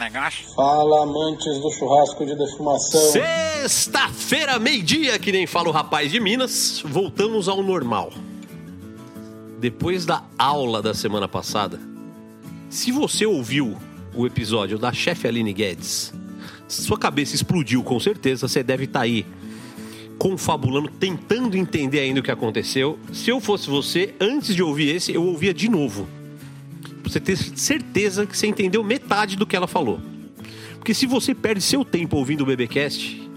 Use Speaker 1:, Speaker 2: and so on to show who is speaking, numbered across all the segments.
Speaker 1: negócio?
Speaker 2: Fala, amantes do churrasco de defumação.
Speaker 3: Sexta-feira, meio-dia, que nem fala o rapaz de Minas, voltamos ao normal. Depois da aula da semana passada, se você ouviu o episódio da chefe Aline Guedes, sua cabeça explodiu com certeza, você deve estar aí confabulando, tentando entender ainda o que aconteceu. Se eu fosse você, antes de ouvir esse, eu ouvia de novo. Pra você ter certeza que você entendeu metade do que ela falou. Porque se você perde seu tempo ouvindo o BBcast,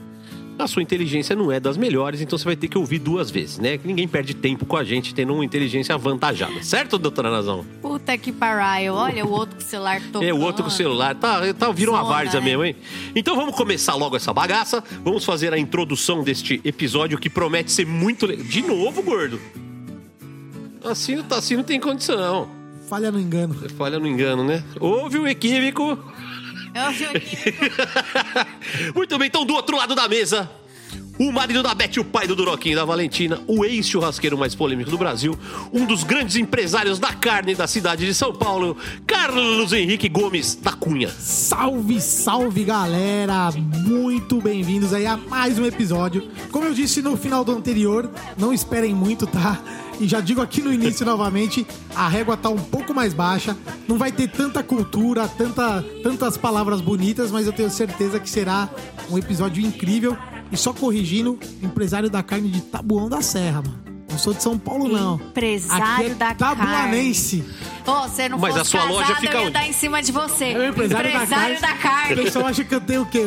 Speaker 3: a sua inteligência não é das melhores, então você vai ter que ouvir duas vezes, né? Que ninguém perde tempo com a gente tendo uma inteligência avantajada. Certo, doutora Nazão?
Speaker 4: Puta que pariu. Olha o outro com o celular tocando.
Speaker 3: É, o outro com o celular. Tá, tá virou uma várzea
Speaker 4: né?
Speaker 3: mesmo, hein? Então vamos começar logo essa bagaça. Vamos fazer a introdução deste episódio que promete ser muito legal. De novo, gordo? Assim, não tá- assim não tem condição.
Speaker 5: Falha no engano.
Speaker 3: Falha no engano, né? Houve um equívoco.
Speaker 4: Eu vi aqui.
Speaker 3: Muito bem, então do outro lado da mesa, o marido da Beth, o pai do Duroquinho e da Valentina, o ex-churrasqueiro mais polêmico do Brasil, um dos grandes empresários da carne da cidade de São Paulo, Carlos Henrique Gomes da Cunha.
Speaker 5: Salve, salve galera! Muito bem-vindos aí a mais um episódio. Como eu disse no final do anterior, não esperem muito, tá? E já digo aqui no início novamente, a régua tá um pouco mais baixa. Não vai ter tanta cultura, tanta, tantas palavras bonitas, mas eu tenho certeza que será um episódio incrível. E só corrigindo, empresário da carne de Tabuão da Serra, mano. Não sou de São Paulo, não.
Speaker 4: Empresário
Speaker 5: Aqui é
Speaker 4: da
Speaker 5: tabuanense.
Speaker 4: Ô, você não
Speaker 3: Mas
Speaker 4: fosse
Speaker 3: a sua loja
Speaker 4: casado,
Speaker 3: fica
Speaker 4: eu ia
Speaker 3: onde?
Speaker 4: dar em cima de você.
Speaker 5: É o empresário, da carne. O pessoal acha que eu tenho o quê?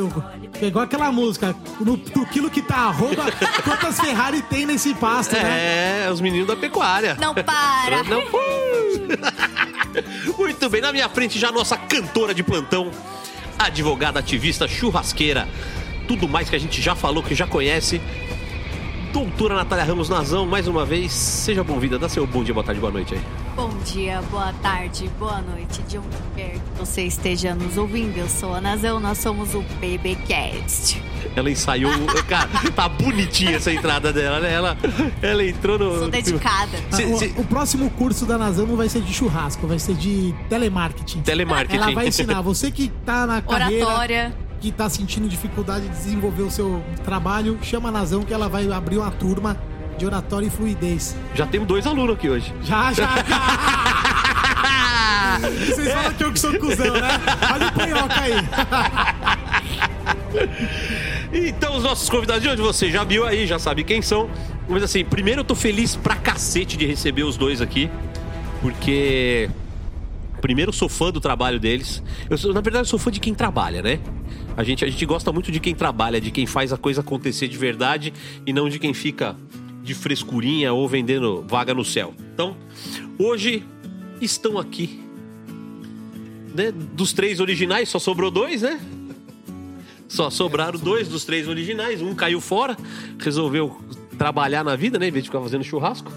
Speaker 5: É igual aquela música. No, no quilo que tá arroba, quantas Ferrari tem nesse pasto, né?
Speaker 3: É, os meninos da pecuária.
Speaker 4: Não para.
Speaker 3: Não. Muito bem, na minha frente já a nossa cantora de plantão, advogada, ativista, churrasqueira, tudo mais que a gente já falou, que já conhece. Doutora Natália Ramos Nazão, mais uma vez, seja bem-vinda. Dá seu bom dia, boa tarde, boa noite aí.
Speaker 4: Bom dia, boa tarde, boa noite, de onde quer que você esteja nos ouvindo. Eu sou a Nazão, nós somos o BBcast.
Speaker 3: Ela ensaiou, cara, tá bonitinha essa entrada dela, né? Ela, ela entrou no.
Speaker 4: Sou dedicada.
Speaker 5: Ah,
Speaker 3: Cê-
Speaker 5: o, o próximo curso da Nazão não vai ser de churrasco, vai ser de telemarketing.
Speaker 3: Telemarketing.
Speaker 5: Ela vai ensinar. Você que tá na carreira,
Speaker 4: Oratória.
Speaker 5: Que tá sentindo dificuldade de desenvolver o seu trabalho, chama a Nazão que ela vai abrir uma turma de oratória e fluidez.
Speaker 3: Já temos dois alunos aqui hoje.
Speaker 5: Já, já, já! Vocês falam que eu que sou cuzão, né? Olha o panhoca aí.
Speaker 3: Então, os nossos convidados de hoje, você já viu aí, já sabe quem são. Mas assim, primeiro eu tô feliz pra cacete de receber os dois aqui, porque. Primeiro, eu sou fã do trabalho deles. Eu na verdade, eu sou fã de quem trabalha, né? A gente, a gente gosta muito de quem trabalha, de quem faz a coisa acontecer de verdade e não de quem fica de frescurinha ou vendendo vaga no céu. Então, hoje estão aqui. Né? Dos três originais, só sobrou dois, né? Só sobraram dois dos três originais. Um caiu fora, resolveu trabalhar na vida, né? Em vez de ficar fazendo churrasco.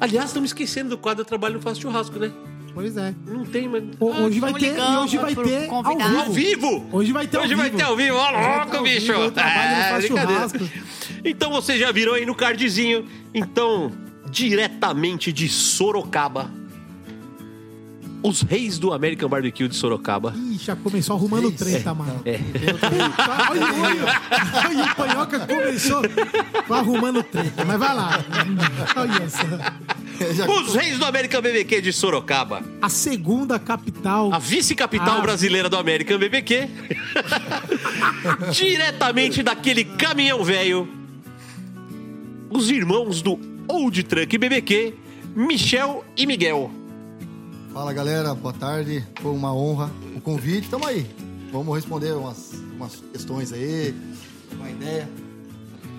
Speaker 3: Aliás, estamos esquecendo do quadro Trabalho Não Faço Churrasco, né?
Speaker 5: Pois é.
Speaker 3: Não tem, mas.
Speaker 5: Ho- Hoje vai ter,
Speaker 4: ligando
Speaker 5: hoje vai ter ao
Speaker 4: convidado.
Speaker 3: Ao
Speaker 5: vivo.
Speaker 3: vivo!
Speaker 5: Hoje vai ter ao
Speaker 3: Hoje vai
Speaker 5: vivo.
Speaker 3: ter ao vivo, ó,
Speaker 5: vai ter
Speaker 3: louco, bicho! É. Então vocês já viram aí no cardzinho. Então, diretamente de Sorocaba. Os reis do American Barbecue de Sorocaba.
Speaker 5: Ih, já começou arrumando treta, mano.
Speaker 3: É.
Speaker 5: Puta, Olha, olha, olha, o Panhoca começou arrumando treta, mas vai lá. Olha só.
Speaker 3: Os reis do American BBQ de Sorocaba.
Speaker 5: A segunda capital.
Speaker 3: A vice-capital
Speaker 5: Ah.
Speaker 3: brasileira do American BBQ. Diretamente daquele caminhão velho. Os irmãos do Old Truck BBQ, Michel e Miguel.
Speaker 6: Fala galera, boa tarde. Foi uma honra o convite. Tamo aí. Vamos responder umas, umas questões aí, uma ideia.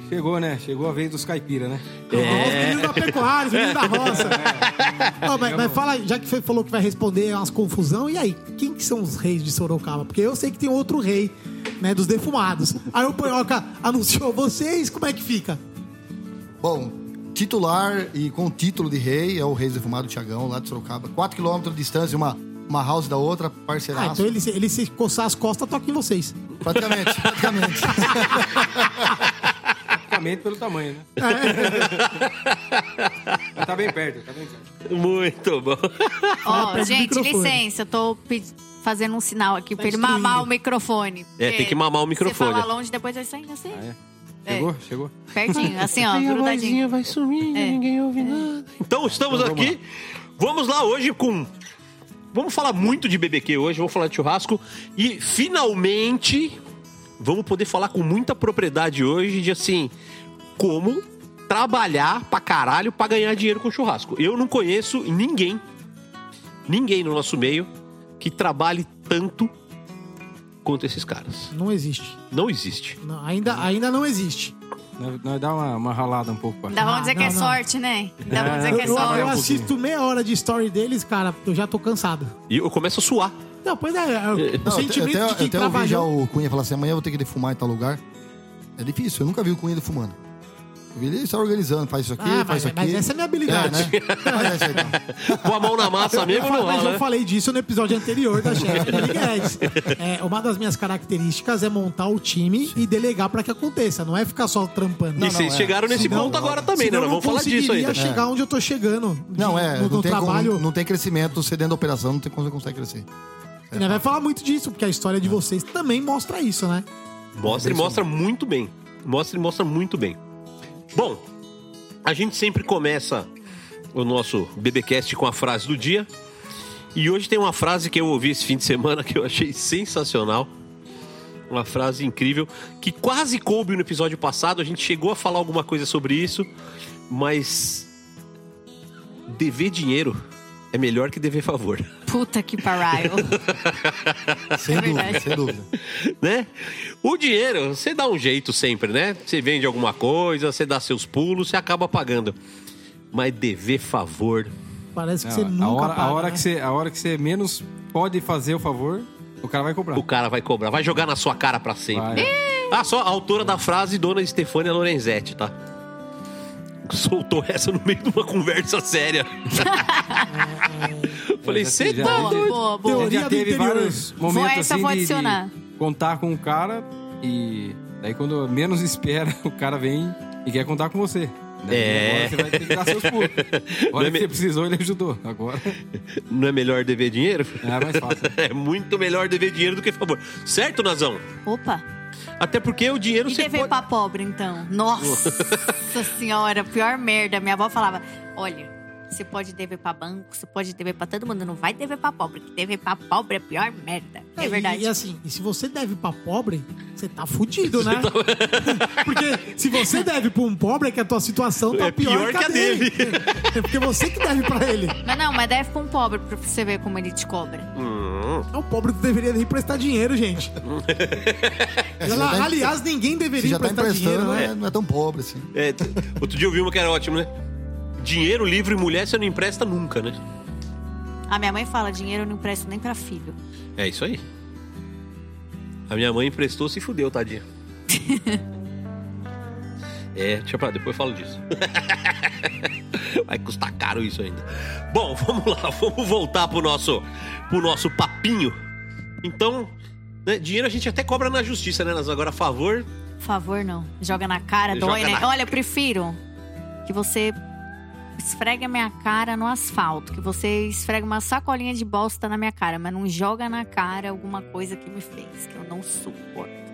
Speaker 7: Chegou, né? Chegou a vez dos caipira, né?
Speaker 5: Os meninos da pecuária, os meninos da roça. Ó, mas, mas fala, já que você falou que vai responder umas confusão, e aí, quem que são os reis de Sorocaba? Porque eu sei que tem outro rei, né, dos defumados. Aí o Panhoca anunciou vocês, como é que fica?
Speaker 6: Bom, titular e com título de rei é o Reis Defumado Tiagão, lá de Sorocaba. 4 km de distância, uma, uma house da outra,
Speaker 5: Ah,
Speaker 6: parceiraço.
Speaker 5: então ele, se- ele se coçar as costas, toca em vocês.
Speaker 6: Praticamente, praticamente.
Speaker 7: Justamente pelo tamanho, né? Mas tá bem perto, tá bem perto.
Speaker 3: Muito bom.
Speaker 4: Ó,
Speaker 5: do
Speaker 4: gente, licença, eu tô pe- fazendo um sinal aqui pra ele mamar o microfone.
Speaker 3: É, tem que mamar o microfone.
Speaker 4: Você fala longe, depois vai saindo assim.
Speaker 7: Ah, é?
Speaker 4: É.
Speaker 7: Chegou? Chegou?
Speaker 4: Pertinho, assim, ó, grudadinho.
Speaker 3: vai sumindo,
Speaker 4: É.
Speaker 3: ninguém ouve nada. Então estamos
Speaker 7: Então, vamos
Speaker 3: aqui. Vamos lá hoje com. Vamos falar muito de BBQ hoje, vamos falar de churrasco. E finalmente vamos poder falar com muita propriedade hoje de assim. Como trabalhar pra caralho pra ganhar dinheiro com churrasco. Eu não conheço ninguém, ninguém no nosso meio que trabalhe tanto quanto esses caras.
Speaker 5: Não existe.
Speaker 3: Não existe.
Speaker 5: Não, ainda, ainda não existe.
Speaker 7: Nós, dá uma, uma ralada um pouco pra
Speaker 4: Ainda vamos
Speaker 5: Ah,
Speaker 4: dizer
Speaker 5: não,
Speaker 4: que é
Speaker 5: não.
Speaker 4: sorte, né? Ainda vamos dizer
Speaker 5: Eu,
Speaker 4: que é
Speaker 5: eu-
Speaker 4: sorte.
Speaker 5: eu assisto meia hora de story deles, cara, eu já tô cansado.
Speaker 3: E eu começo a suar.
Speaker 5: Não, pois é, é o
Speaker 6: Não, eu
Speaker 5: sentimento
Speaker 6: até,
Speaker 5: de quem
Speaker 6: até ouvi já o Cunha falar assim, amanhã eu vou ter que ir fumar em tal lugar. É difícil, eu nunca vi o Cunha fumando. Eu vi ele só organizando, faz isso aqui,
Speaker 5: Ah,
Speaker 6: faz
Speaker 5: mas,
Speaker 6: isso aqui.
Speaker 5: mas essa é a minha habilidade.
Speaker 6: É, né? É aí, então.
Speaker 3: Com a mão na massa
Speaker 5: Eu
Speaker 3: mesmo,
Speaker 5: fa-
Speaker 3: não
Speaker 5: mas
Speaker 3: rola,
Speaker 5: eu
Speaker 3: né?
Speaker 5: falei disso no episódio anterior da chefe do Guedes. É, uma das minhas características é montar o time e delegar pra que aconteça, não é ficar só trampando.
Speaker 3: E
Speaker 6: Não,
Speaker 3: vocês
Speaker 6: é.
Speaker 3: chegaram nesse
Speaker 6: Senão-
Speaker 3: ponto agora também, né?
Speaker 5: Eu
Speaker 3: vamos falar disso
Speaker 5: conseguiria
Speaker 3: ainda.
Speaker 5: chegar onde eu tô chegando. de-
Speaker 6: Não, é,
Speaker 5: no,
Speaker 6: não, tem
Speaker 5: trabalho.
Speaker 6: como, não tem crescimento, você dentro da operação, não tem como você consegue crescer.
Speaker 5: E nós vai falar muito disso, porque a história de vocês também mostra isso, né?
Speaker 3: Mostra e mostra muito bem. Mostra e mostra muito bem. Bom, a gente sempre começa o nosso BBcast com a frase do dia. E hoje tem uma frase que eu ouvi esse fim de semana que eu achei sensacional. Uma frase incrível que quase coube no episódio passado. A gente chegou a falar alguma coisa sobre isso, mas dever dinheiro é melhor que dever favor.
Speaker 4: Puta que pariu.
Speaker 6: Sem
Speaker 4: É
Speaker 6: dúvida,
Speaker 4: verdade.
Speaker 6: sem dúvida.
Speaker 3: né? O dinheiro, você dá um jeito sempre, né? Você vende alguma coisa, você dá seus pulos, você acaba pagando. Mas dever favor.
Speaker 5: Parece que
Speaker 7: Não,
Speaker 5: você nunca
Speaker 7: a, hora,
Speaker 5: paga,
Speaker 7: a, hora
Speaker 5: né?
Speaker 7: que você, a hora que você menos pode fazer o favor, o cara vai cobrar.
Speaker 3: O cara vai cobrar, vai jogar na sua cara pra sempre.
Speaker 7: Vai.
Speaker 3: Ah, só a autora da frase, dona Stefânia Lorenzetti, tá? Soltou essa no meio de uma conversa séria. Falei, você
Speaker 7: já-
Speaker 3: tá
Speaker 4: boa,
Speaker 3: doido?
Speaker 4: boa, boa.
Speaker 5: Teoria
Speaker 7: já teve vários
Speaker 4: Vou-
Speaker 7: momentos
Speaker 4: essa
Speaker 7: assim
Speaker 4: vou
Speaker 7: de,
Speaker 4: adicionar.
Speaker 7: de contar com o cara e daí quando menos espera, o cara vem e quer contar com você. Daí
Speaker 3: É.
Speaker 7: Agora você vai ter que dar seus pulos.
Speaker 3: Não é me-
Speaker 7: você precisou, ele ajudou. Agora
Speaker 3: Não é melhor dever dinheiro?
Speaker 7: é mais fácil.
Speaker 3: É muito melhor dever dinheiro do que favor. Certo, Nazão?
Speaker 4: Opa.
Speaker 3: Até porque o dinheiro
Speaker 4: E
Speaker 3: você
Speaker 4: dever
Speaker 3: pode...
Speaker 4: pra pobre, então? Nossa senhora, pior merda. Minha avó falava: olha, você pode dever pra banco, você pode dever pra todo mundo, não vai dever pra pobre, que dever pra pobre é a pior merda. É,
Speaker 5: e-
Speaker 4: verdade.
Speaker 5: E, assim, e se você deve pra pobre, você tá fudido, né?
Speaker 3: tá-
Speaker 5: porque se você deve pra um pobre, é que a tua situação tá
Speaker 3: É
Speaker 5: pior,
Speaker 3: pior
Speaker 5: que a dele.
Speaker 3: dele.
Speaker 5: É porque você que deve pra ele.
Speaker 4: Mas não, mas deve pra um pobre pra você ver como ele te cobra.
Speaker 3: Hum,
Speaker 5: É o pobre que deveria nem prestar dinheiro, gente.
Speaker 6: É, já tá-
Speaker 5: Aliás, ninguém deveria
Speaker 6: já tá
Speaker 5: emprestar dinheiro, né?
Speaker 6: né? não é tão pobre assim.
Speaker 3: É, outro dia eu vi uma que era ótimo, né? Dinheiro, livro e mulher você não empresta nunca, né?
Speaker 4: A minha mãe fala: dinheiro eu não empresto nem pra filho.
Speaker 3: É isso aí. A minha mãe emprestou, se fudeu, tadinha. é, deixa pra depois eu falo disso. Vai custar caro isso ainda. Bom, vamos lá, vamos voltar pro nosso, pro nosso papinho. Então, né, dinheiro a gente até cobra na justiça, né? Mas agora, a favor,
Speaker 4: favor, não. Joga na cara,
Speaker 3: Joga
Speaker 4: dói, né?
Speaker 3: na-
Speaker 4: Olha, eu prefiro que você esfregue a minha cara no asfalto, que você esfregue uma sacolinha de bosta na minha cara, mas não joga na cara alguma coisa que me fez, que eu não suporto.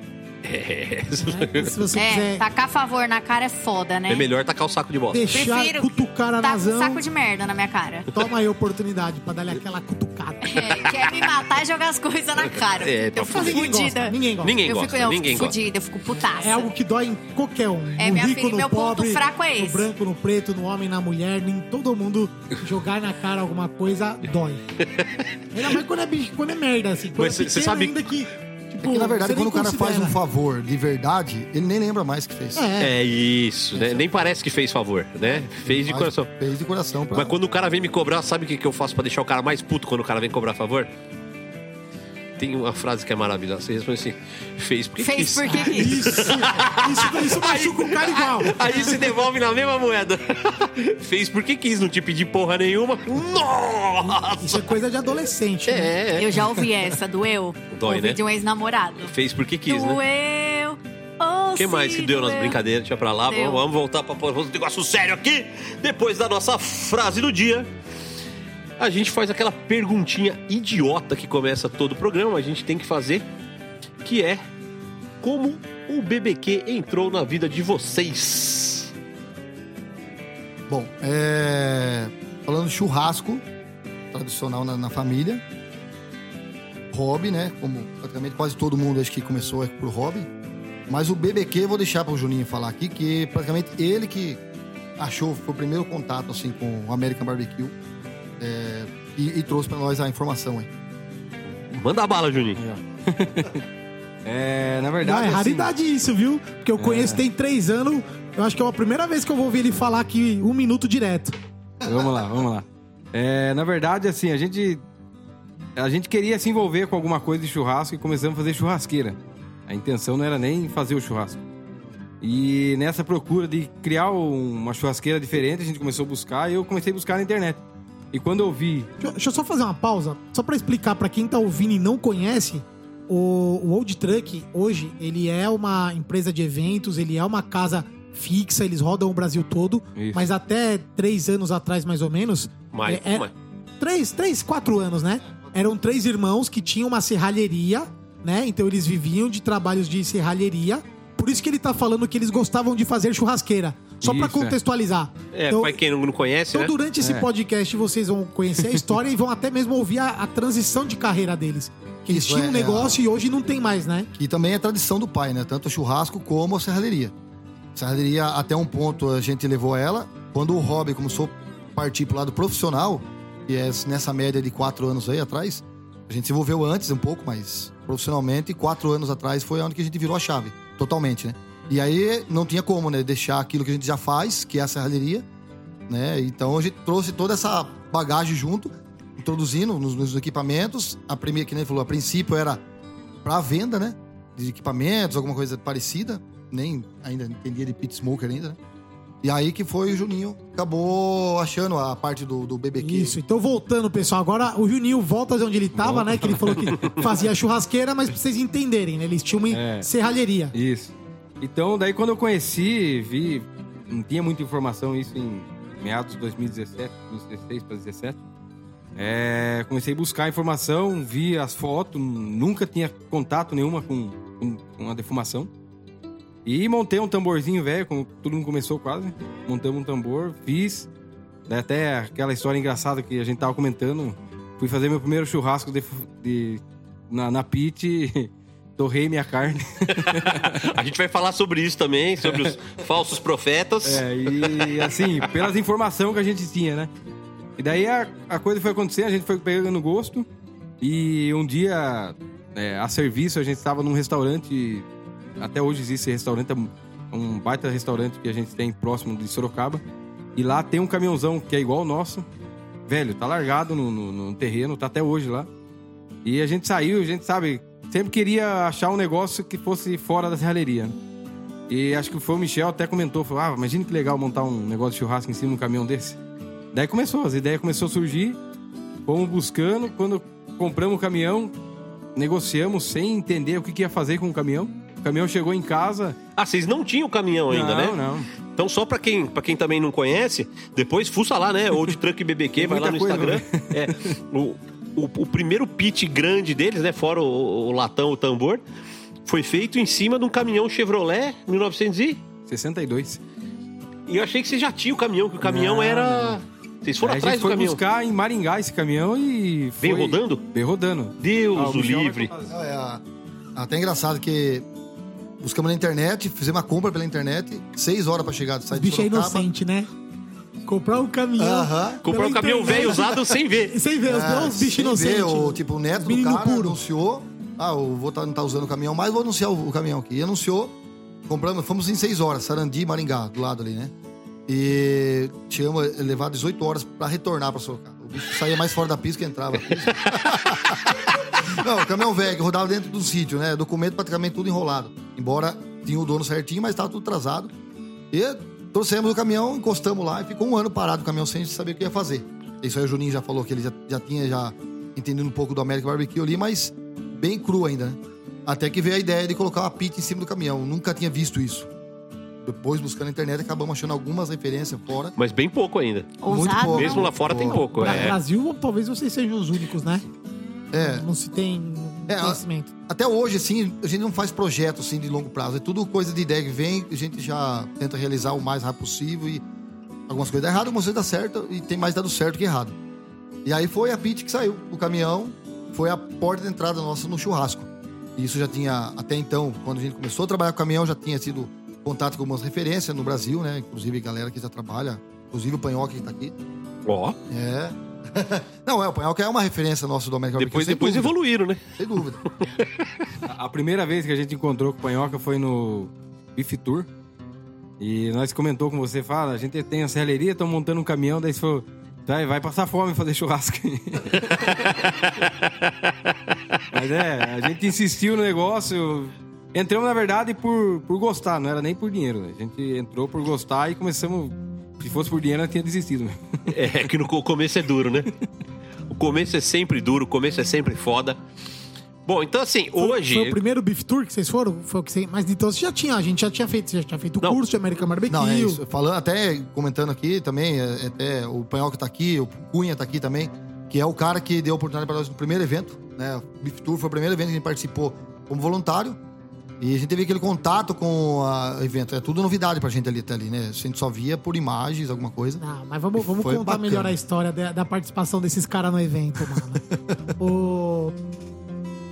Speaker 3: É?
Speaker 5: Se você
Speaker 4: é,
Speaker 5: quiser
Speaker 4: tacar favor na cara é foda, né?
Speaker 3: é melhor tacar o saco de bosta.
Speaker 5: deixar
Speaker 4: Prefiro
Speaker 5: cutucar a
Speaker 4: Tá com um saco de merda na minha cara.
Speaker 5: toma aí a oportunidade pra dar-lhe aquela cutucada.
Speaker 4: É, quer me matar e jogar as coisas na cara.
Speaker 3: É, pra
Speaker 4: eu fico
Speaker 5: Mas ninguém gosta,
Speaker 4: fudida.
Speaker 5: ninguém gosta.
Speaker 3: Ninguém
Speaker 4: eu
Speaker 3: gosta,
Speaker 4: fico, eu
Speaker 3: ninguém
Speaker 4: fico
Speaker 3: gosta.
Speaker 4: fudida, eu fico putaça.
Speaker 5: É algo que dói em qualquer um.
Speaker 4: É,
Speaker 5: no
Speaker 4: minha
Speaker 5: rico,
Speaker 4: filha,
Speaker 5: no
Speaker 4: meu ponto
Speaker 5: pobre,
Speaker 4: fraco é
Speaker 5: no
Speaker 4: esse.
Speaker 5: branco, no preto, no homem, na mulher, em todo mundo jogar na cara alguma coisa dói. Ainda mais quando é, bicho, quando é merda, assim. Quando
Speaker 3: Mas
Speaker 5: é
Speaker 3: cê- cê
Speaker 5: pequeno
Speaker 3: sabe-
Speaker 5: ainda que, tipo,
Speaker 6: Porque, na verdade, quando o cara faz
Speaker 5: considera.
Speaker 6: um favor de verdade, ele nem lembra mais que fez.
Speaker 5: É,
Speaker 3: É isso, né? Nem parece que fez favor, né? Fez de coração.
Speaker 6: Fez de coração. Pra...
Speaker 3: Mas quando o cara vem me cobrar, sabe o que, que eu faço pra deixar o cara mais puto quando o cara vem cobrar favor? Tem uma frase que é maravilhosa. Você responde assim: fez porque
Speaker 4: Fez
Speaker 3: quis.
Speaker 4: porque quis.
Speaker 5: isso, isso, isso machuca o cara igual.
Speaker 3: Aí se devolve na mesma moeda. fez porque quis, não te pedi porra nenhuma. Nossa!
Speaker 5: Isso é coisa de adolescente. né?
Speaker 3: É, é.
Speaker 4: Eu já ouvi essa, doeu.
Speaker 3: Dói,
Speaker 4: ouvi
Speaker 3: né?
Speaker 4: de um ex-namorado.
Speaker 3: Fez porque quis, né?
Speaker 4: Doeu,
Speaker 3: O que mais que deu nas brincadeiras? Tinha pra lá. Vamos, vamos voltar para um negócio sério aqui. Depois da nossa frase do dia, a gente faz aquela perguntinha idiota que começa todo o programa. A gente tem que fazer, que é como o BBQ entrou na vida de vocês.
Speaker 6: Bom, é... falando churrasco, tradicional na, na família. Hobby, né? Como praticamente quase todo mundo acho que começou é por hobby. Mas o BBQ vou deixar para o Juninho falar aqui, que praticamente ele que achou, foi o primeiro contato assim com o American Barbecue é, e, e trouxe para nós a informação aí.
Speaker 3: Manda a bala, Juninho.
Speaker 7: É, na
Speaker 5: Não,
Speaker 7: verdade.
Speaker 5: é
Speaker 7: assim,
Speaker 5: raridade isso, viu? Porque eu conheço tem três anos. Eu acho que é a primeira vez que eu vou ouvir ele falar aqui um minuto direto.
Speaker 7: Vamos lá, vamos lá. É, na verdade, assim, a gente. A gente queria se envolver com alguma coisa de churrasco e começamos a fazer churrasqueira. A intenção não era nem fazer o churrasco. E nessa procura de criar um- uma churrasqueira diferente, a gente começou a buscar e eu comecei a buscar na internet. E quando eu vi.
Speaker 5: Deixa, eu só fazer uma pausa, só pra explicar pra quem tá ouvindo e não conhece. O, o Old Truck, hoje, ele é uma empresa de eventos, ele é uma casa fixa, eles rodam o Brasil todo.
Speaker 7: Isso.
Speaker 5: Mas até três anos atrás, mais ou menos.
Speaker 3: Mais,
Speaker 5: é- é-
Speaker 3: mais.
Speaker 5: três, três, quatro anos, né? Eram três irmãos que tinham uma serralheria, né? Então eles viviam de trabalhos de serralheria. Por isso que ele tá falando que eles gostavam de fazer churrasqueira. Só pra
Speaker 7: Isso, é.
Speaker 5: contextualizar.
Speaker 3: É,
Speaker 5: Então-
Speaker 3: pra quem não conhece,
Speaker 5: então,
Speaker 3: né?
Speaker 5: durante esse
Speaker 7: É.
Speaker 5: podcast, vocês vão conhecer a história e vão até mesmo ouvir a, a transição de carreira deles. Que eles
Speaker 6: Isso,
Speaker 5: tinham
Speaker 6: é,
Speaker 5: um
Speaker 6: é
Speaker 5: negócio e hoje não tem mais, né?
Speaker 6: Que também é tradição do pai, né? Tanto o churrasco como a serralheria. Serralheria, até um ponto, a gente levou ela. Quando o hobby começou a partir pro lado profissional, que é nessa média de quatro anos aí atrás, a gente se envolveu antes um pouco, mas profissionalmente, e quatro anos atrás foi onde que a gente virou a chave, totalmente, né? E aí não tinha como, né? Deixar aquilo que a gente já faz, que é a serralheria, né? Então a gente trouxe toda essa bagagem junto, introduzindo nos, nos equipamentos. A primeira, que nem falou, a princípio era para venda, né? De equipamentos, alguma coisa parecida. Nem ainda entendia de pit smoker ainda, né? E aí que foi o Juninho, acabou achando a parte do, do BBQ.
Speaker 5: Isso. Então, voltando, pessoal, agora o Juninho volta de onde ele tava, né? Que ele falou que fazia churrasqueira, mas pra vocês entenderem, né? Eles tinham uma
Speaker 7: É.
Speaker 5: serralheria.
Speaker 7: Isso. Então, daí quando eu conheci, vi. Não tinha muita informação isso em meados de 2017, 2016 para 2017. É, comecei a buscar informação, vi as fotos, nunca tinha contato nenhuma com, com, com a defumação. E montei um tamborzinho velho, como todo mundo começou quase. Montamos um tambor, fiz. Daí até aquela história engraçada que a gente tava comentando. Fui fazer meu primeiro churrasco de, de- na, na pit, torrei minha carne.
Speaker 3: A gente vai falar sobre isso também, sobre os falsos profetas.
Speaker 7: É, e assim, pelas informações que a gente tinha, né? E daí a, a coisa foi acontecendo, a gente foi pegando gosto. E um dia, é, a serviço, a gente estava num restaurante. Até hoje existe esse restaurante, é um baita restaurante que a gente tem próximo de Sorocaba. E lá tem um caminhãozão que é igual ao nosso. Velho, tá largado no, no- no terreno, tá até hoje lá. E a gente saiu, a gente sabe, sempre queria achar um negócio que fosse fora da serralheria. né? E acho que foi o Michel até comentou, falou, ah, imagina que legal montar um negócio de churrasco em cima de um caminhão desse. Daí começou, as ideias começaram a surgir, fomos buscando, quando compramos o caminhão, negociamos sem entender o que, que ia fazer com o caminhão. O caminhão chegou em casa.
Speaker 3: Ah, vocês não tinham caminhão ainda,
Speaker 7: não,
Speaker 3: né?
Speaker 7: Não,
Speaker 3: Então, só pra quem, pra quem também não conhece, depois fuça lá, né? Old Truck BBQ, vai lá no
Speaker 7: coisa,
Speaker 3: Instagram. É, o, o, o primeiro pit grande deles, né? Fora o, o latão, o tambor, foi feito em cima de um caminhão Chevrolet 1900 e...
Speaker 7: 62.
Speaker 3: Eu achei que vocês já tinham o caminhão, que o caminhão
Speaker 7: Não,
Speaker 3: era... Vocês foram
Speaker 7: a
Speaker 3: atrás
Speaker 7: gente
Speaker 3: do
Speaker 7: foi
Speaker 3: caminhão.
Speaker 7: buscar em Maringá esse caminhão e foi...
Speaker 3: Veio rodando?
Speaker 7: Veio rodando.
Speaker 3: Deus
Speaker 7: Ah,
Speaker 3: o livre.
Speaker 6: Não, é a- até engraçado que buscamos na internet, fizemos uma compra pela internet, seis horas pra chegar do site de
Speaker 5: bichos é
Speaker 6: Sorocaba.
Speaker 5: inocente, né? Comprar um caminhão.
Speaker 6: Aham.
Speaker 3: Comprar um caminhão velho usado sem ver.
Speaker 5: Sem ver, os
Speaker 6: É,
Speaker 5: os bichos
Speaker 6: sem
Speaker 5: inocentes.
Speaker 6: ver, tipo, o neto do cara
Speaker 5: puro.
Speaker 6: anunciou. Ah, eu vou tá, não tá usando o caminhão mais, vou anunciar o, o caminhão aqui. E anunciou, compramos, fomos em seis horas, Sarandi, Maringá, do lado ali, né? E tínhamos levado 18 horas pra retornar pra Sorocaba. O bicho saía mais fora da pista que entrava. não, o caminhão velho, que rodava dentro do sítio, né? Documento praticamente tudo enrolado. Embora tinha o dono certinho, mas tava tudo atrasado. E trouxemos o caminhão, encostamos lá e ficou um ano parado o caminhão sem saber o que ia fazer. Isso aí o Juninho já falou que ele já, já tinha já entendido um pouco do American Barbecue ali, mas bem cru ainda, né? Até que veio a ideia de colocar uma pit em cima do caminhão. Nunca tinha visto isso. Depois, buscando na internet, acabamos achando algumas referências fora.
Speaker 3: Mas bem pouco ainda.
Speaker 4: Ousado.
Speaker 6: pouco.
Speaker 3: Mesmo lá fora tem pouco.
Speaker 5: Pra
Speaker 3: É.
Speaker 5: Brasil, talvez vocês sejam os únicos, né?
Speaker 6: É,
Speaker 5: Não se tem
Speaker 6: É, a-
Speaker 5: conhecimento.
Speaker 6: até hoje, assim, a gente não faz projeto assim de longo prazo. É tudo coisa de ideia que vem, a gente já tenta realizar o mais rápido possível e algumas coisas dão errado, algumas coisas dão certo e tem mais dado certo que errado. E aí foi a pit que saiu do caminhão, foi a porta de entrada nossa no churrasco. E isso já tinha, até então, quando a gente começou a trabalhar com caminhão, já tinha sido contato com algumas referências no Brasil, né? Inclusive galera que já trabalha, inclusive o Panhoca que tá aqui.
Speaker 3: Ó,
Speaker 6: É. não, é, o Panhoca é uma referência nossa do América
Speaker 3: depois,
Speaker 6: Barbecue,
Speaker 3: depois evoluíram, né?
Speaker 6: Sem dúvida.
Speaker 7: A a primeira vez que a gente encontrou com o Panhoca foi no Beef Tour. E nós comentou com você, fala, a gente tem a serralheria, estão montando um caminhão, daí você falou, vai, vai passar fome fazer churrasco. Mas é, a gente insistiu no negócio. Entramos, na verdade, por, por gostar, não era nem por dinheiro. né? A gente entrou por gostar e começamos. Se fosse por dinheiro, nós tinha desistido. mesmo.
Speaker 3: É que no co- começo é duro, né? O começo é sempre duro, o começo é sempre foda. Bom, então assim, hoje.
Speaker 5: Foi o primeiro Beef Tour que vocês foram? Foi o que vocês... Mas então você já tinha, a gente já tinha feito, você já tinha feito o curso de American Barbecue.
Speaker 6: Não, é isso. Falando, até comentando aqui também, é, até o Panhol que tá aqui, o Cunha tá aqui também, que é o cara que deu a oportunidade para nós no primeiro evento, né? O Beef Tour foi o primeiro evento que a gente participou como voluntário. E a gente teve aquele contato com o evento. É tudo novidade pra gente ali até ali, né? A gente só via por imagens, alguma coisa.
Speaker 5: Não, mas vamos, vamos contar
Speaker 6: bacana.
Speaker 5: melhor a história da, da participação desses caras no evento, mano. o...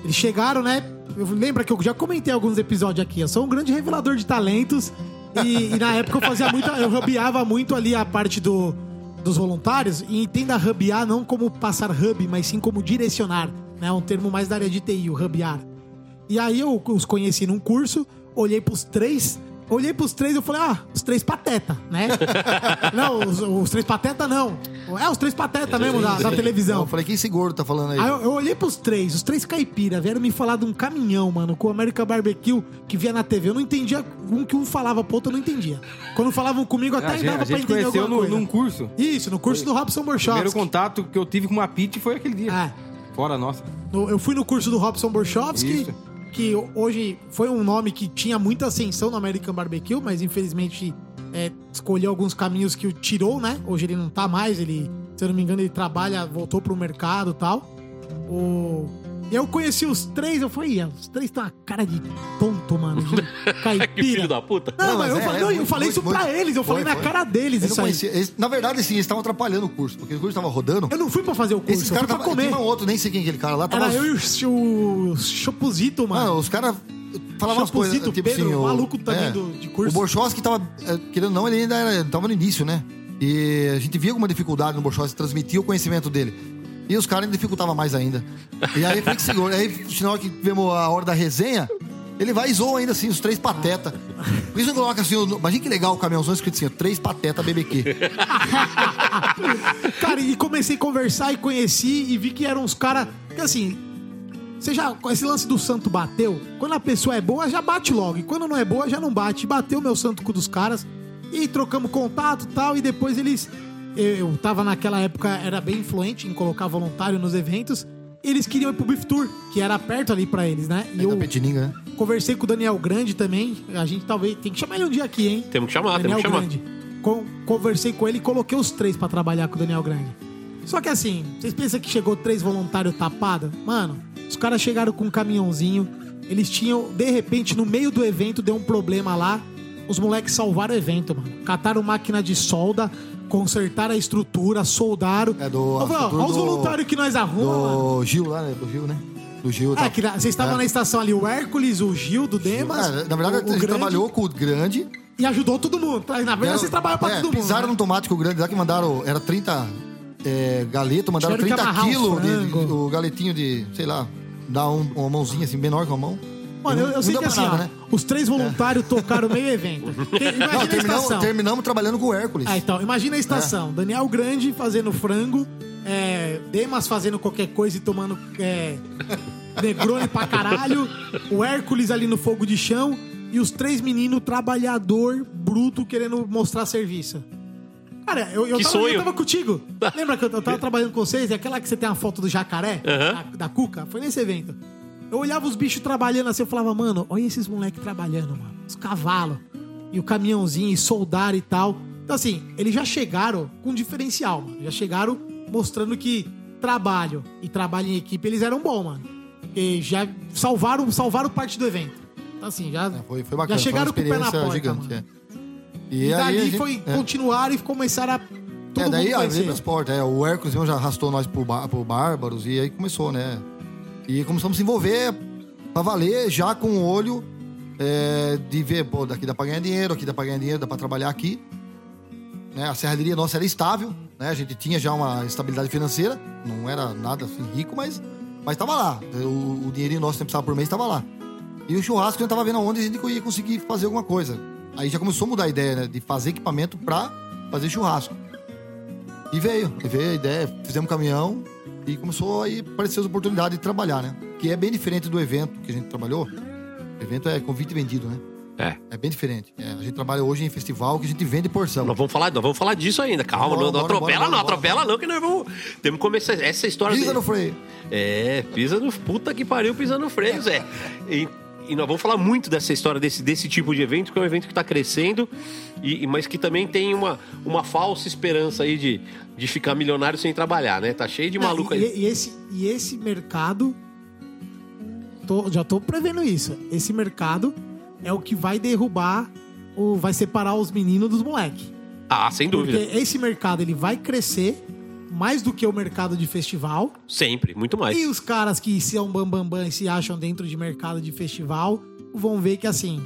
Speaker 5: Eles chegaram, né? Eu, lembra que eu já comentei alguns episódios aqui. Eu sou um grande revelador de talentos. E, e na época eu fazia muito. Eu hubbeava muito ali a parte do, dos voluntários. E entenda hubbear não como passar hub, mas sim como direcionar. Né? Um termo mais da área de TI, o hubbear. E aí eu os conheci num curso, olhei pros três, olhei pros três e eu falei, ah, os três pateta, né? não, os, os três pateta não. É, os três pateta mesmo da, da
Speaker 6: Eu
Speaker 5: televisão.
Speaker 6: falei, quem esse gordo tá falando aí?
Speaker 5: Aí eu, eu olhei pros três, os três caipira, vieram me falar de um caminhão, mano, com o American Barbecue que via na TV. Eu não entendia um que um falava pro outro, eu não entendia. Quando falavam comigo, até
Speaker 7: a gente,
Speaker 5: dava
Speaker 7: a
Speaker 5: pra
Speaker 7: gente
Speaker 5: entender
Speaker 7: conheceu
Speaker 5: alguma
Speaker 7: no,
Speaker 5: coisa.
Speaker 7: num curso.
Speaker 5: Isso, no curso do Robson
Speaker 7: O primeiro
Speaker 5: Borchowski.
Speaker 7: contato que eu tive com uma pit foi aquele dia.
Speaker 5: É.
Speaker 7: Fora nossa.
Speaker 5: No- eu fui no curso do Robson Borchowski,
Speaker 7: Isso.
Speaker 5: Que hoje foi um nome que tinha muita ascensão no American Barbecue, mas infelizmente é, escolheu alguns caminhos que o tirou, né? Hoje ele não tá mais, ele, se eu não me engano, ele trabalha, voltou pro mercado e tal. O... E eu conheci os três, eu falei, "Ih, os três têm uma cara de tonto, mano, de
Speaker 3: que
Speaker 5: caipira.
Speaker 3: filho da puta.
Speaker 5: Não,
Speaker 6: Não,
Speaker 5: mas
Speaker 6: mas
Speaker 5: eu,
Speaker 6: é,
Speaker 5: falei,
Speaker 6: é
Speaker 5: eu
Speaker 6: muito,
Speaker 5: falei
Speaker 6: muito,
Speaker 5: isso pra
Speaker 6: muito.
Speaker 5: eles, eu falei
Speaker 6: Foi,
Speaker 5: na
Speaker 6: foi.
Speaker 5: cara deles
Speaker 6: Eu
Speaker 5: isso aí.
Speaker 6: Eles- na verdade, sim, eles estavam atrapalhando o curso, porque o curso tava rodando.
Speaker 5: Eu não fui pra fazer o curso,
Speaker 6: Esse
Speaker 5: eu
Speaker 6: cara
Speaker 5: fui pra
Speaker 6: tava.
Speaker 5: comer.
Speaker 6: Tinha um outro, nem sei quem é aquele cara lá. Tava,
Speaker 5: Era eu e o, o Chopuzito, mano.
Speaker 6: Mano, os caras falavam umas coisas. Tipo
Speaker 5: Pedro,
Speaker 6: assim,
Speaker 5: o
Speaker 6: o-
Speaker 5: maluco também do- de curso.
Speaker 6: O Borchowski tava. eh, Querendo ou não, ele ainda era, tava no início, né? E a gente via alguma dificuldade no Borchowski transmitir o conhecimento dele. E os caras ainda dificultavam mais ainda. E aí foi que segurou. Aí, na hora que vemos a hora da resenha, ele vai e zoa ainda assim, os três pateta. Por isso não coloca assim, imagina que legal o caminhãozão escrito assim, três pateta BBQ.
Speaker 5: Cara, e comecei a conversar e conheci e vi que eram uns caras. Que assim. Você já. Esse lance do santo bateu. Quando a pessoa é boa, já bate logo. E quando não é boa, já não bate. Bateu meu santo com dos caras. E trocamos contato tal. E depois eles. Eu, eu tava naquela época, era bem influente em colocar voluntário nos eventos. Eles queriam ir pro Beef Tour, que era perto ali pra eles, né? E
Speaker 6: da
Speaker 5: eu
Speaker 6: Petininga, né?
Speaker 5: conversei com o Daniel Grande também. A gente talvez. Tem que chamar ele um dia aqui, hein?
Speaker 3: Temos que chamar, temos
Speaker 5: Daniel
Speaker 3: que chamar.
Speaker 5: Grande. Con- conversei com ele e coloquei os três pra trabalhar com o Daniel Grande. Só que assim, vocês pensam que chegou três voluntários tapados? Mano, os caras chegaram com um caminhãozinho. Eles tinham, de repente, no meio do evento, deu um problema lá. Os moleques salvaram o evento, mano. Cataram máquina de solda, consertaram a estrutura, soldaram.
Speaker 6: É do-
Speaker 5: Olha os voluntários que nós arrumamos.
Speaker 6: Do Gil lá, né? Do Gil, né? Do Gil.
Speaker 5: É, que vocês estavam
Speaker 6: É.
Speaker 5: na estação ali, o Hércules, o Gil, do Demas.
Speaker 6: Ah, na verdade,
Speaker 5: o, o Grande,
Speaker 6: trabalhou com o grande.
Speaker 5: E ajudou todo mundo. Na verdade, vocês trabalham pra
Speaker 6: é,
Speaker 5: todo mundo.
Speaker 6: Pisaram
Speaker 5: né?
Speaker 6: num tomate com o grande lá que mandaram. Era 30 é, galeto, mandaram
Speaker 5: Tiveram que
Speaker 6: 30
Speaker 5: amarrar o
Speaker 6: quilos de- o galetinho de, sei lá, dá um- uma mãozinha assim, menor que uma mão.
Speaker 5: Mano, eu, eu sei que assim,
Speaker 6: nada,
Speaker 5: ó,
Speaker 6: né?
Speaker 5: os três voluntários tocaram meio evento. Imagina
Speaker 6: Não,
Speaker 5: a
Speaker 6: terminamos,
Speaker 5: estação.
Speaker 6: terminamos trabalhando com o Hércules.
Speaker 5: Ah, então, imagina a estação. Daniel Grande fazendo frango, é, Demas fazendo qualquer coisa e tomando é, Negroni pra caralho, o Hércules ali no fogo de chão e os três meninos trabalhador bruto querendo mostrar serviço. Cara, eu, eu,
Speaker 3: Que
Speaker 5: tava, eu tava contigo. Lembra que eu, eu tava trabalhando com vocês? E aquela que você tem a foto do jacaré,
Speaker 3: Aham.
Speaker 5: da, da Cuca? Foi nesse evento. Eu olhava os bichos trabalhando assim, eu falava, mano, olha esses moleques trabalhando, mano. Os cavalos. E o caminhãozinho, e soldar e tal. Então, assim, eles já chegaram com diferencial, mano. Já chegaram mostrando que trabalho e trabalho em equipe, eles eram bons, mano. E já salvaram, salvaram parte do evento. Então, assim, já,
Speaker 6: É, foi, foi bacana.
Speaker 5: já chegaram com o pé na porta,
Speaker 6: gigante.
Speaker 5: mano.
Speaker 6: É.
Speaker 5: E,
Speaker 6: aí
Speaker 5: dali
Speaker 6: gente-
Speaker 5: foi
Speaker 6: é.
Speaker 5: continuar e começaram a. Todo
Speaker 6: é, daí
Speaker 5: mundo
Speaker 6: a
Speaker 5: conhecer.
Speaker 6: as portas. É, o Hércules já arrastou nós pro, bar, pro Bárbaros e aí começou, né? E começamos a se envolver pra valer já com o olho é, de ver, pô, daqui dá pra ganhar dinheiro, aqui dá pra ganhar dinheiro, dá pra trabalhar aqui. Né? A serralheria nossa era estável, né? A gente tinha já uma estabilidade financeira, não era nada assim rico, mas, mas lá. O, o dinheirinho nosso que precisava por mês tava lá. E o churrasco a gente tava vendo aonde a gente ia conseguir fazer alguma coisa. Aí já começou a mudar a ideia, né? De fazer equipamento pra fazer churrasco. E veio, e veio a ideia, fizemos um caminhão e começou aí a aparecer as oportunidades de trabalhar, né? Que é bem diferente do evento que a gente trabalhou. O evento é convite vendido, né?
Speaker 3: É.
Speaker 6: É bem diferente. É, a gente trabalha hoje em festival que a gente vende porção.
Speaker 3: Nós vamos falar, nós vamos falar disso ainda. Calma,
Speaker 6: Bora,
Speaker 3: não, não
Speaker 6: bora,
Speaker 3: atropela,
Speaker 6: bora,
Speaker 3: não, atropela não, que nós vamos. Temos que começar essa história.
Speaker 6: Pisa
Speaker 3: de-
Speaker 6: no freio.
Speaker 3: É, pisa no. Puta que pariu, pisa no freio, Zé. E, e nós vamos falar muito dessa história, desse, desse tipo de evento, que é um evento que está crescendo, e, mas que também tem uma, uma falsa esperança aí de, de ficar milionário sem trabalhar, né? Tá cheio de maluco
Speaker 5: e,
Speaker 3: aí.
Speaker 5: e esse, e esse mercado. tô- já tô prevendo isso. Esse mercado é o que vai derrubar, ou vai separar os meninos dos moleques.
Speaker 3: Ah, sem
Speaker 5: Porque
Speaker 3: dúvida.
Speaker 5: esse mercado ele vai crescer mais do que o mercado de festival.
Speaker 3: Sempre, muito mais.
Speaker 5: E os caras que são bambambam bam, bam, e se acham dentro de mercado de festival vão ver que assim.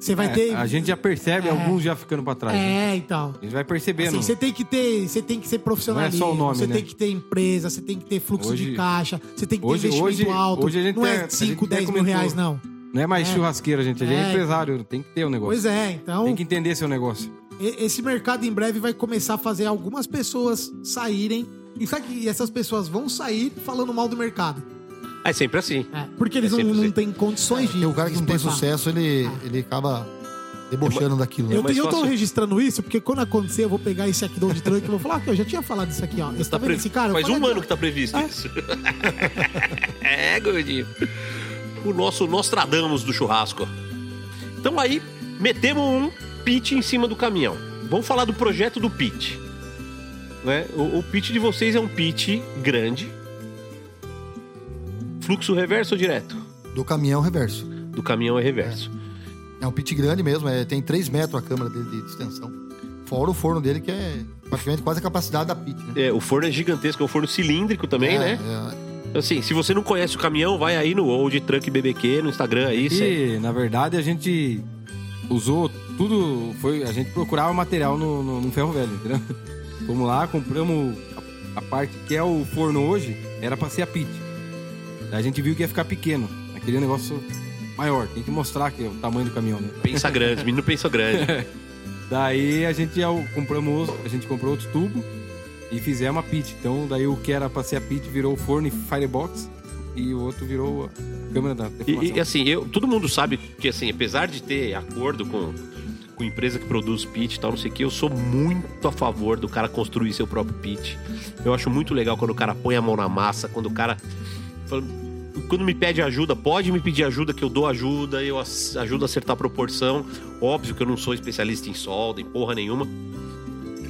Speaker 5: Você vai
Speaker 7: É,
Speaker 5: ter.
Speaker 7: A gente já percebe
Speaker 5: É.
Speaker 7: alguns já ficando pra trás. né?
Speaker 5: É, então.
Speaker 7: A gente vai percebendo.
Speaker 5: Assim, você tem que ter, você tem que ser profissionalista,
Speaker 7: Não é só o nome,
Speaker 5: você
Speaker 7: né?
Speaker 5: tem que ter empresa, você tem que ter fluxo de
Speaker 7: Hoje-
Speaker 5: caixa, você tem que ter
Speaker 7: hoje-
Speaker 5: investimento
Speaker 7: hoje-
Speaker 5: alto.
Speaker 7: hoje a gente
Speaker 5: não é
Speaker 7: a
Speaker 5: 5,
Speaker 7: gente até
Speaker 5: 10 mil reais, não.
Speaker 7: Não é mais
Speaker 5: É.
Speaker 7: churrasqueira, gente. A gente é,
Speaker 5: É.
Speaker 7: empresário, tem que ter o negócio.
Speaker 5: Pois é, então
Speaker 7: Tem que entender seu negócio.
Speaker 5: Esse mercado em breve vai começar a fazer algumas pessoas saírem. E sabe que essas pessoas vão sair falando mal do mercado.
Speaker 3: É sempre assim.
Speaker 5: É, porque eles
Speaker 3: É
Speaker 5: não, não
Speaker 3: assim.
Speaker 5: têm condições de.
Speaker 6: Porque o cara que não tem sucesso, ele, ele acaba debochando daquilo, né?
Speaker 5: Eu,
Speaker 3: mais
Speaker 5: eu tô
Speaker 3: fácil.
Speaker 5: registrando isso porque quando acontecer eu vou pegar esse aqui do de Trunk e vou falar que eu já tinha falado isso aqui, ó. Você tá
Speaker 3: Tá pre-
Speaker 5: esse cara? Eu
Speaker 3: Faz um
Speaker 5: aqui,
Speaker 3: ano que tá previsto
Speaker 5: É.
Speaker 3: isso. é, gordinho. O nosso Nostradamus do churrasco. Então aí, metemos um pit em cima do caminhão. Vamos falar do projeto do pit. Né? O, o pit de vocês é um pit grande. Fluxo reverso ou direto?
Speaker 6: Do caminhão reverso.
Speaker 3: Do caminhão é reverso.
Speaker 6: É um pit grande mesmo, é, tem 3 metros a câmara dele de extensão. Fora o forno dele, que é praticamente quase a capacidade da pit, né?
Speaker 3: É, o forno é gigantesco, é um forno cilíndrico também,
Speaker 6: É,
Speaker 3: né?
Speaker 6: é.
Speaker 3: Assim, se você não conhece o caminhão, vai aí no Old Truck BBQ, no Instagram aí. cê-
Speaker 7: E, na verdade, a gente usou tudo. Foi, a gente procurava material no, no, no ferro velho, entendeu? Fomos lá, compramos a, a parte que é o forno hoje, era pra ser a pit. Daí a gente viu que ia ficar pequeno. Aquele negócio maior. Tem que mostrar que é o tamanho do caminhão, né?
Speaker 3: Pensa grande, menino pensa grande.
Speaker 7: Daí a gente compramos, a gente comprou outro tubo e fizemos a pit. Então daí o que era pra ser a pit virou o forno e firebox e o outro virou a câmera da.
Speaker 3: E, e, assim, eu, todo mundo sabe que, assim, apesar de ter acordo com, com empresa que produz pit e tal, não sei o que, eu sou muito a favor do cara construir seu próprio pit. Eu acho muito legal quando o cara põe a mão na massa, quando o cara. Quando me pede ajuda, pode me pedir ajuda, que eu dou ajuda, eu ajudo a acertar a proporção. Óbvio que eu não sou especialista em solda, em porra nenhuma.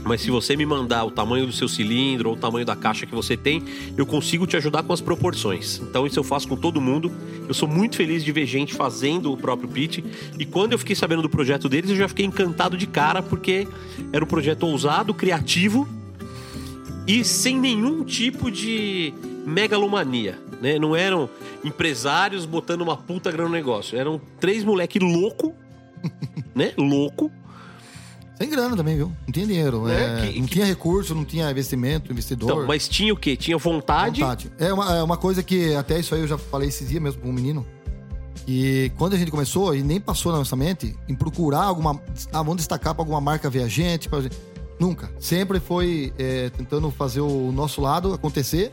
Speaker 3: Mas se você me mandar o tamanho do seu cilindro ou o tamanho da caixa que você tem, eu consigo te ajudar com as proporções. Então isso eu faço com todo mundo. Eu sou muito feliz de ver gente fazendo o próprio pit. E quando eu fiquei sabendo do projeto deles, eu já fiquei encantado de cara, porque era um projeto ousado, criativo e sem nenhum tipo de megalomania. Né? Não eram empresários botando uma puta grana no negócio. Eram três moleque louco, né? Louco.
Speaker 6: Sem grana também, viu? Não tinha dinheiro.
Speaker 3: É,
Speaker 6: é,
Speaker 3: que-
Speaker 6: não
Speaker 3: que-
Speaker 6: tinha recurso, não tinha investimento, investidor.
Speaker 3: Então, mas tinha o quê? Tinha vontade.
Speaker 6: Vontade. É uma, é uma coisa que até isso aí eu já falei esses dias mesmo com um menino. E quando a gente começou, e nem passou na nossa mente, em procurar alguma. Ah, vamos destacar para alguma marca viajante. Pra... Nunca. Sempre foi é, tentando fazer o nosso lado acontecer.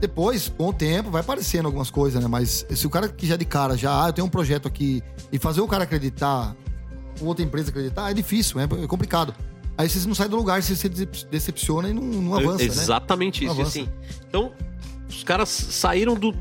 Speaker 6: Depois, com o tempo, vai aparecendo algumas coisas, né? Mas se o cara que já de cara, já, ah, eu tenho um projeto aqui, e fazer o cara acreditar, outra empresa acreditar, é difícil, é é complicado. Aí você não sai do lugar, você se decep- decepciona e não, não avança, né?
Speaker 3: Exatamente isso.
Speaker 6: Não avança.
Speaker 3: Assim, então, os caras saíram do,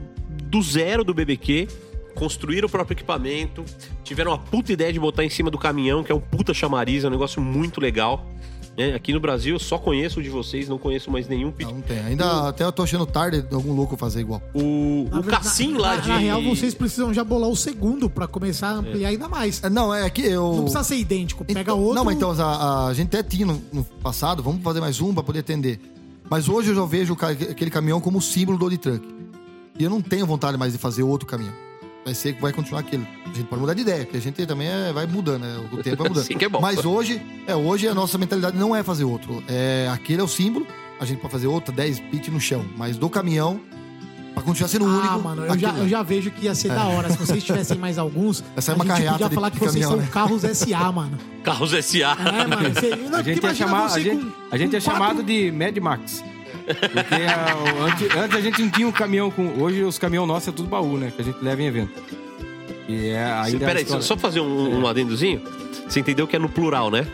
Speaker 3: do zero do BBQ, construíram o próprio equipamento, tiveram a puta ideia de botar em cima do caminhão, que é um puta chamariz, é um negócio muito legal. Né? aqui no Brasil eu só conheço o de vocês, não conheço mais nenhum pit.
Speaker 6: Não, não tem. Ainda até eu tô achando tarde de algum louco fazer igual.
Speaker 3: O,
Speaker 5: Na
Speaker 3: o
Speaker 5: verdade-
Speaker 3: Cassim lá
Speaker 5: na-
Speaker 3: de.
Speaker 5: Na real, vocês precisam já bolar o segundo pra começar a ampliar ainda mais.
Speaker 6: É, Não, é que eu.
Speaker 5: Não precisa ser idêntico. Pega
Speaker 6: Então-
Speaker 5: outro.
Speaker 6: Não, mas então, a, a gente até tinha no, no passado, vamos fazer mais um pra poder atender. Mas hoje eu já vejo o aquele caminhão como símbolo do Old Truck. E eu não tenho vontade mais de fazer outro caminhão. Vai ser que vai continuar aquele. A gente pode mudar de ideia, porque a gente também é- vai mudando, né? O tempo vai mudando.
Speaker 3: Sim, que é bom.
Speaker 6: Mas hoje, é, hoje a nossa mentalidade não é fazer outro. É, aquele é o símbolo, a gente pode fazer outro, 10 pit no chão. Mas do caminhão, pra continuar sendo o único.
Speaker 5: Ah, mano, eu já,
Speaker 6: aquele-
Speaker 5: eu já vejo que ia ser da hora. Se vocês tivessem mais alguns,
Speaker 6: Vai sair
Speaker 5: a
Speaker 6: uma
Speaker 5: gente
Speaker 6: carreata
Speaker 5: podia
Speaker 6: de
Speaker 5: falar que
Speaker 6: caminhão,
Speaker 5: vocês são
Speaker 6: né?
Speaker 5: carros SA, mano.
Speaker 3: Carros SA.
Speaker 5: É, mano. Você, não,
Speaker 7: A gente,
Speaker 5: porque
Speaker 7: é,
Speaker 5: imagina
Speaker 7: chamar,
Speaker 5: você
Speaker 7: a gente,
Speaker 5: com-
Speaker 7: a gente é chamado
Speaker 5: quatro-
Speaker 7: de Mad Max. Porque a- o- antes, antes a gente não tinha um caminhão com. Hoje os caminhões nossos é tudo baú, né? Que a gente leva em evento. E é ainda. a
Speaker 3: Peraí,
Speaker 7: história-
Speaker 3: só fazer um, um adendozinho. Você entendeu que é no plural, né?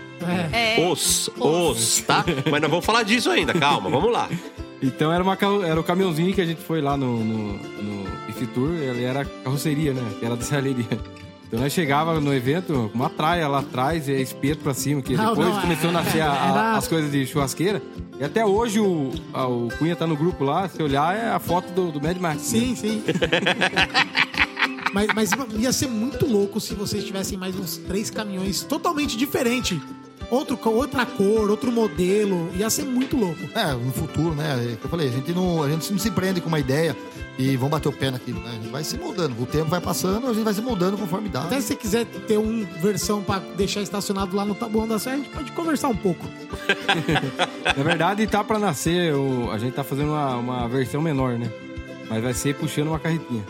Speaker 5: É.
Speaker 4: É.
Speaker 3: Os, os, tá? Mas nós vamos falar disso ainda, calma, vamos lá.
Speaker 7: Então era, uma, era o caminhãozinho que a gente foi lá no, no, no Ifitur, ele era carroceria, né? Que era da serralheria. Então nós chegava no evento com uma traia lá atrás e espeto pra cima, que
Speaker 5: Não,
Speaker 7: depois
Speaker 5: não,
Speaker 7: começou a nascer a- a-
Speaker 5: era-
Speaker 7: as coisas de churrasqueira. E até hoje o, a- o Cunha tá no grupo lá, se olhar é a foto do, do Mad Max.
Speaker 5: Sim,
Speaker 7: né?
Speaker 5: sim. mas, mas ia ser muito louco se vocês tivessem mais uns três caminhões totalmente diferentes. Outro, outra cor, outro modelo. Ia ser muito louco.
Speaker 6: É, no futuro, né? É o que eu falei, a gente não, a gente não se prende com uma ideia e vamos bater o pé naquilo, né? A gente vai se moldando. O tempo vai passando, a gente vai se moldando conforme dá.
Speaker 5: Até se você quiser ter uma versão pra deixar estacionado lá no Tabuão da Serra, a gente pode conversar um pouco.
Speaker 7: Na verdade, tá pra nascer, o- a gente tá fazendo uma, uma versão menor, né? Mas vai ser puxando uma carretinha.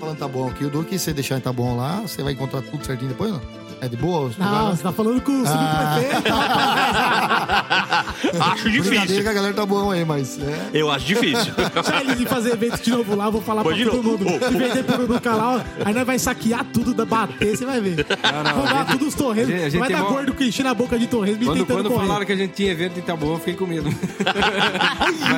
Speaker 6: Falando tá bom aqui, o duro que você deixar em tá bom lá, você vai encontrar tudo certinho depois, não? É de boa? os
Speaker 5: Não, você tá falando com o
Speaker 6: Ah.
Speaker 5: subprefeito.
Speaker 3: Acho
Speaker 6: Brincadeira
Speaker 3: difícil.
Speaker 6: que a galera tá bom aí, mas é.
Speaker 3: Eu acho difícil.
Speaker 5: Deixa de fazer evento de novo lá, vou falar
Speaker 3: Pode
Speaker 5: pra
Speaker 3: de
Speaker 5: todo
Speaker 3: novo.
Speaker 5: mundo. Se vender pro no canal, aí nós vai saquear tudo, da bater, você vai ver.
Speaker 7: não,
Speaker 5: Roubar
Speaker 7: a gente-
Speaker 5: tudo os torresmos.
Speaker 7: a gente- a gente
Speaker 5: vai dar
Speaker 7: mó-
Speaker 5: gordo que encher na boca de torresmo e
Speaker 7: Quando,
Speaker 5: tentando
Speaker 7: quando
Speaker 5: correr.
Speaker 7: falaram que a gente tinha evento em Itaboa, eu fiquei com medo.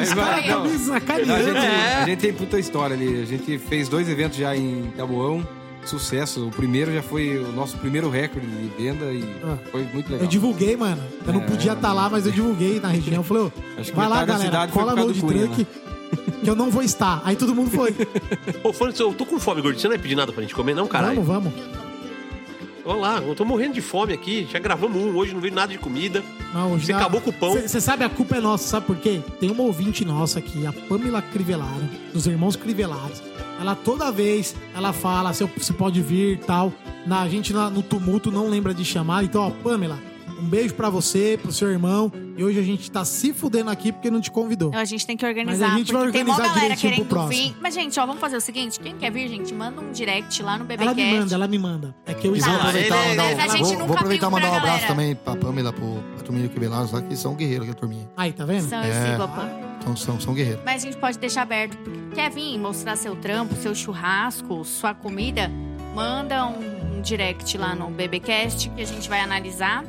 Speaker 5: Os caras
Speaker 7: não.
Speaker 5: tão me
Speaker 7: A
Speaker 5: sacaneando.
Speaker 7: gente,
Speaker 3: É.
Speaker 7: a gente tem puta história ali. A gente fez dois eventos já em Taboão. Sucesso. O primeiro já foi o nosso primeiro recorde de venda e
Speaker 5: Ah.
Speaker 7: foi muito legal.
Speaker 5: Eu divulguei, mano. Eu não
Speaker 7: É.
Speaker 5: podia estar lá, mas eu divulguei na região. Eu falei, ô,
Speaker 7: Acho que
Speaker 5: vai lá, galera, cola no
Speaker 7: Cunha,
Speaker 5: Truck, que eu não vou estar. Aí todo mundo foi.
Speaker 3: Ô, Fernando, eu tô com fome, gordinho. Você não vai pedir nada pra gente comer, não, caralho?
Speaker 5: Vamos, vamos.
Speaker 3: Olha lá, eu tô morrendo de fome aqui. Já gravamos um, hoje não veio nada de comida.
Speaker 5: Não,
Speaker 3: Você acabou com o pão.
Speaker 5: Você sabe, a culpa é nossa, sabe por quê? Tem uma ouvinte nossa aqui, a Pamela Crivellaro, dos irmãos Crivelares. Ela toda vez, ela fala se, pode vir e tal. Na, a gente na- no tumulto não lembra de chamar. Então, ó, Pamela, um beijo pra você, pro seu irmão. E hoje a gente tá se fudendo aqui porque não te convidou.
Speaker 4: Então a gente tem que organizar,
Speaker 5: Mas a gente vai
Speaker 4: porque tem mó
Speaker 5: organizar
Speaker 4: galera
Speaker 5: direitinho pro
Speaker 4: querendo
Speaker 5: próximo.
Speaker 4: vir. Mas, gente, ó, vamos fazer o seguinte: quem quer vir, gente, manda um direct lá no
Speaker 5: Ela
Speaker 4: BBcast.
Speaker 5: me manda, ela me manda. É que eu
Speaker 6: vou aproveitar
Speaker 3: ele-
Speaker 6: e mandar um, vou, vou aproveitar e mandar um abraço
Speaker 4: galera.
Speaker 6: também pra Pamela, pro, pra turminha que Velados lá, que são guerreiros, que é a turminha.
Speaker 5: Aí, tá vendo?
Speaker 4: São
Speaker 6: É. Então são, são guerreiros.
Speaker 4: Mas a gente pode deixar aberto. porque Quer vir mostrar seu trampo, seu churrasco, sua comida? Manda um, um direct lá no BBcast que a gente vai analisar.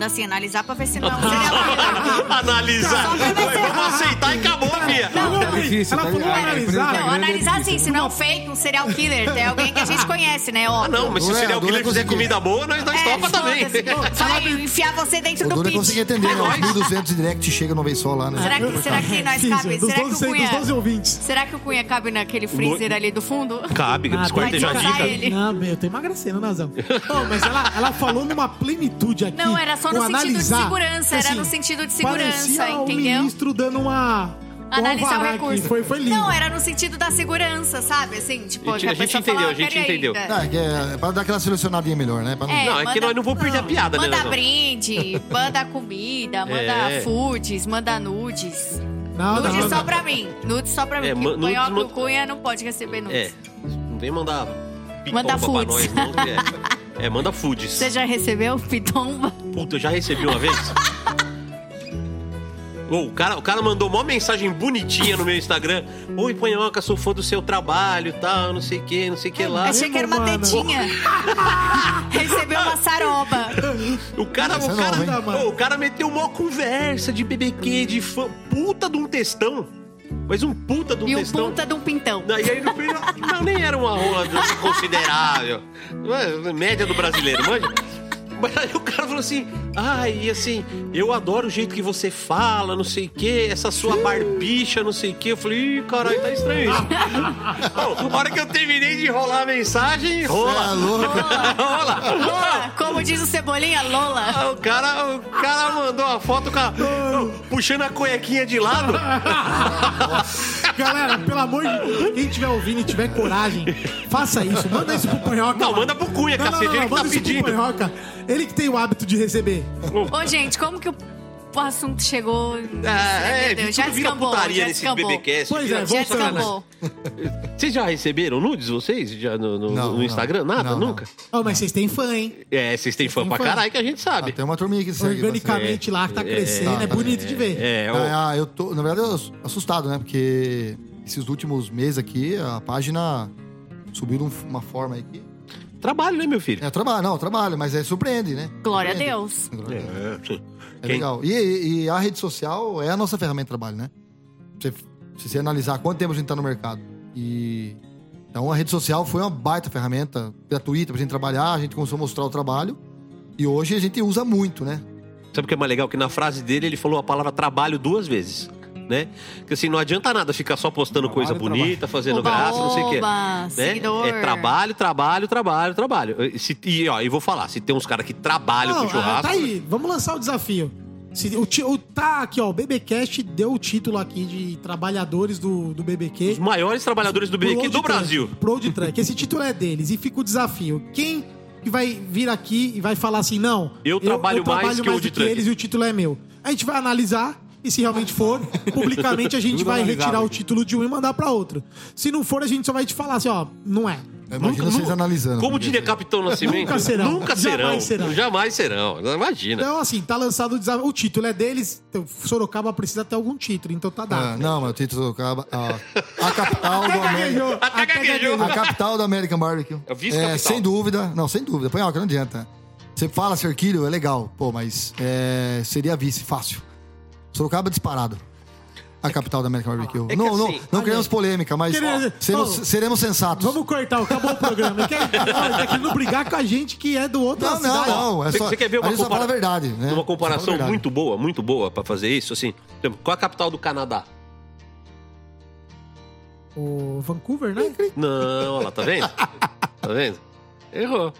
Speaker 4: Assim, analisar pra ver se não é um serial killer.
Speaker 3: Analisar. Vamos aceitar e acabou, filha.
Speaker 5: Não,
Speaker 7: É difícil,
Speaker 5: ela
Speaker 7: tá?
Speaker 5: falou analisar.
Speaker 7: tá
Speaker 4: Não,
Speaker 7: é
Speaker 4: analisar assim, se não é um fake, um serial killer. Tem alguém que a gente conhece, né?
Speaker 3: Ah,
Speaker 4: Óbvio.
Speaker 3: não, mas se o
Speaker 6: Não é,
Speaker 3: serial killer fizer comida boa, nós, nós
Speaker 4: É,
Speaker 3: topa também.
Speaker 4: Vai enfiar você dentro
Speaker 6: O
Speaker 4: do
Speaker 6: duro é
Speaker 4: pit.
Speaker 6: conseguir atender, né? Uns 1.200 direct chega uma vez só lá, né?
Speaker 4: Será que, será que nós
Speaker 5: Sim,
Speaker 4: cabe? Será que o
Speaker 5: 12,
Speaker 4: Cunha...
Speaker 5: dos 12 ouvintes.
Speaker 4: Será que o Cunha cabe naquele freezer ali do fundo?
Speaker 3: Cabe,
Speaker 5: Ah,
Speaker 4: ele.
Speaker 5: Não, eu tô emagrecendo, Nazão. Mas ela, ela falou numa plenitude aqui.
Speaker 4: Não, era só no
Speaker 5: com
Speaker 4: sentido de segurança, era
Speaker 5: Assim,
Speaker 4: no sentido de segurança,
Speaker 5: o
Speaker 4: entendeu?
Speaker 5: ministro dando uma... um
Speaker 4: Analisar o
Speaker 5: aqui.
Speaker 4: recurso.
Speaker 5: Foi, foi lindo.
Speaker 4: Não, era no sentido da segurança, sabe? Assim, tipo,
Speaker 3: A gente-
Speaker 4: que
Speaker 3: a gente entendeu,
Speaker 4: fala,
Speaker 3: a gente
Speaker 4: "Quero ir
Speaker 3: entendeu."
Speaker 4: ainda."
Speaker 6: Não, é, que é pra dar aquela selecionadinha melhor, né? Pra não...
Speaker 4: É,
Speaker 3: Não, é que
Speaker 4: manda-
Speaker 3: nós não vamos perder a piada, né,
Speaker 4: Manda brinde, manda comida, manda
Speaker 3: É.
Speaker 4: foods, manda nudes.
Speaker 5: Não, não,
Speaker 4: nudes
Speaker 5: não,
Speaker 4: só
Speaker 5: não.
Speaker 4: pra mim. Nudes só pra mim.
Speaker 3: É,
Speaker 4: porque o
Speaker 3: nudes,
Speaker 4: o Cunha não pode receber
Speaker 3: É,
Speaker 4: nudes.
Speaker 3: não vem mandar
Speaker 4: Manda
Speaker 3: pra
Speaker 4: foods.
Speaker 3: nós, não. que É, é manda foods.
Speaker 4: Você já recebeu pitomba?
Speaker 3: Puta, eu já recebi uma vez. Ô, o, cara, o cara mandou uma mensagem bonitinha no meu Instagram. Oi, Panhoca, sou fã do seu trabalho e tal, não sei o que, não sei o que lá.
Speaker 4: Achei que era uma tetinha. Recebeu uma saroba.
Speaker 3: O cara,
Speaker 6: Essa
Speaker 3: o
Speaker 6: é
Speaker 3: cara, ô, o cara meteu uma conversa de BBQ, de fã. Puta de um textão. Mas um puta de um
Speaker 4: E um
Speaker 3: textão.
Speaker 4: punta de um pintão.
Speaker 3: Não, e aí no fim, não, nem era uma rola considerável. É, Média do brasileiro, manja? Mas aí o cara falou assim: ai, e assim, eu adoro o jeito que você fala, não sei o quê, essa sua barbicha, não sei o quê. Eu falei, ih, caralho, tá estranho. Bom, a hora que eu terminei de rolar a mensagem, rola.
Speaker 6: É
Speaker 3: rola.
Speaker 4: Lola, como diz o Cebolinha, Lola.
Speaker 3: Ah, O cara, o cara mandou uma foto com a, puxando a cuequinha de lado.
Speaker 5: Galera, pelo amor de Deus, quem estiver ouvindo e tiver coragem, faça isso. Manda isso pro Panhoca.
Speaker 3: Não,
Speaker 5: mano.
Speaker 3: manda pro Cunha,
Speaker 5: Não, não,
Speaker 3: cacete,
Speaker 5: não,
Speaker 3: ele que tá pedindo.
Speaker 5: Panhoca. Ele que tem o hábito de receber.
Speaker 4: Ô, gente, como que o o assunto chegou...
Speaker 3: É,
Speaker 4: Meu
Speaker 3: é,
Speaker 4: Deus,
Speaker 3: tudo vira putaria
Speaker 4: já
Speaker 3: nesse. BBcast.
Speaker 5: Pois é,
Speaker 4: Já descambou.
Speaker 3: Vocês já receberam nudes, vocês? Já no, no-
Speaker 6: Não,
Speaker 3: no
Speaker 6: não.
Speaker 3: Instagram? Nada?
Speaker 6: Não, não.
Speaker 3: nunca?
Speaker 5: Ó, mas vocês têm fã, hein?
Speaker 3: É, vocês têm fã
Speaker 5: Tem
Speaker 3: pra
Speaker 5: fã.
Speaker 3: caralho que a gente
Speaker 6: Ah,
Speaker 3: sabe.
Speaker 6: tem uma turminha que segue.
Speaker 5: Organicamente lá, que tá crescendo, é, bonito de ver.
Speaker 3: É, o-
Speaker 6: Ah, eu tô, na verdade, eu tô assustado, né? Porque esses últimos meses aqui, a página subiu de um- uma forma aí que.
Speaker 3: trabalho, né, meu filho?
Speaker 6: É trabalho, não, trabalho, mas é surpreende, né?
Speaker 4: Glória a
Speaker 6: Surpreende.
Speaker 4: Deus.
Speaker 6: Glória a Deus.
Speaker 3: É, sim.
Speaker 6: É
Speaker 3: Quem-
Speaker 6: legal. E, e a rede social é a nossa ferramenta de trabalho, né? Se, se você analisar quanto tempo a gente tá no mercado. E. Então a rede social foi uma baita ferramenta gratuita pra gente trabalhar, a gente começou a mostrar o trabalho. E hoje a gente usa muito, né?
Speaker 3: Sabe o que é mais legal? Que na frase dele ele falou a palavra trabalho duas vezes. Né? Porque assim, não adianta nada ficar só postando
Speaker 7: Trabalho,
Speaker 3: coisa bonita, fazendo
Speaker 4: Oba,
Speaker 3: graça, não sei o quê. Né? É trabalho, trabalho, trabalho, trabalho. E, se- e ó, e vou falar, se tem uns caras que trabalham
Speaker 5: Não,
Speaker 3: com churrasco.
Speaker 5: tá aí, vamos lançar o desafio. Se, o, o- tá aqui, ó, o BBcast deu o título aqui de trabalhadores do, do BBQ.
Speaker 3: Os maiores trabalhadores do BQ
Speaker 5: Pro
Speaker 3: do Brasil.
Speaker 5: Pro Old Track. Esse título é deles. E fica o desafio. Quem que vai vir aqui e vai falar assim, não...
Speaker 3: Eu trabalho mais que o Old
Speaker 5: do
Speaker 3: Track.
Speaker 5: eles e o título é meu. A gente vai analisar e se realmente for, publicamente a gente vai retirar o título de um e mandar pra outro. Se não for, a gente só vai te falar assim, ó, não é.
Speaker 6: Imagina vocês analisando.
Speaker 3: Como diria Capitão Nascimento?
Speaker 5: Nunca serão.
Speaker 3: Nunca
Speaker 5: Jamais
Speaker 3: serão.
Speaker 5: serão.
Speaker 3: Jamais serão. Imagina.
Speaker 5: Então, assim, tá lançado o desafio. O título é deles. Então, Sorocaba precisa ter algum título, então tá
Speaker 6: Ah,
Speaker 5: dado.
Speaker 6: não, mas o título acaba. A, a capital do América.
Speaker 3: Até gaguejou.
Speaker 6: A capital do American Barbecue.
Speaker 3: É vice-capital.
Speaker 6: sem dúvida. Não, sem dúvida. Põe que não adianta. Você fala Cerquilho, é legal. Pô, mas é, seria vice, fácil. Sorocaba disparado. A capital da American Barbecue.
Speaker 3: É que
Speaker 6: não, não,
Speaker 3: assim-
Speaker 6: não queremos polêmica, mas ó, seremos,
Speaker 5: Ô,
Speaker 6: seremos sensatos.
Speaker 5: Vamos cortar, acabou o programa. Quer, tá querendo brigar com a gente que é do outro
Speaker 6: Não, não, não. É
Speaker 3: Você,
Speaker 6: só,
Speaker 3: você quer ver uma, compara-
Speaker 6: fala a verdade, né?
Speaker 3: uma comparação
Speaker 6: verdade.
Speaker 3: muito boa, muito boa pra fazer isso? Assim, por exemplo, qual a capital do Canadá?
Speaker 5: O Vancouver, né?
Speaker 3: Não, olha lá, tá vendo? Tá vendo? Errou.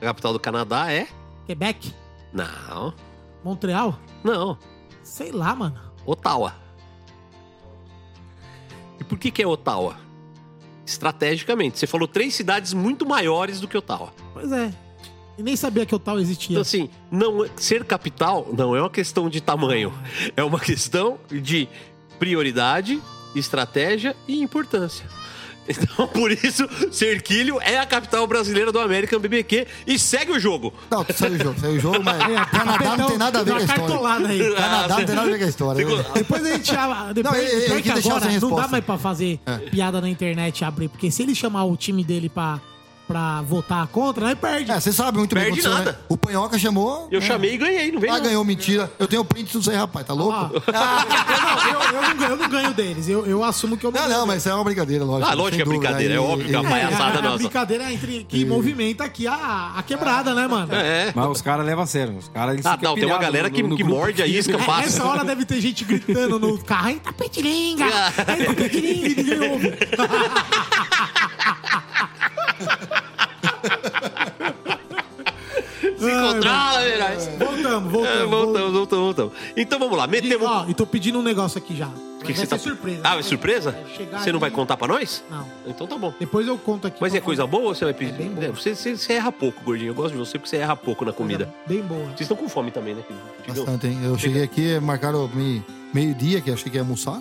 Speaker 3: A capital do Canadá é?
Speaker 5: Quebec?
Speaker 3: Não.
Speaker 5: Montreal?
Speaker 3: Não.
Speaker 5: Sei lá, mano.
Speaker 3: Ottawa. E por que que é Ottawa? Estrategicamente. Você falou três cidades muito maiores do que Ottawa.
Speaker 5: Pois é. E nem sabia que o tal existia.
Speaker 3: Então, assim, não, ser capital não é uma questão de tamanho. É uma questão de prioridade, estratégia e importância. Então, por isso, Cerquilho é a capital brasileira do American BBQ e segue o jogo.
Speaker 6: Não, saiu o jogo, saiu o jogo, mas
Speaker 5: É,
Speaker 6: Canadá não tem nada a ver com a história.
Speaker 5: cartolada aí.
Speaker 6: Canadá não tem nada a ver com a história.
Speaker 3: Ficou-?
Speaker 5: Depois a gente chama. Depois,
Speaker 6: Não, ele- ele
Speaker 5: que agora não dá mais pra fazer
Speaker 6: É.
Speaker 5: piada na internet e abrir. Porque se ele chamar o time dele pra, pra votar contra, aí perde.
Speaker 6: É, você sabe muito bem o que
Speaker 3: Perde
Speaker 6: aconteceu,
Speaker 3: nada.
Speaker 6: né? O Panhoca chamou.
Speaker 3: Eu
Speaker 6: né?
Speaker 3: chamei e ganhei, não veio?
Speaker 6: Ah,
Speaker 3: não.
Speaker 6: ganhou, mentira. Eu tenho o print disso aí, rapaz, tá louco?
Speaker 5: eu, não, eu, eu não ganho, eu não ganho deles. Eu, eu assumo que eu não
Speaker 6: Não,
Speaker 5: ganho
Speaker 6: não,
Speaker 5: deles.
Speaker 6: mas isso é uma brincadeira, lógico.
Speaker 3: Ah, lógico que é
Speaker 6: dúvida.
Speaker 3: brincadeira, é óbvio que é uma palhaçada
Speaker 5: a, a
Speaker 3: nossa.
Speaker 5: brincadeira entre que movimenta aqui a, a quebrada, né, mano?
Speaker 3: É.
Speaker 7: Mas os caras levam a sério. Os caras,
Speaker 3: Ah, não, tem uma galera
Speaker 7: no-
Speaker 3: que,
Speaker 7: no
Speaker 3: que morde a isca
Speaker 5: É,
Speaker 3: fácil.
Speaker 5: Nessa hora deve ter gente gritando no carro, hein, tapetilinga! Hein, tapetilinga, e ninguém ouve.
Speaker 3: Se controla, Verais.
Speaker 5: Voltamos, voltamos.
Speaker 3: É, voltamos, voltamos, voltamos. Então vamos lá,
Speaker 5: E,
Speaker 3: metemos.
Speaker 5: ó, e tô pedindo um negócio aqui já.
Speaker 3: O que,
Speaker 5: Vai
Speaker 3: que você
Speaker 5: ser
Speaker 3: tá.
Speaker 5: surpresa.
Speaker 3: Ah, é surpresa?
Speaker 5: Chegar
Speaker 3: Você não vai
Speaker 5: aqui-
Speaker 3: contar pra nós?
Speaker 5: Não.
Speaker 3: Então tá bom.
Speaker 5: Depois eu conto aqui.
Speaker 3: Mas
Speaker 5: pra
Speaker 3: é coisa boa ou você vai pedir?
Speaker 5: É bem boa.
Speaker 3: É, você, você, você erra pouco, gordinho. Eu gosto de você porque você erra pouco na comida.
Speaker 5: Bem boa.
Speaker 3: Vocês estão com fome também, né? Digão?
Speaker 6: Bastante, hein? Eu cheguei aqui, marcaram me- meio-dia, que eu achei que ia almoçar.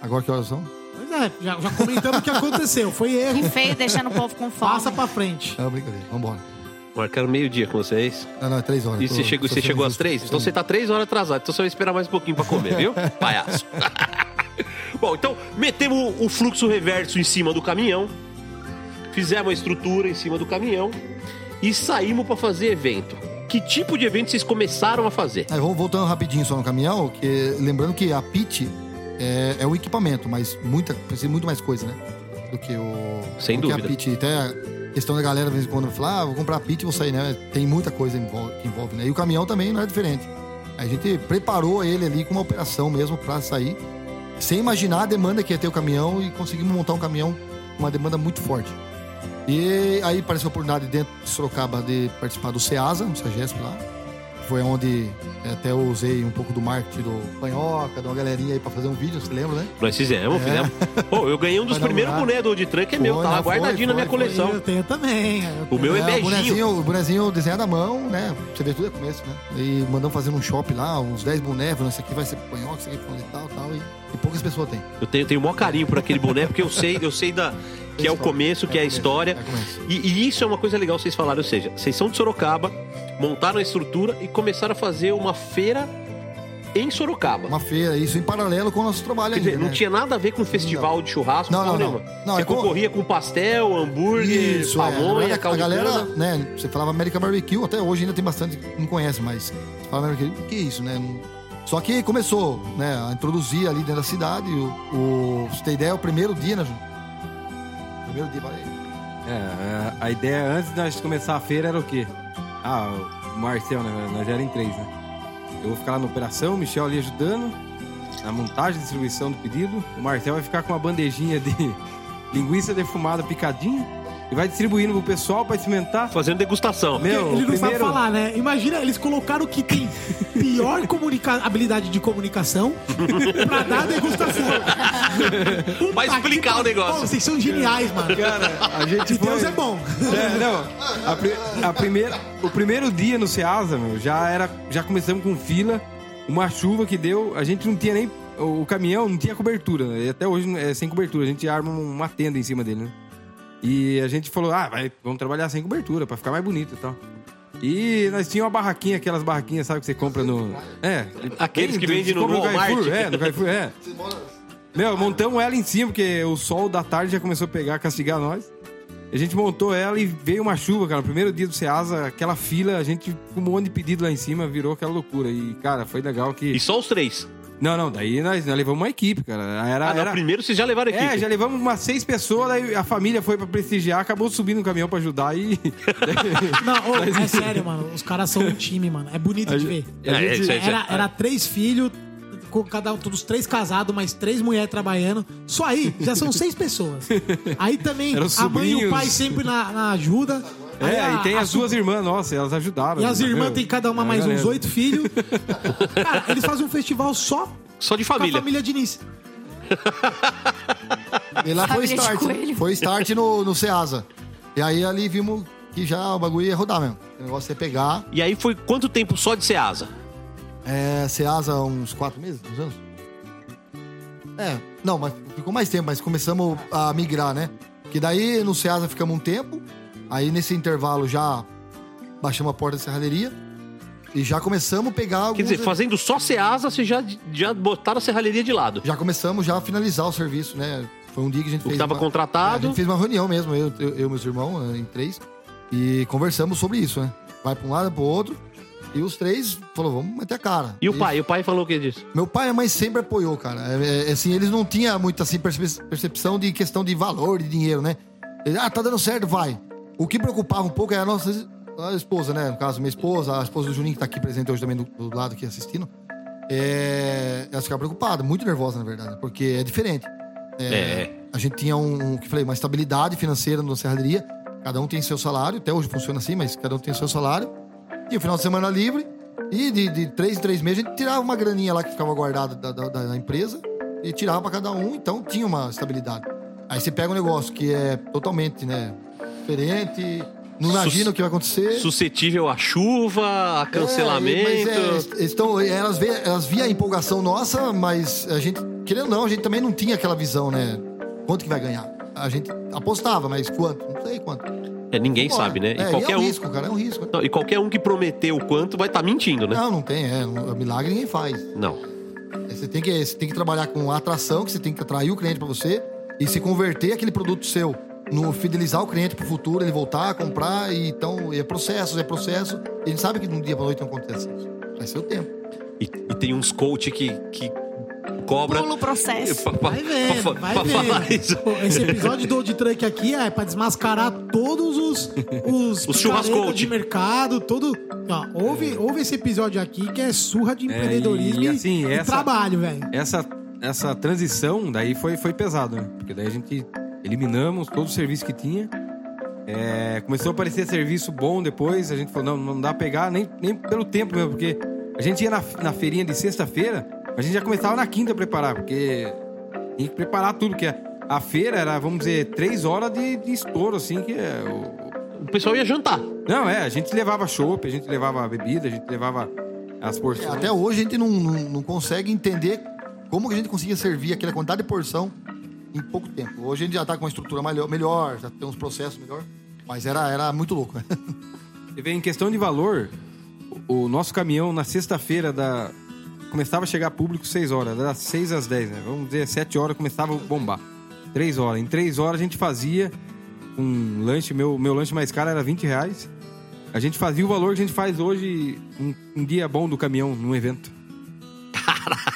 Speaker 6: Agora que horas são?
Speaker 5: É, já, já comentamos o que aconteceu. Foi erro.
Speaker 4: Que feio deixando o povo com fome.
Speaker 5: Passa pra frente.
Speaker 6: É uma brincadeira, vambora.
Speaker 3: Marcaram meio-dia com vocês.
Speaker 6: Não, não, é três horas.
Speaker 3: E
Speaker 6: Tô-
Speaker 3: você chegou,
Speaker 6: tô
Speaker 3: você
Speaker 6: sendo
Speaker 3: chegou às
Speaker 6: justo.
Speaker 3: três? Então você tá três horas atrasado. Então você vai esperar mais um pouquinho pra comer, viu? Palhaço. Bom, então metemos o fluxo reverso em cima do caminhão. Fizemos a estrutura em cima do caminhão. E saímos pra fazer evento. Que tipo de evento vocês começaram a fazer?
Speaker 6: Aí, vamos voltando rapidinho só no caminhão, que, lembrando que a PIT é, é o equipamento, mas muita, precisa de muito mais coisa, né? Do que o.
Speaker 3: Sem
Speaker 6: do que
Speaker 3: dúvida.
Speaker 6: a pit. Até a questão da galera, de vez em quando, falar, ah, vou comprar pit e vou sair, né? Tem muita coisa que envolve, né? E o caminhão também não é diferente. A gente preparou ele ali com uma operação mesmo pra sair, sem imaginar a demanda que ia ter o caminhão e conseguimos montar um caminhão com uma demanda muito forte. E aí apareceu a oportunidade dentro de Sorocaba de participar do CEASA, no SAGESP lá. Foi onde é, até eu usei um pouco do marketing do Panhoca, de uma galerinha aí pra fazer um vídeo, você lembra, né?
Speaker 3: Nós fizemos, fizemos. Pô, eu ganhei um dos primeiros bonés do Truck, é meu,
Speaker 6: Foi,
Speaker 3: tá lá guardadinho na minha
Speaker 6: foi, foi.
Speaker 3: coleção.
Speaker 5: Eu tenho também. eu
Speaker 3: O meu é,
Speaker 6: o
Speaker 3: beijinho.
Speaker 6: bonezinho, o bonezinho desenhado à mão, né? Você vê tudo é começo, né? E mandamos fazer num shopping lá, uns 10 bonés, falando, esse aqui vai ser Panhoca, esse aqui é e tal, tal. E, e poucas pessoas têm.
Speaker 3: Eu tenho, tenho o maior carinho por aquele boné, porque eu sei, eu sei da, que é o começo, que é a história.
Speaker 6: É.
Speaker 3: E, e isso é uma coisa legal vocês falaram, ou seja, vocês são de Sorocaba, montaram a estrutura e começaram a fazer uma feira em Sorocaba.
Speaker 6: Uma feira, isso em paralelo com o nosso trabalho
Speaker 3: Quer
Speaker 6: ainda,
Speaker 3: dizer, não
Speaker 6: né?
Speaker 3: tinha nada a ver com festival de churrasco,
Speaker 6: Não, não, não. Não,
Speaker 3: Você
Speaker 6: é
Speaker 3: concorria com pastel, hambúrguer,
Speaker 6: Isso, é.
Speaker 3: Pamonha,
Speaker 6: verdade, a galera, né? Você falava American Barbecue, até hoje ainda tem bastante que não conhece, mas você fala American Barbecue, o que é isso, né? Não- Só que começou, né, a introduzir ali dentro da cidade. O, o, você ter ideia, o primeiro dia, né? Primeiro dia.
Speaker 7: É, é, a ideia antes de nós começar a feira era o quê? Ah, o Marcel, né? Nós já era em três, né? Eu vou ficar lá na operação, o Michel ali ajudando, na montagem e distribuição do pedido. O Marcel vai ficar com uma bandejinha de linguiça defumada picadinha e vai distribuindo pro pessoal pra experimentar.
Speaker 3: Fazendo degustação.
Speaker 7: Meu,
Speaker 5: Ele não sabe
Speaker 7: primeiro-
Speaker 5: falar, né? Imagina, eles colocaram o que tem pior comunica- habilidade de comunicação pra dar degustação. Puta
Speaker 3: Pra explicar
Speaker 5: que
Speaker 3: o negócio.
Speaker 5: Pô, vocês são geniais, mano.
Speaker 7: Cara, a gente
Speaker 5: De Deus
Speaker 7: foi-
Speaker 5: é bom.
Speaker 7: É, não. A, pri- a primeira, o primeiro dia no Ceasa, meu, já era, já começamos com fila, uma chuva que deu, a gente não tinha nem o caminhão não tinha cobertura, né? E até hoje é sem cobertura, a gente arma uma tenda em cima dele, né? E a gente falou: "Ah, vai, vamos trabalhar sem cobertura pra ficar mais bonito e tal". E nós tínhamos uma barraquinha, aquelas barraquinhas, sabe que você compra no É,
Speaker 3: Aqueles que
Speaker 7: você
Speaker 3: vendem no
Speaker 7: compra
Speaker 3: Walmart.
Speaker 7: Carrefour, é, no Carrefour, é. Meu, montamos ela em cima, porque o sol da tarde já começou a pegar, castigar nós. A gente montou ela e veio uma chuva, cara. No primeiro dia do Ceasa, aquela fila, a gente com um monte de pedido lá em cima, virou aquela loucura. E, cara, foi legal que.
Speaker 3: E só os três.
Speaker 7: Não, não, daí nós, nós levamos uma equipe, cara. Era,
Speaker 3: Ah, não,
Speaker 7: era...
Speaker 3: primeiro vocês já levaram equipe.
Speaker 7: É, já levamos umas seis pessoas, daí a família foi pra prestigiar, acabou subindo no caminhão pra ajudar e.
Speaker 5: Não, ô, é sério, mano. Os caras são um time, mano. É bonito de ver.
Speaker 3: É, é, aí.
Speaker 5: Era, era três filhos, com cada um, todos três casados, mais três mulheres trabalhando. Só aí, já são seis pessoas. Aí também, a mãe e o pai sempre na, na ajuda. Aí
Speaker 7: É,
Speaker 5: a-
Speaker 7: e tem
Speaker 5: a
Speaker 7: as duas irmãs, nossa, elas ajudaram.
Speaker 5: E as
Speaker 7: né,
Speaker 5: irmãs têm cada uma
Speaker 7: É,
Speaker 5: mais uns oito filhos. Cara, eles fazem um festival só
Speaker 3: Só de
Speaker 5: com a
Speaker 3: família.
Speaker 5: família Diniz.
Speaker 6: E lá foi
Speaker 4: Família de
Speaker 6: start.
Speaker 4: coelho.
Speaker 6: Foi start no, no Ceasa. E aí ali vimos que já o bagulho ia rodar mesmo. O negócio ia pegar.
Speaker 3: E aí foi quanto tempo só de Ceasa?
Speaker 6: É, Ceasa uns quatro meses, uns anos? É, não, mas ficou mais tempo, mas começamos a migrar, né? Que daí no Ceasa ficamos um tempo, aí nesse intervalo já baixamos a porta da serralheria e já começamos a pegar alguns...
Speaker 3: Quer dizer, fazendo só Ceasa, vocês já, já botaram a serralheria de lado.
Speaker 6: Já começamos já a finalizar o serviço, né? Foi um dia que a gente
Speaker 3: O
Speaker 6: fez...
Speaker 3: tava
Speaker 6: uma-
Speaker 3: contratado.
Speaker 6: É, a gente fez uma reunião mesmo, eu, eu, eu e meus irmãos, né, em três, e conversamos sobre isso, né? Vai pra um lado, pro outro, e os três falou, vamos meter a cara.
Speaker 3: E o pai? O pai falou o que disso?
Speaker 6: Meu pai e a mãe sempre apoiou, cara. É, é, assim, eles não tinham muita assim, perce- percepção de questão de valor, de dinheiro, né? Eles, ah, tá dando certo, vai. O que preocupava um pouco é a nossa a esposa, né? No caso, minha esposa, a esposa do Juninho, que tá aqui presente hoje também do, do lado aqui assistindo. É, ela ficava preocupada, muito nervosa, na verdade, porque é diferente.
Speaker 3: É.
Speaker 6: A gente tinha um, que falei, uma estabilidade financeira na serraderia. Cada um tem seu salário, até hoje funciona assim, mas cada um tem seu salário. E o final de semana livre. E de, de três em três meses a gente tirava uma graninha lá que ficava guardada da, da, da empresa e tirava pra cada um, então tinha uma estabilidade. Aí você pega um negócio que é totalmente, né, diferente, não
Speaker 3: Sus-
Speaker 6: imagina o que vai acontecer.
Speaker 3: Suscetível a chuva, a cancelamento.
Speaker 6: É, mas é, estão, elas, vê, elas via a empolgação nossa, mas a gente, querendo ou não, a gente também não tinha aquela visão, né? Quanto que vai ganhar? A gente apostava, mas quanto? Não sei quanto.
Speaker 3: É, ninguém
Speaker 6: Bora.
Speaker 3: sabe, né? E
Speaker 6: É,
Speaker 3: qualquer
Speaker 6: é um
Speaker 3: um.
Speaker 6: risco, cara, é um risco.
Speaker 3: Não, e qualquer um que prometeu o quanto vai estar mentindo, né?
Speaker 6: Não, não tem, é. um- Milagre ninguém faz.
Speaker 3: Não.
Speaker 6: Você tem, que, você tem que trabalhar com atração, que você tem que atrair o cliente pra você e se converter aquele produto seu no fidelizar o cliente pro futuro, ele voltar a comprar. E, então, é processo, é processo. E a gente sabe que de um dia pra noite não acontece isso. Vai ser o tempo.
Speaker 3: E, e tem uns coach que, que cobra.
Speaker 4: Pula o processo.
Speaker 3: Pa- pa-
Speaker 5: Vai vendo,
Speaker 3: pa-
Speaker 5: vai vendo. Esse episódio do Old Truck aqui é pra desmascarar todos os os,
Speaker 3: Os churrascote.
Speaker 5: de mercado, todo. Ó, ouve, ouve esse episódio aqui que é surra de empreendedorismo
Speaker 7: e,
Speaker 5: e,
Speaker 7: assim,
Speaker 5: e
Speaker 7: essa-
Speaker 5: trabalho, velho.
Speaker 7: Essa, essa transição daí foi, foi pesado, né? Porque daí a gente eliminamos todo o serviço que tinha. É, começou a aparecer serviço bom depois. A gente falou, não, não dá pra pegar nem, nem pelo tempo mesmo, porque a gente ia na, na feirinha de sexta-feira, a gente já começava na quinta a preparar, porque tinha que preparar tudo, porque a, a feira era, vamos dizer, três horas de, de estouro, assim, que é o,
Speaker 3: O pessoal ia jantar.
Speaker 7: Não, é, a gente levava chopp, a gente levava bebida, a gente levava as porções.
Speaker 6: Até hoje a gente não, não, não consegue entender como que a gente conseguia servir aquela quantidade de porção em pouco tempo. Hoje a gente já tá com uma estrutura melhor, melhor já tem uns processos melhor. Mas era, era muito louco, né?
Speaker 7: Você vê, em questão de valor, o, nosso caminhão na sexta-feira da. Começava a chegar público 6 horas, das 6 às 10, né? Vamos dizer, 7 horas começava a bombar. 3 horas. Em 3 horas a gente fazia um lanche, meu, meu lanche mais caro era 20 reais. A gente fazia o valor que a gente faz hoje, um, um dia bom do caminhão, num evento.
Speaker 5: Ah,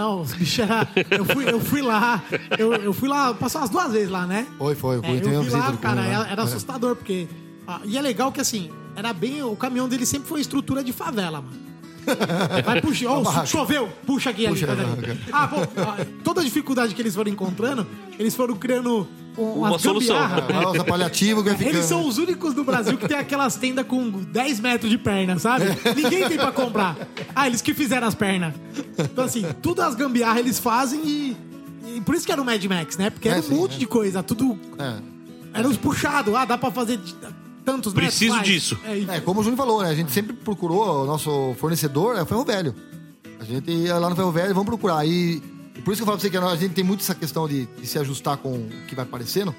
Speaker 5: não, os bichos era. Eu fui, eu fui lá, eu, eu fui lá, passou umas duas vezes lá, né?
Speaker 6: Foi, foi.
Speaker 5: É,
Speaker 6: foi
Speaker 5: eu
Speaker 6: teve uma
Speaker 5: fui lá, cara, era,
Speaker 6: né?
Speaker 5: era assustador, porque. ah, e é legal que assim, era bem. O caminhão dele sempre foi estrutura de favela, mano. Vai puxar, ó,
Speaker 6: barraca.
Speaker 5: choveu, puxa aqui,
Speaker 6: Puxa,
Speaker 5: ali, ali. Ah, pô, ah, toda a dificuldade que eles foram encontrando, eles foram criando um,
Speaker 3: Uma solução.
Speaker 6: Rosa paliativo.
Speaker 5: Eles são os únicos do Brasil que tem aquelas tendas com 10 metros de perna, sabe? Ninguém tem pra comprar. Ah, eles que fizeram as pernas. Então, assim, tudo as gambiarra eles fazem e, e por isso que era o Mad Max, né? Porque era
Speaker 6: É,
Speaker 5: um
Speaker 6: sim,
Speaker 5: monte
Speaker 6: é.
Speaker 5: de coisa, tudo.
Speaker 6: É.
Speaker 5: Era uns puxados. Ah, dá pra fazer tantos metros.
Speaker 3: Preciso
Speaker 5: faz.
Speaker 3: disso.
Speaker 5: É, e-
Speaker 6: É, como o Júnior falou, né? A gente sempre procurou, o nosso fornecedor é o Ferro Velho. A gente ia lá no Ferro Velho, vamos procurar. E por isso que eu falo pra você que a gente tem muito essa questão de, de se ajustar com o que vai aparecendo.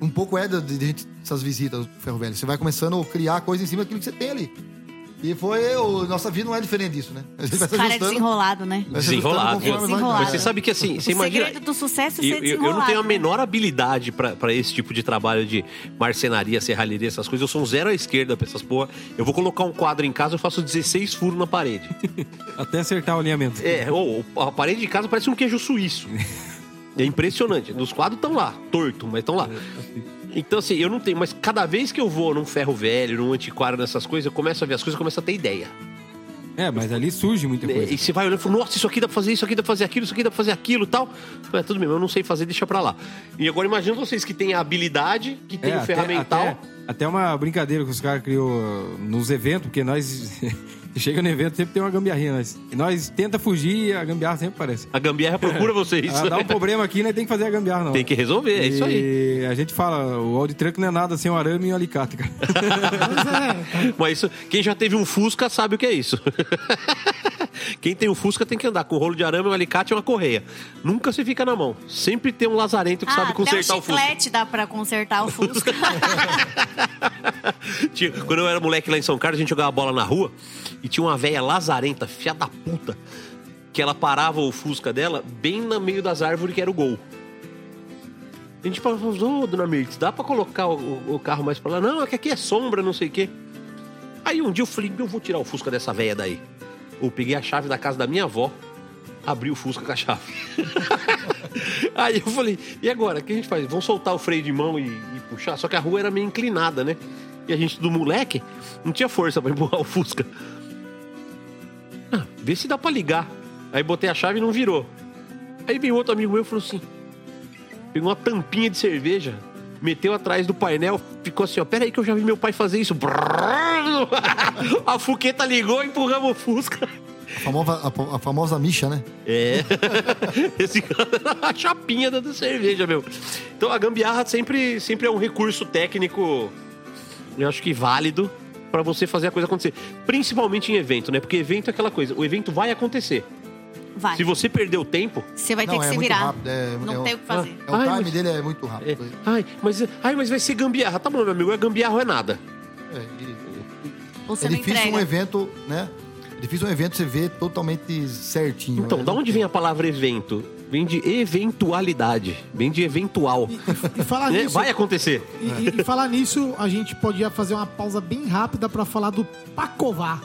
Speaker 6: Um pouco é de, de gente, essas visitas do Ferro Velho. Você vai começando a criar coisa em cima daquilo que você tem ali. E foi. O, nossa vida não é diferente disso, né? A gente vai se
Speaker 4: Cara é desenrolado, né?
Speaker 3: Desenrolado.
Speaker 4: Desenrolado.
Speaker 3: Mas você sabe que assim, você
Speaker 4: o
Speaker 3: imagina.
Speaker 4: segredo do sucesso é ser
Speaker 3: eu-
Speaker 4: desenrolado.
Speaker 3: eu não tenho a
Speaker 4: né?
Speaker 3: menor habilidade pra pra esse tipo de trabalho de marcenaria, serralheria, essas coisas. Eu sou um zero à esquerda pra essas porra. Eu vou colocar um quadro em casa, eu faço 16 furos na parede.
Speaker 7: Até acertar o alinhamento.
Speaker 3: É, ô, a parede de casa parece um queijo suíço. É impressionante. Os quadros estão lá, torto, mas estão lá. Então, assim, eu não tenho, mas cada vez que eu vou num ferro velho, num antiquário, nessas coisas, eu começo a ver as coisas, eu começo a ter ideia.
Speaker 7: É, mas ali surge muita coisa.
Speaker 3: E você vai olhando e fala, nossa, isso aqui dá pra fazer isso, aqui dá pra fazer aquilo, isso aqui dá pra fazer aquilo e tal. É, tudo bem, eu não sei fazer, deixa pra lá. E agora imagina vocês que têm a habilidade, que tem
Speaker 7: É,
Speaker 3: o ferramental.
Speaker 7: Até, até uma brincadeira que os caras criou nos eventos, porque nós chega no evento sempre tem uma gambiarrinha. Nós, e nós tenta fugir e a gambiarra sempre aparece.
Speaker 3: A gambiarra procura vocês.
Speaker 7: Ah, dá um problema aqui, né? Tem que fazer a gambiarra, não.
Speaker 3: Tem que resolver, é isso aí.
Speaker 7: E a gente fala, o Audi Truck não é nada sem um arame e um alicate, cara.
Speaker 5: É,
Speaker 3: Mas isso, quem já teve um Fusca sabe o que é isso. quem tem um Fusca tem que andar com um rolo de arame, um alicate e uma correia. Nunca se fica na mão. Sempre tem um lazarento que
Speaker 4: Ah,
Speaker 3: sabe consertar
Speaker 4: um
Speaker 3: o Fusca.
Speaker 4: chiclete dá pra consertar o Fusca.
Speaker 3: Tinha- Quando eu era moleque lá em São Carlos, a gente jogava bola na rua e tinha uma velha lazarenta, filha da puta, que ela parava o Fusca dela bem no meio das árvores que era o gol. A gente falava, ô, dona Mirtz, dá pra colocar o, o- o carro mais pra lá? Não, é que aqui é sombra, não sei o quê. Aí um dia eu falei, eu vou tirar o Fusca dessa velha daí. Eu peguei a chave da casa da minha avó, abri o Fusca com a chave. Aí eu falei, e agora? O que a gente faz? Vamos soltar o freio de mão e, e puxar? Só que a rua era meio inclinada, né? E a gente, do moleque, não tinha força pra empurrar o Fusca. Ah, vê se dá pra ligar. Aí botei a chave e não virou. Aí veio outro amigo meu e falou assim: pegou uma tampinha de cerveja, meteu atrás do painel, ficou assim, ó, pera aí que eu já vi meu pai fazer isso. A fuqueta ligou, empurramos o Fusca.
Speaker 6: A famosa, a, a famosa micha, né?
Speaker 3: É. Esse cara era a chapinha da cerveja, meu. Então a gambiarra sempre, sempre é um recurso técnico, eu acho que válido pra você fazer a coisa acontecer. Principalmente em evento, né? Porque evento é aquela coisa, o evento vai acontecer.
Speaker 4: Vai.
Speaker 3: Se você perder o tempo,
Speaker 4: Você vai ter
Speaker 6: Não,
Speaker 4: que
Speaker 6: é
Speaker 4: se
Speaker 6: muito
Speaker 4: virar.
Speaker 6: rápido, é-
Speaker 4: não
Speaker 6: é
Speaker 4: tem o que fazer.
Speaker 6: É, o
Speaker 3: Ai,
Speaker 6: time
Speaker 3: mas-
Speaker 6: dele é muito
Speaker 3: é,
Speaker 6: rápido.
Speaker 3: ai, mas, ai, mas vai ser gambiarra. Tá bom, meu amigo, é gambiarra ou é nada.
Speaker 6: É, e- é difícil
Speaker 4: entrega.
Speaker 6: um evento, né? É difícil um evento você ver totalmente certinho.
Speaker 3: Então,
Speaker 6: né?
Speaker 3: da onde vem a palavra evento? Vem de eventualidade, vem de eventual.
Speaker 5: E falar
Speaker 3: Né?
Speaker 5: nisso.
Speaker 3: Vai acontecer.
Speaker 5: E, e- e falar nisso, a gente podia fazer uma pausa bem rápida pra falar do Pacová.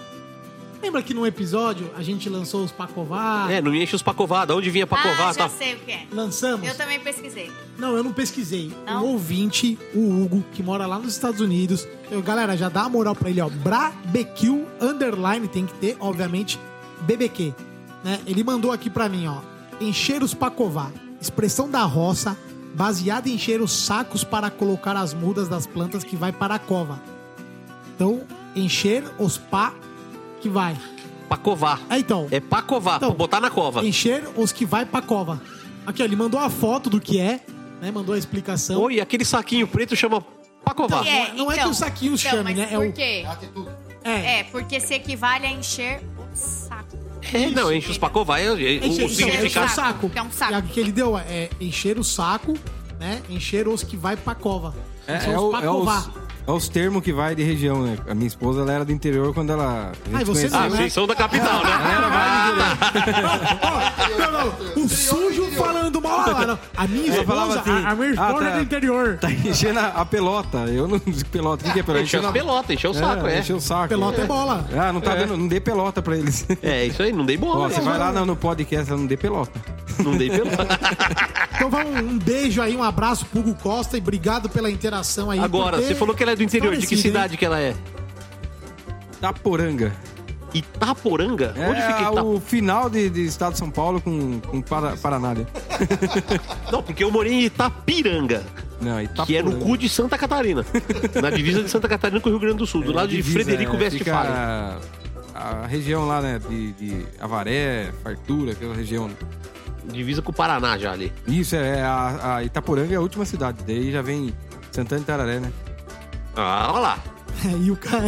Speaker 5: Lembra que num episódio a gente lançou os Pacová?
Speaker 3: É, não enche os pacová. Da onde vinha pacová?
Speaker 4: ah, já
Speaker 3: tá?
Speaker 4: sei o que é.
Speaker 5: Lançamos?
Speaker 4: Eu também pesquisei.
Speaker 5: Não, eu não pesquisei.
Speaker 4: Não?
Speaker 5: O ouvinte, o Hugo, que mora lá nos Estados Unidos. Eu, galera, já dá uma moral pra ele, ó. Barbecue underline, tem que ter, obviamente, BBQ. Né? Ele mandou aqui pra mim, ó. Encher os pacová. Expressão da roça, baseada em encher os sacos para colocar as mudas das plantas que vai para a cova. Então, encher os pá que vai.
Speaker 3: Pacová.
Speaker 5: É, então.
Speaker 3: É pacová,
Speaker 5: Então,
Speaker 3: pra botar na cova.
Speaker 5: Encher os que vai pra cova. Aqui, ó, ele mandou a foto do que é, né? Mandou a explicação.
Speaker 3: Oi, aquele saquinho preto chama pacová.
Speaker 5: Não, é- não é que o saquinho chame,
Speaker 4: mas
Speaker 5: né? É
Speaker 4: por
Speaker 5: o-
Speaker 4: quê?
Speaker 5: É.
Speaker 4: É, porque se equivale a encher o saco.
Speaker 3: É, não, enche os pacová. É, é,
Speaker 5: Encher,
Speaker 3: o
Speaker 5: então, encher
Speaker 3: significado.
Speaker 5: o saco.
Speaker 4: Que é um saco.
Speaker 5: E que ele deu é encher o saco, né? Encher os que vai pra cova.
Speaker 7: É,
Speaker 5: São
Speaker 7: é,
Speaker 5: os
Speaker 7: o- é os, é os termos que vai de região, né? A minha esposa, ela era do interior quando ela... a gente
Speaker 5: Ah, e você.
Speaker 3: Ah,
Speaker 5: né?
Speaker 3: vocês são da capital, né?
Speaker 7: Ela era mais do interior.
Speaker 5: Não, não, o sujo falando mal lá. não. A minha esposa,
Speaker 7: falava assim,
Speaker 5: a, a minha
Speaker 7: ah,
Speaker 5: esposa
Speaker 7: tá.
Speaker 5: é do interior.
Speaker 7: Tá enchendo a, a pelota. Eu não digo pelota. O que, que é pelota?
Speaker 3: Encheu as
Speaker 7: a-
Speaker 3: pelotas, encheu o saco, é.
Speaker 7: Encheu o saco.
Speaker 5: Pelota é bola.
Speaker 7: Ah, não tá dando... Não dê pelota pra eles.
Speaker 3: É, isso aí, não dei
Speaker 7: Ó,
Speaker 3: bola.
Speaker 7: você vai lá no, no podcast, ela não dê pelota.
Speaker 3: Não dei pelota.
Speaker 5: Então vamos, um beijo aí, um abraço pro Hugo Costa e obrigado pela interação aí.
Speaker 3: Agora, você falou que ela é do interior. De que cidade que ela é?
Speaker 7: Taporanga.
Speaker 3: Itaporanga?
Speaker 7: É
Speaker 3: Onde fica Itaporanga?
Speaker 7: o final de, de estado de São Paulo com, com Para- Paraná.
Speaker 3: Não, porque eu morei em Itapiranga.
Speaker 7: Não,
Speaker 3: Que é no
Speaker 7: Itaporanga.
Speaker 3: cu de Santa Catarina. na divisa de Santa Catarina com o Rio Grande do Sul. do
Speaker 7: É,
Speaker 3: lado de
Speaker 7: divisa,
Speaker 3: Frederico
Speaker 7: é,
Speaker 3: Westphalen.
Speaker 7: fica A região lá, né? De, de Avaré, Fartura, aquela região.
Speaker 3: Divisa com o Paraná já ali.
Speaker 7: Isso, é. A, a Itaporanga é a última cidade. Daí já vem Santana e Tararé, né?
Speaker 3: Ah, olha lá.
Speaker 5: E o cara.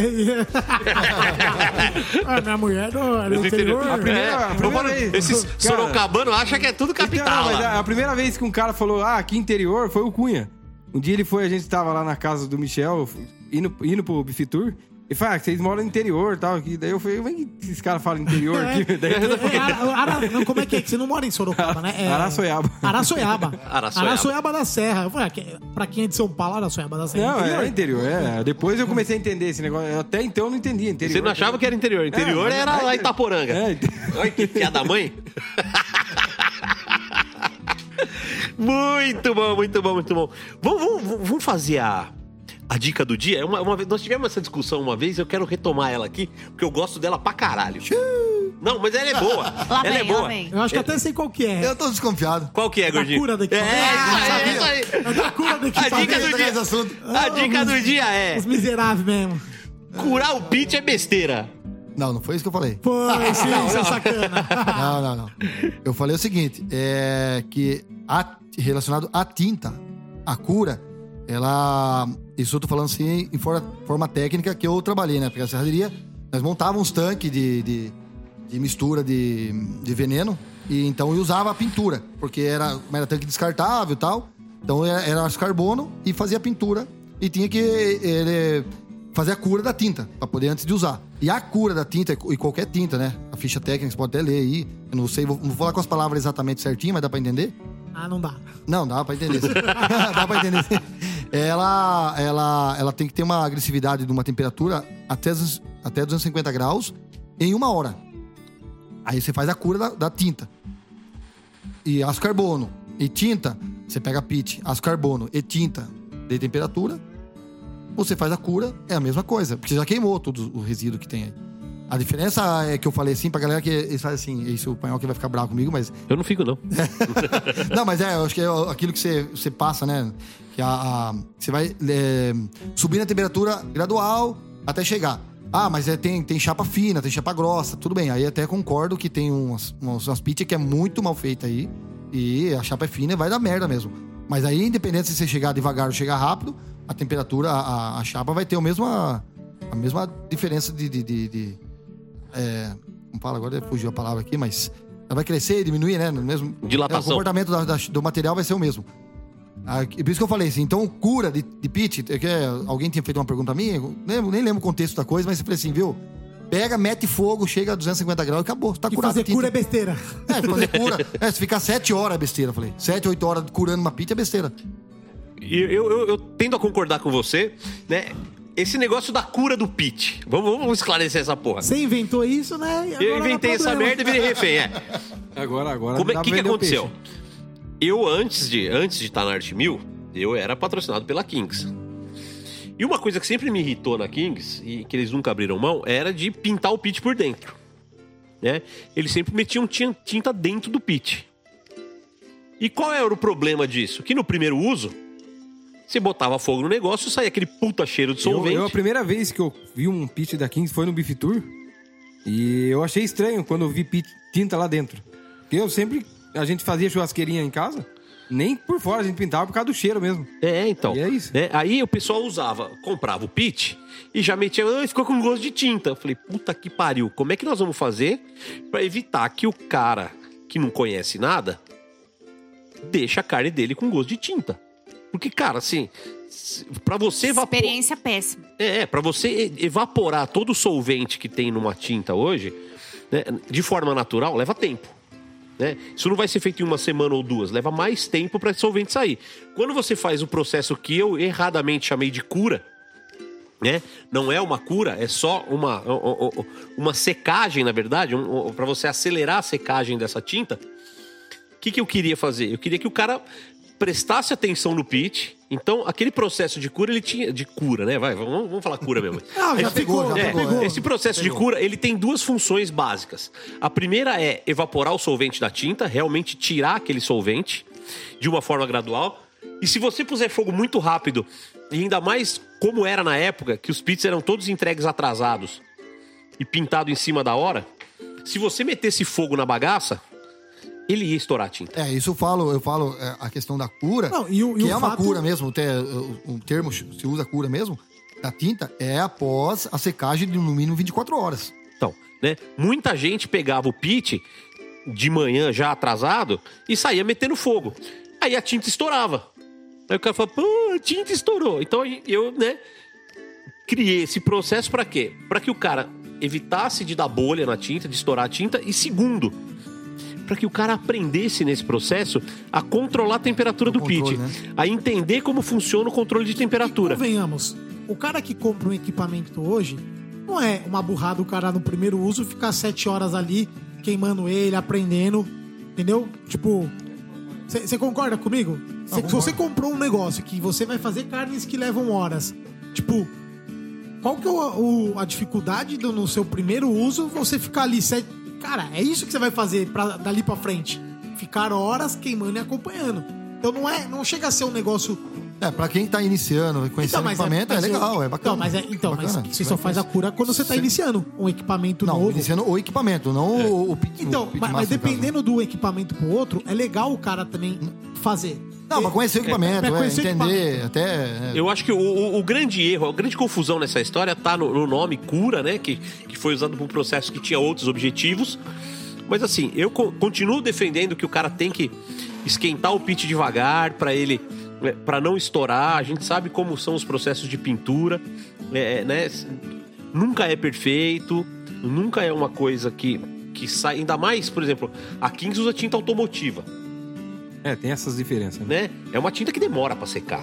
Speaker 5: ah, minha mulher do, interior.
Speaker 3: interior.
Speaker 7: primeira-
Speaker 3: É,
Speaker 7: a primeira
Speaker 3: mano,
Speaker 7: vez-
Speaker 3: Esses
Speaker 7: Cara-
Speaker 3: sorocabanos acham que é tudo capital.
Speaker 7: Então, mas
Speaker 3: lá.
Speaker 7: a, a primeira vez que um cara falou, ah, aqui interior, foi o Cunha. Um dia ele foi, a gente tava lá na casa do Michel, indo, indo pro Bifitur. E falou, ah, vocês moram no interior e tal. aqui. Daí eu falei, como é que esses caras falam interior aqui? Daí eu
Speaker 5: É, Ara- Ara- não, como é que é? Que você não mora em Sorocaba, né? É,
Speaker 7: Araçoiaba.
Speaker 5: Araçoiaba.
Speaker 3: Araçoiaba.
Speaker 5: Araçoiaba da Serra. Eu falei, ah, pra quem é de São Paulo, Araçoiaba da Serra.
Speaker 7: Não,
Speaker 5: Interior.
Speaker 7: é interior, é. Depois eu comecei a entender esse negócio. Eu até então eu não entendia interior.
Speaker 3: Você não achava que era interior. Interior
Speaker 7: mas-
Speaker 3: era lá em Itaporanga.
Speaker 7: É,
Speaker 3: Olha que piada mãe. muito bom, muito bom, muito bom. Vamos, vamos, vamos fazer a, a dica do dia? Uma, uma vez, nós tivemos essa discussão uma vez, eu quero retomar ela aqui, porque eu gosto dela pra caralho. Não, mas ela é boa.
Speaker 4: Lá
Speaker 3: ela
Speaker 4: vem,
Speaker 3: é boa.
Speaker 5: Eu acho que até sei qual que é.
Speaker 6: Eu tô desconfiado.
Speaker 3: Qual que é, gordinho?
Speaker 5: cura daqui.
Speaker 3: É,
Speaker 5: Ah,
Speaker 3: é, isso aí.
Speaker 5: É da cura daqui
Speaker 3: A dica do dia.
Speaker 6: Esse assunto.
Speaker 3: A dica do dia é:
Speaker 5: Os miseráveis mesmo.
Speaker 3: curar o pitch é besteira.
Speaker 6: Não, não foi isso que eu falei.
Speaker 5: Pô, sim, seu sacana.
Speaker 6: Não, não, não. Eu falei o seguinte, é que a- relacionado à tinta, a cura, ela... Isso eu tô falando assim em forma, forma técnica que eu trabalhei, né? Porque a serraderia, nós montávamos tanque de, de, de mistura de, de veneno e então eu usava a pintura, porque era, era tanque descartável e tal. Então era, era carbono e fazia pintura e tinha que ele, fazer a cura da tinta, pra poder antes de usar. E a cura da tinta, e qualquer tinta, né? A ficha técnica, você pode até ler aí. Eu não sei, vou, não vou falar com as palavras exatamente certinho, mas dá pra entender?
Speaker 5: Ah, não dá.
Speaker 6: Não, dá pra entender. dá pra entender. Ela, ela, ela tem que ter uma agressividade de uma temperatura até, 200 até 250 graus em uma hora. Aí você faz a cura da, da tinta. E aço carbono e tinta, você pega pitch, aço carbono e tinta de temperatura, você faz a cura, é a mesma coisa, porque já queimou todo o resíduo que tem aí. A diferença é que eu falei assim pra galera que eles fazem assim, isso o panhol que vai ficar bravo comigo, mas
Speaker 3: Eu não fico, não.
Speaker 6: não, mas é, eu acho que é aquilo que você, você passa, né? Que a, a- você vai é, subindo a temperatura gradual até chegar. Ah, mas é, tem, tem chapa fina, tem chapa grossa, tudo bem. Aí até concordo que tem umas, umas, umas que é muito mal feita aí. E a chapa é fina e vai dar merda mesmo. Mas aí, independente se você chegar devagar ou chegar rápido, a temperatura, a, a- a chapa vai ter a mesma, a mesma diferença de. de, de- de- é, como fala agora, fugiu a palavra aqui, mas ela vai crescer e diminuir, né? No mesmo,
Speaker 3: Dilatação.
Speaker 6: é, o comportamento da- da- do material vai ser o mesmo. Ah, e por isso que eu falei assim, então cura de, de pitch, é que é, alguém tinha feito uma pergunta a mim, eu nem, nem lembro o contexto da coisa, mas eu falei assim, viu? Pega, mete fogo, chega a 250 graus e acabou. Tá
Speaker 5: E
Speaker 6: curado.
Speaker 5: fazer cura é besteira.
Speaker 6: É, fazer cura. É, se ficar 7 horas é besteira, eu falei. 7, 8 horas curando uma pitch é besteira.
Speaker 3: E Eu, eu, eu tendo a concordar com você, né? Esse negócio da cura do pit. Vamos, vamos esclarecer essa porra.
Speaker 5: Você inventou isso, né?
Speaker 3: Eu inventei essa merda e virei refém, é.
Speaker 7: Agora, agora.
Speaker 3: Como é que, que
Speaker 7: o
Speaker 3: aconteceu?
Speaker 7: peixe.
Speaker 3: Eu, antes de antes de estar na Arte Mil, eu era patrocinado pela Kings. E uma coisa que sempre me irritou na Kings, e que eles nunca abriram mão, era de pintar o pit por dentro. Né? Eles sempre metiam tin- tinta dentro do pit. E qual era o problema disso? Que no primeiro uso, você botava fogo no negócio, saía aquele puta cheiro de
Speaker 7: Eu,
Speaker 3: solvente.
Speaker 7: eu, a primeira vez que eu vi um pit da Kings foi no Beef Tour. E eu achei estranho quando eu vi pit, tinta lá dentro. Porque eu sempre. A gente fazia churrasqueirinha em casa. Nem por fora a gente pintava por causa do cheiro mesmo.
Speaker 3: É, então.
Speaker 7: E é isso.
Speaker 3: né? Aí o pessoal usava, comprava o pit e já metia, ah, ficou com gosto de tinta. Eu falei, puta que pariu, como é que nós vamos fazer pra evitar que o cara que não conhece nada deixe a carne dele com gosto de tinta? Porque, cara, assim, pra você evaporar.
Speaker 4: Experiência péssima.
Speaker 3: É, pra você e- evaporar todo o solvente que tem numa tinta hoje, né, de forma natural, leva tempo. Né? Isso não vai ser feito em uma semana ou duas, leva mais tempo para esse solvente sair. Quando você faz o processo que eu erradamente chamei de cura, né? Não é uma cura, é só uma, uma secagem, na verdade, um, para você acelerar a secagem dessa tinta. O que, que eu queria fazer? Eu queria que o cara prestasse atenção no pitch. Então, aquele processo de cura, ele tinha. De cura, né? Vai, vamos, vamos falar cura mesmo.
Speaker 5: Ah, já
Speaker 3: Esse-
Speaker 5: pegou, já
Speaker 3: é,
Speaker 5: pegou.
Speaker 3: Esse processo de cura, ele tem duas funções básicas. A primeira é evaporar o solvente da tinta, realmente tirar aquele solvente de uma forma gradual. E se você puser fogo muito rápido, e ainda mais como era na época, que os pits eram todos entregues atrasados e pintado em cima da hora, se você metesse fogo na bagaça, ele ia estourar a tinta.
Speaker 6: É, isso eu falo, eu falo é, a questão da cura,
Speaker 5: Não, e o- e
Speaker 6: que
Speaker 5: o
Speaker 6: é uma
Speaker 5: fato-
Speaker 6: cura mesmo, até um termo se usa cura mesmo, da tinta, é após a secagem de no mínimo 24 horas.
Speaker 3: Então, né? Muita gente pegava o pit de manhã já atrasado e saía metendo fogo. Aí a tinta estourava. Aí o cara fala, pô, a tinta estourou. Então eu, né, criei esse processo pra quê? Pra que o cara evitasse de dar bolha na tinta, de estourar a tinta. E segundo, pra que o cara aprendesse nesse processo a controlar a temperatura do
Speaker 6: controle,
Speaker 3: pit.
Speaker 6: né?
Speaker 3: A entender como funciona o controle de temperatura.
Speaker 5: Convenhamos, o cara que compra um equipamento hoje não é uma burrada o cara no primeiro uso ficar sete horas ali queimando ele, aprendendo, entendeu? Tipo, você concorda comigo? Cê- se você comprou um negócio que você vai fazer carnes que levam horas, tipo, qual que é o- o- a dificuldade do, no seu primeiro uso você ficar ali sete... Cara, é isso que você vai fazer pra, dali pra frente. Ficar horas queimando e acompanhando. Então não é, não chega a ser um negócio
Speaker 6: É, pra quem tá iniciando, conhecendo o equipamento, é,
Speaker 5: mas
Speaker 6: legal,
Speaker 5: o-
Speaker 6: é bacana.
Speaker 5: Então, mas, é, então,
Speaker 6: É bacana.
Speaker 5: mas você só faz a cura quando você tá
Speaker 6: Sim.
Speaker 5: iniciando um equipamento
Speaker 6: Não,
Speaker 5: novo.
Speaker 6: iniciando o equipamento, não o, o pit
Speaker 5: Então,
Speaker 6: o
Speaker 5: mas, mas dependendo do equipamento pro outro, é legal o cara também fazer.
Speaker 6: Não, pra conhecer o equipamento,
Speaker 5: pra
Speaker 6: é,
Speaker 5: conhecer o
Speaker 6: entender,
Speaker 5: equipamento.
Speaker 6: até... é,
Speaker 3: Eu acho que o, o- o grande erro, a grande confusão nessa história tá no, no nome cura, né? Que, que foi usado para um processo que tinha outros objetivos. Mas assim, eu co- continuo defendendo que o cara tem que esquentar o pit devagar para ele, para não estourar. A gente sabe como são os processos de pintura, é, né? Nunca é perfeito, nunca é uma coisa que que sai. Ainda mais, por exemplo, a Kings usa tinta automotiva,
Speaker 7: É, tem essas diferenças. Né?
Speaker 3: né? É uma tinta que demora para secar.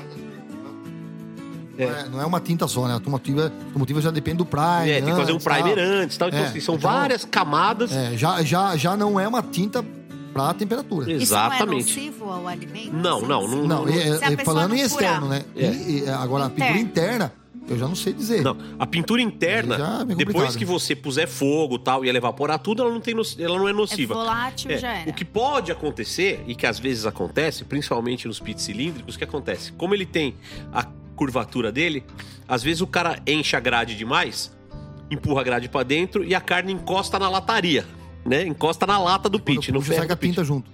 Speaker 6: não é- não é uma tinta só, né? A automotiva, a automotiva já depende do primer.
Speaker 3: É, tem que fazer um primer
Speaker 6: tal.
Speaker 3: antes, tal. Então,
Speaker 6: É,
Speaker 3: assim, são
Speaker 6: então-
Speaker 3: várias camadas.
Speaker 6: É, já, já, já não é uma tinta pra temperatura.
Speaker 4: Isso não é
Speaker 3: Exatamente.
Speaker 4: nocivo ao alimento?
Speaker 3: Não, não, não,
Speaker 6: Não,
Speaker 4: a
Speaker 6: e-
Speaker 4: pessoa
Speaker 6: falando
Speaker 4: não
Speaker 6: em externo, né?
Speaker 3: É.
Speaker 6: E- e agora, a pintura interna, eu já não sei dizer.
Speaker 3: Não, a pintura interna,
Speaker 6: é
Speaker 3: depois que você puser fogo tal e ela evaporar tudo, ela não, tem no- ela não é
Speaker 4: É
Speaker 3: nociva.
Speaker 4: volátil,
Speaker 3: É,
Speaker 4: já era.
Speaker 3: O que pode acontecer, e que às vezes acontece, principalmente nos pits cilíndricos, o que acontece? Como ele tem a curvatura dele, às vezes o cara enche a grade demais, empurra a grade pra dentro e a carne encosta na lataria, né? Encosta na lata do pit, no ferro
Speaker 6: sai com a tinta junto.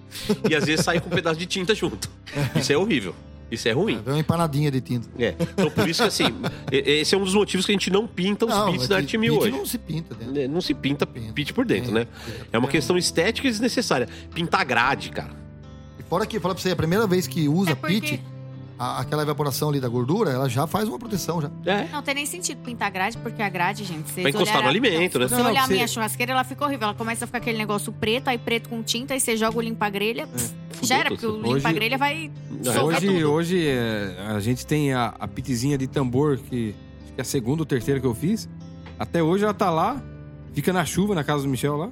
Speaker 3: E às vezes sai com um pedaço de tinta junto. Isso é horrível. Isso é ruim.
Speaker 6: É uma empanadinha de tinta.
Speaker 3: É. Então por isso que assim, e- esse é um dos motivos que a gente não pinta os pits
Speaker 6: pit-
Speaker 3: Arte Mil hoje.
Speaker 6: não se pinta dentro.
Speaker 3: Né, Não se pinta
Speaker 6: Pinta.
Speaker 3: pit por dentro,
Speaker 6: É.
Speaker 3: né? É uma questão estética e desnecessária. Pintar grade, cara.
Speaker 6: E fora que, fala pra você, a primeira vez que usa
Speaker 4: É porque-
Speaker 6: pit, a- aquela evaporação ali da gordura, ela já faz uma proteção já.
Speaker 3: É.
Speaker 4: Não tem nem sentido pintar grade, porque a grade, gente, vocês
Speaker 3: Vai encostar
Speaker 4: olharam-
Speaker 3: no alimento,
Speaker 4: não,
Speaker 3: né?
Speaker 4: Se você
Speaker 7: Não,
Speaker 4: olhar a
Speaker 7: você-
Speaker 4: minha churrasqueira, ela fica horrível. Ela começa a ficar aquele negócio preto, aí preto com tinta, aí você joga o limpa-grelha.
Speaker 3: Fudeu
Speaker 4: Já era, porque o limpa-grelha vai
Speaker 7: Hoje,
Speaker 4: tudo.
Speaker 7: hoje é, a gente tem a, a pitezinha de tambor que, acho que é a segunda ou terceira que eu fiz. Até hoje ela tá lá, fica na chuva na casa do Michel lá.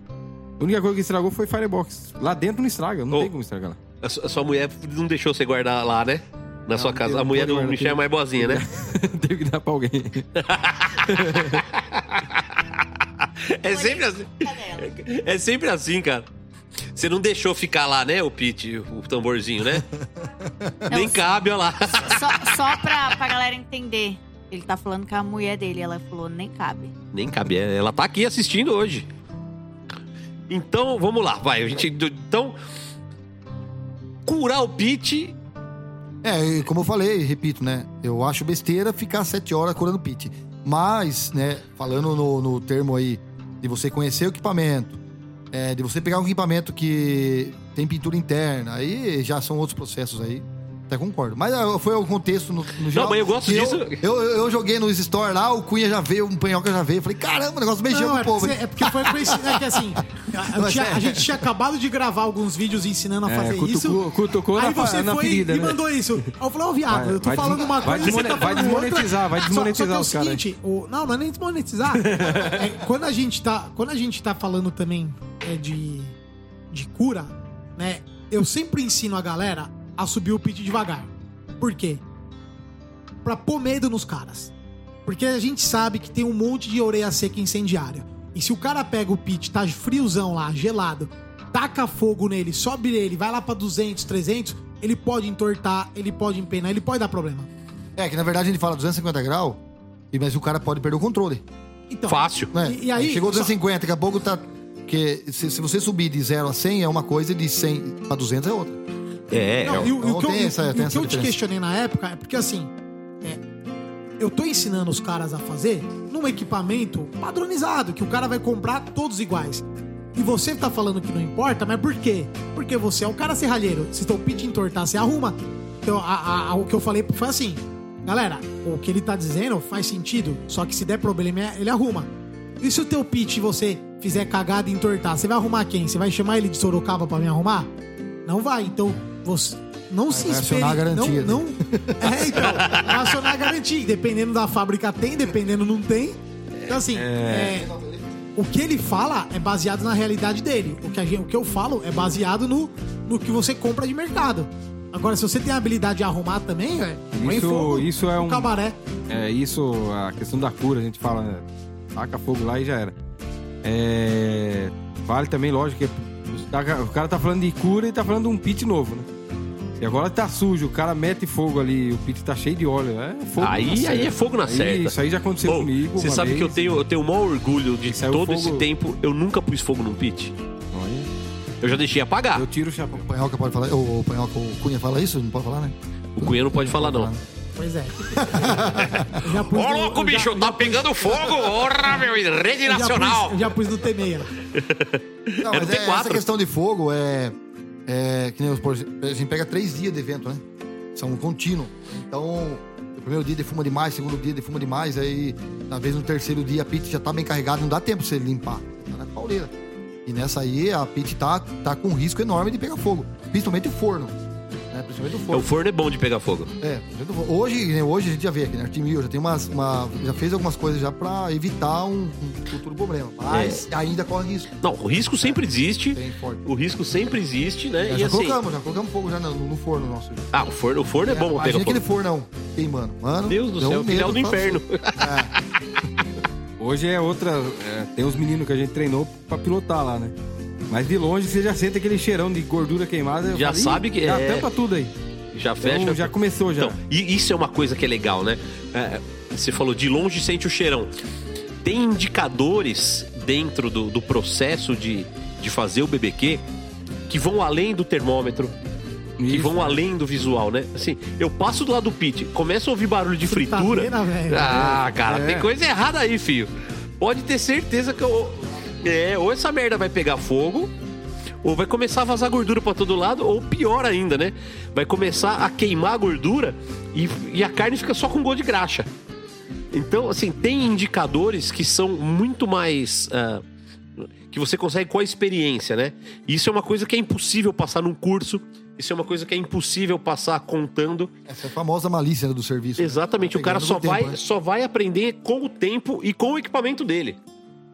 Speaker 7: A única coisa que estragou foi Firebox. Lá dentro não estraga, não
Speaker 3: Ô.
Speaker 7: tem como estragar lá.
Speaker 3: A sua mulher não deixou você guardar lá, né? Na sua casa. A mulher do Michel é mais boazinha, né?
Speaker 7: Teve que dar pra alguém.
Speaker 3: É sempre assim. É sempre assim, cara. Você não deixou ficar lá, né, o Pete, o tamborzinho, né? Nem
Speaker 4: Não,
Speaker 3: cabe, olha lá.
Speaker 4: Só, só pra, pra galera entender. Ele tá falando com a mulher dele. Ela falou, nem cabe.
Speaker 3: Nem cabe. Ela tá aqui assistindo hoje. Então, vamos lá, vai. A gente, então, curar o Pete.
Speaker 6: É, como eu falei, repito, né? Eu acho besteira ficar sete horas curando pit. Mas, né, falando no, no termo aí de você conhecer o equipamento, é, de você pegar um equipamento que tem pintura interna, aí já são outros processos aí. Até concordo. Mas ah, foi o contexto no, no geral.
Speaker 3: mas eu gosto
Speaker 6: que
Speaker 3: disso.
Speaker 6: Eu, eu, eu joguei nos store lá, o Cunha já veio, um panhoca já veio. Eu falei, caramba, o negócio mexeu
Speaker 5: Não,
Speaker 6: com
Speaker 5: é
Speaker 6: o povo.
Speaker 5: porque, é porque foi coincidência. É que assim, a, tinha- a gente tinha acabado de gravar alguns vídeos ensinando a
Speaker 7: É,
Speaker 5: fazer
Speaker 7: cutucou-
Speaker 5: isso.
Speaker 7: cutucou
Speaker 5: aí
Speaker 7: na fa-
Speaker 5: você
Speaker 7: na
Speaker 5: foi
Speaker 7: ferida,
Speaker 5: e
Speaker 7: né?
Speaker 5: mandou isso. Aí eu falei, ô viado,
Speaker 7: Vai-
Speaker 5: eu tô
Speaker 7: vai
Speaker 5: falando
Speaker 7: des-
Speaker 5: uma
Speaker 7: vai
Speaker 5: coisa e você tá
Speaker 7: desmone- vai
Speaker 5: falando outra.
Speaker 7: desmonetizar, vai
Speaker 5: Só-
Speaker 7: desmonetizar
Speaker 5: só,
Speaker 7: os
Speaker 5: que é o
Speaker 7: caras
Speaker 5: seguinte, o- não, não é nem desmonetizar. É, quando, a gente tá, quando a gente tá falando também é, de, de cura, né? Eu sempre ensino a galera a subir o pitch devagar. Por quê? Pra pôr medo nos caras. Porque a gente sabe que tem um monte de orelha seca incendiária. E se o cara pega o pit, tá friozão lá, gelado, taca fogo nele, sobe ele, vai lá pra 200, 300, ele pode entortar, ele pode empenar, ele pode dar problema.
Speaker 6: É, que na verdade a gente fala 250 graus, e- mas o cara pode perder o controle.
Speaker 5: Então,
Speaker 3: Fácil.
Speaker 6: né?
Speaker 5: E- e aí,
Speaker 6: Chegou
Speaker 5: só-
Speaker 6: 250, daqui a pouco tá. Que se, se você subir de 0 a 100 é uma coisa e de 100 pra 200 é outra.
Speaker 3: É,
Speaker 5: Não,
Speaker 3: é.
Speaker 5: e o, e o que eu,
Speaker 6: essa-
Speaker 5: e o
Speaker 6: tem
Speaker 5: que eu te questionei na época é porque assim, é, eu tô ensinando os caras a fazer num equipamento padronizado, que o cara vai comprar todos iguais. E você tá falando que não importa, mas por quê? Porque você é um cara serralheiro. Se teu pitch entortar, você arruma. Então, a- a- a- o que eu falei foi assim, galera, o que ele tá dizendo faz sentido, só que se der problema, ele arruma. E se o teu pitch você fizer cagada e entortar, você vai arrumar quem? Você vai chamar ele de Sorocaba pra me arrumar? Não vai. Então, você não se espere.
Speaker 6: garantia,
Speaker 5: Não, não, é, então, acionar a garantia. Dependendo da fábrica tem, dependendo não tem. Então, assim, é, o que ele fala é baseado na realidade dele. O que, gente- o que eu falo é baseado no, no que você compra de mercado. Agora, se você tem a habilidade de arrumar também, põe
Speaker 7: Isso-
Speaker 5: fogo
Speaker 7: isso é
Speaker 5: no
Speaker 7: um-
Speaker 5: cabaré.
Speaker 7: É isso, a questão da cura, a gente fala, né? taca fogo lá e já era. É, vale também, lógico, que o cara tá falando de cura e tá falando de um pit novo, né? E agora tá sujo, o cara mete fogo ali, o pit tá cheio de óleo. É fogo na
Speaker 3: Aí, aí é fogo na
Speaker 7: Aí
Speaker 3: certa.
Speaker 7: Isso aí já aconteceu
Speaker 3: Ô,
Speaker 7: comigo.
Speaker 3: Você sabe que eu
Speaker 7: vez.
Speaker 3: tenho, eu tenho o maior orgulho de
Speaker 7: Saiu
Speaker 3: todo
Speaker 7: fogo-
Speaker 3: esse tempo. Eu nunca pus fogo num pit.
Speaker 7: Olha,
Speaker 3: Eu já deixei apagar.
Speaker 7: Eu tiro o chapéu.
Speaker 6: O Panhoca pode falar. O, o Panhoca, o Cunha fala isso? Não pode falar, né?
Speaker 3: O Cunha não pode falar, não.
Speaker 5: Pois é. Já pus
Speaker 3: Ô,
Speaker 5: no-
Speaker 3: louco,
Speaker 5: já-
Speaker 3: bicho,
Speaker 5: eu
Speaker 3: tá
Speaker 5: já pus-
Speaker 3: pegando fogo! Porra, meu, rede
Speaker 5: eu já pus-
Speaker 3: nacional!
Speaker 5: Já pus no T6.
Speaker 6: Não,
Speaker 3: É
Speaker 6: mas é,
Speaker 3: T4.
Speaker 6: essa questão de fogo é. É, que nem por exemplo, a gente pega três dias de evento, né? São contínuo. Então, o primeiro dia defuma demais, segundo dia defuma demais, aí, na vez no terceiro dia a pit já tá bem carregada, não dá tempo pra você limpar. Tá na pauleira. E nessa aí a pit tá, tá com um risco enorme de pegar fogo. Principalmente o forno. Né? Principalmente o
Speaker 3: É,
Speaker 6: forno.
Speaker 3: O forno é bom de pegar fogo.
Speaker 6: É, hoje, né, hoje a gente já vê aqui, né? Artimil já tem umas, uma, já fez algumas coisas já pra evitar um, um futuro problema. Mas ainda corre risco.
Speaker 3: Não, o risco sempre existe. O risco sempre existe, né?
Speaker 6: É,
Speaker 3: e
Speaker 6: já
Speaker 3: assim.
Speaker 6: colocamos, já colocamos fogo já no, no forno nosso.
Speaker 3: Ah, o forno, o forno é, bom pegar
Speaker 6: aquele
Speaker 3: fogo.
Speaker 6: fornão queimando. Mano,
Speaker 3: Deus do céu,
Speaker 6: um medo
Speaker 3: do inferno.
Speaker 7: Hoje é outra. é, tem os meninos que a gente treinou pra pilotar lá, né? Mas de longe você já sente aquele cheirão de gordura queimada.
Speaker 3: Já
Speaker 7: falei,
Speaker 3: sabe que
Speaker 7: já
Speaker 3: é-
Speaker 7: tampa tudo aí.
Speaker 3: Já fecha.
Speaker 7: Então, já começou já.
Speaker 3: Então, e isso é uma coisa que é legal, né? É, você falou de longe sente o cheirão. Tem indicadores dentro do, do processo de, de fazer o BBQ que vão além do termômetro, que
Speaker 7: Isso.
Speaker 3: vão além do visual, né? Assim, eu passo do lado do pit, começo a ouvir barulho de fritura.
Speaker 5: Fritadeira, velho.
Speaker 3: Ah, cara,
Speaker 7: É.
Speaker 3: tem coisa errada aí, filho. Pode ter certeza que eu. É, ou essa merda vai pegar fogo, ou vai começar a vazar gordura pra todo lado, ou pior ainda, né? Vai começar a queimar a gordura e, e a carne fica só com gosto de graxa. Então, assim, tem indicadores que são muito mais. ah, que você consegue com a experiência, né? Isso é uma coisa que é impossível passar num curso, Isso é uma coisa que é impossível passar contando.
Speaker 6: Essa é a famosa malícia do serviço. né?
Speaker 3: Exatamente,
Speaker 6: Tá
Speaker 3: o cara só
Speaker 6: tempo,
Speaker 3: vai,
Speaker 6: né?
Speaker 3: só vai aprender com o tempo e com o equipamento dele.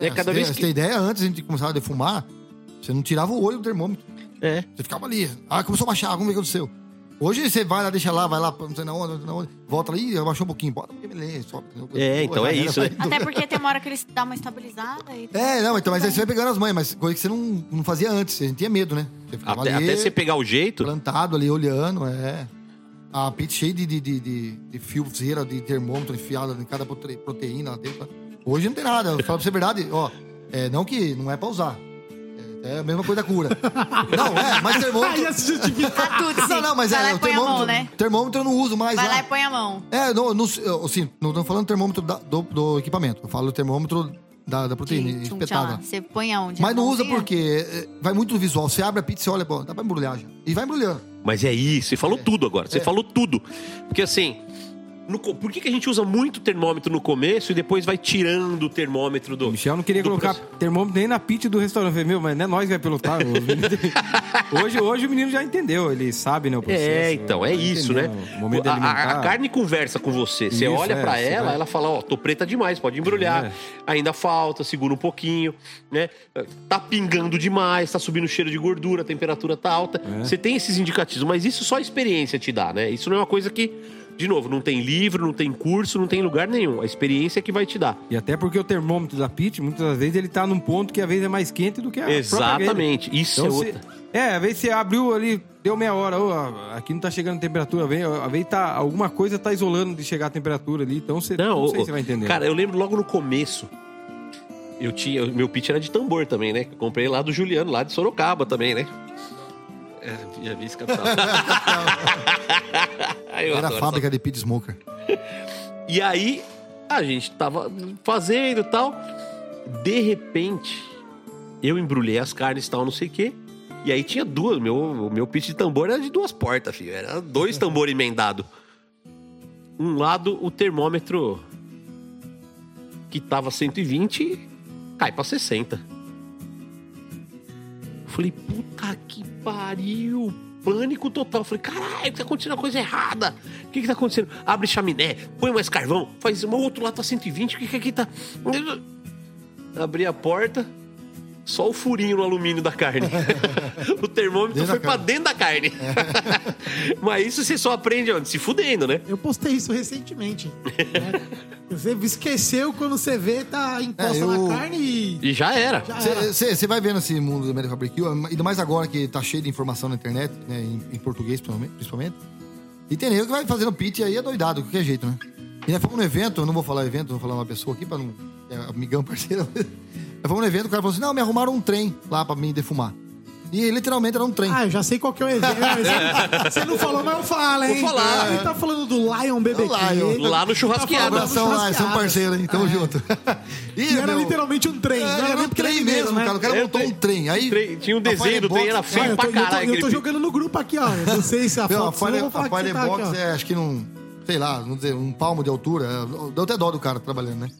Speaker 3: É, cada
Speaker 6: você
Speaker 3: vez
Speaker 6: tem,
Speaker 3: que.
Speaker 6: Tem ideia, antes a gente começava a defumar, você não tirava o olho do termômetro.
Speaker 3: É.
Speaker 6: Você ficava ali. Ah, começou a baixar, vamos ver o que aconteceu. Hoje você vai lá, deixa lá, vai lá, não sei na onde, não sei na onde, volta ih, abaixou um pouquinho, bota um pouquinho, beleza, sobe.
Speaker 3: É, então é isso, né?
Speaker 4: Até porque tem uma hora que eles dão uma estabilizada e.
Speaker 6: É, não, então, mas aí você vai pegando as mães, mas coisa que você não, não fazia antes, a gente tinha medo, né? Você ficava
Speaker 3: Até,
Speaker 6: ali,
Speaker 3: até você pegar o jeito.
Speaker 6: plantado ali, olhando, é. A pit cheia de, de, de, de, de fiozeira, de termômetro enfiado em cada prote- proteína lá dentro. Hoje não tem nada, eu falo pra você a verdade, ó, é, não que não é pra usar. É, é a mesma coisa da cura. não, é, mas termômetro...
Speaker 5: Aí ia se justificar.
Speaker 4: A Tutsi.
Speaker 6: Não, não, mas
Speaker 4: Vai
Speaker 6: é,
Speaker 4: lá e
Speaker 6: o
Speaker 4: põe a
Speaker 6: termômetro,
Speaker 4: mão, né?
Speaker 6: termômetro eu não uso mais
Speaker 4: Vai
Speaker 6: lá.
Speaker 4: lá e põe a mão.
Speaker 6: É, não, não, eu, assim, não tô falando termômetro da- do, do equipamento. Eu falo termômetro da, da proteína
Speaker 4: Tchum,
Speaker 6: espetada.
Speaker 4: Você põe aonde?
Speaker 6: Mas não usa porque é, vai muito no visual. Você abre a pizza e olha, pô, dá pra embrulhar já. E vai embrulhando.
Speaker 3: Mas é isso, você falou tudo agora. Você
Speaker 6: É.
Speaker 3: falou tudo. Porque assim. No por que, que a gente usa muito termômetro no começo e depois vai tirando o termômetro do.
Speaker 7: Michel não queria colocar termômetro nem na pit do restaurante. Eu falei, meu, mas não é nós que vai pilotar. hoje, hoje o menino já entendeu, ele sabe, né, o processo.
Speaker 3: É, então, é isso,
Speaker 7: entender,
Speaker 3: né?
Speaker 7: O momento
Speaker 3: a, a- a carne conversa com você. Você
Speaker 7: Isso,
Speaker 3: olha
Speaker 7: é,
Speaker 3: pra
Speaker 7: você
Speaker 3: ela,
Speaker 7: vai-
Speaker 3: ela fala, ó, tô preta demais, pode embrulhar.
Speaker 7: É.
Speaker 3: Ainda falta, segura um pouquinho, né? Tá pingando demais, tá subindo o cheiro de gordura, a temperatura tá alta.
Speaker 7: É.
Speaker 3: Você tem esses indicativos, mas isso só a experiência te dá, né? Isso não é uma coisa que, de novo, não tem livro, não tem curso, não tem lugar nenhum. A experiência é que vai te dar.
Speaker 7: E até porque o termômetro da pit, muitas das vezes, ele tá num ponto que às vezes é mais quente do que a.
Speaker 3: Exatamente. Isso
Speaker 7: Então,
Speaker 3: é
Speaker 7: você-
Speaker 3: outra.
Speaker 7: é, às vezes você abriu ali, deu meia hora, ô, aqui não tá chegando temperatura, vem, às vezes tá, alguma coisa tá isolando de chegar a temperatura ali, então você não,
Speaker 3: Não,
Speaker 7: sei
Speaker 3: ô,
Speaker 7: se você vai entender.
Speaker 3: Cara, eu lembro logo no começo. Eu tinha. Meu pitch era de tambor também, né? Que eu comprei lá do Juliano, lá de Sorocaba também, né? É, vice-capital. Aí eu
Speaker 6: Era a fábrica de pit smoker.
Speaker 3: E aí, a gente tava fazendo e tal. De repente, eu embrulhei as carnes e tal, não sei o quê. E aí tinha duas. Meu, o meu pitch de tambor era de duas portas, filho. Era dois tambores emendados. Um lado, o termômetro que tava 120 cai pra 60. Falei, puta que pariu. Pânico total. Falei, caralho, tá acontecendo uma coisa errada. O que que tá acontecendo? Abre chaminé, põe mais carvão, faz o outro lado tá 120, o que que aqui tá. Abri a porta, só o furinho no alumínio da carne. o termômetro
Speaker 6: Dentro
Speaker 3: foi pra
Speaker 6: carne.
Speaker 3: dentro da carne. Mas isso você só aprende onde? Se fudendo, né?
Speaker 5: Eu postei isso recentemente. né? Você esqueceu quando você vê, tá encosta
Speaker 6: É, eu-
Speaker 5: na carne e.
Speaker 3: E já era.
Speaker 6: Você vai vendo esse mundo do Medical Barbecue, ainda mais agora que tá cheio de informação na internet, né, em, em português principalmente. E tem nego que vai fazendo pitch aí é doidado, de qualquer jeito, né? E nós fomos no evento, eu não vou falar evento, vou falar uma pessoa aqui pra não. É amigão, parceiro. Fomos no evento, o cara falou assim: não, me arrumaram um trem lá pra me defumar. E literalmente era um trem.
Speaker 5: Ah, eu já sei qual que é o evento. Você não falou, mas eu falo, hein?
Speaker 3: Vou falar.
Speaker 5: Ele tá falando do Lion BBQ.
Speaker 6: Lion.
Speaker 3: Lá no churrasqueado.
Speaker 5: Tá
Speaker 6: abração lá, são parceiros aí, tamo junto. E,
Speaker 5: E era
Speaker 6: meu,
Speaker 5: literalmente um trem.
Speaker 6: é,
Speaker 5: não
Speaker 6: era
Speaker 5: nem
Speaker 6: um
Speaker 5: é
Speaker 6: trem mesmo,
Speaker 5: né?
Speaker 6: cara. O cara
Speaker 3: É,
Speaker 6: montou um trem. Aí,
Speaker 3: Trem- tinha um desenho do trem, era feio pra
Speaker 5: tô, eu tô-
Speaker 3: caralho.
Speaker 5: eu tô jogando no grupo aqui, ó. Não sei se a
Speaker 6: Fire,
Speaker 5: vou
Speaker 6: a
Speaker 5: tá
Speaker 6: Firebox é, acho que não. Sei lá, vamos dizer, um palmo de altura. Deu até dó do cara trabalhando, né?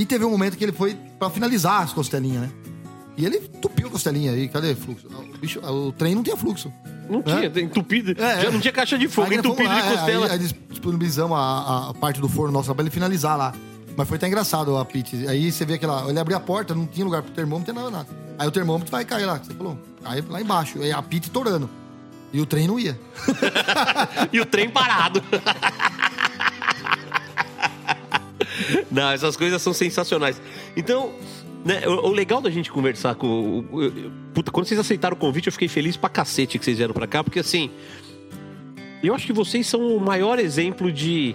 Speaker 6: E teve um momento que ele foi pra finalizar as costelinhas, né? E ele entupiu a costelinha aí, cadê fluxo? O, bicho- o trem não tinha fluxo.
Speaker 3: Não tinha, tem entupido.
Speaker 6: É,
Speaker 3: já
Speaker 6: é.
Speaker 3: não tinha caixa de fogo, entupido
Speaker 6: lá,
Speaker 3: de
Speaker 6: é,
Speaker 3: costela.
Speaker 6: Aí, aí disponibilizamos a, a- a parte do forno nosso pra ele finalizar lá. Mas foi até engraçado a pit. Aí você vê aquela. Ele abriu a porta, não tinha lugar pro termômetro, não tinha nada, nada. Aí o termômetro vai cair lá, você falou. Cai lá embaixo. Aí a pit torando. E o trem não ia.
Speaker 3: e o trem parado. Não, essas coisas são sensacionais. Então, né, o, o legal da gente conversar com. o- o- Puta, quando vocês aceitaram o convite, eu fiquei feliz pra cacete que vocês vieram pra cá, porque assim. Eu acho que vocês são o maior exemplo de.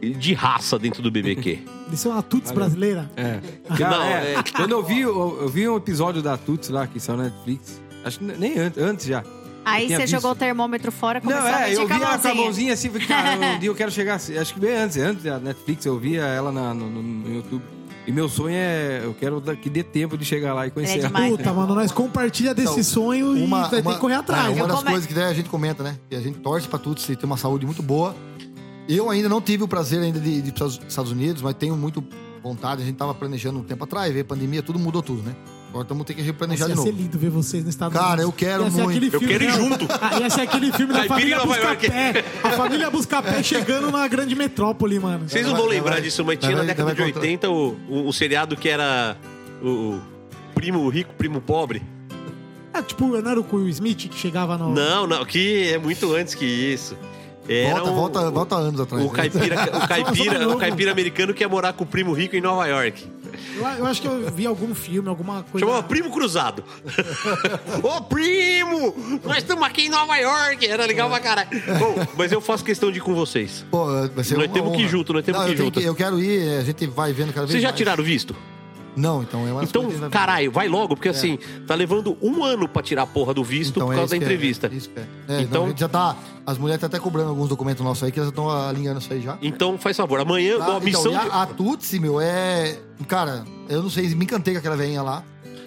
Speaker 3: de raça dentro do BBQ.
Speaker 5: Eles são a Tuts brasileira.
Speaker 7: É.
Speaker 3: Não,
Speaker 7: é,
Speaker 3: é-
Speaker 7: Quando eu vi, eu, eu vi um episódio da Tuts lá, que saiu na Netflix. Acho que nem antes, antes já.
Speaker 4: Aí você
Speaker 7: visto.
Speaker 4: jogou o termômetro fora começou
Speaker 7: Não,
Speaker 4: a
Speaker 7: é,
Speaker 4: medir
Speaker 7: eu
Speaker 4: com a
Speaker 7: vi ela com a
Speaker 4: mãozinha.
Speaker 7: assim, falei, cara, um dia eu quero chegar assim. Acho que bem antes, antes da Netflix, eu via ela na- no, no- YouTube. E meu sonho é, eu quero que dê tempo de chegar lá e conhecer
Speaker 4: É
Speaker 7: ela.
Speaker 4: demais.
Speaker 5: Puta, mano, nós compartilha desse
Speaker 6: Então,
Speaker 5: sonho e vai ter que correr
Speaker 6: é,
Speaker 5: atrás.
Speaker 6: uma
Speaker 4: Eu
Speaker 6: das
Speaker 4: come-
Speaker 6: coisas que né, a gente comenta, né? Que a gente torce pra tudo, você ter uma saúde muito boa. Eu ainda não tive o prazer ainda de, de ir para os Estados Unidos, mas tenho muito vontade. A gente tava planejando um tempo atrás, veio a pandemia, tudo mudou tudo, né? Agora estamos tendo que replanejar
Speaker 5: Nossa,
Speaker 6: de
Speaker 5: ia
Speaker 6: novo.
Speaker 5: ser lindo ver vocês no Estado
Speaker 6: Cara, eu quero
Speaker 5: Ia ser
Speaker 6: muito.
Speaker 3: Eu quero ir
Speaker 5: né?
Speaker 3: junto.
Speaker 5: Ah, Ia ser aquele filme da família. Buscapé. A família Buscapé chegando na grande metrópole, mano.
Speaker 3: Vocês não vão
Speaker 6: Vai,
Speaker 3: lembrar
Speaker 6: vai.
Speaker 3: disso, mas tinha na década de
Speaker 6: contar.
Speaker 3: 80 o, o, o seriado que era o, o primo rico, primo pobre.
Speaker 5: É tipo, não era o Will Smith que chegava no...
Speaker 3: Não, não, que é muito antes que isso. Era
Speaker 6: Volta,
Speaker 3: um-
Speaker 6: volta, volta anos atrás.
Speaker 3: O caipira, o, caipira, o caipira americano que ia morar com o primo rico em Nova York.
Speaker 5: Eu, eu acho que eu vi algum filme, alguma coisa...
Speaker 3: Chamava Primo Cruzado. Ô, primo! Nós estamos aqui em Nova York. Era legal pra caralho. Bom, mas eu faço questão de ir com vocês.
Speaker 6: Pô, vai ser
Speaker 3: Nós
Speaker 6: uma
Speaker 3: temos que ir
Speaker 6: honra.
Speaker 3: junto, nós temos
Speaker 6: Não,
Speaker 3: que
Speaker 6: eu
Speaker 3: ir junto.
Speaker 6: eu quero ir, a gente vai vendo cada vez
Speaker 3: Vocês já
Speaker 6: mais.
Speaker 3: tiraram visto?
Speaker 6: Não, então é uma
Speaker 3: Então,
Speaker 6: a
Speaker 3: caralho, vai logo, porque assim, tá levando um ano pra tirar a porra do visto
Speaker 6: Então,
Speaker 3: por
Speaker 6: é
Speaker 3: causa da
Speaker 6: é,
Speaker 3: entrevista.
Speaker 6: é isso que é. É,
Speaker 3: Então-
Speaker 6: então, a gente já tá. As mulheres estão até cobrando alguns documentos nossos aí, que elas estão alinhando isso aí já.
Speaker 3: Então, faz favor, amanhã,
Speaker 6: Tá?
Speaker 3: ó, missão
Speaker 6: então, a, a Tutsi, meu, é. Cara, eu não sei, me encantei com aquela veinha lá.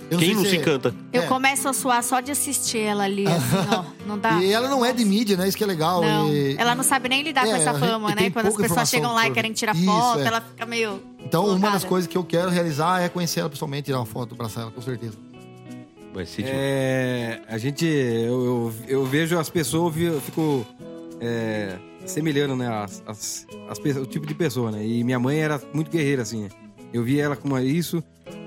Speaker 6: Eu
Speaker 3: Quem não se
Speaker 6: é-
Speaker 3: encanta?
Speaker 4: Eu
Speaker 6: É.
Speaker 4: começo a suar só de assistir ela ali, assim, ó. Não dá.
Speaker 6: E ela não é de mídia, né? Isso que é legal.
Speaker 4: Não,
Speaker 6: e-
Speaker 4: ela não sabe nem lidar com
Speaker 6: É,
Speaker 4: essa
Speaker 6: a gente
Speaker 4: fama, né? Quando as pessoas chegam lá e querem tirar
Speaker 6: sobre-
Speaker 4: foto,
Speaker 6: Isso, é.
Speaker 4: ela fica meio.
Speaker 6: Então, uma das coisas que eu quero realizar é conhecer ela pessoalmente, tirar uma foto, abraçar ela, com certeza.
Speaker 3: Vai ser.
Speaker 7: É, a gente. Eu, eu, eu vejo as pessoas, eu fico é, semelhando, né? As, as, as pessoas- o tipo de pessoa, né? E minha mãe era muito guerreira, assim. Eu vi ela com isso.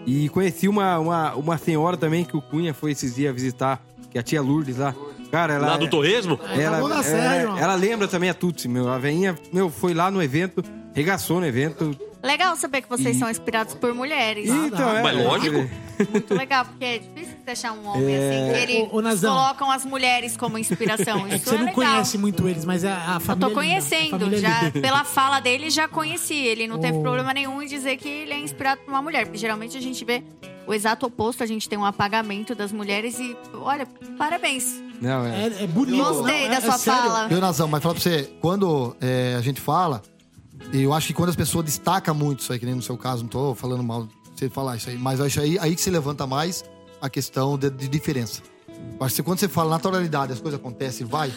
Speaker 7: E conheci uma, uma, uma senhora também que o Cunha foi esses dias visitar, que é a tia Lourdes lá. Cara, ela.
Speaker 3: Lá do Torresmo?
Speaker 7: Ela, ela,
Speaker 5: irmão.
Speaker 7: ela lembra também a Tutsi, meu. A veinha, meu, foi lá no evento, regaçou no evento.
Speaker 4: Legal saber que vocês
Speaker 7: E-
Speaker 4: são inspirados por mulheres.
Speaker 7: Então, é,
Speaker 3: Mas lógico.
Speaker 4: Muito legal, porque é difícil achar um homem assim, que eles
Speaker 5: Ô, ô, Nazão.
Speaker 4: colocam as mulheres como inspiração.
Speaker 5: É
Speaker 4: Isso
Speaker 5: que você
Speaker 4: é
Speaker 5: não
Speaker 4: legal.
Speaker 5: conhece muito eles, mas a, a
Speaker 4: Eu
Speaker 5: família.
Speaker 4: tô
Speaker 5: é
Speaker 4: conhecendo,
Speaker 5: é
Speaker 4: já pela fala dele já conheci. Ele não teve
Speaker 5: Oh.
Speaker 4: problema nenhum em dizer que ele é inspirado por uma mulher, porque geralmente a gente vê o exato oposto, a gente tem um apagamento das mulheres e olha, parabéns.
Speaker 7: Não, é.
Speaker 5: É, é bonito.
Speaker 4: Gostei
Speaker 5: não,
Speaker 4: da
Speaker 5: é-
Speaker 4: sua
Speaker 5: é
Speaker 4: fala.
Speaker 6: Eu, Nazão, mas fala pra você, quando é, a gente fala, eu acho que quando as pessoas destacam muito isso aí, que nem no seu caso, não tô falando mal de você falar isso aí, mas eu acho aí, aí que se levanta mais a questão de, de diferença. Eu acho que quando você fala naturalidade, as coisas acontecem, vai.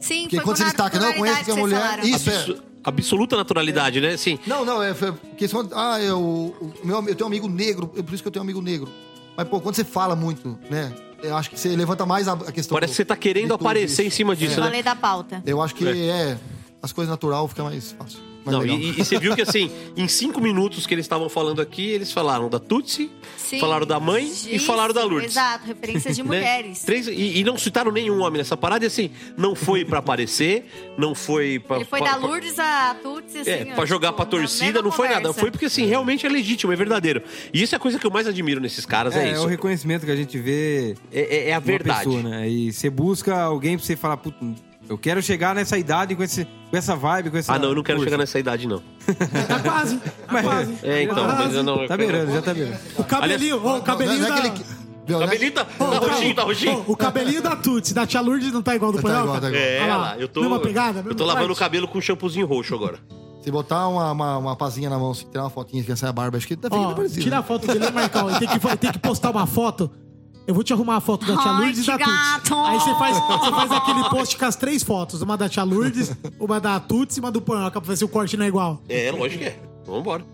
Speaker 4: Sim,
Speaker 6: Porque
Speaker 4: foi
Speaker 6: quando
Speaker 4: com
Speaker 6: você destaca, não, eu conheço que a mulher.
Speaker 4: falaram.
Speaker 6: Isso é.
Speaker 3: Absu- Absoluta naturalidade, né? Assim,
Speaker 6: Não, não, é foi questão. Ah, eu, o meu, eu tenho um amigo negro, é por isso que eu tenho um amigo negro. Mas, pô, quando você fala muito, né? Eu acho que você levanta mais a, questão.
Speaker 3: parece
Speaker 6: do-
Speaker 3: que você tá querendo aparecer em
Speaker 6: isso.
Speaker 3: cima disso, né?
Speaker 4: Falei da pauta.
Speaker 6: Eu acho que é. as coisas natural fica mais fácil.
Speaker 3: Não,
Speaker 6: legal.
Speaker 3: e, e você viu que assim, em cinco minutos que eles estavam falando aqui, eles falaram da Tutsi,
Speaker 4: Sim.
Speaker 3: falaram da mãe e
Speaker 4: Isso,
Speaker 3: falaram da Lourdes.
Speaker 4: Exato, referências de
Speaker 3: né?
Speaker 4: mulheres.
Speaker 3: Três, e, e não citaram nenhum homem nessa parada, e assim, não foi pra aparecer, não foi pra.
Speaker 4: Ele foi
Speaker 3: pra-
Speaker 4: da Lourdes a Tuts, assim,
Speaker 3: É, pra jogar
Speaker 4: tipo,
Speaker 3: pra torcida, não foi nada. Foi porque, assim, realmente é legítimo, é verdadeiro. E isso é a coisa que eu mais admiro nesses caras, é,
Speaker 7: É, é
Speaker 3: isso.
Speaker 7: o reconhecimento que a gente vê
Speaker 3: É, é- é a verdade.
Speaker 7: pessoa, né? E você busca alguém pra você falar, puta, eu quero chegar nessa idade com, esse, com essa vibe, com essa.
Speaker 3: Ah, não, eu não quero
Speaker 7: força.
Speaker 3: chegar nessa idade, não.
Speaker 5: Tá quase. Tá
Speaker 7: Mas-
Speaker 5: quase.
Speaker 3: É, então, mas eu não. eu
Speaker 7: Tá beirando, já tá beirando.
Speaker 5: O cabelinho, ó, o cabelinho
Speaker 6: Não é
Speaker 5: da...
Speaker 6: Viu, né?
Speaker 3: Cabelinho tá,
Speaker 5: Ô,
Speaker 3: tá
Speaker 5: o
Speaker 3: roxinho, tá roxinho.
Speaker 5: ô, O cabelinho da Tuts, da tia Lourdes não tá igual do
Speaker 6: Tá
Speaker 5: Panhoca?
Speaker 6: igual, tá igual.
Speaker 3: É,
Speaker 5: Olha lá,
Speaker 3: eu tô.
Speaker 5: mesma pegada,
Speaker 3: eu
Speaker 5: mesmo
Speaker 3: tô lavando o
Speaker 5: corte.
Speaker 3: cabelo com um shampoozinho roxo agora.
Speaker 6: Se botar uma, uma, uma pazinha na mão, se tirar uma fotinha que sai a barba, acho que tá ficando
Speaker 5: Ó,
Speaker 6: parecido.
Speaker 5: tira a
Speaker 6: né?
Speaker 5: foto dele, Marcão. Tem que, tem que postar uma foto. Eu vou te arrumar a foto da tia
Speaker 4: Ai,
Speaker 5: Lourdes e da
Speaker 4: que
Speaker 5: Tuts.
Speaker 4: gato!
Speaker 5: Aí você faz, você faz aquele post com as três fotos. Uma da tia Lourdes, uma da Tuts e uma do Panhoca, pra ver se o corte não é igual.
Speaker 3: É, lógico que é. Vambora.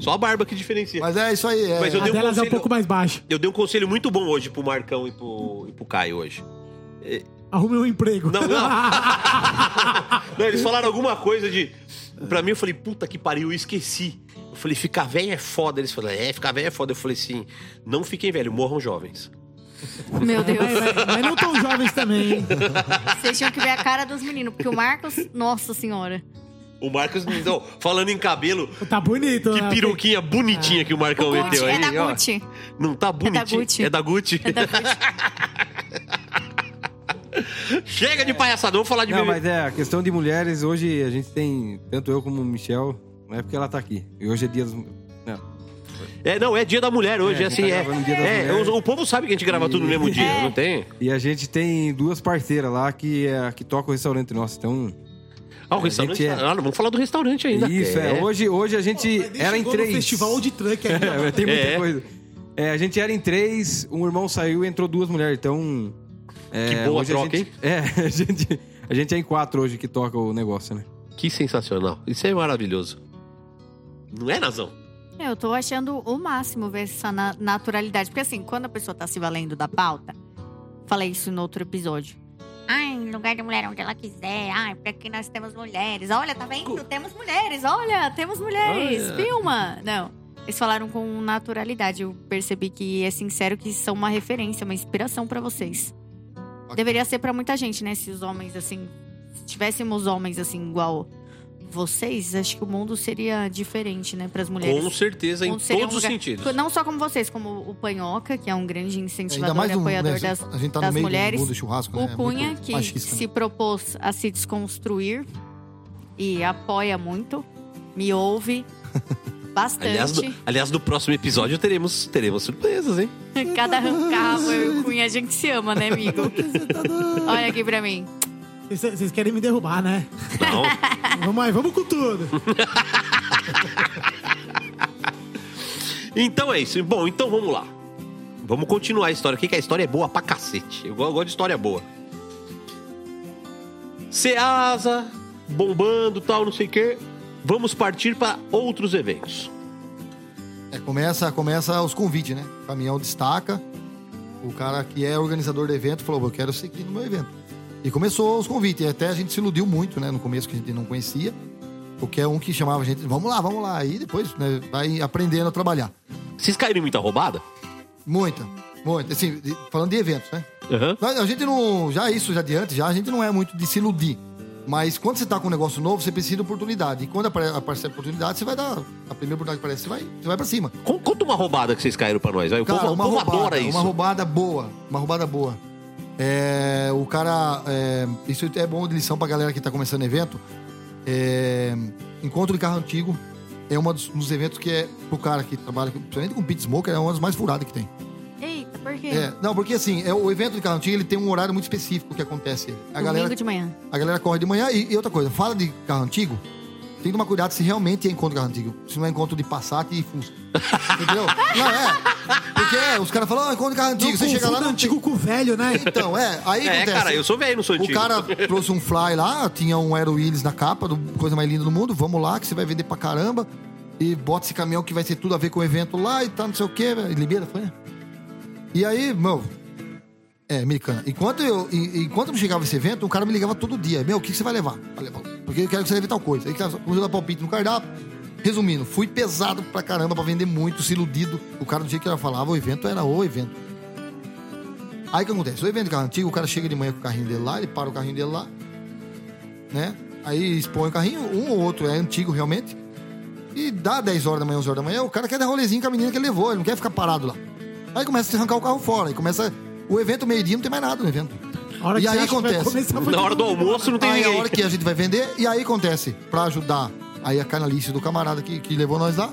Speaker 3: Só a barba que diferencia.
Speaker 6: Mas é isso aí. É,
Speaker 3: Mas eu
Speaker 5: A
Speaker 3: dei um
Speaker 5: delas é um
Speaker 3: conselho-
Speaker 5: pouco mais baixa.
Speaker 3: Eu dei um conselho muito bom hoje pro Marcão e pro, e pro Caio hoje.
Speaker 5: Arrume um emprego.
Speaker 3: Não, não. Não, eles falaram alguma coisa de. Pra mim, eu falei, puta que pariu, eu esqueci. Eu falei, ficar velho é foda. Eles falaram, é, ficar velho é foda. Eu falei assim, não fiquem velhos, morram jovens.
Speaker 4: Meu Deus.
Speaker 5: Mas, mas- mas não tão jovens também, hein?
Speaker 4: Vocês tinham que ver a cara dos meninos, porque o Marcos, nossa senhora.
Speaker 3: O Marcos, não, falando em cabelo,
Speaker 5: Tá bonito.
Speaker 3: que
Speaker 5: né?
Speaker 3: peruquinha bonitinha que o Marcão
Speaker 4: Gucci,
Speaker 3: meteu aí.
Speaker 4: é da
Speaker 3: ó.
Speaker 4: Gucci.
Speaker 3: Não tá bonitinho?
Speaker 4: Gucci.
Speaker 3: É da Gucci.
Speaker 4: É da Gucci.
Speaker 3: Chega de palhaçada, vamos falar de
Speaker 7: Não,
Speaker 3: bebê.
Speaker 7: mas é, a questão de mulheres, hoje a gente tem, tanto eu como o Michel, não é porque ela tá aqui. E hoje é dia dos.
Speaker 3: É, não, é dia da mulher hoje,
Speaker 7: É,
Speaker 3: é, assim,
Speaker 7: tá
Speaker 3: é. é, o, o povo sabe que a gente grava tudo no mesmo dia,
Speaker 4: É.
Speaker 3: não tem?
Speaker 7: E a gente tem duas parceiras lá que, é, que tocam o restaurante nosso. Então,
Speaker 3: Ah, o restaurante.
Speaker 7: é-
Speaker 3: Ah, vamos falar do restaurante ainda.
Speaker 7: isso, é. Hoje, hoje a gente era em três.
Speaker 5: festival de truck aí. ó.
Speaker 7: É, tem muita
Speaker 3: É.
Speaker 7: coisa. É, a gente era em três, um irmão saiu e entrou duas mulheres. Então. é,
Speaker 3: Que boa
Speaker 7: hoje a
Speaker 3: troca,
Speaker 7: gente- É, a gente, a gente é em quatro hoje que toca o negócio, né?
Speaker 3: Que sensacional. Isso é maravilhoso. Não é, Nazão?
Speaker 4: Eu tô achando o máximo ver essa na- naturalidade. Porque assim, quando a pessoa tá se valendo da pauta, falei isso no outro episódio. Ai, lugar de mulher onde ela quiser. Ai, porque aqui nós temos mulheres. Olha, tá vendo? Temos mulheres. Olha, temos mulheres.
Speaker 3: Olha.
Speaker 4: Filma. Não. Eles falaram com naturalidade. Eu percebi que é sincero que são uma referência, uma inspiração pra vocês. Deveria ser pra muita gente, né? Se os homens, assim. Se tivéssemos homens, assim, igual vocês, acho que o mundo seria diferente, né? Pras mulheres.
Speaker 3: Com certeza, em todos
Speaker 4: um
Speaker 3: os sentidos.
Speaker 4: Não só como vocês, como o Panhoca, que é um grande incentivador
Speaker 6: Ainda mais
Speaker 4: e
Speaker 6: um,
Speaker 4: apoiador
Speaker 6: né,
Speaker 4: das,
Speaker 6: a gente tá
Speaker 4: das
Speaker 6: no meio
Speaker 4: mulheres.
Speaker 6: do do churrasco, né?
Speaker 4: O
Speaker 6: É
Speaker 4: Cunha,
Speaker 6: muito
Speaker 4: que
Speaker 6: machista,
Speaker 4: se
Speaker 6: né?
Speaker 4: propôs a se desconstruir e apoia muito, me ouve bastante.
Speaker 3: Aliás, no, aliás, no próximo episódio teremos, teremos surpresas, hein?
Speaker 4: Cada arrancava, eu e o Cunha, a gente se ama, né, amigo? Olha aqui pra mim.
Speaker 5: Vocês querem me derrubar, né?
Speaker 3: Não.
Speaker 5: Vamos aí, vamos com tudo.
Speaker 3: Então é isso. Bom, então vamos lá. Vamos continuar a história aqui, que a história é boa pra cacete. Eu go- eu gosto de história boa. Ceasa, bombando tal, não sei o quê. Vamos partir para outros eventos.
Speaker 6: É, começa, começa os convites, né? O caminhão destaca. O cara que é organizador do evento falou: Eu quero seguir no meu evento. E começou os convites. E até a gente se iludiu muito, né? No começo que a gente não conhecia. Porque é um que chamava a gente: Vamos lá, vamos lá. Aí depois né, vai aprendendo a trabalhar.
Speaker 3: Vocês caíram em muita roubada?
Speaker 6: Muita, muita. Assim, de- falando de eventos, né?
Speaker 3: Aham.
Speaker 6: Mas A gente não. Já isso, já adiante, já a gente não é muito de se iludir. Mas quando você tá com um negócio novo, você precisa de oportunidade. E quando apare- aparecer a oportunidade, você vai dar. A primeira oportunidade que aparece, você vai, você vai pra cima.
Speaker 3: Con- Conta uma roubada que vocês caíram pra nós. Vai. O
Speaker 6: Cara,
Speaker 3: povo,
Speaker 6: uma
Speaker 3: povo
Speaker 6: roubada,
Speaker 3: adora isso.
Speaker 6: uma roubada boa. Uma roubada boa. É, o cara. é, isso é bom de lição pra galera que tá começando evento. É, encontro de carro antigo é um dos, dos eventos que é pro cara que trabalha, principalmente com pit smoker, é uma das mais furadas que tem.
Speaker 4: Eita, por quê?
Speaker 6: É, não, porque assim, é, o evento de carro antigo ele tem um horário muito específico que acontece. A
Speaker 4: Domingo
Speaker 6: galera,
Speaker 4: de manhã.
Speaker 6: a galera corre de manhã e, e outra coisa, fala de carro antigo, tem que tomar cuidado se realmente é encontro de carro antigo. Se não é encontro de Passat e Fusca. Entendeu? Não, é. Porque os caras falam, oh, encontro de carro antigo.
Speaker 5: Não
Speaker 6: você chega lá, não
Speaker 5: antigo com velho, né?
Speaker 6: tem. Então, é. Aí
Speaker 3: É,
Speaker 6: acontece.
Speaker 3: cara, eu sou velho, não sou
Speaker 6: O
Speaker 3: antigo.
Speaker 6: cara trouxe um fly lá, tinha um Aero Willis na capa, coisa mais linda do mundo. Vamos lá, que você vai vender pra caramba. E bota esse caminhão que vai ter tudo a ver com o evento lá e tal, não sei o quê. velho. Limeira, foi? E aí, meu. É, americana. Enquanto eu, e- enquanto não chegava esse evento, o cara me ligava todo dia. Meu, o que que você vai levar? Eu Porque eu quero que você leve tal coisa. Aí começou a dar palpite no cardápio. Resumindo, fui pesado pra caramba pra vender muito, se iludido. O cara, do jeito que ela falava, o evento era o evento. Aí o que acontece? O evento de carro antigo, o cara chega de manhã com o carrinho dele lá, ele para o carrinho dele lá, né? Aí expõe o carrinho, um ou outro é antigo realmente. E dá 10 horas da manhã, 11 horas da manhã, o cara quer dar rolezinho com a menina que ele levou, ele não quer ficar parado lá. Aí começa a arrancar o carro fora, aí começa. O evento meio-dia não tem mais nada no evento. E
Speaker 5: que
Speaker 6: aí acontece.
Speaker 3: Na hora do almoço não tem
Speaker 6: aí
Speaker 3: ninguém.
Speaker 6: a hora que a gente vai vender, e aí acontece, pra ajudar aí a canalice do camarada que, que levou nós lá,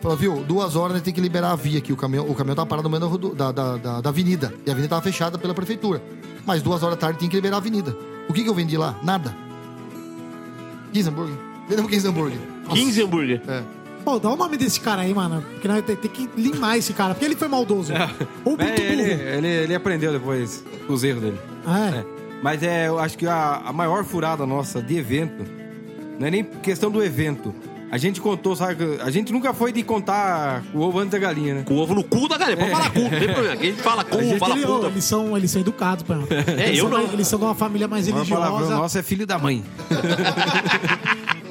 Speaker 6: falou, viu, duas horas a gente tem que liberar a via aqui, o caminhão, o caminhão tava parado no meio da, da, da, da avenida, e a avenida tava fechada pela prefeitura. Mas duas horas da tarde tem que liberar a avenida. O que que eu vendi lá? Nada. 15 hambúrguer. Vendemos 15 hambúrguer.
Speaker 3: 15 hambúrguer.
Speaker 6: É.
Speaker 5: Pô, dá o nome desse cara aí, mano. Porque nós tem, tem que limar esse cara. Porque ele foi maldoso. Ou muito
Speaker 7: É, ele,
Speaker 5: burro.
Speaker 7: ele, ele aprendeu depois os erros dele.
Speaker 5: Ah, é.
Speaker 7: É. Mas é, eu acho que a, a maior furada nossa de evento não é nem questão do evento. A gente contou, sabe? A gente nunca foi de contar o ovo antes da galinha, né?
Speaker 3: Com o ovo no cu da galinha. Pode falar cu, não tem problema. Gente fala cu,
Speaker 5: A gente,
Speaker 3: fala
Speaker 5: ele-
Speaker 3: puta.
Speaker 5: eles, são, eles são educados, pô.
Speaker 3: É,
Speaker 5: eles,
Speaker 3: eu
Speaker 5: são,
Speaker 3: não.
Speaker 5: eles são de uma família mais religiosa.
Speaker 7: nossa é filho da mãe.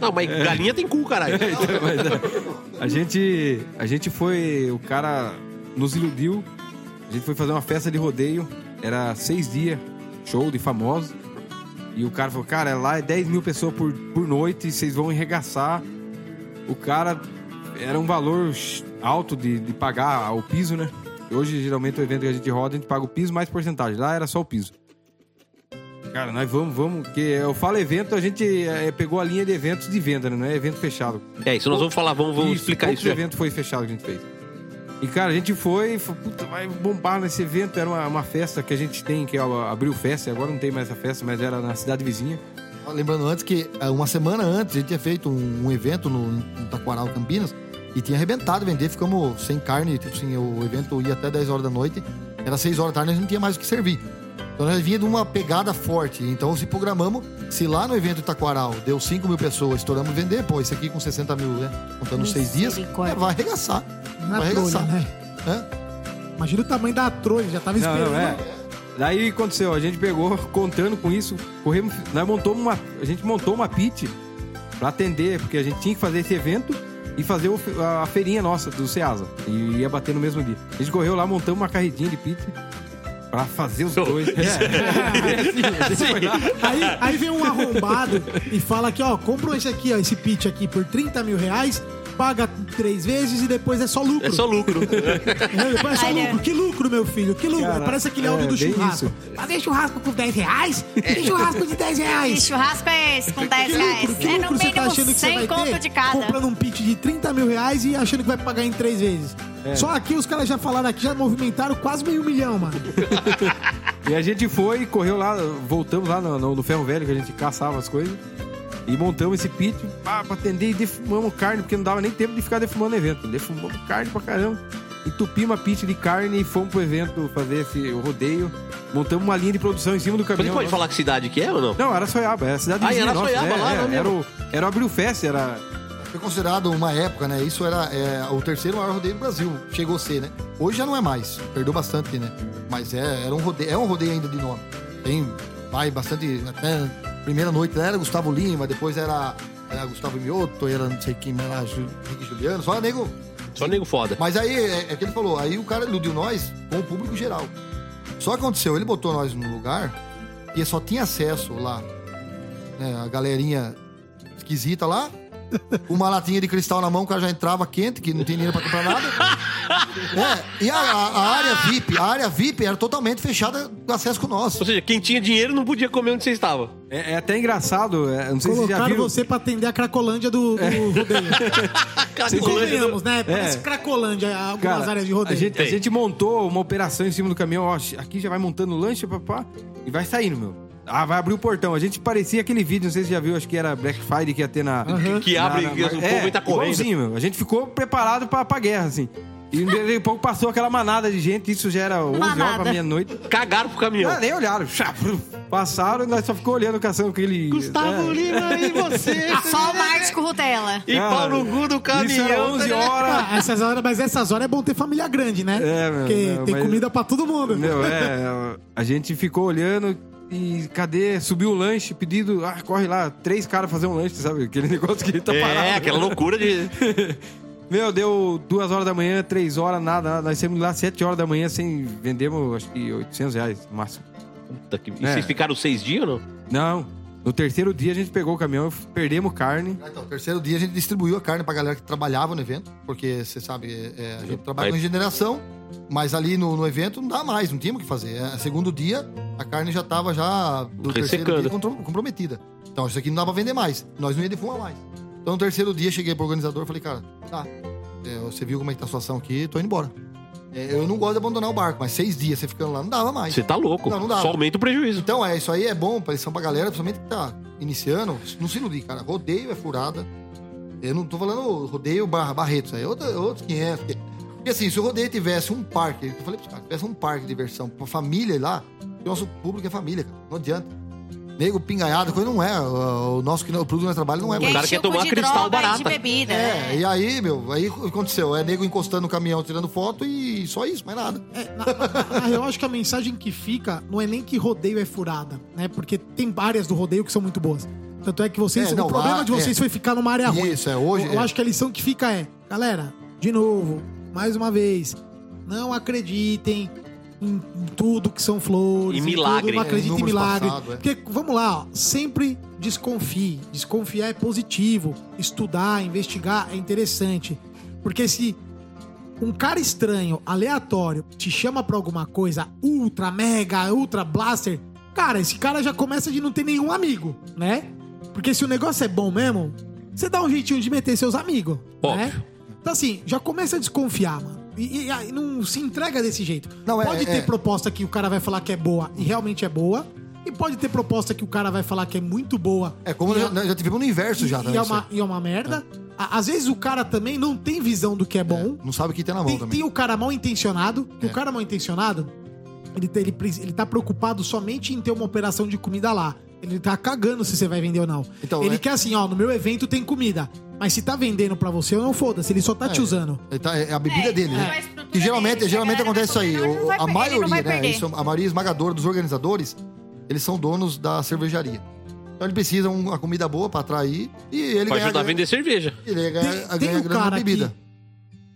Speaker 3: Não, mas galinha tem cu, caralho.
Speaker 7: Mas, é, a gente a gente foi o cara nos iludiu. A gente foi fazer uma festa de rodeio. Era seis dias show de famosos. E o cara falou cara lá é 10 mil pessoas por, por noite e vocês vão enregaçar o cara era um valor alto de, de pagar o piso né? Hoje geralmente o evento que a gente roda a gente paga o piso mais porcentagem. Lá era só o piso Cara, nós vamos, vamos, porque eu falo evento, a gente é, pegou a linha de eventos de venda, né? Não é evento fechado.
Speaker 3: É, isso nós vamos falar, vamos, vamos explicar
Speaker 7: poucos
Speaker 3: isso. já.
Speaker 7: evento foi fechado que a gente fez. E, cara, a gente foi, e falou, puta, vai bombar nesse evento. Era uma, uma festa que a gente tem, que é o Abril Festa, agora não tem mais essa festa, mas era na cidade vizinha.
Speaker 6: Lembrando antes que eh, uma semana antes a gente tinha feito um, um evento no, no Taquaral, Campinas, e tinha arrebentado vender, ficamos sem carne, tipo assim, o evento ia até 10 horas da noite, era 6 horas da tarde, a gente não tinha mais o que servir. Então nós vinha de uma pegada forte. Então se programamos, se lá no evento Itaquaral deu 5 mil pessoas, estouramos vender, pô, esse aqui com 60 mil, né? Contando seis dias, é, vai arregaçar.
Speaker 5: Na
Speaker 6: vai
Speaker 5: trolha,
Speaker 6: arregaçar.
Speaker 5: né?
Speaker 6: Hã?
Speaker 5: Imagina o tamanho da trolha, já tava
Speaker 7: Não,
Speaker 5: esperando.
Speaker 7: não, é. Daí aconteceu, a gente pegou, contando com isso, corremos, nós montamos uma, a gente montou uma pit pra atender, porque a gente tinha que fazer esse evento e fazer o a feirinha nossa do Ceasa. E ia bater no mesmo dia. A gente correu lá, montamos uma carretinha de pit pra fazer os dois. É, é, assim.
Speaker 5: Aí, aí vem um arrombado e fala aqui, ó, compra esse aqui, ó, esse pitch aqui por 30 mil reais, paga três vezes e depois é só lucro.
Speaker 3: É só lucro.
Speaker 5: É, depois é só lucro. Que lucro, meu filho? Que lucro?
Speaker 7: Cara,
Speaker 5: Parece aquele
Speaker 7: é,
Speaker 5: áudio do churrasco.
Speaker 7: isso.
Speaker 5: Fazer churrasco com 10 reais? Que churrasco de 10
Speaker 4: Que
Speaker 5: reais?
Speaker 4: churrasco é esse com 10
Speaker 5: Que
Speaker 4: reais?
Speaker 5: lucro, que
Speaker 4: É no
Speaker 5: você tá achando que você
Speaker 4: 100
Speaker 5: vai ter
Speaker 4: de cada.
Speaker 5: comprando um pitch de 30 mil reais e achando que vai pagar em três vezes?
Speaker 7: É.
Speaker 5: Só aqui os caras já falaram aqui, já movimentaram quase meio milhão, mano.
Speaker 7: E a gente foi, correu lá, voltamos lá no, no- no ferro velho que a gente caçava as coisas. E montamos esse pit pá, pra atender e defumamos carne, porque não dava nem tempo de ficar defumando o evento. Defumamos carne pra caramba. Entupimos a pit de carne e fomos pro evento fazer esse rodeio. Montamos uma linha de produção em cima do
Speaker 3: Mas
Speaker 7: caminhão.
Speaker 3: Você pode falar que cidade que é ou não?
Speaker 7: Não, era Soiaba, era a cidade
Speaker 3: Ah, era
Speaker 7: nossa.
Speaker 3: Soiaba
Speaker 7: é,
Speaker 3: lá,
Speaker 7: é,
Speaker 3: não é
Speaker 7: era, o, era o Abril Fest, era...
Speaker 6: Foi considerado uma época, né? Isso era é, o terceiro maior rodeio do Brasil. Chegou a ser, né? Hoje já não é mais. Perdeu bastante, né? Mas é, era um rodeio, é um rodeio ainda de nome. Tem, vai bastante. Até primeira noite era Gustavo Lima, depois era, era Gustavo Mioto, era não sei quem Ju- Henrique Juliano, só nego.
Speaker 3: Só nego foda.
Speaker 6: Mas aí é, é que ele falou, aí o cara iludiu nós com o público geral. Só que aconteceu, ele botou nós num lugar e só tinha acesso lá, né, a galerinha esquisita lá, uma latinha de cristal na mão, o cara já entrava quente, que não tem dinheiro pra comprar nada. É, e a, a- a área VIP, a área VIP era totalmente fechada do acesso com nós.
Speaker 3: Ou seja, quem tinha dinheiro não podia comer onde você estava.
Speaker 7: É, é até engraçado, é, não sei se vocês já
Speaker 5: Colocaram
Speaker 7: viram...
Speaker 5: você pra atender a Cracolândia do, do rodeio. Convenhamos, né? Parece Cracolândia, algumas
Speaker 7: É. Cara,
Speaker 5: áreas de
Speaker 7: a
Speaker 5: rodeio.
Speaker 7: gente, a gente montou uma operação em cima do caminhão, ó, aqui já vai montando o lanche, papá, e vai saindo, meu. Ah, vai abrir o portão. A gente parecia aquele vídeo, não sei se você já viu, acho que era Black Friday que ia ter na...
Speaker 3: Que abre
Speaker 7: na-
Speaker 3: e
Speaker 7: na-
Speaker 3: o povo
Speaker 7: é,
Speaker 3: entra correndo.
Speaker 7: igualzinho, meu. A gente ficou preparado pra, pra guerra, assim. E daqui a pouco passou aquela manada de gente, isso já era 11 horas
Speaker 4: Manada.
Speaker 7: pra meia-noite.
Speaker 3: Cagaram pro caminhão.
Speaker 7: Ah, nem olharam. Passaram e nós só ficou olhando, caçando aquele...
Speaker 3: Gustavo
Speaker 7: é.
Speaker 3: Lima e você.
Speaker 4: Só o Marte com Rutela.
Speaker 3: E pau no cu do caminhão.
Speaker 7: Isso era 11
Speaker 3: tá
Speaker 7: horas.
Speaker 5: Ah, essas horas, mas essas horas é bom ter família grande, né?
Speaker 7: É, meu,
Speaker 5: Porque
Speaker 7: não,
Speaker 5: tem
Speaker 7: mas-
Speaker 5: comida pra todo mundo.
Speaker 7: Meu, é. A gente ficou olhando e cadê? Subiu o lanche, pedido. Ah, corre lá, três caras fazer um lanche, sabe? Aquele negócio que tá parado.
Speaker 3: É, aquela loucura de.
Speaker 7: Meu, deu duas horas da manhã, três horas, nada. Nós saímos lá sete horas da manhã sem. Vendemos, acho que 800 reais no máximo.
Speaker 3: Puta que- E
Speaker 7: É.
Speaker 3: vocês ficaram seis dias ou não?
Speaker 7: Não. No terceiro dia a gente pegou o caminhão, perdemos carne.
Speaker 6: Então, terceiro dia a gente distribuiu a carne pra galera que trabalhava no evento, porque você sabe, é, a gente trabalha com regeneração, mas ali no, no evento não dá mais, não tinha o que fazer. É, segundo dia, a carne já tava já do terceiro
Speaker 3: Ressecando.
Speaker 6: dia contro- comprometida. Então isso aqui não dá pra vender mais, nós não ia defumar mais. Então no terceiro dia cheguei pro organizador e falei, cara, tá, é, você viu como é que tá a situação aqui, tô indo embora. É, eu não gosto de abandonar o barco, mas seis dias você ficando lá não dava mais.
Speaker 3: Você tá louco.
Speaker 6: Não, não dá.
Speaker 3: Só aumenta o prejuízo.
Speaker 6: Então, é, isso aí é bom pra lição pra galera, principalmente que tá iniciando. Não se iludir, cara. Rodeio é furada. Eu não tô falando rodeio barra Barretos, aí é outro, outros 500. Porque, porque assim, se o rodeio tivesse um parque, eu falei pros caras, tivesse um parque de diversão pra família lá, o nosso público é família, cara. Não adianta. Nego, pingaiada, coisa não é. O, nosso o produto que nós trabalhamos não é.
Speaker 3: O cara quer tomar cristal
Speaker 4: droga e
Speaker 3: barata.
Speaker 4: de bebida.
Speaker 6: É,
Speaker 4: né?
Speaker 6: e aí, meu, aí o que aconteceu? É nego encostando no caminhão, tirando foto e só isso, mais nada.
Speaker 5: É, na, na real, acho que a mensagem que fica não é nem que rodeio é furada, né? Porque tem áreas do rodeio que são muito boas. Tanto é que vocês.
Speaker 6: É, não,
Speaker 5: o problema
Speaker 6: lá-
Speaker 5: de vocês
Speaker 6: é.
Speaker 5: foi ficar numa área ruim.
Speaker 6: Isso, é, hoje
Speaker 5: Eu, eu
Speaker 6: é.
Speaker 5: acho que a lição que fica é, galera, de novo, mais uma vez, não acreditem em, em tudo que são flores.
Speaker 3: Em
Speaker 5: em
Speaker 3: milagre.
Speaker 5: Tudo, não
Speaker 3: É,
Speaker 5: em
Speaker 6: números
Speaker 5: milagre.
Speaker 6: passados, é.
Speaker 5: Porque, vamos lá, ó, sempre desconfie. Desconfiar é positivo. Estudar, investigar é interessante. Porque se um cara estranho, aleatório, te chama pra alguma coisa ultra, mega, ultra blaster, cara, esse cara já começa de não ter nenhum amigo, né? Porque se o negócio é bom mesmo, você dá um jeitinho de meter seus amigos,
Speaker 3: Óbvio.
Speaker 5: né? Então assim, já começa a desconfiar, mano. E, e aí não se entrega desse jeito.
Speaker 6: Não, é-
Speaker 5: pode ter
Speaker 6: é.
Speaker 5: proposta que o cara vai falar que é boa e realmente é boa. E pode ter proposta que o cara vai falar que é muito boa.
Speaker 6: É como
Speaker 5: e
Speaker 6: já, já tivemos no inverso já,
Speaker 5: e,
Speaker 6: né?
Speaker 5: e é uma, e é uma merda. À- Às vezes o cara também não tem visão do que é bom.
Speaker 6: aí. Não sabe o que tem na mão
Speaker 5: Tem,
Speaker 6: também.
Speaker 5: tem o cara mal intencionado, que
Speaker 6: É.
Speaker 5: o cara mal intencionado, ele, ele, ele tá preocupado somente em ter uma operação de comida lá. Ele tá cagando se você vai vender ou não.
Speaker 6: Então,
Speaker 5: ele
Speaker 6: é-
Speaker 5: quer assim, ó, no meu evento tem comida. Mas se tá vendendo pra você, eu não foda-se, ele só tá te usando.
Speaker 6: Ele tá- é a bebida
Speaker 4: É,
Speaker 6: dele,
Speaker 4: é.
Speaker 6: né? Que geralmente,
Speaker 4: dele,
Speaker 6: geralmente
Speaker 4: galera
Speaker 6: acontece isso aí.
Speaker 4: vai
Speaker 6: O-
Speaker 4: vai-
Speaker 6: a maioria,
Speaker 4: vai
Speaker 6: né? Isso, a maioria esmagadora dos organizadores, eles são donos da cervejaria. Então ele precisa de uma comida boa pra atrair e ele
Speaker 3: Pra
Speaker 6: ganha,
Speaker 3: ajudar a vender cerveja.
Speaker 6: ele ganha,
Speaker 5: Tem, tem
Speaker 6: ganha
Speaker 5: um
Speaker 6: grana na
Speaker 5: cara
Speaker 6: bebida.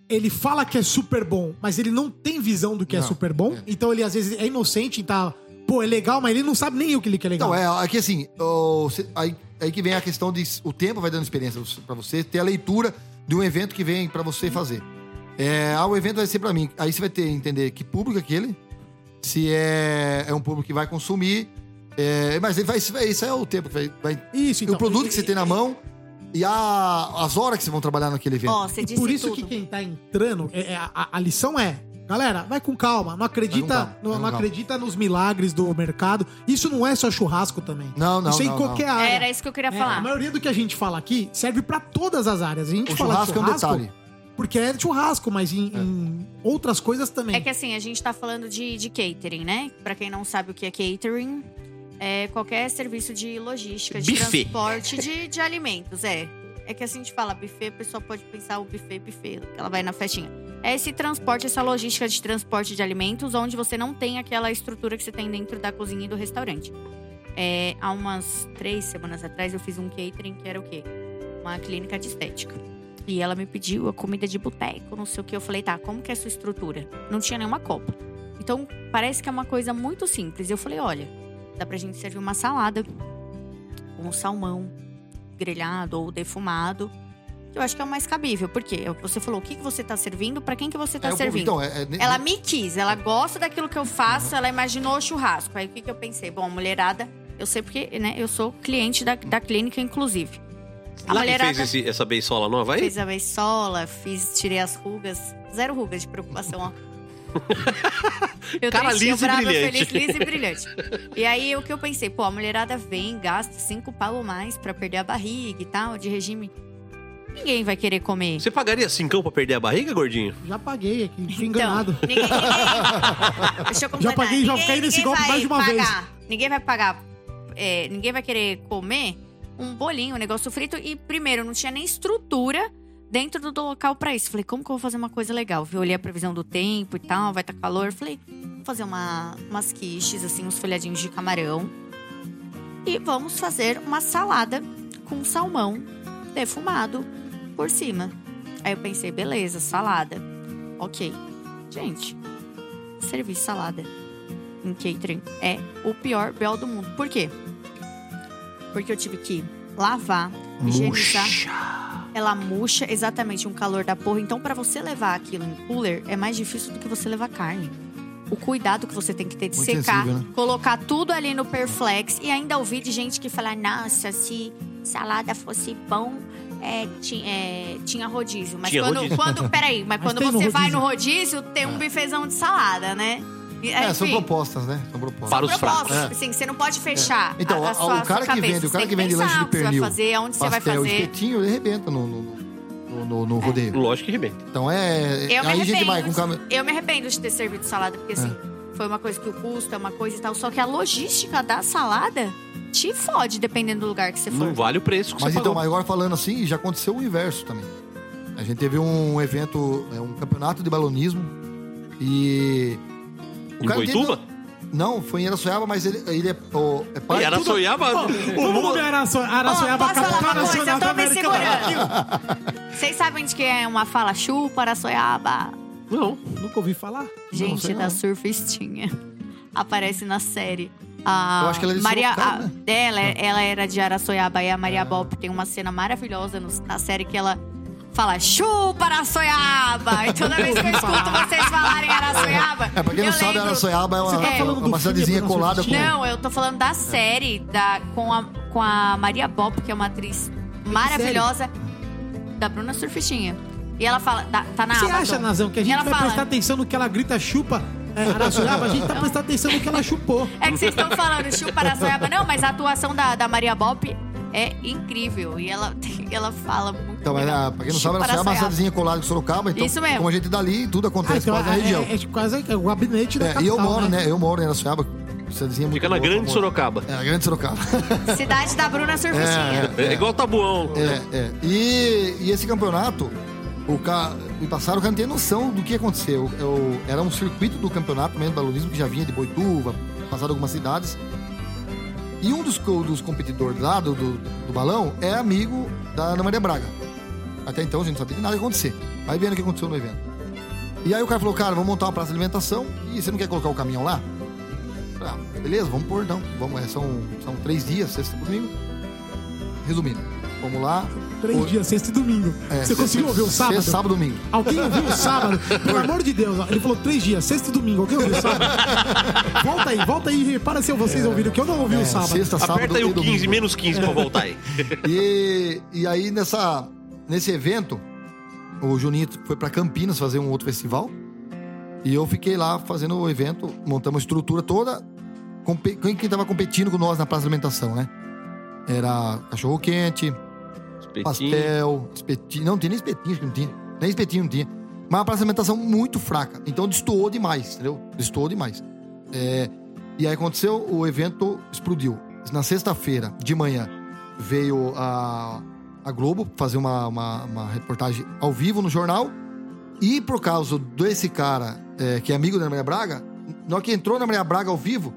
Speaker 5: que ele fala que é super bom, mas ele não tem visão do que é
Speaker 6: Não,
Speaker 5: super bom.
Speaker 6: é.
Speaker 5: Então ele às vezes é inocente e tá. Pô, é legal, mas ele não sabe nem o que ele quer legal.
Speaker 6: Então, é, aqui assim, o- cê- aí, aí que vem a questão de o tempo vai dando experiência pra você, ter a leitura de um evento que vem pra você fazer. É, ah, o evento vai ser pra mim. Aí você vai ter que entender que público é aquele, se é, é um público que vai consumir, é, mas ele vai, isso vai- isso é o tempo que vai. vai
Speaker 5: Isso,
Speaker 6: e
Speaker 5: então.
Speaker 6: o produto
Speaker 5: e-
Speaker 6: que você tem na mão e a- as horas que vocês vão trabalhar naquele evento.
Speaker 4: Ó, você
Speaker 5: E
Speaker 4: disse
Speaker 5: por isso
Speaker 4: tudo.
Speaker 5: que quem tá entrando, é- é- a, a lição é, galera, vai com calma, não acredita, não, não
Speaker 6: calma.
Speaker 5: acredita nos milagres do mercado. Isso não é só churrasco também.
Speaker 6: Não, não,
Speaker 5: Isso é em
Speaker 6: não,
Speaker 5: qualquer
Speaker 6: não.
Speaker 5: área.
Speaker 4: Era isso que eu queria
Speaker 5: É,
Speaker 4: falar.
Speaker 5: a maioria do que a gente fala aqui serve pra todas as áreas. A gente
Speaker 6: O
Speaker 5: fala de
Speaker 6: churrasco é um
Speaker 5: churrasco
Speaker 6: detalhe.
Speaker 5: porque é churrasco, mas em, em outras coisas também.
Speaker 4: É que assim, a gente tá falando de, de catering, né? Pra quem não sabe o que é catering, é qualquer serviço de logística, de
Speaker 3: Buffet.
Speaker 4: transporte de, de alimentos, é. É que assim a gente fala buffet, a pessoa pode pensar o buffet, buffet, que ela vai na festinha. É esse transporte, essa logística de transporte de alimentos, onde você não tem aquela estrutura que você tem dentro da cozinha e do restaurante. É, há umas três semanas atrás eu fiz um catering que era o quê? Uma clínica de estética. E ela me pediu a comida de boteco, não sei o que. Eu falei, tá, como que é a sua estrutura? Não tinha nenhuma copa. Então, parece que é uma coisa muito simples. Eu falei, olha, dá pra gente servir uma salada com salmão grelhado ou defumado. Eu acho que é o mais cabível. Por quê? É o que você falou. O que, que você tá servindo? Pra quem que você tá
Speaker 6: É,
Speaker 4: servindo?
Speaker 6: então, é- é-
Speaker 4: Ela me quis, ela gosta daquilo que eu faço, ela imaginou o churrasco. Aí o que, que eu pensei? Bom, a mulherada, eu sei porque, né, eu sou cliente da, da clínica, inclusive. A
Speaker 3: Lá
Speaker 4: mulherada
Speaker 3: fez esse- essa beisola nova aí?
Speaker 4: fez a beisola, fiz, tirei as rugas. Zero rugas de preocupação, ó. Eu
Speaker 3: Cara liso e
Speaker 4: brava,
Speaker 3: brilhante.
Speaker 4: feliz, liso e brilhante. E aí, o que eu pensei? Pô, a mulherada vem, gasta cinco pau ou mais pra perder a barriga e tal, de regime. Ninguém vai querer comer.
Speaker 3: Você pagaria cincão pra perder a barriga, gordinho?
Speaker 5: Já paguei aqui, fui
Speaker 4: Então,
Speaker 5: enganado.
Speaker 4: ninguém, ninguém, deixa eu completar.
Speaker 5: Já paguei, já
Speaker 4: Ninguém-
Speaker 5: caí nesse golpe mais de uma vez.
Speaker 4: pagar, Ninguém vai pagar. é, ninguém vai querer comer um bolinho, um negócio frito. E primeiro, não tinha nem estrutura dentro do, local pra isso. Falei, como que eu vou fazer uma coisa legal? Eu olhei a previsão do tempo e tal, vai estar calor. Falei, vou fazer uma, umas quiches, assim, uns folhadinhos de camarão. E vamos fazer uma salada com salmão defumado por cima. Aí eu pensei, beleza, salada. Ok. Gente, servir salada em catering é o pior bel do mundo. Por quê? Porque eu tive que lavar, higienizar. Ela murcha exatamente um calor da porra. Então, pra você levar aquilo em cooler, é mais difícil do que você levar carne. O cuidado que você tem que ter de
Speaker 6: Muito
Speaker 4: secar,
Speaker 6: sensível, né?
Speaker 4: colocar tudo ali no Perflex. E ainda ouvi de gente que fala: nossa, se salada fosse pão, é, ti- é, tinha rodízio. Mas
Speaker 3: Tinha
Speaker 4: quando,
Speaker 3: rodízio.
Speaker 4: quando. Peraí, mas,
Speaker 5: Mas
Speaker 4: quando
Speaker 5: tem no
Speaker 4: você vai no rodízio, tem um bifezão de salada, né? E,
Speaker 6: É, são propostas, né? São propostas.
Speaker 3: Para os
Speaker 4: propostas.
Speaker 3: fracos.
Speaker 4: Assim, você não pode fechar.
Speaker 6: Então,
Speaker 4: a, a sua,
Speaker 6: o cara que vende, o cara que vende lanche de
Speaker 4: que você vai
Speaker 6: pernil,
Speaker 4: fazer, aonde você vai
Speaker 6: pastel,
Speaker 4: fazer.
Speaker 6: espetinho, ele arrebenta no, no, no, no- no rodeio.
Speaker 3: Lógico que rebenta.
Speaker 6: Então é.
Speaker 4: Eu me
Speaker 6: aí a gente vai
Speaker 4: arrependo.
Speaker 6: com câmera.
Speaker 4: Eu me arrependo de ter servido salada, porque assim, foi uma coisa que o custo é uma coisa e tal. Só que a logística da salada te fode, dependendo do lugar que você for.
Speaker 3: Não vale o preço que
Speaker 6: Mas
Speaker 3: você
Speaker 6: então,
Speaker 3: pagou.
Speaker 6: mas agora falando assim, já aconteceu o inverso também. A gente teve um evento, é, um campeonato de balonismo e.
Speaker 3: Em
Speaker 6: entendeu- Não, foi em Araçoiaba, mas ele, ele é, o, é
Speaker 3: E
Speaker 6: pai.
Speaker 3: Araçoiaba...
Speaker 5: O nome é Araço- Araçoiaba,
Speaker 4: Ó, posso
Speaker 5: capital nacional
Speaker 4: Eu
Speaker 5: da
Speaker 4: tô me
Speaker 5: América.
Speaker 4: Vocês sabem de que é uma fala chupa, araçoiaba?
Speaker 3: Não.
Speaker 5: Nunca ouvi falar.
Speaker 4: Gente da
Speaker 6: não.
Speaker 4: surfistinha. Aparece na série. A
Speaker 6: Eu acho que ela é de
Speaker 4: Maria, a-
Speaker 6: né?
Speaker 4: ela, ela era de Araçoiaba e a Maria Bop tem uma cena maravilhosa no- na série que ela fala chupa Araçoiaba. E toda vez que eu escuto vocês falarem Araçoiaba.
Speaker 6: É, pra quem não
Speaker 4: eu
Speaker 6: sabe,
Speaker 4: lembro-
Speaker 6: Araçoiaba é uma,
Speaker 5: tá
Speaker 6: é uma cidadezinha colada com.
Speaker 4: Não, eu tô falando da série da, com, a, com a Maria Bop, que é uma atriz maravilhosa, da Bruna Surfistinha. E ela fala, da- tá na
Speaker 5: Você
Speaker 4: Amazon.
Speaker 5: acha, Nazão, que a gente
Speaker 4: ela
Speaker 5: vai
Speaker 4: fala,
Speaker 5: prestar atenção no que ela grita chupa é, Araçoiaba? A gente tá prestando atenção no que ela chupou.
Speaker 4: É que vocês estão falando chupa Araçoiaba. Não, mas a atuação da, da Maria Bop é incrível. E ela, ela fala muito
Speaker 6: Então, ah, pra quem não sabe, uma
Speaker 4: Araçaiaba.
Speaker 6: cidadezinha colada de Sorocaba. Então,
Speaker 4: Isso mesmo.
Speaker 6: como a gente dali, tudo
Speaker 5: Ah,
Speaker 6: acontece
Speaker 5: então
Speaker 6: quase na
Speaker 5: é,
Speaker 6: região.
Speaker 5: é, é quase é o gabinete da
Speaker 6: É, e
Speaker 5: capital,
Speaker 6: eu moro, né? Eu moro em Araçaiaba. Cidadezinha muito
Speaker 3: Fica na
Speaker 6: boa,
Speaker 3: Grande
Speaker 6: amor.
Speaker 3: Sorocaba.
Speaker 6: É, a Grande Sorocaba.
Speaker 4: Cidade da Bruna Surfistinha.
Speaker 3: É, igual Tabuão.
Speaker 6: É, é. E, e esse campeonato, o ca... me passaram, o cara não tem noção do que aconteceu. Eu, era um circuito do campeonato mesmo, balonismo, que já vinha de Boituva, passado algumas cidades. E um dos, dos competidores lá do, do, do balão é amigo da Ana Maria Braga. Até então a gente não sabia de nada ia acontecer. Vai vendo o que aconteceu no evento. E aí o cara falou, cara, vamos montar uma praça de alimentação e você não quer colocar o caminhão lá? Ah, beleza, vamos pôr então. Vamos, é, são, são três dias, sexta e domingo. Resumindo, vamos lá.
Speaker 5: Três
Speaker 6: O-
Speaker 5: dias, sexta e domingo.
Speaker 6: É,
Speaker 5: Você conseguiu ouvir o sábado?
Speaker 6: Sexta, sábado, domingo.
Speaker 5: Alguém ouviu o sábado? Pelo amor de Deus, ele falou três dias, sexta e domingo. Alguém ouviu o sábado? volta aí, volta aí, repara se vocês ouviram, que eu não ouvi
Speaker 6: É,
Speaker 5: o sábado.
Speaker 6: sexta, sábado
Speaker 3: Aperta aí o 15,
Speaker 6: domingo.
Speaker 3: menos 15 pra voltar aí.
Speaker 6: E, e aí, nessa, nesse evento, o Juninho foi pra Campinas fazer um outro festival. E eu fiquei lá fazendo o evento, montamos a estrutura toda. Quem quem tava competindo com nós na praça de alimentação, né? Era cachorro quente,
Speaker 3: Espetinho.
Speaker 6: pastel, espetinho. Não, não tinha nem espetinho, acho que não tinha. Nem espetinho não tinha. Mas uma praça de alimentação muito fraca. Então destoou demais, entendeu? Destoou demais. É, e aí aconteceu, o evento explodiu. Na sexta-feira, de manhã, veio a, a Globo fazer uma, uma, uma reportagem ao vivo no jornal. E por causa desse cara, é, que é amigo da Maria Braga, na hora que entrou na Maria Braga ao vivo,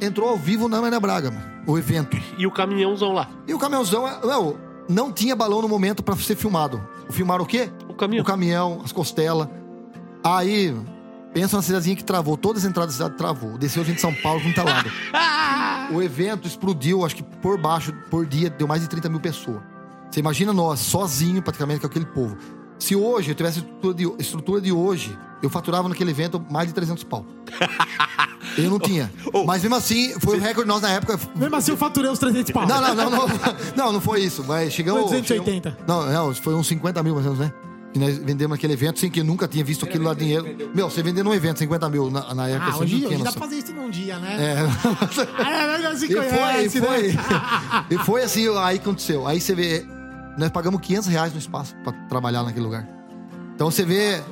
Speaker 6: entrou ao vivo na Maria Braga, mano, o evento.
Speaker 3: E o caminhãozão lá.
Speaker 6: E o caminhãozão, não, não tinha balão no momento pra ser filmado. Filmaram o quê?
Speaker 3: O caminhão.
Speaker 6: O caminhão, as costelas. Aí, pensa na cidadezinha que travou. Todas as entradas da cidade travou. Desceu gente de São Paulo, com talado. o evento explodiu, acho que por baixo, por dia, deu mais de 30 mil pessoas. Você imagina nós, sozinho praticamente, com aquele povo. Se hoje eu tivesse a estrutura de, estrutura de hoje, eu faturava naquele evento mais de 300 pau. Eu não tinha.
Speaker 3: Ô,
Speaker 6: Mas mesmo assim, foi o recorde nosso na época.
Speaker 5: Mesmo assim, eu faturei os 300 pau.
Speaker 6: Não, não, não, não. Não, não foi isso. Mas chegamos.
Speaker 5: Foi 280.
Speaker 6: chegamos- Não, não, foi uns 50 mil mais ou menos, né? Que nós vendemos naquele evento sem que eu nunca tinha visto aquilo lá dinheiro. Meu, você vendendo num evento 50 mil na, na época,
Speaker 5: Ah,
Speaker 6: você
Speaker 5: hoje,
Speaker 6: não
Speaker 5: hoje dá pra fazer isso num dia, né?
Speaker 6: É.
Speaker 5: Ah, não se
Speaker 6: E foi, e
Speaker 5: conhece,
Speaker 6: foi.
Speaker 5: né?
Speaker 6: E foi assim, aí aconteceu. Aí você vê, nós pagamos 500 reais no espaço pra trabalhar naquele lugar. Então você vê.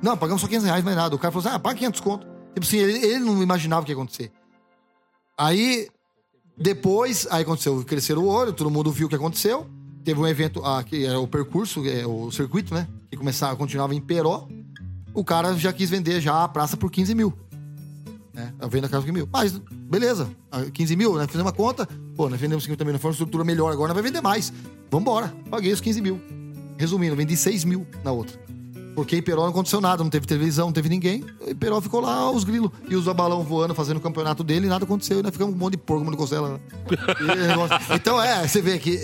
Speaker 6: Não, pagamos só 500 reais, mais nada. O cara falou assim: ah, paga 500 conto. Tipo assim, ele, ele não imaginava o que ia acontecer. Aí, depois, aí aconteceu, cresceram o olho, todo mundo viu o que aconteceu. Teve um evento, ah, que é o percurso, é o circuito, né? Que começava, continuava em Peró. O cara já quis vender já a praça por 15 mil. Né? A casa por 15 mil. Mas, beleza, ah, 15 mil, né? Fizemos uma conta. Pô, nós vendemos 50 mil, nós fomos uma estrutura melhor, agora nós vai vender mais. Vambora, paguei os 15 mil. Resumindo, vendi 6 mil na outra. Porque em Peró não aconteceu nada, não teve televisão, não teve ninguém. E Peró ficou lá, os grilos. E os balão voando, fazendo o campeonato dele, e nada aconteceu. E nós ficamos um monte de porco, de costela. E, então, é, você vê que.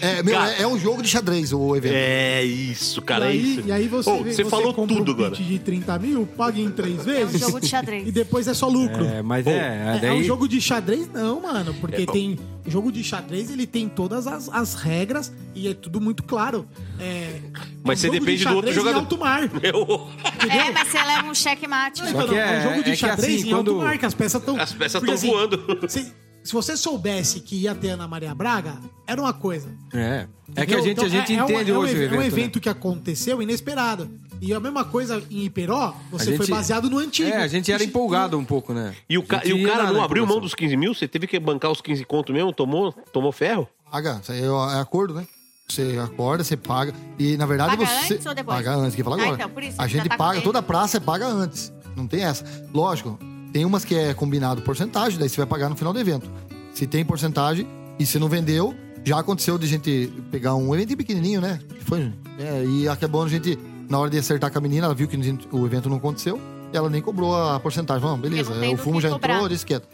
Speaker 6: É, é, meu,
Speaker 3: Cara.
Speaker 6: é- é um jogo de xadrez o evento.
Speaker 3: É isso, cara,
Speaker 5: e,
Speaker 3: é
Speaker 5: aí,
Speaker 3: isso.
Speaker 5: e aí você,
Speaker 3: Ô,
Speaker 5: vê-
Speaker 3: você falou
Speaker 5: compra
Speaker 3: tudo
Speaker 5: um
Speaker 3: agora.
Speaker 5: de 30 mil, paga em três vezes.
Speaker 4: É um jogo de xadrez.
Speaker 5: E depois é só lucro.
Speaker 7: É, mas
Speaker 3: Pô,
Speaker 7: é,
Speaker 5: É,
Speaker 7: daí...
Speaker 5: é um jogo de xadrez, não, mano. Porque
Speaker 3: É,
Speaker 5: tem. O jogo de xadrez, ele tem todas as, as regras e é tudo muito claro. É,
Speaker 3: Mas
Speaker 5: é um
Speaker 3: você depende
Speaker 5: de
Speaker 3: do outro jogador.
Speaker 5: Alto mar.
Speaker 3: Eu-
Speaker 4: É, mas você leva um checkmate.
Speaker 5: Não, então,
Speaker 7: que
Speaker 5: é, um
Speaker 7: é-
Speaker 5: jogo de
Speaker 7: é que
Speaker 5: xadrez
Speaker 7: assim,
Speaker 5: em alto
Speaker 7: quando-
Speaker 5: mar, que as peças estão.
Speaker 3: As peças tão voando.
Speaker 5: Se, se você soubesse que ia ter Ana Maria Braga, era uma coisa.
Speaker 7: É. É que a
Speaker 5: Entendeu?
Speaker 7: gente,
Speaker 5: Então,
Speaker 7: a gente
Speaker 5: é- é um-
Speaker 7: entende
Speaker 5: é um,
Speaker 7: hoje o
Speaker 5: ev-
Speaker 7: evento.
Speaker 5: É um
Speaker 7: né?
Speaker 5: evento que aconteceu inesperado. E a mesma coisa em Iperó, você
Speaker 7: A
Speaker 5: foi
Speaker 7: gente-
Speaker 5: baseado no antigo.
Speaker 7: É, a gente era empolgado um pouco, né?
Speaker 3: E o, ca-
Speaker 7: gente
Speaker 3: e o cara não abriu mão dos 15 mil? Você teve que bancar os 15 conto mesmo? Tomou, tomou ferro?
Speaker 6: Paga, isso aí é é acordo, né? Você acorda, você paga. E na verdade
Speaker 4: Paga
Speaker 6: você.
Speaker 4: antes ou depois?
Speaker 6: Paga antes, que fala
Speaker 4: Ah,
Speaker 6: agora.
Speaker 4: então, por isso,
Speaker 6: a gente
Speaker 4: tá
Speaker 6: paga, toda praça é paga antes. Não tem essa. Lógico, tem umas que é combinado porcentagem, daí você vai pagar no final do evento. Se tem porcentagem e se não vendeu, já aconteceu de gente pegar um evento pequenininho, né? Foi. É, e acabou a gente, na hora de acertar com a menina, ela viu que a gente- o evento não aconteceu e ela nem cobrou a porcentagem. "Não, beleza,
Speaker 4: não
Speaker 6: o fumo já entrou, disse quieto.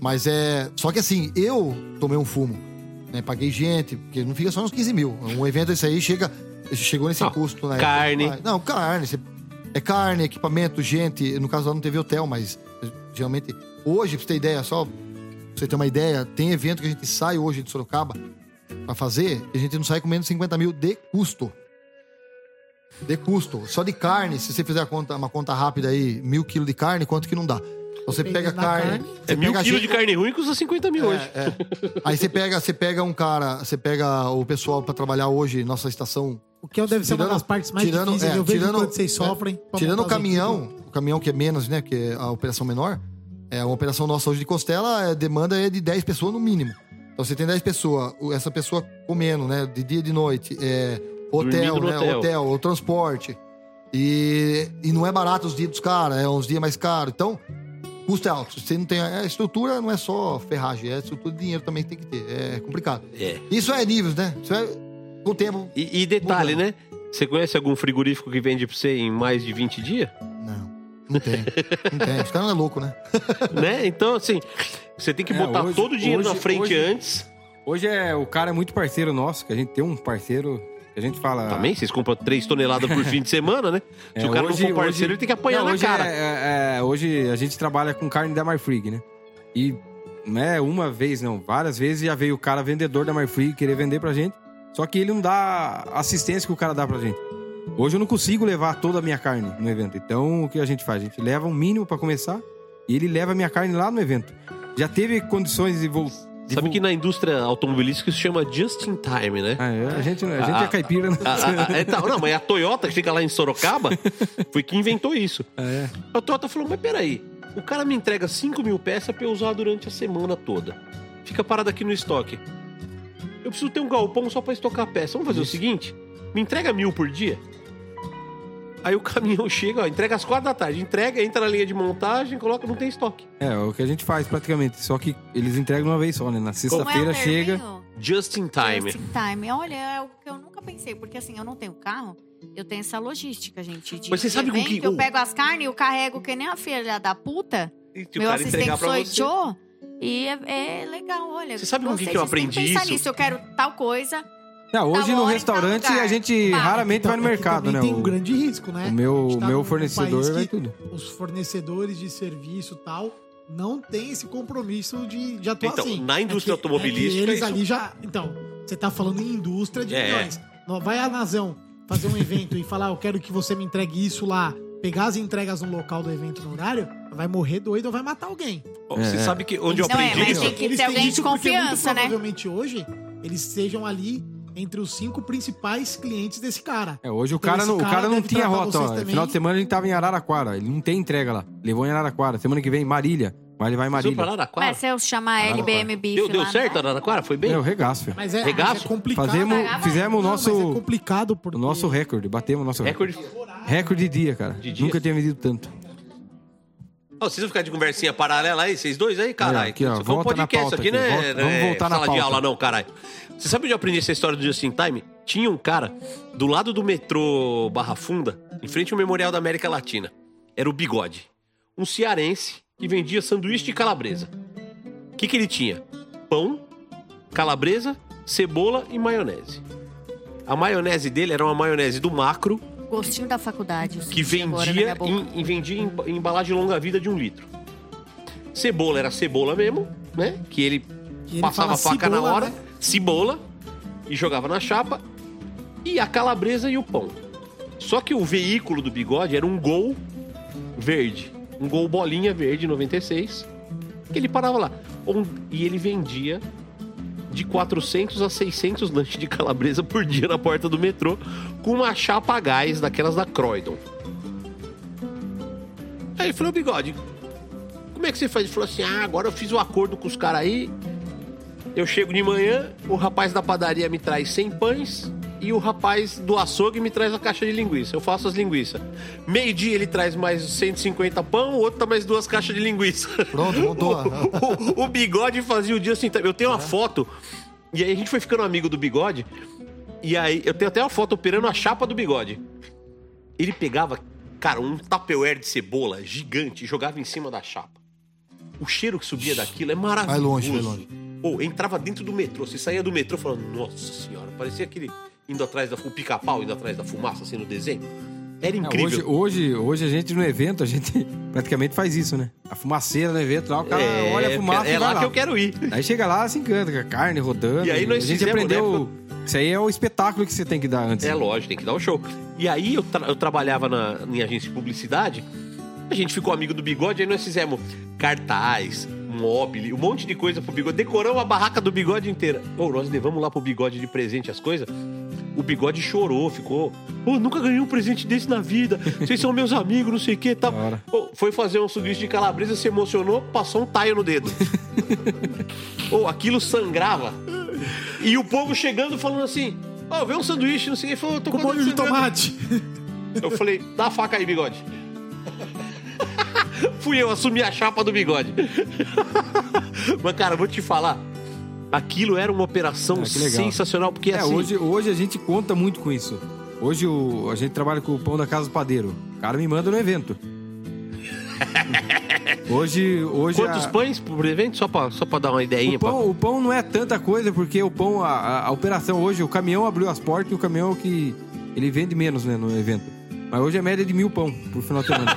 Speaker 6: Mas é. Só que assim, eu tomei um fumo. Né? Paguei gente, porque não fica só nos 15 mil. Um evento desse aí chega, chegou nesse
Speaker 3: Não,
Speaker 6: custo na
Speaker 3: carne.
Speaker 6: época. Não, carne. É carne, equipamento, gente. No caso lá não teve hotel, mas geralmente. Hoje, pra você ter ideia, só pra você ter uma ideia, tem evento que a gente sai hoje de Sorocaba pra fazer, e a gente não sai com menos de 50 mil de custo. De custo. Só de carne, se você fizer conta- uma conta rápida aí, mil quilos de carne, quanto que não dá? Então você pega
Speaker 5: da
Speaker 6: carne.
Speaker 5: carne.
Speaker 6: Você
Speaker 3: É mil
Speaker 6: pega
Speaker 3: quilos
Speaker 6: gente-
Speaker 3: de carne ruim custa 50 mil hoje.
Speaker 6: É, é. Aí você pega, você pega um cara, você pega o pessoal pra trabalhar hoje, nossa estação.
Speaker 5: O que deve ser uma das partes mais
Speaker 6: tirando-
Speaker 5: difíceis.
Speaker 6: é,
Speaker 5: eu vejo
Speaker 6: tirando-
Speaker 5: quando vocês
Speaker 6: é,
Speaker 5: sofrem.
Speaker 6: Tirando o caminhão, o caminhão que é menos, né? Que é a operação menor. É, uma operação nossa hoje de costela, a demanda é de 10 pessoas no mínimo. Então você tem 10 pessoas, essa pessoa comendo, né? De dia e de noite. É, hotel, né?
Speaker 3: hotel.
Speaker 6: Hotel, o transporte. E, e não é barato os dias dos caras, é uns dias mais caros. Então, custo é alto. Você não tem. A estrutura não é só ferragem, é estrutura de dinheiro também que tem que ter. É complicado.
Speaker 3: É.
Speaker 6: Isso é níveis, né? Isso é com o tempo.
Speaker 3: E, e detalhe,
Speaker 6: Mudando.
Speaker 3: né? Você conhece algum frigorífico que vende pra você em mais de 20 dias?
Speaker 6: Não, não tem. Não tem. Os caras não é louco, né?
Speaker 3: né? Então, assim, você tem que
Speaker 7: É,
Speaker 3: botar
Speaker 7: hoje-
Speaker 3: todo o dinheiro
Speaker 7: hoje-
Speaker 3: na frente
Speaker 7: hoje-
Speaker 3: antes.
Speaker 7: Hoje é, o cara é muito parceiro nosso, que a gente tem um parceiro a gente fala.
Speaker 3: Também, vocês compram 3 toneladas por fim de semana, né? Se
Speaker 7: É,
Speaker 3: o cara
Speaker 7: hoje-
Speaker 3: não for parceiro,
Speaker 7: hoje-
Speaker 3: ele tem que apanhar
Speaker 7: Não,
Speaker 3: na cara.
Speaker 7: é- é- é, hoje a gente trabalha com carne da Marfrig, né? E não é uma vez, não. Várias vezes já veio o cara vendedor da Marfrig querer vender pra gente. Só que ele não dá a assistência que o cara dá pra gente. Hoje eu não consigo levar toda a minha carne no evento. Então o que a gente faz? A gente leva um mínimo pra começar e ele leva a minha carne lá no evento. Já teve condições de voltar.
Speaker 3: Sabe que na indústria automobilística isso chama just in time, né?
Speaker 7: Ah, é, a gente, a gente
Speaker 3: Ah,
Speaker 7: é caipira, né?
Speaker 3: A- a- a- então, não, mas a Toyota, que fica lá em Sorocaba, foi que inventou isso.
Speaker 7: É.
Speaker 3: A Toyota falou, mas peraí, o cara me entrega 5 mil peças pra eu usar durante a semana toda. Fica parado aqui no estoque. Eu preciso ter um galpão só pra estocar a peça. Vamos fazer o seguinte? Me entrega mil por dia. Aí o caminhão chega, ó, entrega às quatro da tarde. Entrega, entra na linha de montagem, coloca, não tem estoque.
Speaker 7: É, o que a gente faz praticamente. Só que eles entregam uma vez só, né? Na
Speaker 4: é
Speaker 7: sexta-feira
Speaker 4: o
Speaker 7: chega.
Speaker 3: Just in time.
Speaker 4: Just in time. Olha, é o que eu nunca pensei, porque assim, eu não tenho carro, eu tenho essa logística, gente. De
Speaker 3: Mas você sabe com que-
Speaker 4: Eu
Speaker 3: o-
Speaker 4: pego as carnes, eu carrego que nem a filha da puta,
Speaker 3: E o
Speaker 4: meu assistente sou. Joe, e é, é legal, olha.
Speaker 3: Você sabe com
Speaker 4: gostei,
Speaker 3: que que eu aprendi
Speaker 4: pensar
Speaker 3: isso?
Speaker 4: Nisso. Eu quero tal coisa.
Speaker 7: Não, hoje
Speaker 4: Tá
Speaker 7: no
Speaker 4: hora em
Speaker 7: restaurante
Speaker 4: lugar.
Speaker 7: a gente
Speaker 4: Vai.
Speaker 7: raramente vai no
Speaker 5: Então, é que
Speaker 7: mercado,
Speaker 5: também
Speaker 7: né?
Speaker 5: Tem
Speaker 7: O,
Speaker 5: um grande risco, né?
Speaker 7: o meu,
Speaker 5: A gente tá
Speaker 7: meu
Speaker 5: num
Speaker 7: fornecedor
Speaker 5: país
Speaker 7: vai
Speaker 5: que
Speaker 7: tudo.
Speaker 5: Os fornecedores de serviço e tal não tem esse compromisso de, de atuar
Speaker 3: Então,
Speaker 5: assim.
Speaker 3: na indústria
Speaker 5: É que-
Speaker 3: automobilística,
Speaker 5: é eles
Speaker 3: isso-
Speaker 5: ali já. Então, você tá falando em indústria de
Speaker 3: É.
Speaker 5: milhões. Não, Vai a Nazão fazer um evento e falar, eu quero que você me entregue isso lá. Pegar as entregas no local do evento no horário, vai morrer doido ou vai matar alguém.
Speaker 3: Ó, Você
Speaker 7: É.
Speaker 3: sabe que onde eu
Speaker 4: Não, é,
Speaker 3: aprendi
Speaker 4: mas
Speaker 3: isso?
Speaker 4: tem que
Speaker 5: Eles
Speaker 4: ter
Speaker 5: têm
Speaker 4: alguém de
Speaker 5: isso porque muito
Speaker 4: confiança, né?
Speaker 5: Provavelmente hoje, eles sejam ali entre os cinco principais clientes desse cara.
Speaker 7: É, hoje o
Speaker 5: Então,
Speaker 7: cara, não, o
Speaker 5: cara
Speaker 7: não tinha rota, ó. Final de semana a gente tava em Araraquara. Ele não tem entrega lá. Levou em Araraquara. Semana que vem, Marília. Vai levar em
Speaker 3: Você foi pra
Speaker 7: Marília.
Speaker 3: Araraquara?
Speaker 4: Mas se eu chamar LBM Beef
Speaker 3: Deu, deu
Speaker 4: lá,
Speaker 3: certo,
Speaker 4: não vai?
Speaker 3: Araraquara? Foi bem?
Speaker 7: É o regaço, filho.
Speaker 5: Mas é,
Speaker 3: Regaço?
Speaker 5: mas é complicado.
Speaker 7: Fazemos,
Speaker 4: Pagava-
Speaker 7: fizemos o
Speaker 5: Não,
Speaker 7: nosso,
Speaker 5: mas é complicado porque...
Speaker 7: o nosso recorde. Batemos o nosso recorde.
Speaker 3: Recorde.
Speaker 7: Recorde de dia, cara.
Speaker 3: De dia?
Speaker 7: Nunca tinha vendido tanto.
Speaker 3: Ó, vocês vão ficar de conversinha paralela aí, vocês dois aí, caralho?
Speaker 7: É, aqui, ó,
Speaker 3: um podcast aqui,
Speaker 7: aqui,
Speaker 3: né?
Speaker 7: volta- vamos
Speaker 3: É,
Speaker 7: voltar na
Speaker 3: sala de
Speaker 7: pauta.
Speaker 3: aula, não, caralho. Você sabe onde eu aprendi essa história do Just in Time? Tinha um cara do lado do metrô Barra Funda, em frente ao Memorial da América Latina. Era o Bigode. Um cearense que vendia sanduíche de calabresa. O que, que ele tinha? Pão, calabresa, cebola e maionese. A maionese dele era uma maionese do macro
Speaker 4: Gostinho da faculdade.
Speaker 3: que vendia em, em- vendia em, em embalagem longa-vida de um litro. Cebola era cebola mesmo, né? Que ele
Speaker 5: Que ele
Speaker 3: passava a faca na hora,
Speaker 5: né?
Speaker 3: cebola, e jogava na chapa, e a calabresa e o pão. Só que o veículo do bigode era um gol verde. Um gol bolinha verde 96. Que ele parava lá. E ele vendia de 400 a 600 lanches de calabresa por dia na porta do metrô, com uma chapa a gás daquelas da Croydon. Aí ele falou, bigode, como é que você faz? Ele falou assim: ah, agora eu fiz o acordo com os caras aí. Eu chego de manhã, o rapaz da padaria me traz 100 pães e o rapaz do açougue me traz a caixa de linguiça. Eu faço as linguiças. Meio-dia ele traz mais 150 pão, o outro tá mais duas caixas de linguiça.
Speaker 6: Pronto, montou.
Speaker 3: o, o bigode fazia o dia assim. Eu tenho uma foto, e aí a gente foi ficando amigo do bigode. E aí eu tenho até uma foto operando a chapa do bigode. Ele pegava, cara, um tupperware de cebola gigante e jogava em cima da chapa. O cheiro que subia daquilo é maravilhoso.
Speaker 6: Vai longe, vai longe.
Speaker 3: Ou entrava dentro do metrô. Você saía do metrô falando, nossa senhora, parecia aquele indo atrás da o pica-pau, indo atrás da fumaça, assim, no desenho. Era
Speaker 7: É,
Speaker 3: incrível.
Speaker 7: hoje, hoje, hoje a gente no evento, a gente praticamente faz isso, né? A fumaceira no evento lá, o cara
Speaker 3: É,
Speaker 7: olha a fumaça
Speaker 3: é
Speaker 7: e vai
Speaker 3: lá
Speaker 7: lá.
Speaker 3: que eu quero ir.
Speaker 7: Aí chega lá, se encanta, com a carne rodando.
Speaker 3: E aí nós
Speaker 7: a gente
Speaker 3: fizemos,
Speaker 7: aprendeu.
Speaker 3: né?
Speaker 7: Isso aí é o espetáculo que você tem que dar antes.
Speaker 3: É lógico, tem que dar o show. E aí eu, tra- eu trabalhava na, em agência de publicidade A gente ficou amigo do bigode, aí nós fizemos cartaz, mobile, um monte de coisa pro bigode. Decoramos a barraca do bigode inteira. Ô, nós levamos lá pro bigode de presente as coisas. O bigode chorou, ficou. Ô, nunca ganhei um presente desse na vida. Vocês são meus amigos, não sei o que tal. Foi fazer um sanduíche de calabresa, se emocionou, passou um taio no dedo. Ô, aquilo sangrava. E o povo chegando falando assim: Ó, vê um sanduíche, não sei o que. Ele falou, tô
Speaker 5: Com
Speaker 3: com
Speaker 5: molho de tomate.
Speaker 3: Eu falei, dá a faca aí, bigode. Fui eu assumir a chapa do bigode. Mas, cara, vou te falar. Aquilo era uma operação
Speaker 7: Ah,
Speaker 3: sensacional, porque
Speaker 7: É,
Speaker 3: assim.
Speaker 7: hoje, hoje a gente conta muito com isso. Hoje o- a gente trabalha com o pão da casa do padeiro. O cara me manda no evento. Hoje, hoje
Speaker 3: Quantos
Speaker 7: a-
Speaker 3: pães por evento? Só pra, só pra dar uma ideinha.
Speaker 7: o pão, o pão não é tanta coisa, porque o pão, a, a- a operação hoje, o caminhão abriu as portas e o caminhão que ele vende menos né, no evento. Mas hoje é média de mil pão por final de semana.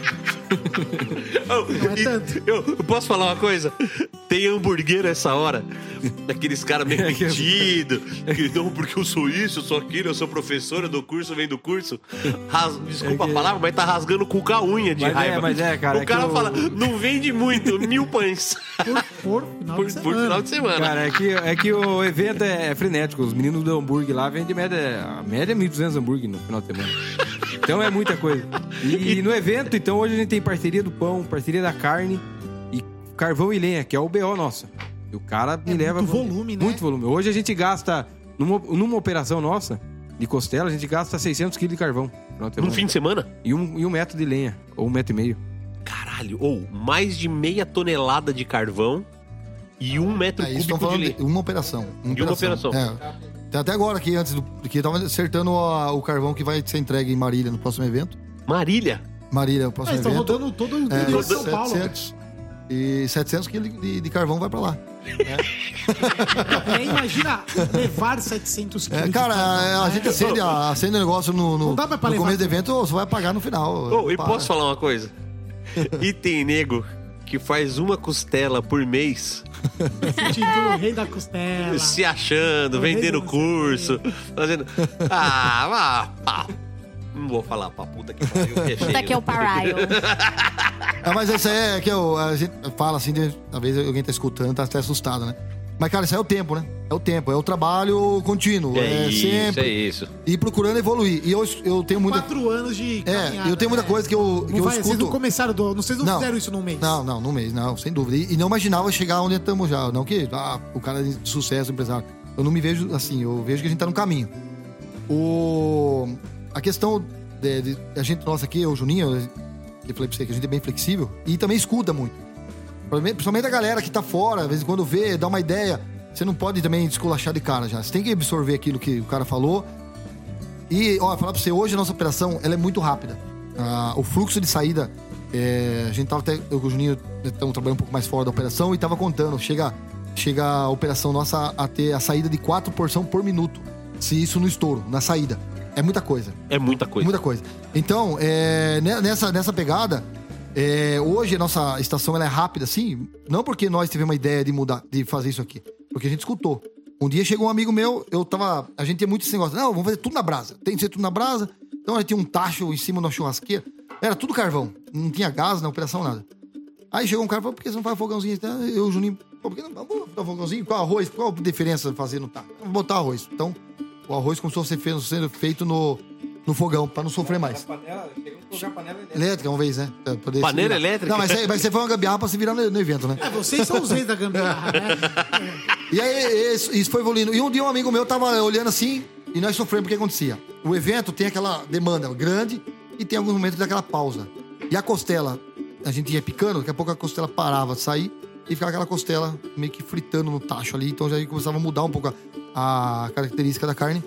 Speaker 5: Não é
Speaker 3: e-
Speaker 5: tanto.
Speaker 3: Eu, eu posso falar uma coisa? Tem hambúrguer essa hora. Daqueles caras meio
Speaker 7: É
Speaker 3: metidos. Não, porque eu sou isso, eu sou aquilo, eu sou professor, eu dou curso, venho do curso. Ras- Desculpa
Speaker 7: É que-
Speaker 3: a palavra, mas tá rasgando com a unha de
Speaker 7: Mas é,
Speaker 3: raiva.
Speaker 7: mas é, cara,
Speaker 3: O
Speaker 7: é
Speaker 3: cara
Speaker 7: eu-
Speaker 3: fala, não vende muito, mil pães.
Speaker 5: Por, por final
Speaker 3: por,
Speaker 5: de
Speaker 3: por
Speaker 5: semana.
Speaker 3: final de semana.
Speaker 7: Cara, é que, é que o evento é frenético. Os meninos do hambúrguer lá vendem média. A média é 1.200 hambúrguer no final de semana. Então é muita coisa. E, no evento, então, hoje a gente tem parceria do pão, parceria da carne e carvão e lenha, que é o BO nosso. E o cara me
Speaker 5: É
Speaker 7: leva.
Speaker 5: muito volume, né?
Speaker 7: Muito volume. Hoje a gente gasta, numa, numa operação nossa, de costela, a gente gasta 600 quilos de carvão. no
Speaker 3: fim de semana?
Speaker 7: E um, e um metro de lenha, ou um metro e meio.
Speaker 3: Caralho, ou mais de meia tonelada de carvão e um metro
Speaker 6: É, isso
Speaker 3: cúbico
Speaker 6: falando
Speaker 3: de
Speaker 6: de
Speaker 3: leite.
Speaker 6: uma operação.
Speaker 3: De uma operação.
Speaker 6: É. Tem até agora aqui, antes do. Que eu tava acertando a- o carvão que vai ser entregue em Marília no próximo evento.
Speaker 3: Marília.
Speaker 6: Marília, o
Speaker 5: Ah,
Speaker 6: próximo
Speaker 5: estão
Speaker 6: evento.
Speaker 5: rodando todo o
Speaker 6: É,
Speaker 5: interior de São Paulo.
Speaker 6: 700. E 700 quilos de, de carvão vai pra lá.
Speaker 5: É, imagina levar 700 quilos.
Speaker 6: É,
Speaker 5: de
Speaker 6: cara,
Speaker 5: carvão.
Speaker 6: a, gente acende, a- acende o negócio no, no, no começo do evento, você vai pagar no final.
Speaker 3: Oh, e
Speaker 6: Para.
Speaker 3: posso falar uma coisa? E tem nego que faz uma costela por mês
Speaker 5: Título Rei da Costela.
Speaker 3: se achando,
Speaker 5: O
Speaker 3: vendendo curso, fazendo. Ah, ah, ah. Não vou falar pra puta que pariu, que é
Speaker 4: Puta que é o paraio.
Speaker 6: É, mas isso aí é que eu, a gente fala assim, de, vezes alguém tá escutando, tá até assustado, né? Mas, cara, isso aí é o tempo, né? É o tempo, é o trabalho contínuo.
Speaker 3: É,
Speaker 6: É,
Speaker 3: isso,
Speaker 6: sempre.
Speaker 3: é isso.
Speaker 6: E procurando evoluir. E eu, eu tenho muita.
Speaker 5: Quatro anos de
Speaker 6: É, eu tenho muita
Speaker 5: né?
Speaker 6: coisa que eu, que
Speaker 5: Não
Speaker 6: eu
Speaker 5: vai, vocês
Speaker 6: escuto.
Speaker 5: não começaram do... Não, vocês não,
Speaker 6: Não.
Speaker 5: fizeram isso num mês.
Speaker 6: Não, não, no mês, não, sem dúvida. E, e não imaginava chegar onde estamos já. Não que ah, o cara é de sucesso, empresário. Eu não me vejo assim, eu vejo que a gente tá no caminho. O, a questão de, de- a gente, nossa aqui, o Juninho, eu falei pra você que a gente é bem flexível e também escuta muito. Principalmente a galera que tá fora, às vezes quando vê, dá uma ideia. Você não pode também desculachar de cara já. Você tem que absorver aquilo que o cara falou. E, ó, falar pra você, hoje a nossa operação ela é muito rápida. Ah, o fluxo de saída, é, a gente tava até, eu e o Juninho estamos trabalhando um pouco mais fora da operação e tava contando, chega, chega a operação nossa a ter a saída de quatro porção por minuto. Se isso no estouro, na saída. É muita coisa.
Speaker 3: É muita coisa.
Speaker 6: Muita coisa. Então, é, ne- nessa, nessa pegada, é, hoje a nossa estação ela é rápida, assim, não porque nós tivemos uma ideia de mudar, de fazer isso aqui, porque a gente escutou. Um dia chegou um amigo meu, eu tava. A gente tinha muito esse negócio, não, vamos fazer tudo na brasa. Tem que ser tudo na brasa. Então a gente tinha um tacho em cima da churrasqueira. Era tudo carvão. Não tinha gás na operação, nada. Aí chegou um cara e falou, por que você não faz fogãozinho? Eu, o Juninho, pô, por que não? Vamos botar fogãozinho? Qual arroz? Qual a diferença de fazer no tacho? Vamos botar arroz. Então, o arroz começou a ser feito, sendo feito no, no fogão, pra não sofrer mais. Elétrica, uma vez, né? Pra poder
Speaker 3: Panela
Speaker 6: virar.
Speaker 3: elétrica?
Speaker 6: Não, mas, mas você foi uma gambiarra pra se virar no, no evento, né?
Speaker 5: É, vocês são os reis da gambiarra, né?
Speaker 6: E aí, isso, isso foi evoluindo. E um dia um amigo meu tava olhando assim, e nós sofremos porque acontecia. O evento tem aquela demanda grande e tem alguns momentos daquela pausa. E a costela, a gente ia picando, daqui a pouco a costela parava de sair e ficava aquela costela meio que fritando no tacho ali. Então já começava a mudar um pouco a, a característica da carne.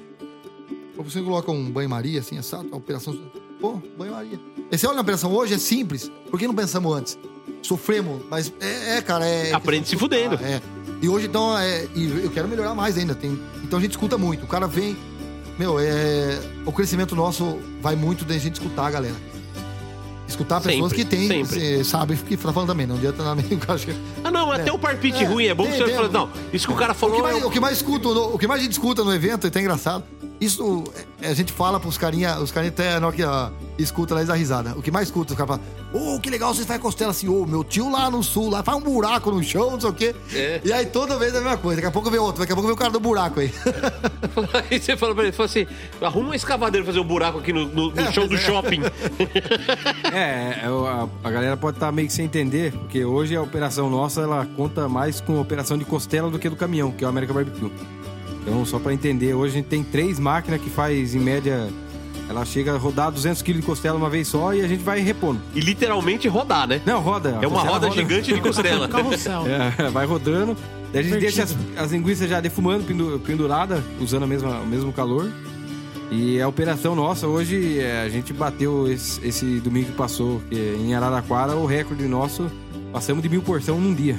Speaker 6: Ou você coloca um banho-maria, assim, assado, a operação. Pô, banho-maria. Esse olha na operação hoje é simples. Por que não pensamos antes? Sofremos, mas é, é, cara, é.
Speaker 3: Aprende se fudendo.
Speaker 6: É. E hoje, então, é, e eu quero melhorar mais ainda. Tem, então a gente escuta muito. O cara vem. Meu, é. O crescimento nosso vai muito da gente escutar a galera. Escutar pessoas
Speaker 3: Sempre,
Speaker 6: que têm, cê sabe que tá falando também, não adianta que eu acho que-
Speaker 3: Ah, não, até o parpite
Speaker 6: É,
Speaker 3: ruim é bom que
Speaker 6: tem,
Speaker 3: você
Speaker 6: tem.
Speaker 3: fala, não, isso que o cara
Speaker 6: O
Speaker 3: falou
Speaker 6: que,
Speaker 3: é
Speaker 6: mais,
Speaker 3: o-
Speaker 6: o que mais escuto, o que mais a gente escuta no evento, é até engraçado. Isso é, a gente fala pros carinha, os carinha até na hora que ó, escuta lá eles dão risada. O que mais escuta, os caras falam, ô, que legal vocês fazem costela assim, ô, meu tio lá no sul, lá faz um buraco no chão, não sei o quê.
Speaker 3: É.
Speaker 6: E aí toda vez é a mesma coisa. Daqui a pouco vem outro, daqui a pouco vem o cara do buraco aí.
Speaker 3: Aí você fala pra ele, fala assim, arruma uma escavadeira pra fazer um buraco aqui no, no- no chão do shopping.
Speaker 7: É, é, a, a galera pode estar meio que sem entender, porque hoje a operação nossa, ela conta mais com a operação de costela do que do caminhão, que é o América Barbecue. Então, só pra entender, hoje a gente tem três máquinas que faz, em média, ela chega a rodar 200 kg de costela uma vez só e a gente vai repondo.
Speaker 3: E literalmente rodar, né?
Speaker 7: Não, roda.
Speaker 3: É uma
Speaker 7: costela
Speaker 3: roda gigante de costela.
Speaker 5: Carrossel.
Speaker 7: É, vai rodando. Daí a gente
Speaker 5: Divertido.
Speaker 7: deixa as, as linguiças já defumando, pendu- pendurada, usando a mesma, o mesmo calor. E a operação nossa, hoje, é, a gente bateu esse, esse domingo que passou, que em Araraquara, o recorde nosso, passamos de mil porção num dia.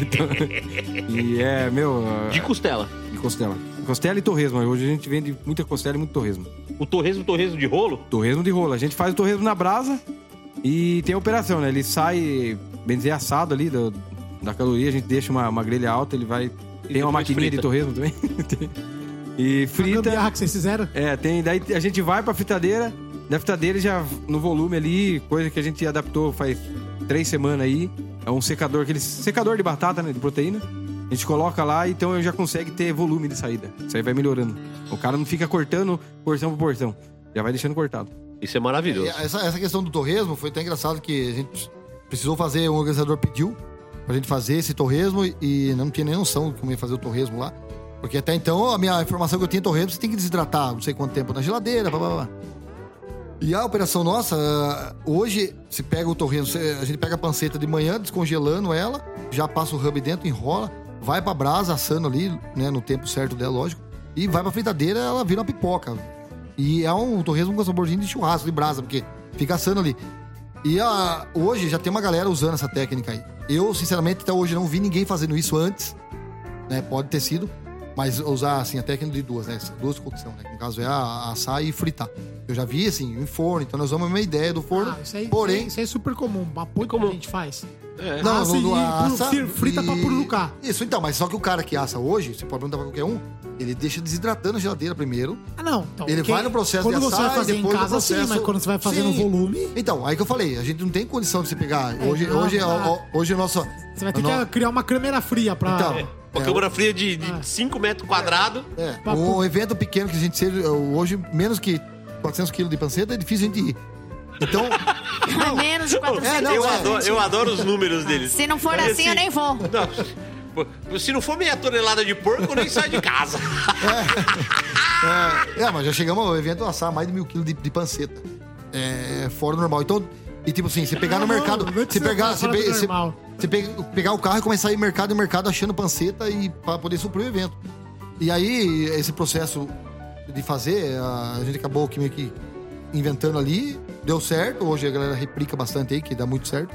Speaker 7: Então, e é, meu,
Speaker 3: De costela.
Speaker 7: de costela. Costela e torresmo. Hoje a gente vende muita costela e muito torresmo.
Speaker 3: O torresmo, torresmo de rolo?
Speaker 7: Torresmo de rolo. A gente faz o torresmo na brasa e tem a operação, né? Ele sai, bem dizer, assado ali do- da caloria. A gente deixa uma, uma grelha alta, ele vai... Tem uma maquininha
Speaker 3: frita.
Speaker 7: de torresmo também. E
Speaker 5: A
Speaker 7: frita...
Speaker 5: gambiarra que vocês fizeram?
Speaker 7: É, tem. Daí a gente vai pra fritadeira. Da fritadeira já no volume ali, coisa que a gente adaptou faz três semanas aí. É um secador, aquele secador de batata, né? De proteína. A gente coloca lá, então já consegue ter volume de saída. Isso aí vai melhorando. O cara não fica cortando porção por porção. Já vai deixando cortado.
Speaker 3: Isso é maravilhoso.
Speaker 6: E Essa, essa questão do torresmo foi até engraçado que a gente precisou fazer, um organizador pediu pra gente fazer esse torresmo e não tinha nem noção de como ia fazer o torresmo lá. Porque até então a minha informação que eu tinha torresmo, você tem que desidratar não sei quanto tempo na geladeira, blá blá blá. E a operação nossa, ah, hoje, se pega o torresmo, você- a gente pega a panceta de manhã, descongelando ela, já passa o hub dentro, enrola, vai pra brasa, assando ali, né, no tempo certo dela, lógico, e vai pra fritadeira, ela vira uma pipoca. E é um torresmo com saborzinho de churrasco, de brasa, porque fica assando ali. E a, hoje já tem uma galera usando essa técnica aí. Eu, sinceramente, até hoje não vi ninguém fazendo isso antes, né? Pode ter sido, mas usar assim a técnica de duas, né? Duas cocção, né? No caso é assar e fritar. Eu já vi assim, em forno, então nós usamos a mesma ideia do forno.
Speaker 5: Ah, isso aí,
Speaker 6: porém,
Speaker 5: isso aí é super comum. Apoio
Speaker 3: comum.
Speaker 5: que a gente faz.
Speaker 6: não,
Speaker 5: assa
Speaker 6: não,
Speaker 5: e
Speaker 6: não
Speaker 5: puro-
Speaker 6: assa
Speaker 5: fri- frita pra pururucar.
Speaker 6: Isso, então, mas só que o cara que assa hoje, você pode perguntar pra qualquer um, ele deixa desidratando a geladeira primeiro.
Speaker 5: Ah, não. Então,
Speaker 6: Ele vai no processo
Speaker 5: Quando
Speaker 6: de
Speaker 5: você
Speaker 6: assar
Speaker 5: vai
Speaker 6: e
Speaker 5: fazer em
Speaker 6: depois no
Speaker 5: casa, sim,
Speaker 6: processo-
Speaker 5: mas quando você vai fazer no
Speaker 6: Sim.
Speaker 5: volume,
Speaker 6: Então, aí que eu falei, a gente não tem condição de se pegar. Hoje,
Speaker 5: não,
Speaker 6: hoje,
Speaker 5: não.
Speaker 6: ó, hoje o nosso.
Speaker 5: você vai ter
Speaker 6: no-
Speaker 5: que criar uma câmera fria pra.
Speaker 6: Então,
Speaker 3: Uma câmara fria de
Speaker 5: Ah.
Speaker 3: 5 metros quadrados.
Speaker 6: É,
Speaker 5: Papo-
Speaker 6: um evento pequeno que a gente seja, hoje, menos que 400 quilos de panceta, é difícil a gente ir. Então,
Speaker 4: É menos de 400
Speaker 6: É, não,
Speaker 3: eu,
Speaker 6: é.
Speaker 3: adoro, eu adoro os números deles.
Speaker 4: Se não for
Speaker 3: Mas,
Speaker 4: assim, eu nem vou.
Speaker 3: Não, se não for meia tonelada de porco, eu nem saio de casa.
Speaker 6: é, é, mas já chegamos ao evento assar mais de mil quilos de, de panceta. É fora do normal. Então, e tipo assim, se pegar no
Speaker 5: Não,
Speaker 6: mercado,
Speaker 5: não, precisa
Speaker 6: pegar,
Speaker 5: do
Speaker 6: pe-
Speaker 5: normal.
Speaker 6: se pe- pegar o carro e começar a ir mercado em mercado achando panceta e para poder suprir o evento. E aí, esse processo de fazer, a gente acabou que meio que inventando ali, deu certo. Hoje a galera replica bastante aí, que dá muito certo.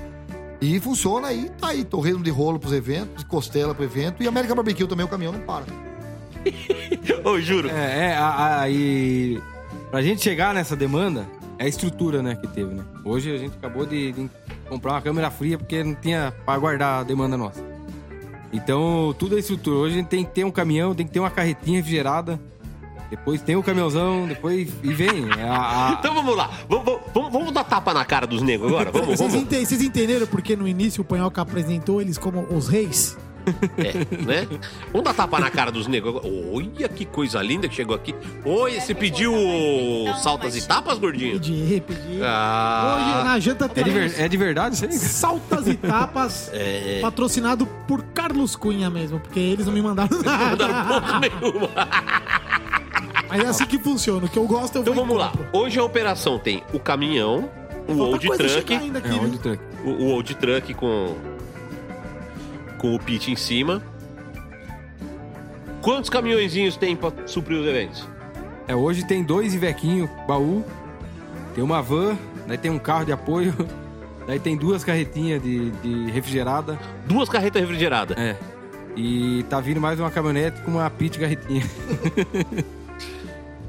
Speaker 6: E funciona aí, tá aí, torresmo de rolo pros eventos, costela pro evento. E América Barbecue também, o caminhão não para.
Speaker 3: Ô, juro.
Speaker 7: É, é, a, a- e pra gente chegar nessa demanda, é a estrutura, né, que teve, né? Hoje a gente acabou de, de comprar uma câmera fria porque não tinha pra guardar a demanda nossa. Então, tudo é estrutura. Hoje a gente tem que ter um caminhão, tem que ter uma carretinha refrigerada. Depois tem o caminhãozão, depois... E vem. É a- a-
Speaker 3: Então vamos lá. Vamos, vamos- vamos- vamos dar tapa na cara dos negros agora? Vamos,
Speaker 5: Vocês,
Speaker 3: vamos.
Speaker 5: ente- vocês entenderam porque no início o Panhoca apresentou eles como os reis?
Speaker 3: É, né? Vamos dar tapa na cara dos negros agora. Olha que coisa linda que chegou aqui. Oi, você pediu saltas e tapas, gordinho?
Speaker 5: Pedi, pedi. Hoje
Speaker 3: Ah,
Speaker 5: na janta
Speaker 7: é, de
Speaker 5: tem
Speaker 7: ver- é de verdade isso aí?
Speaker 5: Saltas e Tapas,
Speaker 3: É.
Speaker 5: patrocinado por Carlos Cunha mesmo, porque eles não me mandaram
Speaker 3: não
Speaker 5: nada.
Speaker 3: porra nenhuma.
Speaker 5: Mas é assim que funciona. O que eu gosto, eu
Speaker 3: Então
Speaker 5: vou e
Speaker 3: vamos lá.
Speaker 5: compro.
Speaker 3: Hoje a operação tem o caminhão, o
Speaker 5: Falta
Speaker 3: old
Speaker 5: coisa
Speaker 3: truck,
Speaker 5: ainda aqui,
Speaker 7: É, onde
Speaker 3: o, o old truck com com o pit em cima. Quantos caminhõezinhos tem pra suprir os eventos?
Speaker 7: É, hoje tem dois Ivequinho, baú, tem uma van, daí tem um carro de apoio, daí tem duas carretinhas de, de refrigerada.
Speaker 3: Duas carretas refrigeradas.
Speaker 7: É. E tá vindo mais uma caminhonete com uma pit carretinha.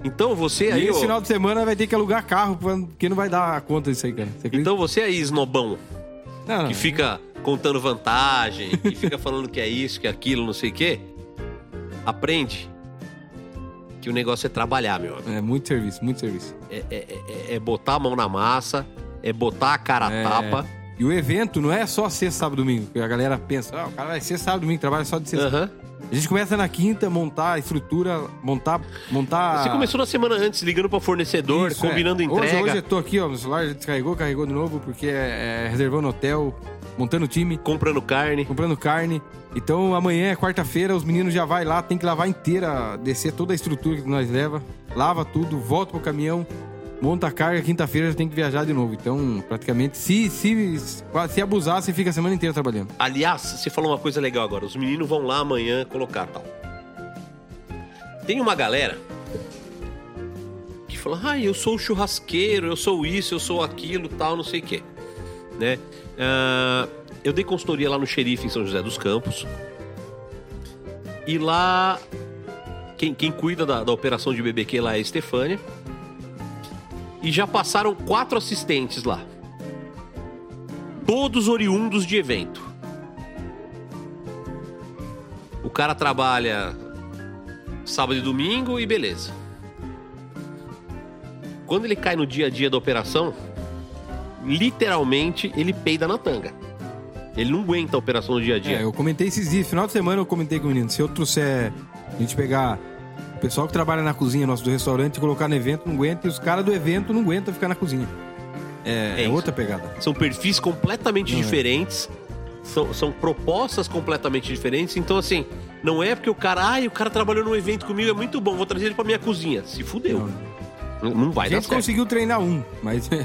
Speaker 3: Então você
Speaker 7: E
Speaker 3: aí,
Speaker 7: esse
Speaker 3: ó,
Speaker 7: final de semana vai ter que alugar carro, porque não vai dar conta disso aí, cara. Você
Speaker 3: então você aí, snobão,
Speaker 7: não, não.
Speaker 3: que fica contando vantagem, que fica falando que é isso, que é aquilo, não sei o quê, aprende que o negócio é trabalhar, meu amigo.
Speaker 7: É muito serviço, muito serviço.
Speaker 3: É, é- é- é botar a mão na massa, é botar a cara a
Speaker 7: É.
Speaker 3: tapa.
Speaker 7: E o evento não é só sexta, sábado, domingo. Que a galera pensa, ah, o cara vai ser sábado, domingo, trabalha só de sexta.
Speaker 3: Aham.
Speaker 7: A gente começa na quinta, montar a estrutura, montar. montar...
Speaker 3: Você começou na semana antes, ligando pra fornecedor,
Speaker 7: Isso, é.
Speaker 3: combinando
Speaker 7: Hoje,
Speaker 3: entrega.
Speaker 7: hoje eu tô aqui, ó, meu celular já descarregou, carregou de novo, porque é, é reservando hotel, montando time,
Speaker 3: Comprando carne.
Speaker 7: comprando carne. Então amanhã é quarta-feira, os meninos já vai lá, tem que lavar inteira, descer toda a estrutura que nós leva, lava tudo, volta pro caminhão, monta a carga, quinta-feira já tem que viajar de novo. Então, praticamente, se, se, se abusar, você fica a semana inteira trabalhando.
Speaker 3: Aliás, você falou uma coisa legal agora. Os meninos vão lá amanhã colocar tal. Tem uma galera que fala: ah, eu sou churrasqueiro, eu sou isso, eu sou aquilo, tal, não sei o quê. Né? Ah, eu dei consultoria lá no xerife em São José dos Campos. E lá, quem, quem cuida da, da operação de BBQ lá é a Estefânia. E já passaram quatro assistentes lá. Todos oriundos de evento. O cara trabalha sábado e domingo e beleza. Quando ele cai no dia a dia da operação, literalmente ele peida na tanga. Ele não aguenta a operação no dia a dia.
Speaker 7: É, eu comentei esses dias, final de semana eu comentei com o menino. Se eu trouxer, a gente pegar pessoal que trabalha na cozinha nosso do restaurante colocar no evento, não aguenta, e os caras do evento não aguentam ficar na cozinha. É,
Speaker 3: É
Speaker 7: é outra pegada.
Speaker 3: São perfis completamente
Speaker 7: Não é.
Speaker 3: diferentes. São, são propostas completamente diferentes. Então, assim, não é porque o cara, ai, o cara trabalhou num evento comigo, é muito bom, vou trazer ele pra minha cozinha. Se fudeu. Não, não vai
Speaker 7: A
Speaker 3: dar
Speaker 7: gente conseguiu treinar um, mas.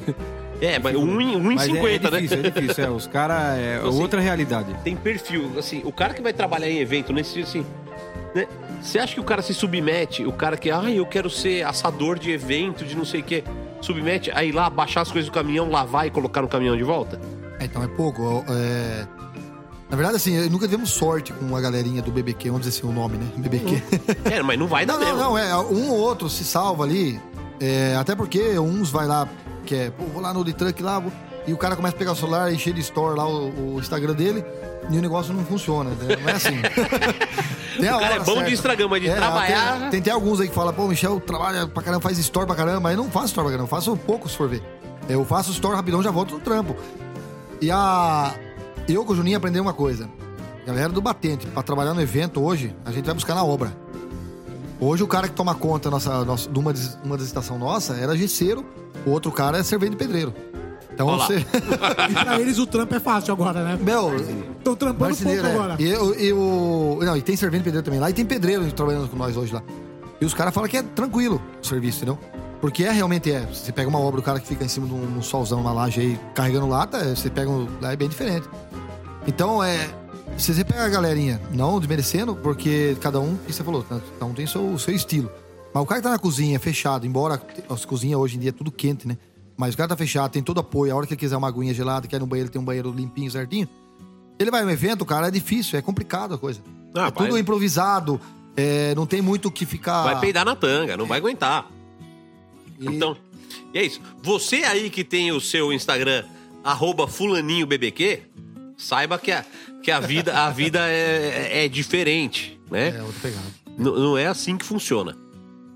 Speaker 3: É, mas um, em- um em
Speaker 7: mas é-
Speaker 3: 50,
Speaker 7: é, difícil,
Speaker 3: né?
Speaker 7: É difícil, é. Os caras é
Speaker 3: Então, assim,
Speaker 7: outra realidade.
Speaker 3: Tem perfil. Assim, o cara que vai trabalhar em evento, nesse assim. Né? Você acha que o cara se submete, o cara que, ai, eu quero ser assador de evento, de não sei o quê, submete a ir lá, baixar as coisas do caminhão, lavar e colocar no caminhão de volta?
Speaker 6: É, então é pouco. é- Na verdade, assim, nunca tivemos sorte com a galerinha do BBQ, vamos dizer assim o nome, né? BBQ.
Speaker 3: É, mas não vai dar
Speaker 6: Não, não,
Speaker 3: mesmo.
Speaker 6: não, é. Um ou outro se salva ali. é, até porque uns vai lá, que é, pô, vou lá no Truck lá, vou- e o cara começa a pegar o celular, encher de store lá o, o Instagram dele, e o negócio não funciona, né? não é assim. Tem a
Speaker 3: O cara é bom de
Speaker 6: certa.
Speaker 3: Instagram, mas de
Speaker 6: É,
Speaker 3: trabalhar-
Speaker 6: Tem, tem, tem alguns aí que falam, pô, Michel trabalha pra caramba, faz store pra caramba, aí não faço store pra caramba, faço pouco se for ver. Eu faço store rapidão, já volto no trampo. E a. Eu com o Juninho aprendi uma coisa. Galera do Batente, pra trabalhar no evento hoje, a gente vai buscar na obra. Hoje o cara que toma conta nossa, nossa, de uma, uma das estações nossa era gesseiro, o outro cara é servente de pedreiro. Então você.
Speaker 5: E pra eles o trampo é fácil agora, né?
Speaker 6: Meu,
Speaker 5: Estão trampando pouco
Speaker 6: é.
Speaker 5: agora.
Speaker 6: E, eu- o- Não, e tem servente pedreiro também lá, e tem pedreiro trabalhando com nós hoje lá. E os caras falam que é tranquilo o serviço, entendeu? Porque é realmente é. Você pega uma obra, o cara que fica em cima de um, um solzão na laje aí carregando lata, é, você pega um, lá é bem diferente. Então é. Se você pega a galerinha, não desmerecendo, porque cada um, que você falou, né, cada um tem o seu, o seu estilo. Mas o cara que tá na cozinha, fechado, embora as cozinhas hoje em dia é tudo quente, né? Mas o cara tá fechado, tem todo apoio. A hora que ele quiser uma aguinha gelada, quer ir no banheiro, tem um banheiro limpinho, certinho. Ele vai no evento, cara, é difícil, é complicado a coisa.
Speaker 3: Ah,
Speaker 6: é tudo improvisado, é, não tem muito o que ficar.
Speaker 3: Vai peidar na tanga, não vai aguentar.
Speaker 6: E-
Speaker 3: Então, e é isso. Você aí que tem o seu Instagram, arroba fulaninhobbq, saiba que a, que a vida, a vida é, é diferente, né?
Speaker 6: É, outra pegada.
Speaker 3: N- Não é assim que funciona.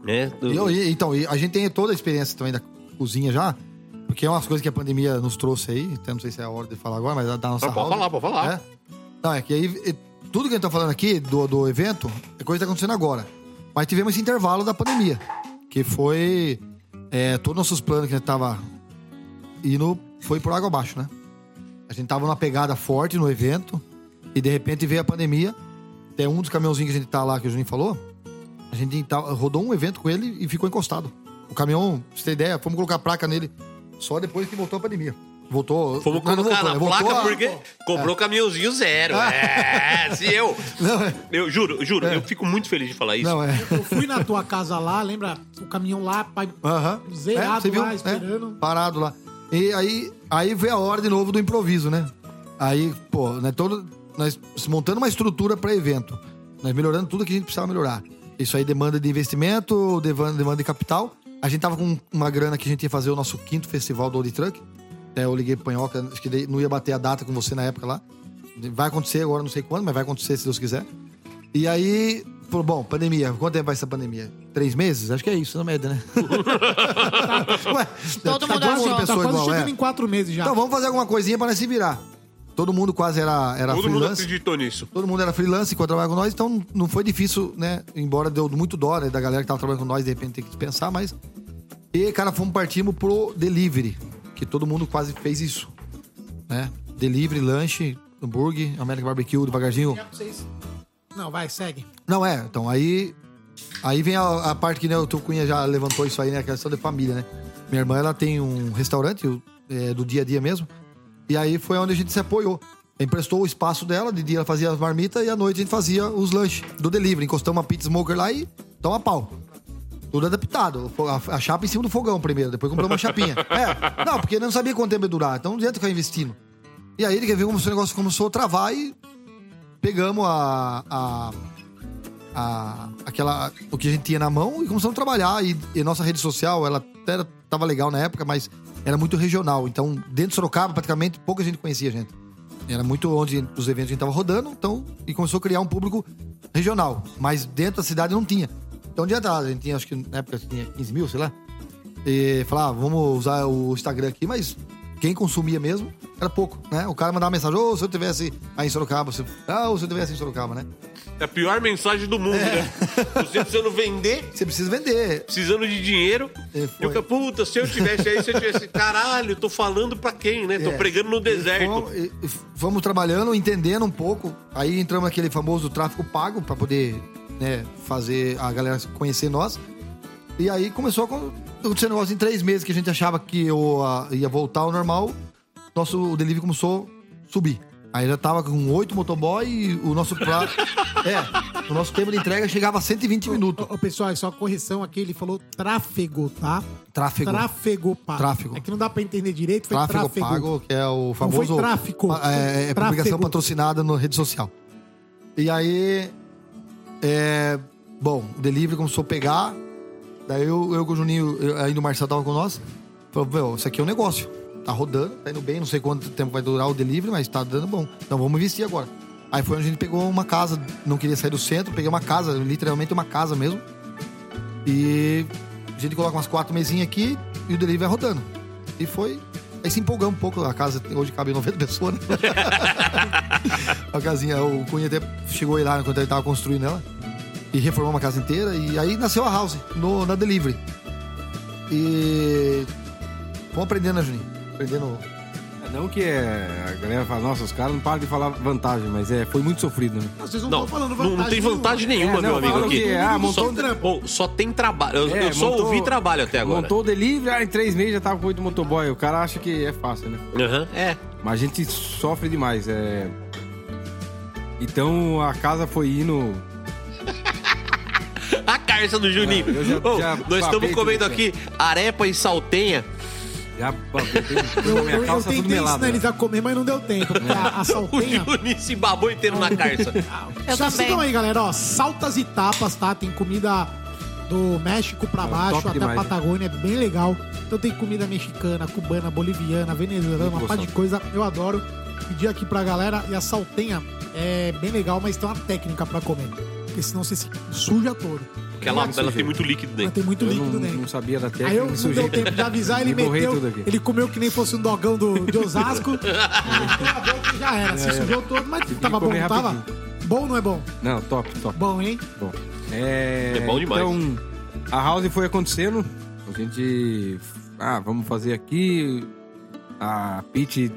Speaker 3: Né?
Speaker 6: Eu- então, a gente tem toda a experiência também da cozinha já, porque é umas coisas que a pandemia nos trouxe aí, então não sei se é a hora de falar agora, mas da nossa
Speaker 3: Não, pode falar, pode falar.
Speaker 6: É. Não, é que aí tudo que a gente tá falando aqui do, do evento é coisa que tá acontecendo agora. Mas tivemos esse intervalo da pandemia, que foi é, todos os nossos planos que a gente tava indo foi por água abaixo, né? A gente tava numa pegada forte no evento e de repente veio a pandemia. Tem um dos caminhãozinhos que a gente tá lá, que o Juninho falou, a gente rodou um evento com ele e ficou encostado. O caminhão, pra você ter ideia, fomos colocar placa nele só depois que voltou a pandemia. Voltou.
Speaker 3: Fomos
Speaker 6: não, não
Speaker 3: colocar
Speaker 6: voltou,
Speaker 3: na?
Speaker 6: Voltou
Speaker 3: placa
Speaker 6: a-
Speaker 3: porque comprou caminhãozinho zero. É, se eu.
Speaker 6: Não, é.
Speaker 3: Eu juro, juro, eu fico muito feliz de falar isso.
Speaker 6: Não, é.
Speaker 5: Eu fui na tua casa lá, lembra? O caminhão lá, pai,
Speaker 6: Aham.
Speaker 5: Zerado
Speaker 6: você viu?
Speaker 5: lá,
Speaker 6: É,
Speaker 5: esperando.
Speaker 6: parado lá. E aí, aí veio a hora de novo do improviso, né? Aí, pô, né, todo, nós montando uma estrutura para evento. Nós melhorando tudo que a gente precisava melhorar. Isso aí demanda de investimento, demanda de capital. A gente tava com uma grana que a gente ia fazer o nosso quinto festival do Old Truck. Até eu liguei pro Panhoca, acho que não ia bater a data com você na época lá. Vai acontecer agora, não sei quando, mas vai acontecer se Deus quiser. E aí, falou, bom, pandemia, quanto tempo vai essa pandemia? três meses? Acho que é isso, na média, né? Ué,
Speaker 4: Todo
Speaker 6: tá
Speaker 4: mundo
Speaker 6: quase
Speaker 5: Tá quase
Speaker 6: igual,
Speaker 5: chegando
Speaker 6: é.
Speaker 5: em quatro meses já.
Speaker 6: Então vamos fazer alguma coisinha pra nós se virar. Todo mundo quase era, era
Speaker 3: Todo mundo
Speaker 6: freelance.
Speaker 3: acreditou nisso.
Speaker 6: Todo mundo era freelance enquanto trabalhava com nós, então não foi difícil, né? Embora deu muito dó né, da galera que tava trabalhando com nós, de repente ter que dispensar, mas. E, cara, fomos partimos pro delivery, que todo mundo quase fez isso. Né? Delivery, lanche, hambúrguer, American Barbecue, devagarzinho.
Speaker 5: Não, vai, segue.
Speaker 6: Não, é, então aí. Aí vem a, a parte que né, o teu Cunha já levantou isso aí, né? A questão de família, né? Minha irmã, ela tem um restaurante é, do dia a dia mesmo. E aí foi onde a gente se apoiou. Emprestou o espaço dela, de dia ela fazia as marmitas e à noite a gente fazia os lanches do delivery. Encostamos uma pizza smoker lá e toma pau. Tudo adaptado. A, chapa em cima do fogão primeiro, depois compramos uma chapinha. É, não, porque não sabia quanto tempo ia durar, então não adianta ficar investindo. E aí ele quer ver como o negócio começou a travar e pegamos a, a, a- aquela o que a gente tinha na mão e começamos a trabalhar e, e nossa rede social ela até tava legal na época mas era muito regional então dentro de Sorocaba praticamente pouca gente conhecia a gente era muito onde os eventos a gente tava rodando então e começou a criar um público regional mas dentro da cidade não tinha então dia atrás a gente tinha acho que na época tinha 15 mil sei lá e falar, ah, vamos usar o Instagram aqui, mas quem consumia mesmo era pouco, né? O cara mandava mensagem, ô, se eu tivesse aí em Sorocaba, ah, ou se eu tivesse em Sorocaba, né?
Speaker 3: É a pior mensagem do mundo,
Speaker 6: É.
Speaker 3: né? Você precisando vender,
Speaker 6: Você precisa vender.
Speaker 3: precisando de dinheiro.
Speaker 6: É,
Speaker 3: E o cara, puta, se eu tivesse aí, se eu tivesse. Caralho, tô falando pra quem, né? Tô
Speaker 6: É.
Speaker 3: pregando no deserto.
Speaker 6: Fomos, e- e fomos trabalhando, entendendo um pouco. Aí entramos naquele famoso tráfico pago pra poder né, fazer a galera conhecer nós. E aí começou a acontecer negócio em três meses que a gente achava que eu, ia voltar ao normal. Nosso delivery começou a subir. Aí já tava com oito motoboy e o nosso prato. é, o nosso tempo de entrega chegava a 120 minutos.
Speaker 5: Ô, ô, pessoal, é só correção aqui, ele falou tráfego, tá?
Speaker 6: Tráfego.
Speaker 5: Tráfego pago.
Speaker 6: Tráfego.
Speaker 5: É que não dá pra entender direito, foi
Speaker 6: Tráfego,
Speaker 5: tráfego.
Speaker 6: pago, que é o
Speaker 5: foi
Speaker 6: famoso.
Speaker 5: tráfico.
Speaker 6: pa- É, é
Speaker 5: Tráfego.
Speaker 6: publicação patrocinada na rede social. E aí. É, bom, o delivery começou a pegar. Daí eu, eu com o Juninho, eu- ainda o Marcelo tava com nós. Falou, meu, isso aqui é um negócio. Tá rodando, tá indo bem, não sei quanto tempo vai durar o delivery, mas tá dando bom. Então vamos investir agora. Aí foi onde a gente pegou uma casa, não queria sair do centro, peguei uma casa, literalmente uma casa mesmo. E a gente coloca umas quatro mesinhas aqui e o delivery vai rodando. E foi. Aí se empolgamos um pouco, a casa hoje cabe 90 pessoas, né? a casinha, o Cunha até chegou aí lá enquanto ele tava construindo ela. E reformou uma casa inteira. E aí nasceu a House, no, na Delivery. E. Vamos aprendendo, né, Juninho? Aprendendo.
Speaker 7: Não que é, a galera fala, nossa, os caras não param de falar vantagem, mas é, foi muito sofrido, né?
Speaker 5: Não, vocês não
Speaker 3: Não,
Speaker 5: estão falando
Speaker 3: não,
Speaker 5: vantagem.
Speaker 3: não tem vantagem nenhuma,
Speaker 7: É,
Speaker 3: meu
Speaker 7: não,
Speaker 3: amigo.
Speaker 7: falam
Speaker 3: Aqui.
Speaker 7: que, ah, montou
Speaker 3: só,
Speaker 7: um trampo.
Speaker 3: Bom, só tem trabalho. Eu,
Speaker 7: É,
Speaker 3: eu só
Speaker 7: montou-
Speaker 3: ouvi trabalho até agora.
Speaker 7: Montou o delivery, ah, em três meses já tava com oito motoboy. O cara acha que é fácil, né?
Speaker 3: Aham, É.
Speaker 7: Mas a gente sofre demais. É... Então a casa foi indo.
Speaker 3: A carça do Juninho.
Speaker 7: Eu já-
Speaker 3: Ô,
Speaker 7: já
Speaker 3: nós estamos comendo
Speaker 7: aqui,
Speaker 3: aqui arepa e saltenha.
Speaker 7: Já tudo
Speaker 5: Eu,
Speaker 7: na minha
Speaker 5: eu, eu
Speaker 7: calça, tudo
Speaker 5: tentei
Speaker 7: melado.
Speaker 5: ensinar eles
Speaker 7: né?
Speaker 5: a comer, mas não deu tempo. A, a
Speaker 3: O. Juninho se babou inteiro na carça.
Speaker 4: Eu
Speaker 5: Só
Speaker 4: também.
Speaker 5: sigam aí, galera. Ó, saltas e tapas, tá? Tem comida do México pra baixo, até
Speaker 7: demais,
Speaker 5: a Patagônia, é bem legal. Então tem comida mexicana, cubana, boliviana, venezuelana, uma par de coisa. Eu adoro. Pedir aqui pra galera. E a saltenha é bem legal, mas tem uma técnica pra comer. Porque senão você se suja todo.
Speaker 3: Porque ela, ela tem muito líquido
Speaker 5: Ela
Speaker 3: dentro.
Speaker 5: tem muito
Speaker 7: Eu
Speaker 5: líquido
Speaker 7: não,
Speaker 5: dentro.
Speaker 7: não sabia da técnica,
Speaker 5: Aí eu não deu tempo de avisar, ele
Speaker 7: Me
Speaker 5: meteu.
Speaker 7: tudo aqui.
Speaker 5: Ele comeu que nem fosse um dogão do, de Osasco. e já era. Se sujou todo, mas tava bom, não tava? Bom ou não é bom?
Speaker 7: Não, top, top.
Speaker 5: Bom, hein?
Speaker 7: Bom. É,
Speaker 3: É bom demais.
Speaker 7: Então, a house foi acontecendo. A gente. Ah, vamos fazer aqui. A Pete,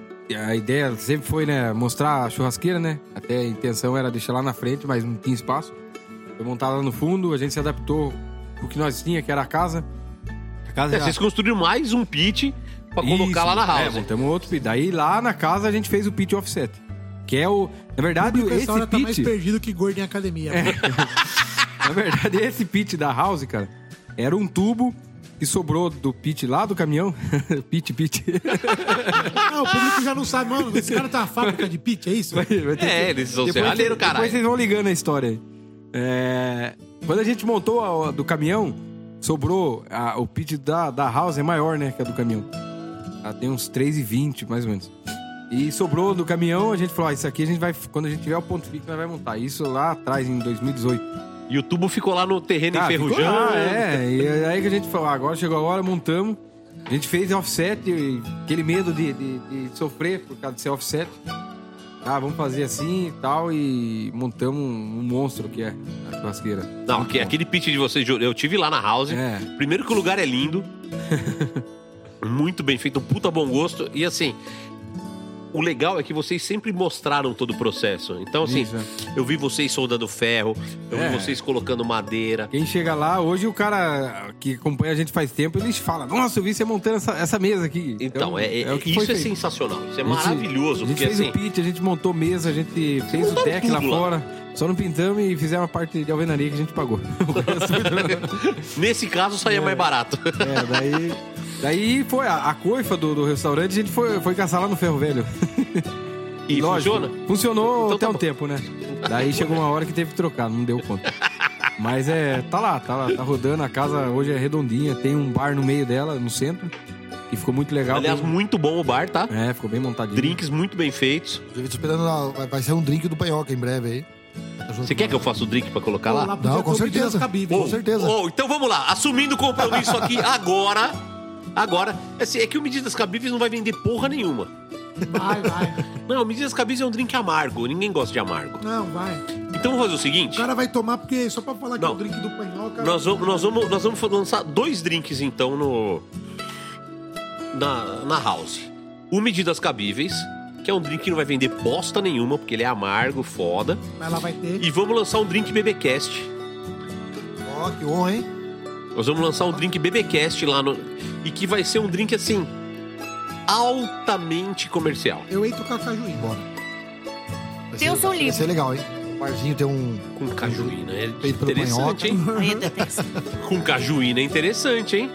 Speaker 7: a ideia sempre foi, né, mostrar a churrasqueira, né? Até a intenção era deixar lá na frente, mas não tinha espaço. Foi montada lá no fundo, a gente se adaptou pro que nós tinha, que era a casa. A casa
Speaker 3: É,
Speaker 7: já-
Speaker 3: vocês construíram mais um pit pra colocar
Speaker 7: Isso,
Speaker 3: lá na
Speaker 7: É,
Speaker 3: house.
Speaker 7: montamos outro pit. Daí lá na casa a gente fez o pit offset. Que é o. Na verdade,
Speaker 5: O
Speaker 7: esse
Speaker 5: já tá mais
Speaker 7: pit.
Speaker 5: perdido que gordo em academia.
Speaker 7: Na verdade, esse pit da house, cara, era um tubo que sobrou do pit lá do caminhão. pit, pit.
Speaker 5: Não, o público já não sabe, mano. Esse cara tem uma fábrica de pit, é isso?
Speaker 7: Vai ter
Speaker 3: É,
Speaker 7: que-
Speaker 3: eles são
Speaker 7: Depois-
Speaker 3: serralheiro, caralho.
Speaker 7: Depois vocês vão ligando a história aí. É, Quando a gente montou a do caminhão, sobrou. a- o pit da, da house é maior, né? Que a do caminhão. Ela tem uns 3,20 mais ou menos. E sobrou do caminhão, a gente falou, ah, isso aqui a gente vai, quando a gente tiver o ponto fixo, nós vai montar. Isso lá atrás, em 2018.
Speaker 3: E o tubo ficou lá no terreno
Speaker 7: ficou
Speaker 3: enferrujando.
Speaker 7: lá, é, e é aí que a gente falou, ah, agora chegou a hora, montamos. A gente fez offset, aquele medo de, de- de sofrer por causa de ser offset. Ah, vamos fazer assim e tal, e montamos um, um monstro que é a churrasqueira.
Speaker 3: Não, aque- aquele pitch de vocês, eu tive lá na house.
Speaker 7: É.
Speaker 3: Primeiro que o lugar é lindo. muito bem feito, um puta bom gosto. E assim, o legal é que vocês sempre mostraram todo o processo. Então, assim,
Speaker 7: Isso, é.
Speaker 3: eu vi vocês soldando ferro, eu
Speaker 7: É.
Speaker 3: vi vocês colocando madeira.
Speaker 7: Quem chega lá, hoje o cara que acompanha a gente faz tempo, eles falam, nossa, eu vi você montando essa, essa mesa aqui.
Speaker 3: Então, é, é-
Speaker 7: o que
Speaker 3: isso é
Speaker 7: feito.
Speaker 3: sensacional. Isso é
Speaker 7: gente-
Speaker 3: maravilhoso.
Speaker 7: A gente
Speaker 3: porque
Speaker 7: fez
Speaker 3: assim.
Speaker 7: o pit, a gente montou mesa, a gente fez o deck lá fora. Só não pintamos e fizemos a parte de alvenaria que a gente pagou.
Speaker 3: Nesse caso, saía mais barato.
Speaker 7: é, daí. Daí foi a, a coifa do, do restaurante, a gente foi, foi caçar lá no Ferro Velho.
Speaker 3: E
Speaker 7: Lógico,
Speaker 3: funciona?
Speaker 7: Funcionou
Speaker 3: Então
Speaker 7: até
Speaker 3: tá
Speaker 7: um tempo, né? Daí chegou uma hora que teve que trocar, não deu conta. Mas é, tá lá, tá lá, tá rodando. A casa hoje é redondinha, tem um bar no meio dela, no centro, que ficou muito legal.
Speaker 3: Aliás, muito bom o bar, tá?
Speaker 7: É, ficou bem montadinho.
Speaker 3: Drinks muito bem feitos.
Speaker 6: Eu tô esperando, vai- ser um drink do Panhoca em breve aí. Tá
Speaker 3: Você quer que eu faça o drink pra colocar lá?
Speaker 6: Não, com certeza. Com certeza.
Speaker 3: Oh, então vamos lá, assumindo o compromisso aqui agora. Agora, assim, é que o Medidas Cabíveis não vai vender porra nenhuma.
Speaker 5: Vai, vai.
Speaker 3: Não, Medidas Cabíveis é um drink amargo, ninguém gosta de amargo.
Speaker 5: Não, vai.
Speaker 3: Então vamos fazer o
Speaker 5: O
Speaker 3: seguinte:
Speaker 5: cara vai tomar porque só pra falar que
Speaker 3: Não.
Speaker 5: é o drink do panhoca.
Speaker 3: nós vamos, nós, vamos, nós vamos lançar dois drinks então no. Na, na house. O Medidas Cabíveis, que é um drink que não vai vender bosta nenhuma, porque ele é amargo, foda.
Speaker 5: Mas lá vai ter.
Speaker 3: E vamos lançar um drink BBcast.
Speaker 6: Ó, que honra, hein?
Speaker 3: Nós vamos lançar um drink BBcast lá no. E que vai ser um drink assim. altamente comercial.
Speaker 5: Eu entro com a cajuína.
Speaker 6: Bora. Vai
Speaker 4: Deus
Speaker 6: ser-
Speaker 4: o
Speaker 6: Vai ser legal, hein? O barzinho tem um...
Speaker 3: Com cajuína. É
Speaker 6: Feito
Speaker 3: interessante, hein?
Speaker 4: Detesto.
Speaker 3: Com cajuína é interessante, hein?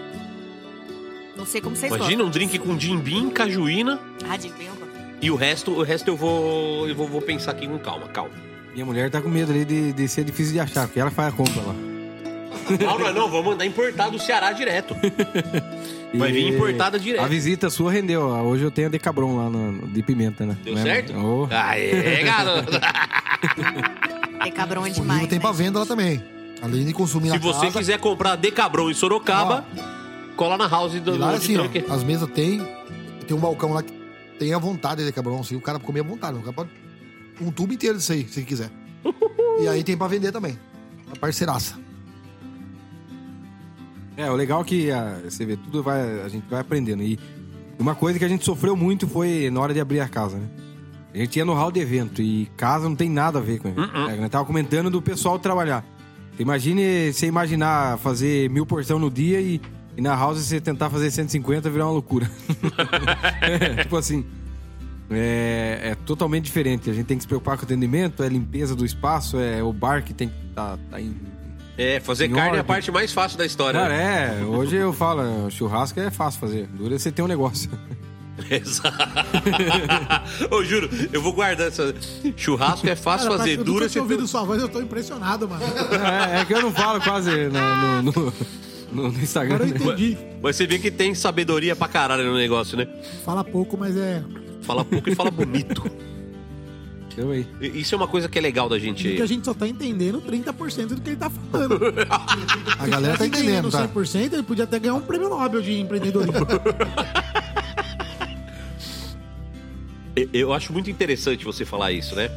Speaker 4: Não sei como vocês
Speaker 3: Imagina um drink com jimbim, cajuína
Speaker 4: gostam. Ah, gosto.
Speaker 3: e o resto, o resto eu vou, eu vou, vou pensar aqui com calma, calma.
Speaker 7: Minha mulher tá com medo ali de, de ser difícil de achar, porque ela faz a compra lá.
Speaker 3: Não, não, não, vamos mandar importado do Ceará direto. Vai vir importada direto.
Speaker 7: A visita sua rendeu. ó. Hoje eu tenho a Decabron lá no, de pimenta, né?
Speaker 3: Deu
Speaker 7: Não é?
Speaker 3: certo?
Speaker 7: Oh.
Speaker 3: Aê, garoto!
Speaker 4: É cabrão
Speaker 6: Disponível
Speaker 4: demais.
Speaker 6: tem pra
Speaker 4: né?
Speaker 6: venda lá também. Além de consumir
Speaker 3: Se
Speaker 6: na
Speaker 3: você
Speaker 6: casa.
Speaker 3: quiser comprar Decabron em Sorocaba, cola na house do
Speaker 6: E lá, assim, ó, as mesas tem. Tem um balcão lá que tem a vontade de cabrão, assim. O cara comer à vontade. O cara pode. Um tubo inteiro disso aí, se quiser. e aí tem pra vender também. Uma parceiraça.
Speaker 7: É, o legal é que a, você vê, tudo vai, a gente vai aprendendo. E uma coisa que a gente sofreu muito foi na hora de abrir a casa, né? A gente ia no hall de evento e casa não tem nada a ver com ele.
Speaker 3: Uh-uh.
Speaker 7: É, nós tava comentando do pessoal trabalhar. Imagine você imaginar fazer mil porção no dia e, e na house você tentar fazer 150 virar uma loucura. É, tipo assim. É, é totalmente diferente. A gente tem que se preocupar com o atendimento, é a limpeza do espaço, é o bar que tem que estar tá, em
Speaker 3: É, fazer
Speaker 7: Em
Speaker 3: carne é a
Speaker 7: ordem.
Speaker 3: parte mais fácil da história.
Speaker 7: Cara,
Speaker 3: né?
Speaker 7: é, hoje eu falo, churrasco é fácil fazer. Dura é você ter um negócio.
Speaker 3: Exato. eu juro, eu vou guardar essa. Churrasco é fácil
Speaker 5: Cara,
Speaker 3: fazer, dura você
Speaker 5: tinha ouvido sua voz, eu tô impressionado, mano.
Speaker 7: É, é que eu não falo quase no, no, no- no- no Instagram.
Speaker 5: Agora eu
Speaker 7: né?
Speaker 5: entendi.
Speaker 3: Mas você vê que tem sabedoria pra caralho no negócio, né?
Speaker 5: Fala pouco, mas é.
Speaker 3: Fala pouco e fala bonito. Isso é uma coisa que é legal da gente.
Speaker 5: Porque a gente só tá entendendo 30% do que ele tá falando.
Speaker 6: A galera tá entendendo, tá?
Speaker 5: 100%, ele podia até ganhar um prêmio Nobel de empreendedorismo.
Speaker 3: Eu- acho muito interessante você falar isso, né?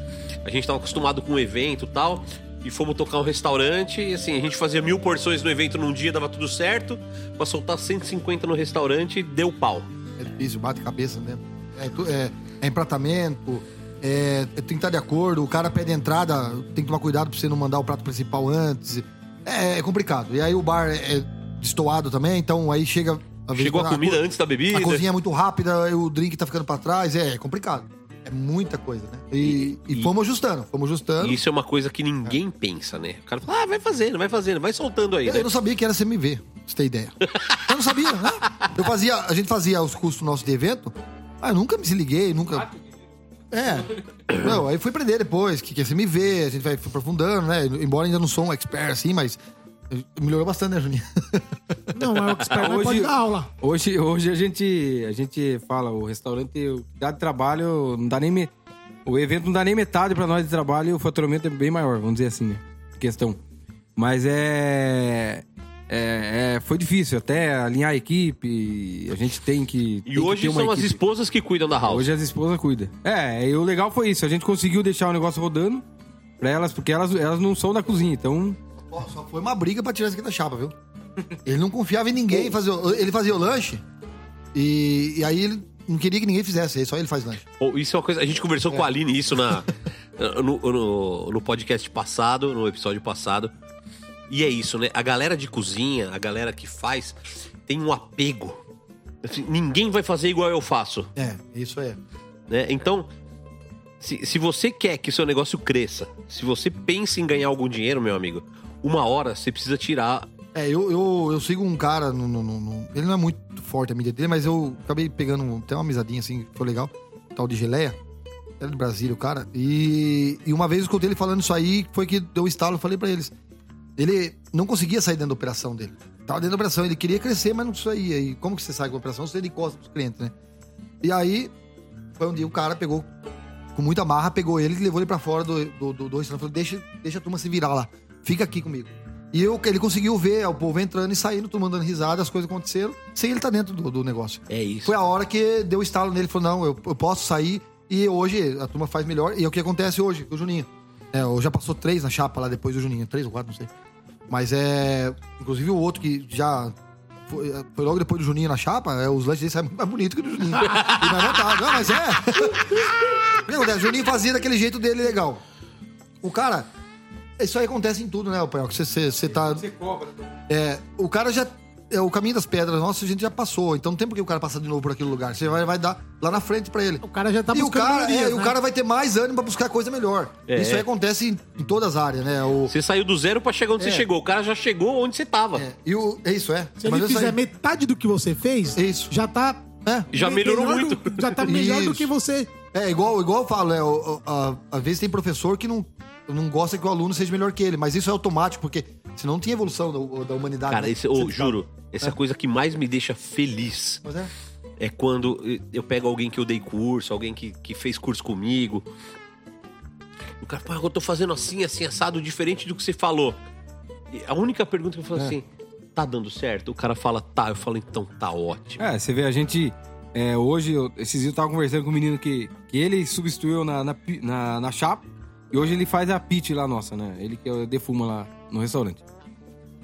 Speaker 3: A gente tava acostumado com um evento e tal, e fomos tocar um restaurante, e assim, a gente fazia mil porções no evento num dia, dava tudo certo, pra soltar 150 no restaurante, deu pau.
Speaker 6: É difícil, bate cabeça mesmo. É, é, é empratamento, é, é, tem que estar de acordo. O cara pede entrada, tem que tomar cuidado pra você não mandar o prato principal antes. É, é complicado. E aí o bar é, é destoado também, então aí chega. vez
Speaker 3: Chegou a comida
Speaker 6: co-
Speaker 3: antes da bebida.
Speaker 6: A cozinha é muito rápida, o drink tá ficando pra trás, é, é complicado. É muita coisa, né? E, e
Speaker 3: E-
Speaker 6: fomos ajustando, fomos ajustando.
Speaker 3: E isso é uma coisa que ninguém pensa, né? O cara fala, ah, vai fazendo, vai fazendo, vai soltando aí, né?
Speaker 6: Eu não sabia que era CMV, pra você ter ideia. Eu não sabia, né? Eu fazia, a gente fazia os custos nossos de evento, ah, eu nunca me desliguei, nunca. É. Não, aí fui aprender depois, que que é CMV, a gente vai aprofundando, né? Embora ainda não sou um expert assim, mas melhorou bastante, né, Juninho?
Speaker 5: Não, mas o expert não
Speaker 7: Hoje-
Speaker 5: pode dar aula.
Speaker 7: Hoje, hoje a gente a gente fala, o restaurante o dá de trabalho não dá nem me- o evento não dá nem metade pra nós de trabalho e o faturamento é bem maior, vamos dizer assim, né? Questão. Mas é, é, é- foi difícil até alinhar a equipe, a gente tem que tem
Speaker 3: E
Speaker 7: que
Speaker 3: hoje
Speaker 7: uma
Speaker 3: são as esposas que cuidam da house.
Speaker 7: Hoje as esposas cuidam. É, e o legal foi isso, a gente conseguiu deixar o negócio rodando pra elas, porque elas, elas não são da cozinha, então
Speaker 6: Ó, só foi uma briga pra tirar isso aqui da chapa, viu? Ele não confiava em ninguém. Fazia, o- ele fazia o lanche e, e aí ele não queria que ninguém fizesse. Aí só ele faz lanche.
Speaker 3: Oh, Isso é uma coisa. A gente conversou com a Aline isso na, no, no, no podcast passado, no episódio passado. E é isso, né? A galera de cozinha, a galera que faz, tem um apego. Assim, ninguém vai fazer igual eu faço.
Speaker 6: É, isso é.
Speaker 3: né? Então, se, se você quer que seu negócio cresça, se você pensa em ganhar algum dinheiro, meu amigo, uma hora você precisa tirar.
Speaker 6: É, eu, eu, eu sigo um cara, no, no- no- ele não é muito forte a mídia dele, mas eu acabei pegando até uma amizadinha assim, foi legal, tal de geleia. Era de Brasília, o cara. E, e uma vez eu escutei ele falando isso aí, foi que deu um estalo, falei pra eles. Ele não conseguia sair dentro da operação dele. Tava dentro da operação, ele queria crescer, mas não saía. E como que você sai com a operação? Você encosta pros clientes, né? E aí, foi um dia o cara pegou, com muita marra, pegou ele e levou ele pra fora do, do, do, do restaurante. Falou, deixa, deixa a turma se virar lá. Fica aqui comigo. E eu, ele conseguiu ver o povo entrando e saindo, tomando risada, as coisas aconteceram, sem ele estar dentro do, do negócio.
Speaker 3: É isso.
Speaker 6: Foi a hora que deu o estalo nele, falou, não, eu, eu posso sair e hoje a turma faz melhor. E é o que acontece hoje com o Juninho. É, já passou três na chapa lá depois do Juninho, três ou quatro, não sei. Mas é. Inclusive o outro que já. Foi, foi logo depois do Juninho na chapa, é, os lanches dele saem mais bonito que o do Juninho. e mais vontade. Não, mas é. O que acontece? O Juninho fazia daquele jeito dele legal. O cara. Isso aí acontece em tudo, né, o Você, você, você tá.
Speaker 7: você cobra.
Speaker 6: É, o cara já. É, o caminho das pedras, nossa, a gente já passou. Então não tem por que o cara passar de novo por aquele lugar. Você vai, vai dar lá na frente pra ele.
Speaker 5: O cara já tá
Speaker 6: e o
Speaker 5: buscando
Speaker 6: cara,
Speaker 5: melhorias,
Speaker 6: é, e o
Speaker 5: né?
Speaker 6: cara vai ter mais ânimo pra buscar coisa melhor.
Speaker 3: É.
Speaker 6: Isso aí acontece em, em todas as áreas, né? O,
Speaker 3: Você saiu do zero pra chegar onde
Speaker 6: É.
Speaker 3: você chegou. O cara já chegou onde você tava.
Speaker 6: é, e o, é isso, é.
Speaker 5: Se
Speaker 6: Mas
Speaker 5: ele fizer
Speaker 6: aí-
Speaker 5: metade do que você fez,
Speaker 6: Isso.
Speaker 5: já tá.
Speaker 6: É.
Speaker 3: Já melhorou
Speaker 5: melhor
Speaker 3: muito.
Speaker 5: do- já tá melhor do
Speaker 6: Isso.
Speaker 5: que você.
Speaker 6: É, igual, igual eu falo, é, o- o- às vezes tem professor que não, não gosta que o aluno seja melhor que ele, mas isso é automático, porque senão não tinha evolução da, da humanidade.
Speaker 3: Cara,
Speaker 6: né?
Speaker 3: esse, ô,
Speaker 6: Você-
Speaker 3: juro, essa é coisa que mais me deixa feliz.
Speaker 6: Mas é.
Speaker 3: é quando eu pego alguém que eu dei curso, alguém que, que fez curso comigo. O cara fala, "Ah, eu tô fazendo assim, assim, assado, diferente do que você falou. E a única pergunta que eu falo
Speaker 7: É.
Speaker 3: assim, tá dando certo? O cara fala, tá. Eu falo, então tá ótimo.
Speaker 7: É, você vê, a gente. é, hoje, eu- esses dias eu tava conversando com um menino que, que ele substituiu na, na, na, na chapa. E hoje ele faz a pit lá nossa, né? Ele que é defuma lá no restaurante.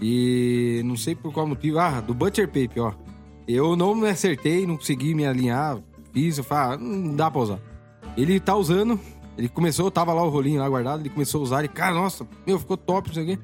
Speaker 7: E não sei por qual motivo. Ah, do Butcher Paper, ó. Eu não me acertei, não consegui me alinhar. Fiz, eu falei, ah, não dá pra usar. Ele tá usando. Ele começou, tava lá o rolinho lá guardado. Ele começou a usar. Ele, cara, nossa, meu, ficou top, não sei o quê.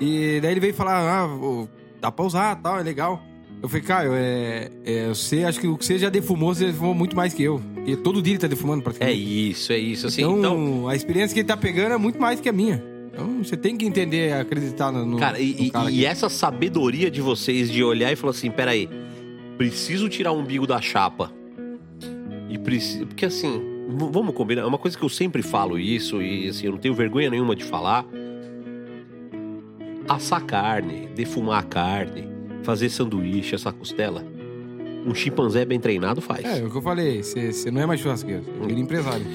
Speaker 7: E daí ele veio falar, ah, dá pra usar, tal, é legal. Eu falei, Caio, é, é, você, acho que o que você já defumou, você defumou muito mais que eu. Porque todo dia ele tá defumando
Speaker 3: É
Speaker 7: praticamente.
Speaker 3: isso, é isso. Assim,
Speaker 7: então,
Speaker 3: então,
Speaker 7: a experiência que ele tá pegando é muito mais que a minha. Então, você tem que entender, acreditar no, no
Speaker 3: cara, e,
Speaker 7: no cara
Speaker 3: e essa sabedoria de vocês de olhar e falar assim, peraí, preciso tirar o umbigo da chapa. E preciso. Porque assim, vamos combinar. É uma coisa que eu sempre falo isso, e assim, eu não tenho vergonha nenhuma de falar. Assar carne, defumar a carne, fazer sanduíche, essa costela. Um chimpanzé bem treinado faz.
Speaker 7: É, é o que eu falei, você, não é mais churrasqueiro, você vira empresário.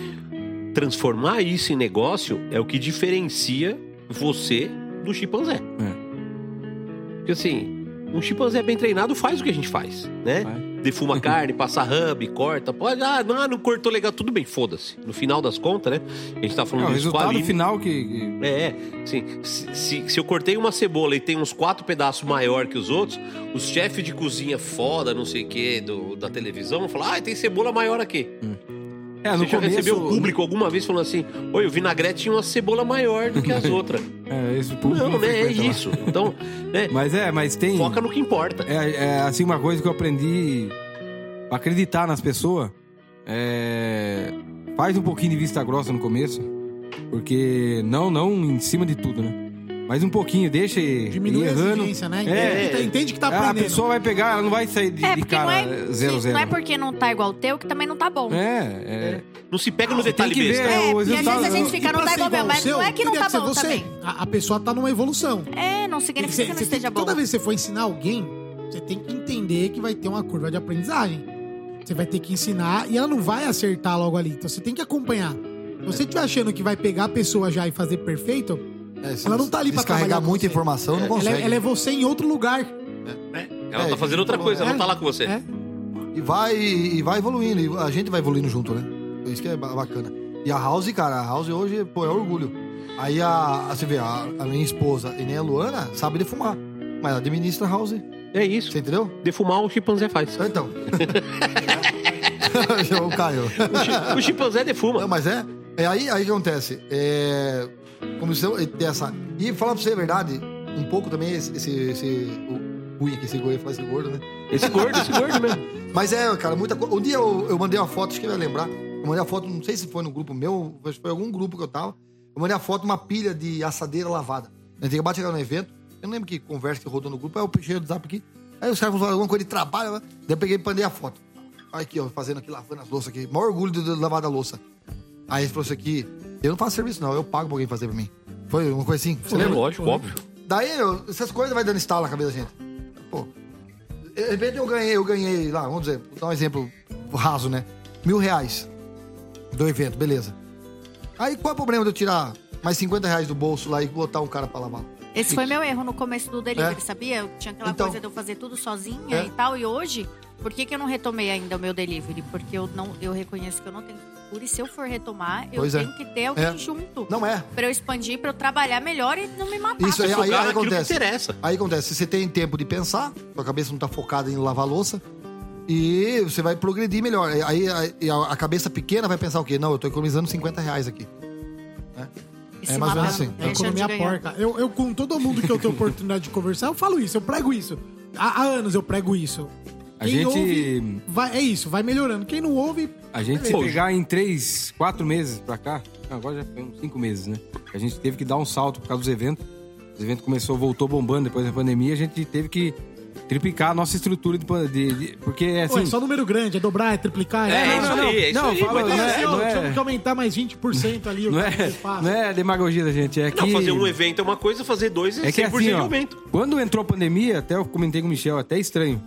Speaker 3: Transformar isso em negócio é o que diferencia você do chimpanzé.
Speaker 7: É.
Speaker 3: Porque assim, um chimpanzé bem treinado faz o que a gente faz, né?
Speaker 7: Vai.
Speaker 3: Defuma carne, passa rub, corta. Pode, ah, não, não cortou legal, tudo bem, foda-se. No final das contas, né? A gente tá
Speaker 7: É,
Speaker 3: falando
Speaker 7: o
Speaker 3: disso com a
Speaker 7: resultado final que.
Speaker 3: É, é, assim, se, se, se eu cortei uma cebola e tem uns quatro pedaços maior que os outros, os chefes de cozinha foda, não sei o que, do, da televisão, vão falar, ah, tem cebola maior aqui.
Speaker 7: É,
Speaker 3: Você já
Speaker 7: começo.
Speaker 3: recebeu o público alguma vez falando assim, oi, o vinagrete tinha uma cebola maior do que as outras.
Speaker 7: É, esse público
Speaker 3: não, né? É
Speaker 7: lá.
Speaker 3: isso. Então, né?
Speaker 7: Mas é, mas tem.
Speaker 3: Foca no que importa.
Speaker 7: É, é, assim, uma coisa que eu aprendi pra acreditar nas pessoas. É, faz um pouquinho de vista grossa no começo. Porque não, não em cima de tudo, né? Mas um pouquinho, deixa ir
Speaker 5: Diminui a exigência, né?
Speaker 7: É,
Speaker 5: Entende, entende que tá
Speaker 7: a
Speaker 5: aprendendo.
Speaker 7: pessoa vai pegar, ela não vai sair de,
Speaker 4: É,
Speaker 7: de cara
Speaker 4: é,
Speaker 7: zero, zero.
Speaker 4: não é porque não tá igual o teu que também não tá bom.
Speaker 7: É, é.
Speaker 3: Não se pega no
Speaker 7: Você tem
Speaker 3: detalhe
Speaker 7: que ver
Speaker 3: besta.
Speaker 7: é,
Speaker 4: É,
Speaker 7: o
Speaker 4: às vezes a gente
Speaker 5: E
Speaker 4: fica, não tá igual mesmo,
Speaker 5: o
Speaker 4: mas
Speaker 5: seu,
Speaker 4: não é que não tá bom
Speaker 5: você.
Speaker 4: também.
Speaker 5: A, a pessoa tá numa evolução.
Speaker 4: É, não significa que não
Speaker 5: Você- você-
Speaker 4: esteja bom.
Speaker 5: toda vez que você for ensinar alguém, Você tem que entender que vai ter uma curva de aprendizagem. Você vai ter que ensinar e ela não vai acertar logo ali. Então você tem que acompanhar. Se você estiver achando que vai pegar a pessoa já e fazer perfeito,
Speaker 6: É, se
Speaker 5: ela não tá ali pra com
Speaker 6: muita informação, não
Speaker 5: ela
Speaker 6: consegue.
Speaker 5: é, ela é você em outro lugar.
Speaker 3: Ela
Speaker 6: É,
Speaker 3: tá fazendo outra coisa, ela não tá lá com você.
Speaker 5: É.
Speaker 6: E vai, e vai evoluindo. E a gente vai evoluindo junto, né? Isso que é ba- bacana. E a House, cara, a House hoje, pô, é orgulho. Aí a, a- você vê, a, a minha esposa e nem a Luana sabe defumar. Mas ela administra a House.
Speaker 3: É isso.
Speaker 6: Você entendeu?
Speaker 3: Defumar o chimpanzé faz.
Speaker 6: Então. o Caio.
Speaker 3: O, chi- o chimpanzé defuma.
Speaker 6: Não, mas é. É aí, aí que acontece. É. Como se ter essa. E falar pra você a verdade, um pouco também esse. esse, esse o ruim aqui, esse gordo, esse gordo, né?
Speaker 3: Esse gordo, esse gordo mesmo.
Speaker 6: Mas é, cara, muita coisa. Um dia eu, eu mandei uma foto, acho que vai lembrar. Eu mandei a foto, não sei se foi no grupo meu, que foi algum grupo que eu tava. Eu mandei a foto uma pilha de assadeira lavada. A gente acabou de chegar no evento. Eu não lembro que conversa que rodou no grupo. Aí eu puxei o zap aqui. Aí os caras falaram alguma coisa de trabalho. né? Daí eu peguei e mandei a foto. Olha aqui, ó, fazendo aqui, lavando as louças aqui. Maior orgulho de, de lavar da louça. Aí ele falou isso aqui. Eu não faço serviço, não. Eu pago pra alguém fazer pra mim. Foi uma coisa assim. Você
Speaker 3: É
Speaker 6: lembra?
Speaker 3: lógico, óbvio.
Speaker 6: Daí, eu- essas coisas vai dando estalo na cabeça da gente. Pô, de repente eu ganhei, eu ganhei lá, vamos dizer, vou dar um exemplo raso, né? Mil reais do evento, beleza. Aí qual é o problema de eu tirar mais 50 reais do bolso lá e botar um cara pra lavar?
Speaker 4: Esse foi meu erro no começo do delivery,
Speaker 6: É.
Speaker 4: sabia? Eu tinha aquela
Speaker 6: Então.
Speaker 4: coisa de eu fazer tudo sozinha
Speaker 6: É.
Speaker 4: e tal. E hoje, por que, que eu não retomei ainda o meu delivery? Porque eu não, eu reconheço que eu não tenho estrutura e se eu for retomar, eu
Speaker 6: Pois é.
Speaker 4: tenho que ter alguém
Speaker 6: É.
Speaker 4: junto.
Speaker 6: Não é.
Speaker 4: Pra eu expandir, pra eu trabalhar melhor e não me matar.
Speaker 6: Isso aí, aí, aí
Speaker 3: que
Speaker 6: acontece.
Speaker 3: interessa.
Speaker 6: Aí acontece, se você tem tempo de pensar, sua cabeça não tá focada em lavar louça, e você vai progredir melhor. Aí aí a, a cabeça pequena vai pensar o quê? Não, eu tô economizando 50 reais aqui.
Speaker 4: E
Speaker 6: é mais ou menos assim.
Speaker 5: É
Speaker 4: de
Speaker 5: economia porca. Eu, eu, com todo mundo que eu tenho oportunidade de conversar, eu falo isso, eu prego isso. Há, há anos eu prego isso.
Speaker 7: A
Speaker 5: Quem
Speaker 7: gente-
Speaker 5: ouve, vai, é isso, vai melhorando. Quem não ouve,
Speaker 7: A gente se pegar em três, quatro meses pra cá, não, agora já foi uns cinco meses, né? A gente teve que dar um salto por causa dos eventos. Os eventos começou, voltou bombando depois da pandemia, a gente teve que triplicar a nossa estrutura de, pan- de- de- porque
Speaker 5: pô,
Speaker 7: assim,
Speaker 5: é só número grande, é dobrar, é triplicar.
Speaker 3: É,
Speaker 5: não,
Speaker 3: isso
Speaker 5: não, não.
Speaker 3: aí, é isso
Speaker 7: Não,
Speaker 3: aí.
Speaker 7: fala-
Speaker 3: Mas
Speaker 7: não é-
Speaker 5: assim, ó,
Speaker 7: não é-
Speaker 5: que aumentar mais 20% ali. o
Speaker 7: não é,
Speaker 5: que faz.
Speaker 7: não é demagogia da gente, é que
Speaker 3: Não, fazer um evento é uma coisa, fazer dois é,
Speaker 7: É que
Speaker 3: 100%
Speaker 7: assim,
Speaker 3: de
Speaker 7: ó,
Speaker 3: aumento.
Speaker 7: quando entrou a pandemia, até eu comentei com o Michel, até estranho.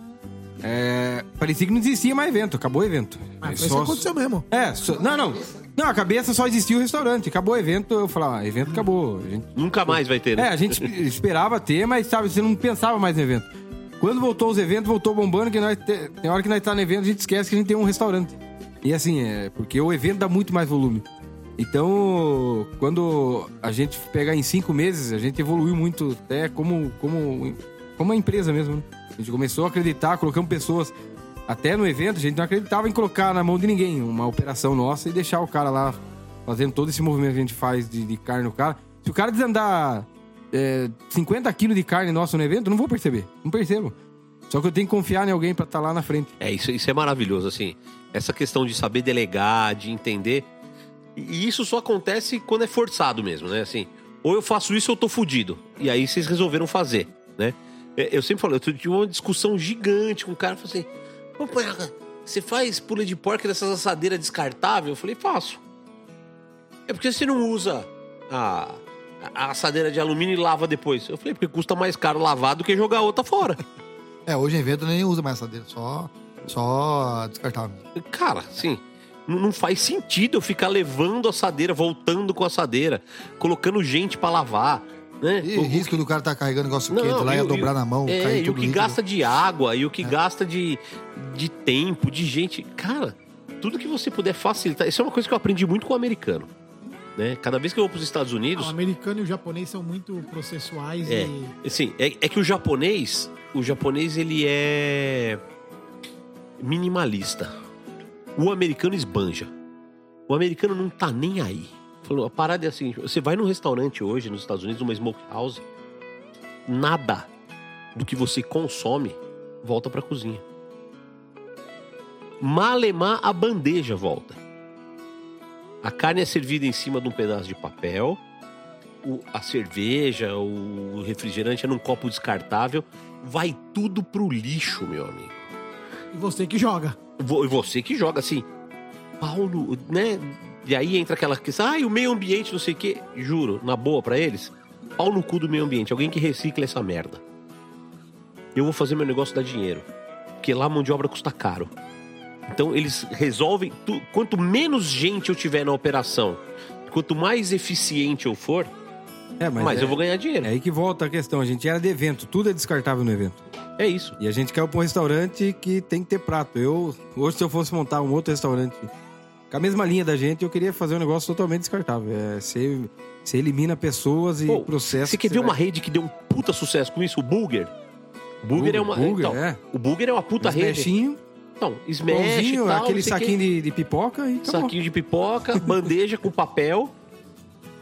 Speaker 7: É, parecia que não existia mais evento, acabou o evento.
Speaker 5: Mas
Speaker 7: É
Speaker 5: foi isso que aconteceu mesmo.
Speaker 7: É, só- não, não. Não, a cabeça só existia o restaurante. Acabou o evento, eu falava, ah, evento acabou. A gente
Speaker 3: Nunca mais vai ter,
Speaker 7: É,
Speaker 3: né?
Speaker 7: a gente esperava ter, mas sabe, você não pensava mais no evento. Quando voltou os eventos, voltou bombando, que nós te- tem hora que nós tá no evento, a gente esquece que a gente tem um restaurante. E assim, é porque o evento dá muito mais volume. Então, quando a gente pegar em cinco meses, a gente evoluiu muito até como, como, como uma empresa mesmo. né? A gente começou a acreditar, colocamos pessoas. Até no evento, a gente não acreditava em colocar na mão de ninguém uma operação nossa e deixar o cara lá fazendo todo esse movimento que a gente faz de, de carne no cara. Se o cara desandar é, 50 quilos de carne nossa no evento, não vou perceber. Não percebo. Só que eu tenho que confiar em alguém pra estar lá na frente.
Speaker 3: É, isso, isso é maravilhoso, assim. Essa questão de saber delegar, de entender. E isso só acontece quando é forçado mesmo, né? Assim, ou eu faço isso ou eu tô fudido. E aí vocês resolveram fazer, né? É, Eu sempre falo, eu tive uma discussão gigante com o cara, falei assim, Ô, você faz pula de porca dessas assadeiras descartáveis? Eu falei, faço. É porque você não usa a, a assadeira de alumínio e lava depois. Eu falei, porque custa mais caro lavar do que jogar outra fora.
Speaker 6: É, hoje em evento nem usa mais assadeira, só, só descartável.
Speaker 3: Cara, assim, não faz sentido eu ficar levando a assadeira, voltando com a assadeira, colocando gente pra lavar, né?
Speaker 6: E
Speaker 3: O-
Speaker 6: risco do cara tá carregando negócio
Speaker 3: Não,
Speaker 6: quente lá
Speaker 3: e
Speaker 6: ia
Speaker 3: o-
Speaker 6: dobrar
Speaker 3: e-
Speaker 6: na mão,
Speaker 3: É,
Speaker 6: cair
Speaker 3: e o que
Speaker 6: líquido.
Speaker 3: gasta de água, e o que gasta de, de tempo, de gente. Cara, tudo que você puder facilitar. Isso é uma coisa que eu aprendi muito com o americano. Né? Cada vez que eu vou pros Estados
Speaker 5: O
Speaker 3: Unidos.
Speaker 5: americano e o japonês são muito processuais
Speaker 3: É,
Speaker 5: e.
Speaker 3: assim, é, é que o japonês, o japonês ele é minimalista. O americano esbanja. O americano não tá nem aí. Falou, a parada é assim, você vai num restaurante hoje nos Estados Unidos, uma smokehouse, nada do que você consome volta pra cozinha. Malemar a bandeja volta. A carne é servida em cima de um pedaço de papel, o- a cerveja, o refrigerante é num copo descartável, vai tudo pro lixo, meu amigo.
Speaker 5: E você que joga.
Speaker 3: E você que joga assim, Paulo, né? E aí entra aquela questão, ah, e o meio ambiente, não sei o quê. Juro, na boa pra eles, pau no cu do meio ambiente, alguém que recicla essa merda. eu vou fazer meu negócio dar dinheiro. Porque lá a mão de obra custa caro. Então eles resolvem. tu- quanto menos gente eu tiver na operação, quanto mais eficiente eu for,
Speaker 7: É,
Speaker 3: mais
Speaker 7: é-
Speaker 3: eu vou ganhar dinheiro.
Speaker 7: É aí que volta a questão. A gente era de evento, tudo é descartável no evento.
Speaker 3: É isso.
Speaker 7: E a gente caiu pra um restaurante que tem que ter prato. Eu, hoje, se eu fosse montar um outro restaurante com a mesma linha da gente, eu queria fazer um negócio totalmente descartável. É, você, você elimina pessoas e
Speaker 3: Pô,
Speaker 7: processos.
Speaker 3: Você quer
Speaker 7: que
Speaker 3: ver uma rede que deu um puta sucesso com isso? O Burger. O Burger, é uma.
Speaker 7: Burger,
Speaker 3: então,
Speaker 7: é.
Speaker 3: O Burger é uma puta rede.
Speaker 7: smashinho,
Speaker 3: Então, smash,
Speaker 7: pãozinho,
Speaker 3: tal,
Speaker 7: aquele saquinho de, de pipoca e acabou.
Speaker 3: Saquinho de pipoca, bandeja com papel,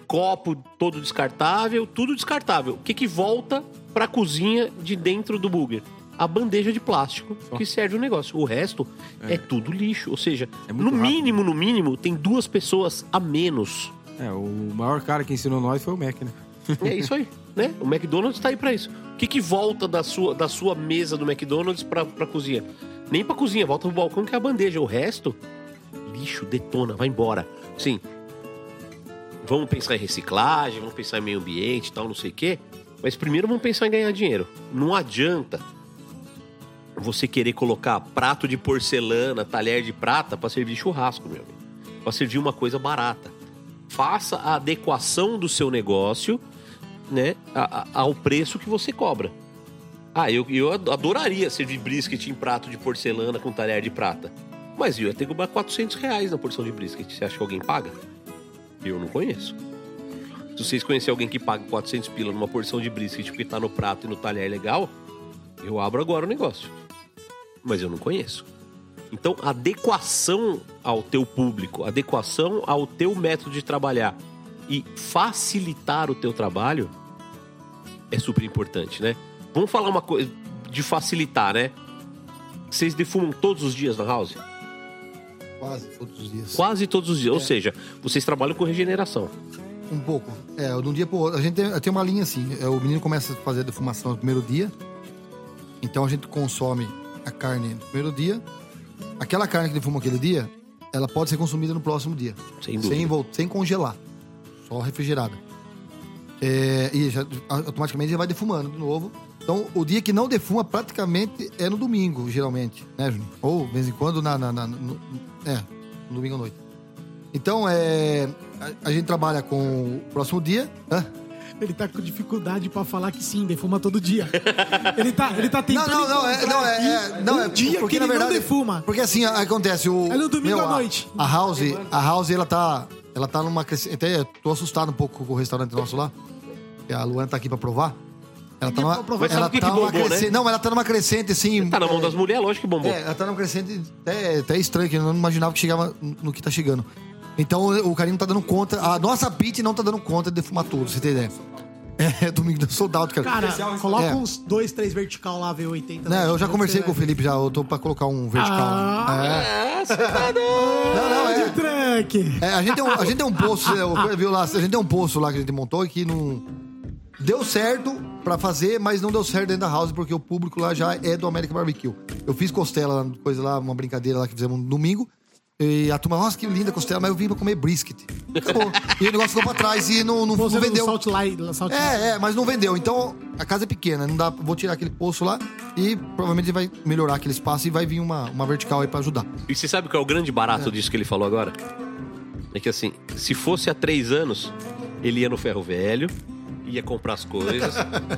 Speaker 3: copo todo descartável, tudo descartável. O que que volta pra cozinha de dentro do burger? A bandeja de plástico que serve o negócio. O resto é, tudo lixo. Ou seja,
Speaker 7: É
Speaker 3: no
Speaker 7: rápido.
Speaker 3: mínimo, no mínimo, tem duas pessoas a menos.
Speaker 7: É, o maior cara que ensinou nós foi o Mac, né?
Speaker 3: É isso aí, né? O McDonald's tá aí pra isso. O que que volta da sua, da sua mesa do McDonald's pra, pra cozinha? Nem pra cozinha, volta pro balcão que é a bandeja. O resto, lixo, detona, vai embora. Sim. Vamos pensar em reciclagem, vamos pensar em meio ambiente e tal, não sei o quê. Mas primeiro vamos pensar em ganhar dinheiro. Não adianta você querer colocar prato de porcelana, talher de prata pra servir churrasco, meu amigo. Pra servir uma coisa barata. Faça a adequação do seu negócio né, ao preço que você cobra. Ah, eu, eu adoraria servir brisket em prato de porcelana com talher de prata. Mas eu ia ter que cobrar 400 reais na porção de brisket. Você acha que alguém paga? Eu não conheço. Se vocês conhecerem alguém que paga 400 pila numa porção de brisket porque tá no prato e no talher legal, eu abro agora o negócio. Mas eu não conheço. Então, adequação ao teu público, adequação ao teu método de trabalhar e facilitar o teu trabalho é super importante, né? Vamos falar uma coisa de facilitar, né? Vocês defumam todos os dias na house?
Speaker 6: Quase todos os dias.
Speaker 3: Quase todos os dias. Ou seja, vocês trabalham com regeneração.
Speaker 6: Um pouco. É, de um dia pro outro. A gente tem, tem uma linha assim. é, O menino começa a fazer a defumação no primeiro dia. Então a gente consome a carne no primeiro dia. Aquela carne que defuma aquele dia, ela pode ser consumida no próximo dia.
Speaker 3: Sem dúvida.
Speaker 6: Sem, sem congelar. Só refrigerada. É, e já, automaticamente já vai defumando de novo. Então, o dia que não defuma praticamente é no domingo, geralmente, né, Juninho? Ou, de vez em quando, na, na- na- no, é, no domingo à noite. Então, é, a, a gente trabalha com o próximo dia. Hã?
Speaker 5: Ele tá com dificuldade pra falar que sim, defuma todo dia. Ele tá, ele tá
Speaker 6: Não,
Speaker 5: tentando.
Speaker 6: não, não, é,
Speaker 5: encontrar
Speaker 6: não, é, é- não,
Speaker 5: um
Speaker 6: é
Speaker 5: dia
Speaker 6: porque
Speaker 5: que
Speaker 6: na
Speaker 5: ele
Speaker 6: verdade
Speaker 5: não defuma.
Speaker 6: Porque assim, a- acontece o
Speaker 5: É no domingo à
Speaker 6: a-
Speaker 5: noite.
Speaker 6: A, House, a House ela tá, ela tá numa crescente, até tô assustado um pouco com o restaurante nosso lá. que A Luana tá aqui pra provar. Ela tá numa.
Speaker 3: Mas
Speaker 6: ela
Speaker 3: que
Speaker 6: tá
Speaker 3: que
Speaker 6: numa
Speaker 3: bombou, né?
Speaker 6: crescente, não, ela tá numa crescente assim.
Speaker 3: Tá na mão
Speaker 6: é,
Speaker 3: das mulheres, lógico que bombou.
Speaker 6: É, ela tá numa crescente até, até estranho, que eu não imaginava que chegava no que tá chegando. Então o carinho não tá dando conta, a nossa pit não tá dando conta de defumar tudo, você tem ideia? É, domingo do soldado, cara.
Speaker 5: Cara, coloca
Speaker 6: É.
Speaker 5: uns dois, três vertical lá, V80.
Speaker 6: Não, eu já conversei com o. Felipe já, eu tô pra colocar um vertical.
Speaker 5: Ah.
Speaker 6: É. Não, não, é.
Speaker 5: De.
Speaker 6: É, a gente tem um, a gente tem um poço, é, viu lá, a gente tem um poço lá que a gente montou e que não deu certo pra fazer, mas não deu certo dentro da house porque o público lá já é do American Barbecue. Eu fiz costela, coisa lá, uma brincadeira lá que fizemos no domingo. E a turma, nossa, que linda costela, mas eu vim pra comer brisket. Acabou. e o negócio ficou pra trás e não, não, não vendeu.
Speaker 5: Salt Light, Salt
Speaker 6: É, é, mas não vendeu. Então, a casa é pequena, não dá. Vou tirar aquele poço lá e provavelmente vai melhorar aquele espaço e vai vir uma, uma vertical aí pra ajudar.
Speaker 3: E você sabe qual é o grande barato disso que ele falou agora? É que assim, se fosse há três anos, ele ia no ferro velho, ia comprar as coisas,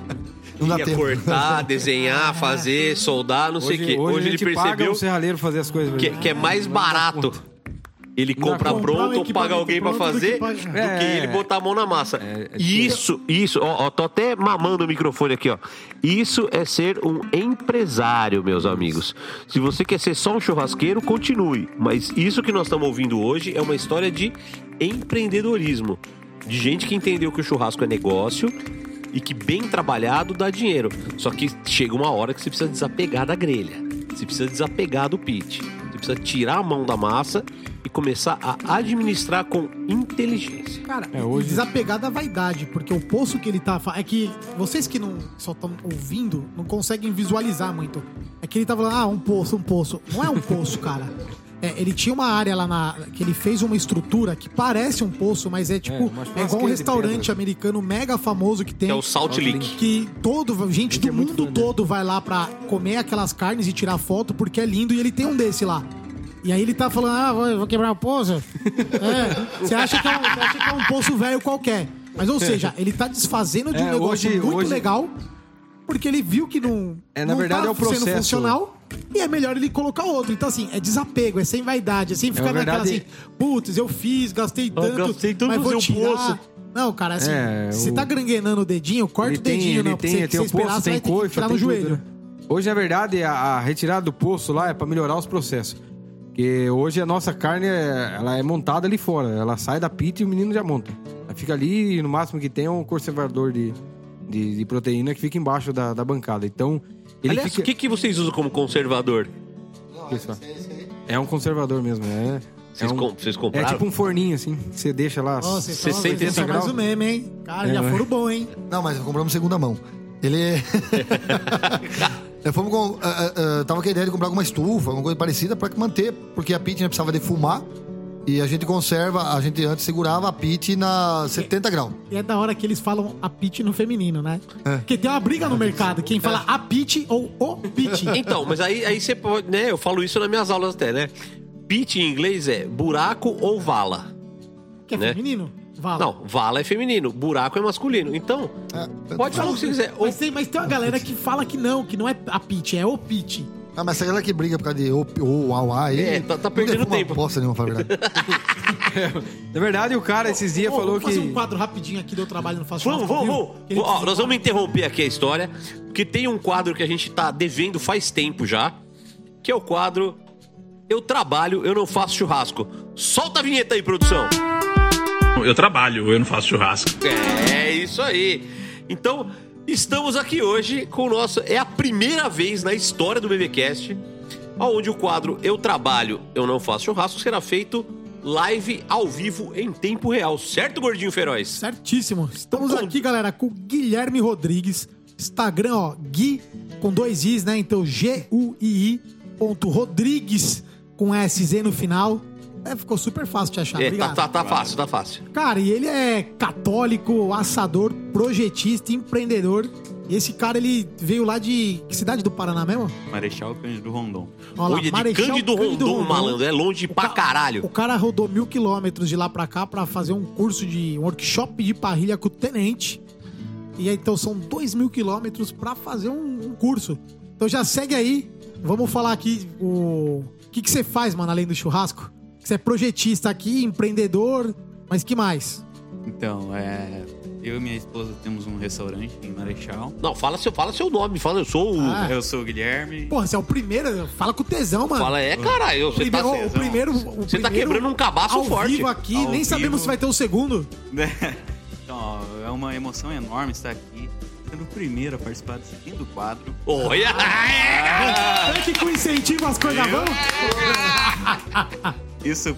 Speaker 6: Não
Speaker 3: ia
Speaker 6: tempo.
Speaker 3: cortar, desenhar, fazer, soldar, não sei o quê. Hoje,
Speaker 7: a
Speaker 3: ele
Speaker 7: paga
Speaker 3: percebeu
Speaker 7: o serralheiro fazer as coisas.
Speaker 3: que,
Speaker 7: gente.
Speaker 3: que é mais barato ele comprar
Speaker 5: comprar
Speaker 3: pronto ou pagar alguém pra
Speaker 5: equipamento
Speaker 3: fazer
Speaker 5: do que
Speaker 3: do
Speaker 5: pagar.
Speaker 3: que
Speaker 7: É.
Speaker 3: ele botar a mão na massa.
Speaker 7: É, é
Speaker 3: isso, isso, ó, ó, tô até mamando o microfone aqui, ó. Isso é ser um empresário, meus amigos. Se você quer ser só um churrasqueiro, continue. Mas isso que nós estamos ouvindo hoje é uma história de empreendedorismo. De gente que entendeu que o churrasco é negócio e que bem trabalhado dá dinheiro. Só que chega uma hora que você precisa desapegar da grelha. Você precisa desapegar do pit. Você precisa tirar a mão da massa e começar a administrar com inteligência.
Speaker 5: Cara,
Speaker 7: É, hoje-
Speaker 5: desapegar da vaidade, porque o poço que ele tá. É que vocês que não só estão ouvindo não conseguem visualizar muito. É que ele tá falando, ah, um poço, um poço. Não é um poço, cara. É, ele tinha uma área lá na. que ele fez uma estrutura que parece um poço, mas é tipo.
Speaker 7: uma
Speaker 5: É, igual um
Speaker 7: de
Speaker 5: restaurante americano mega famoso que tem.
Speaker 3: Que é o Salt Lake.
Speaker 5: que todo, gente
Speaker 7: Gente,
Speaker 5: do
Speaker 7: é
Speaker 5: mundo todo vai lá pra comer aquelas carnes e tirar foto porque é lindo e ele tem um desse lá. E aí ele tá falando, ah, vou, vou quebrar o poço. É, você acha, que é um, acha que é um poço velho qualquer. Mas, ou seja, ele tá desfazendo de um
Speaker 7: É,
Speaker 5: negócio
Speaker 7: hoje-
Speaker 5: muito
Speaker 7: hoje-
Speaker 5: legal porque ele viu que não,
Speaker 7: É, na
Speaker 5: não
Speaker 7: verdade,
Speaker 5: tá
Speaker 7: é o processo.
Speaker 5: sendo funcional e é melhor ele colocar outro. Então, assim, é desapego, é sem vaidade, é sem ficar
Speaker 7: na
Speaker 5: naquela assim, putz, eu fiz, gastei tanto,
Speaker 3: gastei tanto
Speaker 5: mas vou
Speaker 3: fazer um
Speaker 5: tirar.
Speaker 3: poço.
Speaker 5: Não, cara, assim,
Speaker 7: É,
Speaker 5: se você
Speaker 7: o-
Speaker 5: tá granguenando o dedinho, corta
Speaker 7: Ele
Speaker 5: o dedinho,
Speaker 7: tem,
Speaker 5: não.
Speaker 7: tem,
Speaker 5: pra você,
Speaker 7: tem
Speaker 5: você esperar,
Speaker 7: poço, tem coifa,
Speaker 5: tirar
Speaker 7: tem
Speaker 5: no
Speaker 7: tudo,
Speaker 5: joelho.
Speaker 7: né? Hoje, na verdade, a, a retirada do poço lá é pra melhorar os processos. Porque hoje a nossa carne é, ela é montada ali fora. Ela sai da pita e o menino já monta. Ela fica ali e no máximo que tem é um conservador de, de, de proteína que fica embaixo da, da bancada. Então, ele
Speaker 3: Aliás,
Speaker 7: fica...
Speaker 3: o que, que vocês usam como conservador?
Speaker 7: Isso, ó. É um conservador mesmo, é.
Speaker 3: Vocês,
Speaker 7: é, um-
Speaker 3: com- vocês
Speaker 7: é
Speaker 3: compraram?
Speaker 7: tipo um forninho, assim, que você deixa lá.
Speaker 5: Estão
Speaker 3: 60
Speaker 5: vocês estão mais
Speaker 7: graus.
Speaker 5: o meme, hein? Cara,
Speaker 7: É,
Speaker 5: já foram bom, hein?
Speaker 6: Não, mas compramos segunda mão. Ele. Nós fomos com. ah, ah, tava com a ideia de comprar alguma estufa, alguma coisa parecida pra manter, porque a pit né, precisava defumar. E a gente conserva, a gente antes segurava a pit na 70 graus.
Speaker 5: E é da hora que eles falam a pitch no feminino, né?
Speaker 7: É.
Speaker 5: Porque tem uma briga no mercado. Quem fala a pitch ou o pitch.
Speaker 3: Então, mas aí, aí você pode, né? Eu falo isso nas minhas aulas até, né? Pit em inglês é buraco ou vala.
Speaker 5: Que é
Speaker 3: né?
Speaker 5: feminino? Vala.
Speaker 3: Não, vala é feminino, buraco é masculino. Então,
Speaker 6: É,
Speaker 3: pode falar o que você quiser. Ou-
Speaker 5: Mas tem, mas tem uma galera que fala que não, que não é a pitch, é o pitch.
Speaker 6: Ah, mas essa galera que briga por causa de ou, ou, au, au, aí.
Speaker 3: É, tá- tá
Speaker 6: não
Speaker 3: perdendo
Speaker 6: defuma
Speaker 3: tempo.
Speaker 6: Bosta nenhuma, pra verdade.
Speaker 7: Na verdade, o cara esses dias
Speaker 5: Ô,
Speaker 7: falou
Speaker 5: vou fazer
Speaker 7: que.
Speaker 5: um quadro rapidinho aqui, deu trabalho, não faço
Speaker 3: Vamos,
Speaker 5: churrasco
Speaker 3: vamos, vamos. Ó, nós vamos interromper aqui a história, porque tem um quadro que a gente tá devendo faz tempo já, que é o quadro Eu trabalho, eu não faço churrasco. Solta a vinheta aí, produção.
Speaker 1: Eu trabalho, eu não faço churrasco.
Speaker 3: É isso aí. Então, estamos aqui hoje com o nosso. É a primeira vez na história do BBcast onde o quadro Eu Trabalho, Eu Não Faço Churrasco será feito live ao vivo em tempo real, certo, Gordinho Feroz?
Speaker 5: Certíssimo. Estamos
Speaker 3: Então,
Speaker 5: aqui, galera, com o Guilherme Rodrigues. Instagram, ó, Gui com dois Is, né? Então, G-U-I-I ponto Rodrigues com SZ no final. É, ficou super fácil de achar.
Speaker 3: É, tá,
Speaker 5: Obrigado.
Speaker 3: tá, tá fácil, tá fácil.
Speaker 5: Cara, e ele é católico, assador, projetista, empreendedor. E esse cara, ele veio lá de. Que cidade do Paraná mesmo?
Speaker 8: Marechal Cândido Rondon.
Speaker 5: Olha lá,
Speaker 3: Olha, de
Speaker 5: Marechal
Speaker 3: Cândido Rondon, malandro, é longe
Speaker 5: O
Speaker 3: pra
Speaker 5: ca-
Speaker 3: caralho.
Speaker 5: O cara rodou mil quilômetros de lá pra cá pra fazer um curso de um workshop de parrilha com o tenente. E aí, então são dois mil quilômetros pra fazer um, um curso. Então já segue aí. Vamos falar aqui o. O que, que você faz, mano, além do churrasco? Você é projetista aqui, empreendedor, mas que mais?
Speaker 8: Então, é. Eu e minha esposa temos um restaurante em Marechal.
Speaker 3: Não, fala seu, fala seu nome, fala, eu sou o.
Speaker 5: Ah.
Speaker 8: Eu sou o Guilherme.
Speaker 5: Porra, você é o primeiro. Fala com tesão, mano.
Speaker 3: Fala, é, caralho, você tá,
Speaker 5: Primeiro- o primeiro. O
Speaker 3: você tá
Speaker 5: primeiro
Speaker 3: quebrando um cabaço
Speaker 5: ao
Speaker 3: forte.
Speaker 5: vivo aqui,
Speaker 8: Ao
Speaker 5: nem sabemos
Speaker 8: vivo.
Speaker 5: se vai ter o segundo.
Speaker 8: Então, ó, é uma emoção enorme estar aqui, sendo o primeiro a participar desse lindo quadro.
Speaker 3: Olha!
Speaker 5: Olha que com incentivo as coisas vão.
Speaker 8: Isso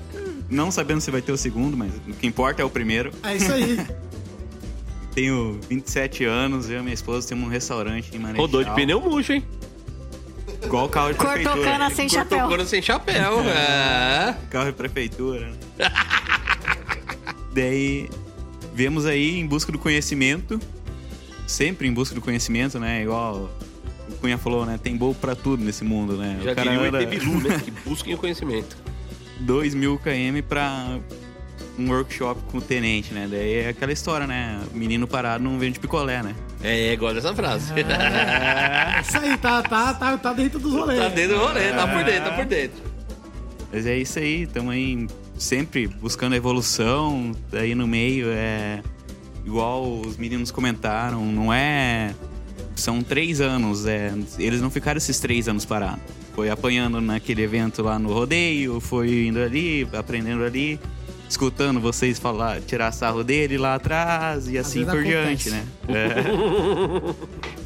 Speaker 8: não sabendo se vai ter o segundo, mas o que importa é o primeiro.
Speaker 5: É isso aí.
Speaker 8: Tenho 27 anos, eu e minha esposa temos um restaurante em Marechal.
Speaker 3: Rodou de pneu murcho, hein?
Speaker 8: Igual o carro de
Speaker 4: Cortou
Speaker 8: prefeitura.
Speaker 4: cana sem
Speaker 3: Cortou
Speaker 4: chapéu.
Speaker 3: cano sem chapéu. É.
Speaker 8: Carro de prefeitura. né? Daí viemos aí em busca do conhecimento. Sempre em busca do conhecimento, né? Igual o Cunha falou, né? Tem bolo pra tudo nesse mundo, né?
Speaker 3: Já
Speaker 8: o cara
Speaker 3: diria o ET Bilu, né? Que busquem o conhecimento.
Speaker 8: 2 mil km pra um workshop com o tenente, né? Daí é aquela história, né? O menino parado não vende picolé, né?
Speaker 3: É, gosto dessa frase.
Speaker 5: É isso aí, tá, tá, tá, tá dentro dos rolês.
Speaker 3: tá dentro do rolê, tá por dentro, tá por dentro.
Speaker 8: Mas é isso aí, estamos aí sempre buscando evolução. Daí no meio é igual os meninos comentaram, não é. São três anos, é, eles não ficaram esses três anos parados. Foi apanhando naquele evento lá no rodeio, foi indo ali, aprendendo ali, escutando vocês falar, tirar sarro dele lá atrás e assim por
Speaker 5: acontece.
Speaker 8: diante, né? É,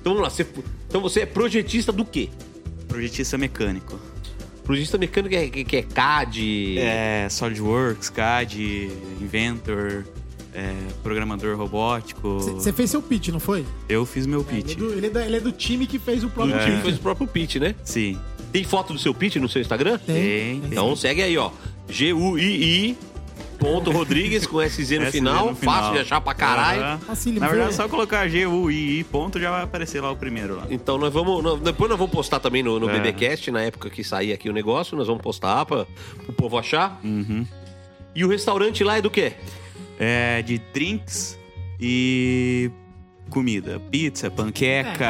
Speaker 3: Então vamos lá. Você, então você é projetista do quê?
Speaker 8: projetista mecânico.
Speaker 3: Projetista mecânico é, que, que é CAD.
Speaker 8: É, SolidWorks, CAD, Inventor, é, programador robótico.
Speaker 5: Você fez seu pitch, não foi?
Speaker 8: Eu fiz meu
Speaker 5: Ele é,
Speaker 8: pitch.
Speaker 5: do, ele, é da- ele é do time que fez o próprio
Speaker 8: É.
Speaker 5: Pitch.
Speaker 3: fez o próprio pitch, né?
Speaker 8: Sim.
Speaker 3: Tem foto do seu pitch no seu Instagram?
Speaker 8: Tem, tem.
Speaker 3: Então segue aí, ó. G-U-I-I. Ponto Rodrigues com SZ no
Speaker 8: SZ
Speaker 3: final.
Speaker 8: no final.
Speaker 3: Fácil de achar pra caralho.
Speaker 5: Facílimo.
Speaker 8: Na verdade, é só colocar G-U-I-I ponto já vai aparecer lá o primeiro lá.
Speaker 3: Então nós vamos. nós- depois nós vamos postar também no, no
Speaker 8: É.
Speaker 3: BBcast, na época que sair aqui o negócio, nós vamos postar pra o povo achar.
Speaker 8: Uhum.
Speaker 3: E o restaurante lá é do quê?
Speaker 8: É de drinks e comida. Pizza, panqueca.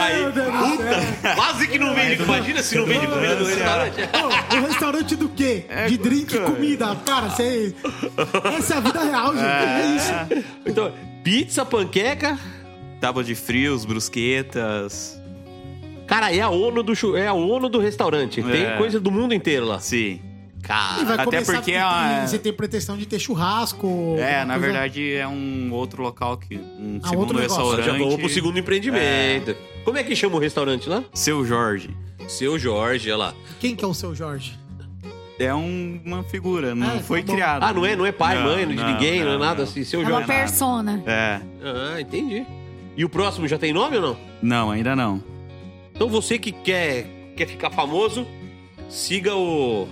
Speaker 3: Aí,
Speaker 5: Meu Deus do céu.
Speaker 3: quase que não vende. Imagina se não vende comida no restaurante.
Speaker 5: Ô, o restaurante do quê?
Speaker 8: É,
Speaker 5: de drink e comida. Cara, você. Essa é a vida real, gente. É, isso.
Speaker 3: Então, pizza, panqueca.
Speaker 8: Tábua de frios, brusquetas.
Speaker 3: Cara, é a ONU do, é a ONU do restaurante. Tem
Speaker 8: É.
Speaker 3: coisa do mundo inteiro lá.
Speaker 8: Sim.
Speaker 3: Cara,
Speaker 8: Até porque
Speaker 5: a-
Speaker 8: a-
Speaker 5: você tem pretensão de ter churrasco.
Speaker 8: É, na
Speaker 5: coisa-
Speaker 8: verdade é um outro local que. Um
Speaker 5: Ah,
Speaker 8: segundo
Speaker 5: outro negócio.
Speaker 8: restaurante.
Speaker 3: já vamos pro segundo empreendimento. Como é que chama o restaurante lá?
Speaker 8: Seu Jorge.
Speaker 3: Seu Jorge, olha lá.
Speaker 5: Quem que é o seu Jorge?
Speaker 8: É um- uma figura, não
Speaker 5: Ah,
Speaker 8: foi
Speaker 5: tá
Speaker 8: criado.
Speaker 3: Ah, não é, não é pai,
Speaker 8: Não,
Speaker 3: mãe, de
Speaker 8: não,
Speaker 3: ninguém, não, é
Speaker 8: não,
Speaker 3: nada
Speaker 8: não.
Speaker 3: assim. Seu
Speaker 4: É uma
Speaker 3: Jorge.
Speaker 4: persona.
Speaker 8: É.
Speaker 3: Ah, entendi. E o próximo já tem nome ou não?
Speaker 8: Não, ainda não.
Speaker 3: Então você que quer, quer ficar famoso, siga o.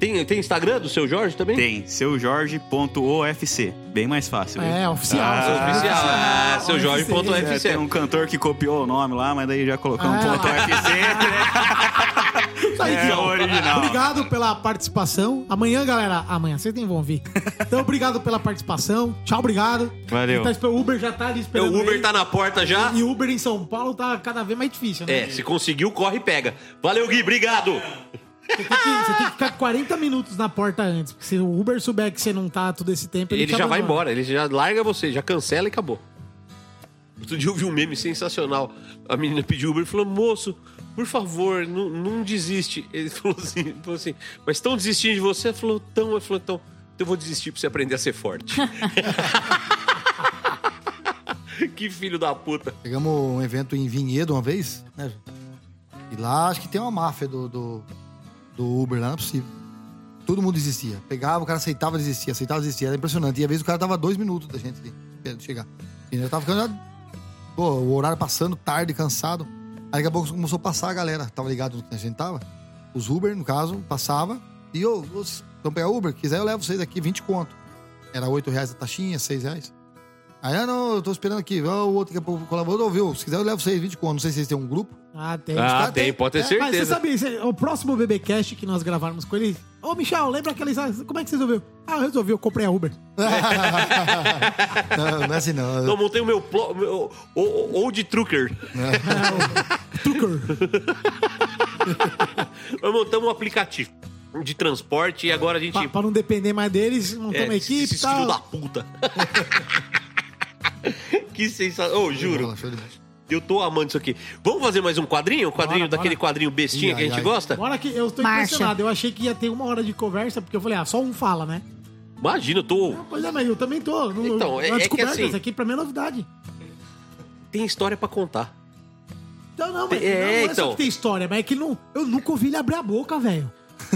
Speaker 3: Tem, tem Instagram do seu Jorge também?
Speaker 8: Tem, seujorge.ofc. Bem mais fácil.
Speaker 5: É, oficial.
Speaker 3: Ah, oficial. Ah, seu Jorge.ofc.
Speaker 8: É, tem um cantor que copiou o nome lá, mas daí já colocou um
Speaker 5: Ah.
Speaker 8: ponto UFC, né?
Speaker 5: Isso aí,
Speaker 8: É o original.
Speaker 5: Obrigado pela participação. Amanhã, galera. Amanhã vocês nem vão vir. Então, obrigado pela participação. Tchau, obrigado.
Speaker 8: Valeu.
Speaker 5: Tá O Uber já tá ali
Speaker 3: O
Speaker 5: esperando.
Speaker 3: Uber
Speaker 5: ele.
Speaker 3: tá na porta já.
Speaker 5: E Uber em São Paulo tá cada vez mais difícil, né?
Speaker 3: É, se conseguiu, corre e pega. Valeu, Gui, obrigado.
Speaker 5: Você, tem que, você tem que ficar 40 minutos na porta antes. Porque se o Uber souber que você não tá todo esse tempo, ele,
Speaker 3: Ele
Speaker 5: te
Speaker 3: já vai
Speaker 5: abandona.
Speaker 3: embora, ele já larga você, já cancela e acabou. Outro dia eu vi um meme sensacional. A menina pediu Uber e falou: Moço, por favor, não, não desiste. Ele falou assim, falou assim: Mas estão desistindo de você? Ela falou: Tão. Ele falou: Então, eu vou desistir pra você aprender a ser forte. que filho da puta.
Speaker 6: Pegamos um evento em Vinhedo uma vez, né? E lá acho que tem uma máfia do, do, do Uber lá, não é possível. Todo mundo desistia. Pegava, o cara aceitava desistir, aceitava desistir. Era impressionante. E às vezes o cara dava dois minutos da gente ali, chegar. E eu tava ficando. Pô, o horário passando, tarde, cansado. Aí daqui a pouco começou a passar a galera. Tava ligado no que a gente tava. Os Uber, no caso, passava. E ô, vocês vão pegar Uber? Quiser, eu levo vocês aqui, 20 conto. Era 8 reais a taxinha, 6 reais. Aí, ah, não, eu tô esperando aqui. O outro que colaborou, ouviu? Se quiser, eu levo vocês 20 conto. Não sei se vocês têm um grupo.
Speaker 5: Ah, tem.
Speaker 3: Ah,
Speaker 6: caras
Speaker 3: tem,
Speaker 6: têm.
Speaker 3: pode ter
Speaker 5: É, Mas você
Speaker 3: certeza.
Speaker 5: sabe, você- o próximo BBcast que nós gravarmos com ele. Ô, Michel, lembra aquele. Como é que você resolveu? Ah, eu resolvi, eu comprei a Uber.
Speaker 6: não, não é assim, não.
Speaker 3: Eu montei o meu, plo, meu o- o- Old Trucker.
Speaker 5: Tucker.
Speaker 3: Nós montamos um aplicativo de transporte e agora a gente.
Speaker 5: pra, pra não depender mais deles, montamos uma equipe e tal.
Speaker 3: filho da puta. que sensação. Ô, juro.
Speaker 6: Show de bola.
Speaker 3: Eu tô amando isso aqui. Vamos fazer mais um quadrinho? Um quadrinho
Speaker 5: Bora,
Speaker 3: daquele
Speaker 5: bora.
Speaker 3: quadrinho bestinha
Speaker 6: Ih,
Speaker 3: que a gente
Speaker 6: ai.
Speaker 3: gosta?
Speaker 5: Bora que eu tô
Speaker 4: Marcha.
Speaker 5: impressionado. Eu achei que ia ter uma hora de conversa, porque eu falei, ah, só um fala, né?
Speaker 3: Imagina, eu tô.
Speaker 5: Pois é, mas eu também tô. No,
Speaker 3: Então, é- é que assim-
Speaker 5: Isso aqui pra mim é novidade.
Speaker 3: Tem história pra contar.
Speaker 5: Então, não, mas
Speaker 3: É,
Speaker 5: não, não é
Speaker 3: então.
Speaker 5: só que tem história, mas é que não, eu nunca ouvi ele abrir a boca, velho.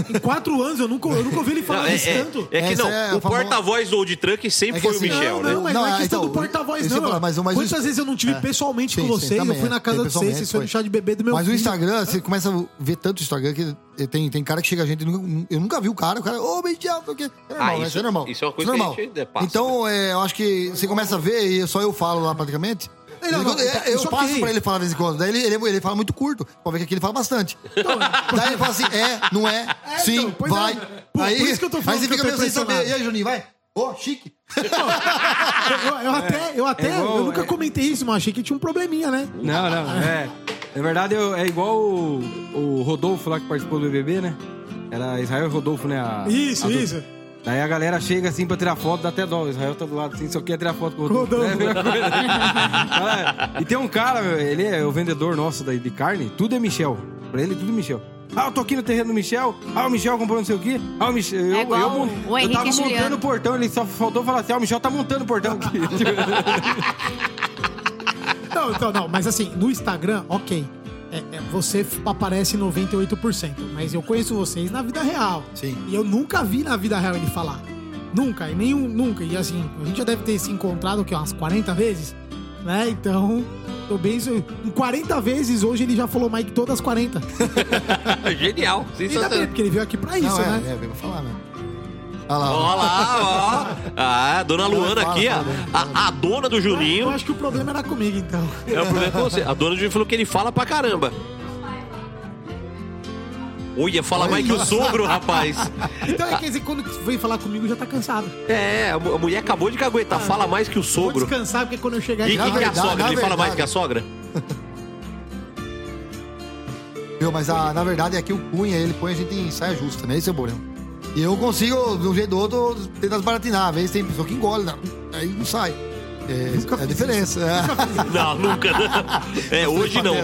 Speaker 5: Em quatro anos eu nunca, eu nunca ouvi ele falar
Speaker 3: Não, é,
Speaker 5: isso
Speaker 3: é-
Speaker 5: tanto.
Speaker 3: é que não.
Speaker 6: é
Speaker 3: o
Speaker 6: famosa-
Speaker 3: porta-voz do Old Truck sempre
Speaker 6: É
Speaker 3: foi
Speaker 6: assim,
Speaker 3: o Michel,
Speaker 5: não,
Speaker 3: né?
Speaker 5: não, mas
Speaker 6: Não,
Speaker 5: não é
Speaker 6: é,
Speaker 5: questão
Speaker 6: então,
Speaker 5: do porta-voz, não.
Speaker 6: falar, mas- mas o-
Speaker 5: Quantas vezes eu não tive pessoalmente
Speaker 6: Sim,
Speaker 5: com
Speaker 6: sim,
Speaker 5: vocês? eu fui na casa de vocês, vocês foram no chá de bebê do meu
Speaker 6: Mas o
Speaker 5: filho.
Speaker 6: Instagram, você começa a ver tanto Instagram que tem, tem cara que chega a gente. Eu nunca vi o cara, o cara, ô, Michel, não sei o quê. É normal,
Speaker 3: Ah,
Speaker 6: né?
Speaker 3: isso-
Speaker 6: é normal.
Speaker 3: isso é uma coisa
Speaker 6: normal.
Speaker 3: que a gente, é, passa.
Speaker 6: Então, é, eu acho que você começa a ver e só eu falo lá praticamente.
Speaker 5: Não, não,
Speaker 6: Quando-
Speaker 5: então,
Speaker 6: eu passo pra ele falar de vez em quando. Daí ele, ele, ele fala muito curto. Pode ver que aqui ele fala bastante. Daí ele fala assim: é, não é, sim,
Speaker 5: então, pois
Speaker 6: vai.
Speaker 5: é. Por-
Speaker 6: aí,
Speaker 5: por isso que eu tô falando
Speaker 6: aí você fica meio sem saber. E aí, Juninho, vai? Ô, chique.
Speaker 5: Eu, eu até, eu, até
Speaker 7: É igual-
Speaker 5: eu nunca
Speaker 7: é-
Speaker 5: comentei isso, mas achei que tinha um probleminha, né?
Speaker 7: Não, não, é. Na verdade, eu- é igual o, o Rodolfo lá que participou do BBB, né? Era Israel Rodolfo, né? A-
Speaker 5: Isso,
Speaker 7: a
Speaker 5: isso.
Speaker 7: Daí a galera chega assim pra tirar foto, dá até dó. O Israel tá do lado assim, só quer tirar foto com o Rodolfo. É a mesma coisa. Ah, e tem um cara, meu, ele é o vendedor nosso daí de carne, tudo é Michel. Pra ele, tudo é Michel. Ah, eu tô aqui no terreno do Michel. Ah, o Michel comprou não sei o quê. Ah, o Michel. Eu,
Speaker 4: É igual
Speaker 7: eu,
Speaker 4: o
Speaker 7: eu tava
Speaker 4: Juliano.
Speaker 7: montando o portão, ele só faltou falar assim: ah, o Michel tá montando o portão aqui.
Speaker 5: Não, então, não, mas assim, no Instagram, ok. É, é, você aparece 98%, mas eu conheço vocês na vida real.
Speaker 6: Sim.
Speaker 5: E eu nunca vi na vida real ele falar. Nunca, e nenhum, nunca. E assim, a gente já deve ter se encontrado o quê, umas 40 vezes. né? Então, tô bem. Em 40 vezes, hoje ele já falou Mike todas as 40.
Speaker 3: Genial.
Speaker 5: Ainda bem,
Speaker 3: Sensacional.
Speaker 5: porque ele veio aqui pra isso,
Speaker 6: Não, é,
Speaker 5: né?
Speaker 6: é, veio pra falar, né? Olha lá,
Speaker 3: Ó lá, ó. Ah, dona Luana aqui, ó. A, a dona do
Speaker 5: Eu
Speaker 3: Juninho.
Speaker 5: acho que o problema era comigo, então.
Speaker 3: É o problema com você. A dona do Juninho falou que ele fala pra caramba. Olha, fala mais que o sogro, rapaz.
Speaker 5: Então, é, quer dizer, quando veio falar comigo, já tá cansado.
Speaker 3: É, a mu- a mulher acabou de caguetar. Fala mais que o
Speaker 5: Vou
Speaker 3: sogro.
Speaker 5: descansar, porque quando eu chegar
Speaker 3: E
Speaker 5: aqui...
Speaker 3: quem que é a
Speaker 6: verdade,
Speaker 3: sogra?
Speaker 6: na
Speaker 3: Ele fala mais
Speaker 6: verdade.
Speaker 3: que a sogra?
Speaker 6: Viu? Mas a, na verdade é que o Cunha, ele põe a gente em saia justa, né? Esse é o problema. E eu consigo, de um jeito ou outro, tentar desbaratinar. Às vezes tem pessoa que engole, não, aí não sai. É,
Speaker 5: Nunca
Speaker 6: é a diferença. É.
Speaker 3: Não, nunca. É, hoje não.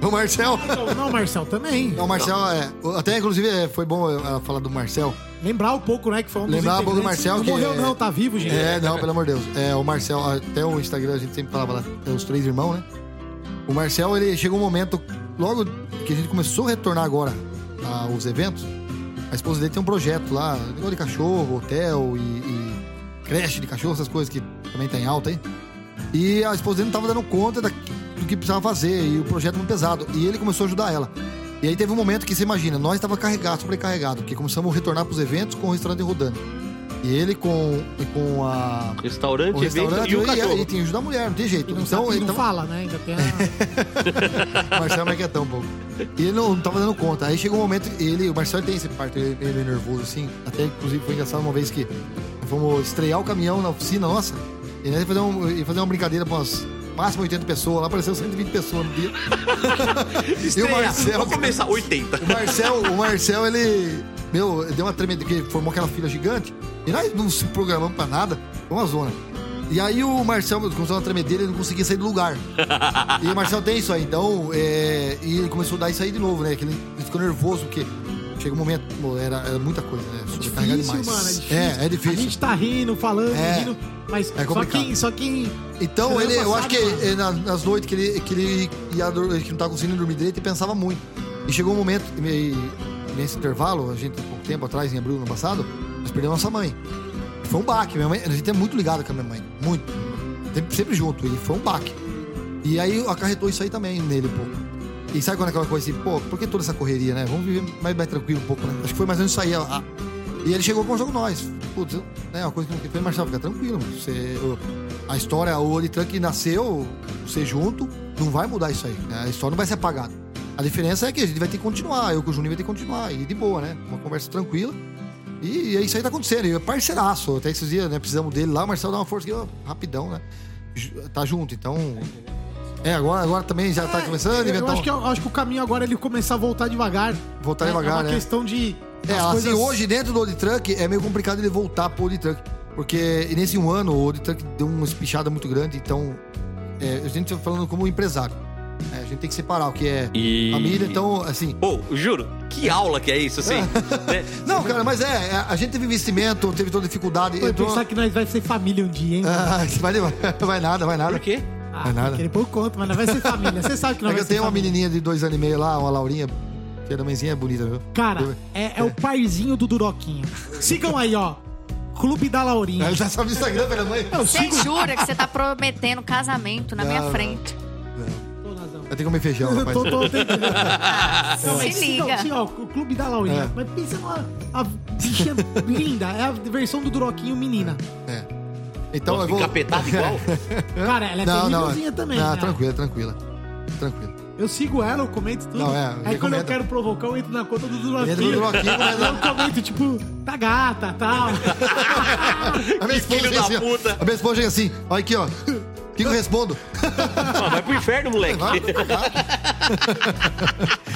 Speaker 6: O Marcel.
Speaker 5: Não, não, Marcel, também.
Speaker 6: Não, o Marcel é. Até inclusive é, foi bom ela falar do Marcel.
Speaker 5: Lembrar um pouco, né, que foi um dos
Speaker 6: Lembrar um pouco do. Marcel,
Speaker 5: Não
Speaker 6: que
Speaker 5: morreu
Speaker 6: é-
Speaker 5: não, tá vivo, gente.
Speaker 6: É, não, pelo amor de Deus. É, o Marcel, até o Instagram a gente sempre falava lá, é os três irmãos, né? O Marcel, ele chegou um momento, logo que a gente começou a retornar agora aos eventos, a esposa dele tem um projeto lá, negócio de cachorro, hotel e, e creche de cachorro, essas coisas que também tem alta aí. E a esposa dele não tava dando conta da- do que precisava fazer, e o projeto muito pesado. E ele começou a ajudar ela. E aí teve um momento que você imagina, nós estava carregado, sobrecarregado, porque começamos a retornar pros eventos com o restaurante rodando. E ele com, e com a,
Speaker 3: Restaurante,
Speaker 6: o
Speaker 3: evento
Speaker 6: restaurante
Speaker 3: e o
Speaker 6: e,
Speaker 3: cachorro.
Speaker 6: e tem que ajudar a mulher, não tem jeito.
Speaker 5: E não,
Speaker 6: então,
Speaker 5: sabe, e
Speaker 6: ele
Speaker 5: não
Speaker 6: tava,
Speaker 5: fala, né? Ainda tem a...
Speaker 6: o Marcelo é quietão um pouco. E ele não, não tava dando conta. Aí chegou um momento, ele, o Marcelo tem esse parte, ele ele é meio nervoso assim. Até inclusive foi engraçado uma vez que fomos estrear o caminhão na oficina nossa. E nós ia fazer, um, ia fazer uma brincadeira com umas máximo 80 pessoas. Lá apareceu 120 pessoas no dia. e o. Marcel.
Speaker 3: Vamos começar 80.
Speaker 6: O Marcel, o Marcel, ele. Meu, deu uma tremenda, porque formou aquela fila gigante. E nós não se programamos pra nada. Foi uma zona. E aí o Marcel começou a tremedeira, ele não conseguia sair do lugar. e o Marcel tem isso aí, então. É, e ele começou a dar isso aí de novo, né? Que ele, ele ficou nervoso, porque chega um momento, pô, era, era muita coisa, né? Sobrecarregar
Speaker 5: Difícil,
Speaker 6: demais.
Speaker 5: mano, é difícil.
Speaker 6: É, é difícil.
Speaker 5: A gente tá rindo, falando,
Speaker 6: É.
Speaker 5: rindo, mas
Speaker 6: É
Speaker 5: só quem... Só quem
Speaker 6: Então, ele, eu
Speaker 5: passada,
Speaker 6: acho que na- nas noites que ele, que ele ia, que não tava conseguindo dormir direito, ele pensava muito. E chegou um momento, e, e nesse intervalo, a gente, pouco tempo atrás, em abril ano passado, nós perdemos nossa mãe. Foi um baque. Minha mãe, a gente é muito ligado com a minha mãe. Muito. Sempre, junto. E foi um baque. E aí acarretou isso aí também nele um pouco. E sabe quando é aquela coisa assim, pô, por que toda essa correria, né? Vamos viver mais, mais tranquilo um pouco, né? Acho que foi mais ou menos isso aí. a- E ele chegou com o jogo nós. Putz, né, uma coisa que ele fez, Marcelo, fica tranquilo. mano. Você, a história, o Oli Trunk nasceu, você junto, não vai mudar isso aí. né? A história não vai ser apagada. A diferença é que a gente vai ter que continuar, eu com o Juninho vai ter que continuar, e de boa, né? Uma conversa tranquila. E, é isso aí tá acontecendo. E é parceiraço. Até esses dias, né? Precisamos dele lá, o Marcelo dá uma força aqui, ó, rapidão, né? Tá junto, então. É, agora, agora também já tá começando a
Speaker 5: Eu
Speaker 6: inventar.
Speaker 5: acho que, eu acho que o caminho agora é ele começar a voltar devagar.
Speaker 6: Voltar
Speaker 5: É-
Speaker 6: devagar,
Speaker 5: É uma
Speaker 6: né?
Speaker 5: questão de.
Speaker 6: É,
Speaker 5: as
Speaker 6: assim, hoje dentro do Old Truck é meio complicado ele voltar pro Old Truck. Porque nesse um ano o Old Truck deu uma espichada muito grande, então é, a gente tá falando como empresário. É, a gente tem que separar o que é
Speaker 3: E-
Speaker 6: família, então, assim.
Speaker 3: Pô, juro, que aula que é isso, assim? né?
Speaker 6: Não, cara, mas é, é, a gente teve investimento, teve toda dificuldade.
Speaker 5: Pô,
Speaker 6: entrou-
Speaker 5: pensar que nós vai ser família um dia, hein?
Speaker 6: Ah, vai, vai nada, vai nada.
Speaker 3: Por quê?
Speaker 5: Ah,
Speaker 6: vai nada.
Speaker 5: Querer pôr conta, mas nós vai ser família. Você sabe que nós
Speaker 6: É que
Speaker 5: vai
Speaker 6: eu
Speaker 5: ser
Speaker 6: tenho uma
Speaker 5: família.
Speaker 6: menininha de dois anos e meio lá, uma Laurinha, que é da mãezinha, é bonita, viu?
Speaker 5: Cara, é, é o parzinho do Duroquinho. Sigam aí, ó. Clube da Laurinha.
Speaker 6: Ela já sabe o Instagram pela mãe.
Speaker 5: Eu
Speaker 4: Você jura que você tá prometendo casamento na minha
Speaker 6: Não, não.
Speaker 4: frente?
Speaker 6: Vai ter que comer feijão, rapaz.
Speaker 5: Tô, tô tentando.
Speaker 4: Ah,
Speaker 5: Não,
Speaker 4: se liga.
Speaker 5: sigam, ó, o Clube da Laurinha.
Speaker 6: É.
Speaker 5: Mas pensa numa a bichinha linda. É a versão do Duroquinho menina.
Speaker 6: É. Então
Speaker 3: Nossa,
Speaker 6: eu vou.
Speaker 3: encapetada igual.
Speaker 5: Cara, ela é
Speaker 6: Não, não.
Speaker 5: terrívelzinha também.
Speaker 6: Não,
Speaker 5: né?
Speaker 6: tranquila, tranquila. Tranquilo.
Speaker 5: Eu sigo ela, eu comento tudo.
Speaker 6: Não, é,
Speaker 5: Aí quando eu quero provocar, eu entro na conta do
Speaker 6: Entra no
Speaker 5: Duroquinho.
Speaker 6: Duroquinho, mas
Speaker 5: Eu comento, tipo, tá gata, tal.
Speaker 6: A minha esposa
Speaker 3: filho
Speaker 6: chega
Speaker 3: da
Speaker 6: assim, ó.
Speaker 3: puta.
Speaker 6: A minha esposa chega assim, olha aqui, ó. O que, que eu respondo?
Speaker 3: Ó, vai pro inferno, moleque.
Speaker 6: Vai,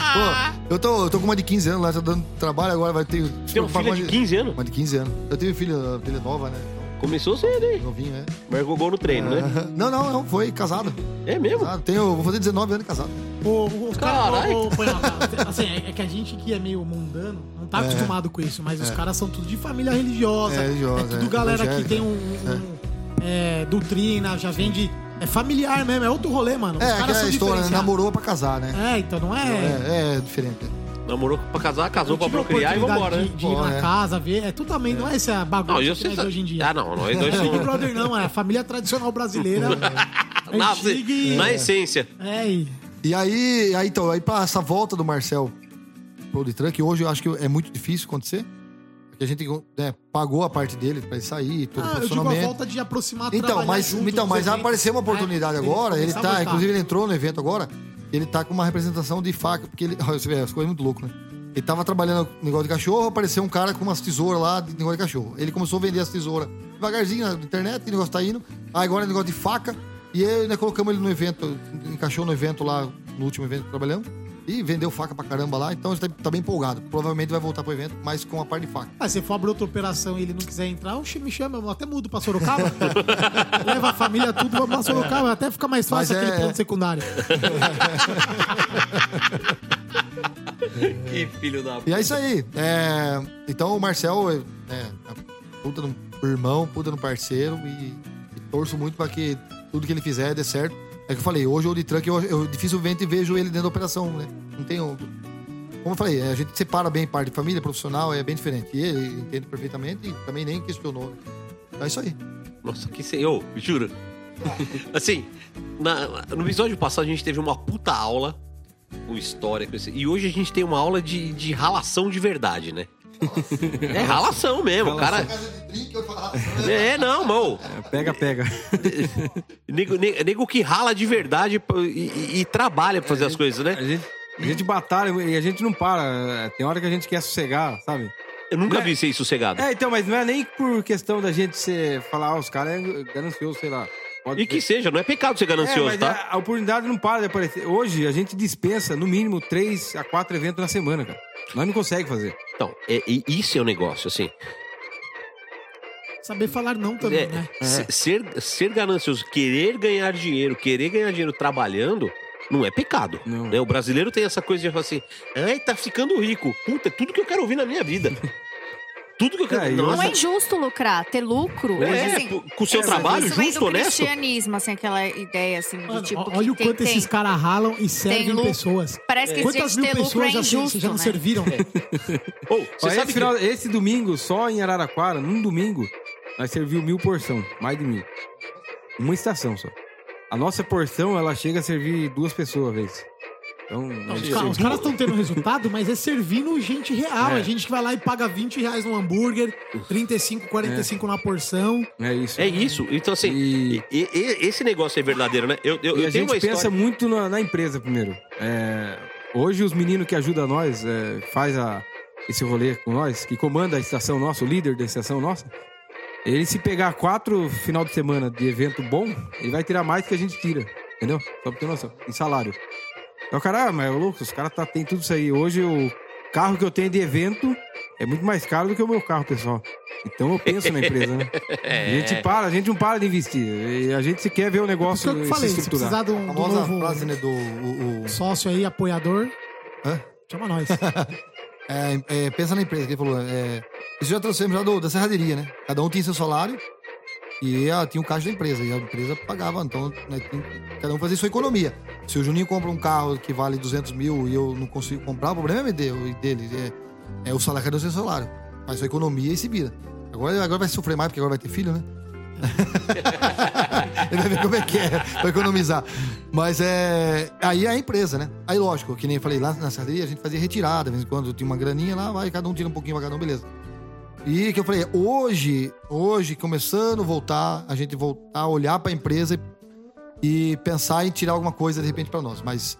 Speaker 6: Pô, eu tô, eu tô com uma de 15 anos lá, tô dando trabalho agora, vai ter.
Speaker 3: Tem uma filha de 15 anos?
Speaker 6: Uma de 15 anos. Eu tenho filha, filha nova, né?
Speaker 3: Começou cedo, hein?
Speaker 6: Novinho, é.
Speaker 3: Marcou gol no treino, né?
Speaker 6: Não, não, não, foi casado.
Speaker 3: É mesmo?
Speaker 6: Casado. Tenho, vou fazer 19 anos de casado.
Speaker 5: O, o, os caras. Panhoca, Assim, é, é que a gente que é meio mundano não tá acostumado com isso, mas os caras são tudo de família religiosa.
Speaker 6: É, religiosa,
Speaker 5: tudo
Speaker 6: é,
Speaker 5: galera que tem um. um, é, doutrina, já vem de. É familiar mesmo, é outro rolê, mano. Os
Speaker 6: É,
Speaker 5: caras
Speaker 6: aquela
Speaker 5: são
Speaker 6: história, né? namorou pra casar, né?
Speaker 5: É, então não é.
Speaker 6: É, é diferente.
Speaker 3: Namorou pra casar, casou pra procriar e vambora, né?
Speaker 5: de, ir
Speaker 6: Pô,
Speaker 5: na
Speaker 6: é.
Speaker 5: casa, ver. É tudo também, não é essa bagunça
Speaker 3: Não, eu
Speaker 5: que
Speaker 3: sei.
Speaker 5: nós hoje em dia.
Speaker 3: Ah, não, nós dois
Speaker 5: Big
Speaker 3: somos.
Speaker 5: Brother não, é a família tradicional brasileira.
Speaker 3: Na,
Speaker 5: antiga e-
Speaker 3: na essência.
Speaker 5: É, e
Speaker 6: E aí, aí então, aí pra essa volta do Marcel pro de Truck, hoje eu acho que é muito difícil acontecer. Porque a gente né, pagou a parte dele pra ele sair, todo
Speaker 5: Ah, eu digo a volta de aproximar
Speaker 6: Então, mas,
Speaker 5: junto
Speaker 6: então, mas
Speaker 5: eventos,
Speaker 6: apareceu uma oportunidade
Speaker 5: né?
Speaker 6: agora. Ele tá, inclusive, ele entrou no evento agora. Ele tá com uma representação de faca, porque ele. Olha, você vê, as coisas muito loucas, né? Ele tava trabalhando negócio de cachorro, apareceu um cara com umas tesouras lá de negócio de cachorro. Ele começou a vender as tesouras devagarzinho na internet, o negócio tá indo. Aí agora é negócio de faca. E aí, né, colocamos ele no evento, encaixou no evento lá, no último evento que trabalhamos. E vendeu faca pra caramba lá, então ele tá, tá bem empolgado. Provavelmente vai voltar pro evento, mas com a parte de faca.
Speaker 5: Ah, se for abrir outra operação e ele não quiser entrar, oxe, me chama, eu até mudo pra Sorocaba. Leva a família, tudo, vamos pra Sorocaba, até fica mais fácil
Speaker 6: Mas é-
Speaker 5: aquele ponto secundário.
Speaker 3: Que filho da.
Speaker 6: E é isso aí. É, então o Marcel é, é puta de um irmão, puta de um parceiro e, e torço muito pra que tudo que ele fizer dê certo. É que eu falei, hoje o de truck eu, eu dificilmente vejo ele dentro da operação, né? Não tenho. Como eu falei, a gente separa bem parte de família, profissional, é bem diferente. E ele entende perfeitamente e também nem questionou. É isso aí.
Speaker 3: Nossa, que senhor, juro. assim, na- no episódio passado a gente teve uma puta aula com história. com esse- E hoje a gente tem uma aula de, de ralação de verdade, né? É ralação mesmo, o cara. É, não, mano.
Speaker 7: Pega, pega.
Speaker 3: Nego, nego- nego que rala de verdade e, e- e trabalha pra fazer as coisas,
Speaker 7: A
Speaker 3: né?
Speaker 7: gente, a gente batalha e a gente não para. Tem hora que a gente quer sossegar, sabe?
Speaker 3: Eu nunca
Speaker 7: Né?
Speaker 3: vi ser sossegado.
Speaker 7: É, então, mas não é nem por questão da gente ser, falar, ah, os caras é ganancioso, sei lá. Pode
Speaker 3: E que seja, não é pecado ser
Speaker 7: É,
Speaker 3: ganancioso,
Speaker 7: mas
Speaker 3: tá?
Speaker 7: a, a oportunidade não para de aparecer. Hoje a gente dispensa no mínimo três a quatro eventos na semana, cara. Nós não conseguimos fazer.
Speaker 3: Então, é, e isso é o negócio, assim.
Speaker 5: Saber falar não também,
Speaker 3: É,
Speaker 5: né?
Speaker 3: se- Ser, ser ganancioso, querer ganhar dinheiro, querer ganhar dinheiro trabalhando, não é pecado.
Speaker 7: Não.
Speaker 3: né? O brasileiro tem essa coisa de falar assim: ai, tá ficando rico. Puta, é tudo que eu quero ouvir na minha vida. tudo que eu quero.
Speaker 7: É, e
Speaker 4: Não é injusto lucrar, ter lucro.
Speaker 3: É,
Speaker 4: assim,
Speaker 3: com- o seu trabalho,
Speaker 4: isso
Speaker 3: justo, honesto.
Speaker 4: cristianismo, assim, aquela ideia, assim, de tipo...
Speaker 5: ó- olha o quanto
Speaker 4: tem-
Speaker 5: esses caras ralam e servem
Speaker 4: lucro.
Speaker 5: pessoas.
Speaker 4: Parece que
Speaker 5: Quantas mil
Speaker 4: ter lucro é
Speaker 5: pessoas já,
Speaker 4: injusto,
Speaker 5: já não
Speaker 4: né?
Speaker 5: serviram?
Speaker 7: Ó,
Speaker 3: você
Speaker 7: esse,
Speaker 3: sabe que...
Speaker 7: final- esse domingo, só em Araraquara, num domingo, nós serviu mil porção, mais de mil. Uma estação só. A nossa porção, ela chega a servir duas pessoas às vezes. Então,
Speaker 5: Os,
Speaker 7: nós-
Speaker 5: ca- os caras estão tendo resultado, mas é servindo gente real. É.
Speaker 7: É.
Speaker 5: gente que vai lá e paga 20 reais no hambúrguer, 35, 45 na porção.
Speaker 7: é isso.
Speaker 3: É isso. Então, assim,
Speaker 7: E-
Speaker 3: e- e- esse negócio é verdadeiro, né? Eu, eu,
Speaker 7: E
Speaker 3: eu
Speaker 7: a
Speaker 3: tenho
Speaker 7: gente
Speaker 3: uma
Speaker 7: pensa
Speaker 3: história...
Speaker 7: muito na, na empresa primeiro. É, hoje os meninos que ajudam nós, é, faz a, esse rolê com nós, que comanda a estação nossa, o líder da estação nossa, ele se pegar quatro final de semana de evento bom, ele vai tirar mais que a gente tira. Entendeu? Só pra ter noção. Em salário. Então o cara, ah, mas ô louco, os caras tá, tem tudo isso aí. Hoje o carro que eu tenho de evento é muito mais caro do que o meu carro, pessoal. Então eu penso na empresa, né? A gente para, a gente não para de investir. A gente se quer ver o negócio
Speaker 5: eu falei, se
Speaker 7: estruturar.
Speaker 5: precisar de um, do novo
Speaker 6: frase, né, do... o- o-
Speaker 5: sócio aí, apoiador,
Speaker 6: Hã?
Speaker 5: chama nós.
Speaker 6: É, é, pensa na empresa que ele falou. É, isso já trouxemos já do, da serraderia, né? Cada um tinha seu salário e ah, tinha o caixa da empresa. E a empresa pagava. Então, né, cada um fazia sua economia. Se o Juninho compra um carro que vale 200 mil e eu não consigo comprar, o problema é dele. dele é, é o salário, cadê o seu salário? Faz sua economia e se vira. Agora, agora vai sofrer mais porque agora vai ter filho, né? Ele vai ver como é que é pra economizar. Mas é. Aí é a empresa, né? Aí, lógico, que nem eu falei, lá na sarderia a gente fazia retirada, de vez em quando tinha uma graninha lá, vai, cada um tira um pouquinho pra cada um, beleza. E que eu falei, hoje, hoje, começando a voltar, a gente voltar a olhar pra empresa e, e pensar em tirar alguma coisa de repente pra nós. Mas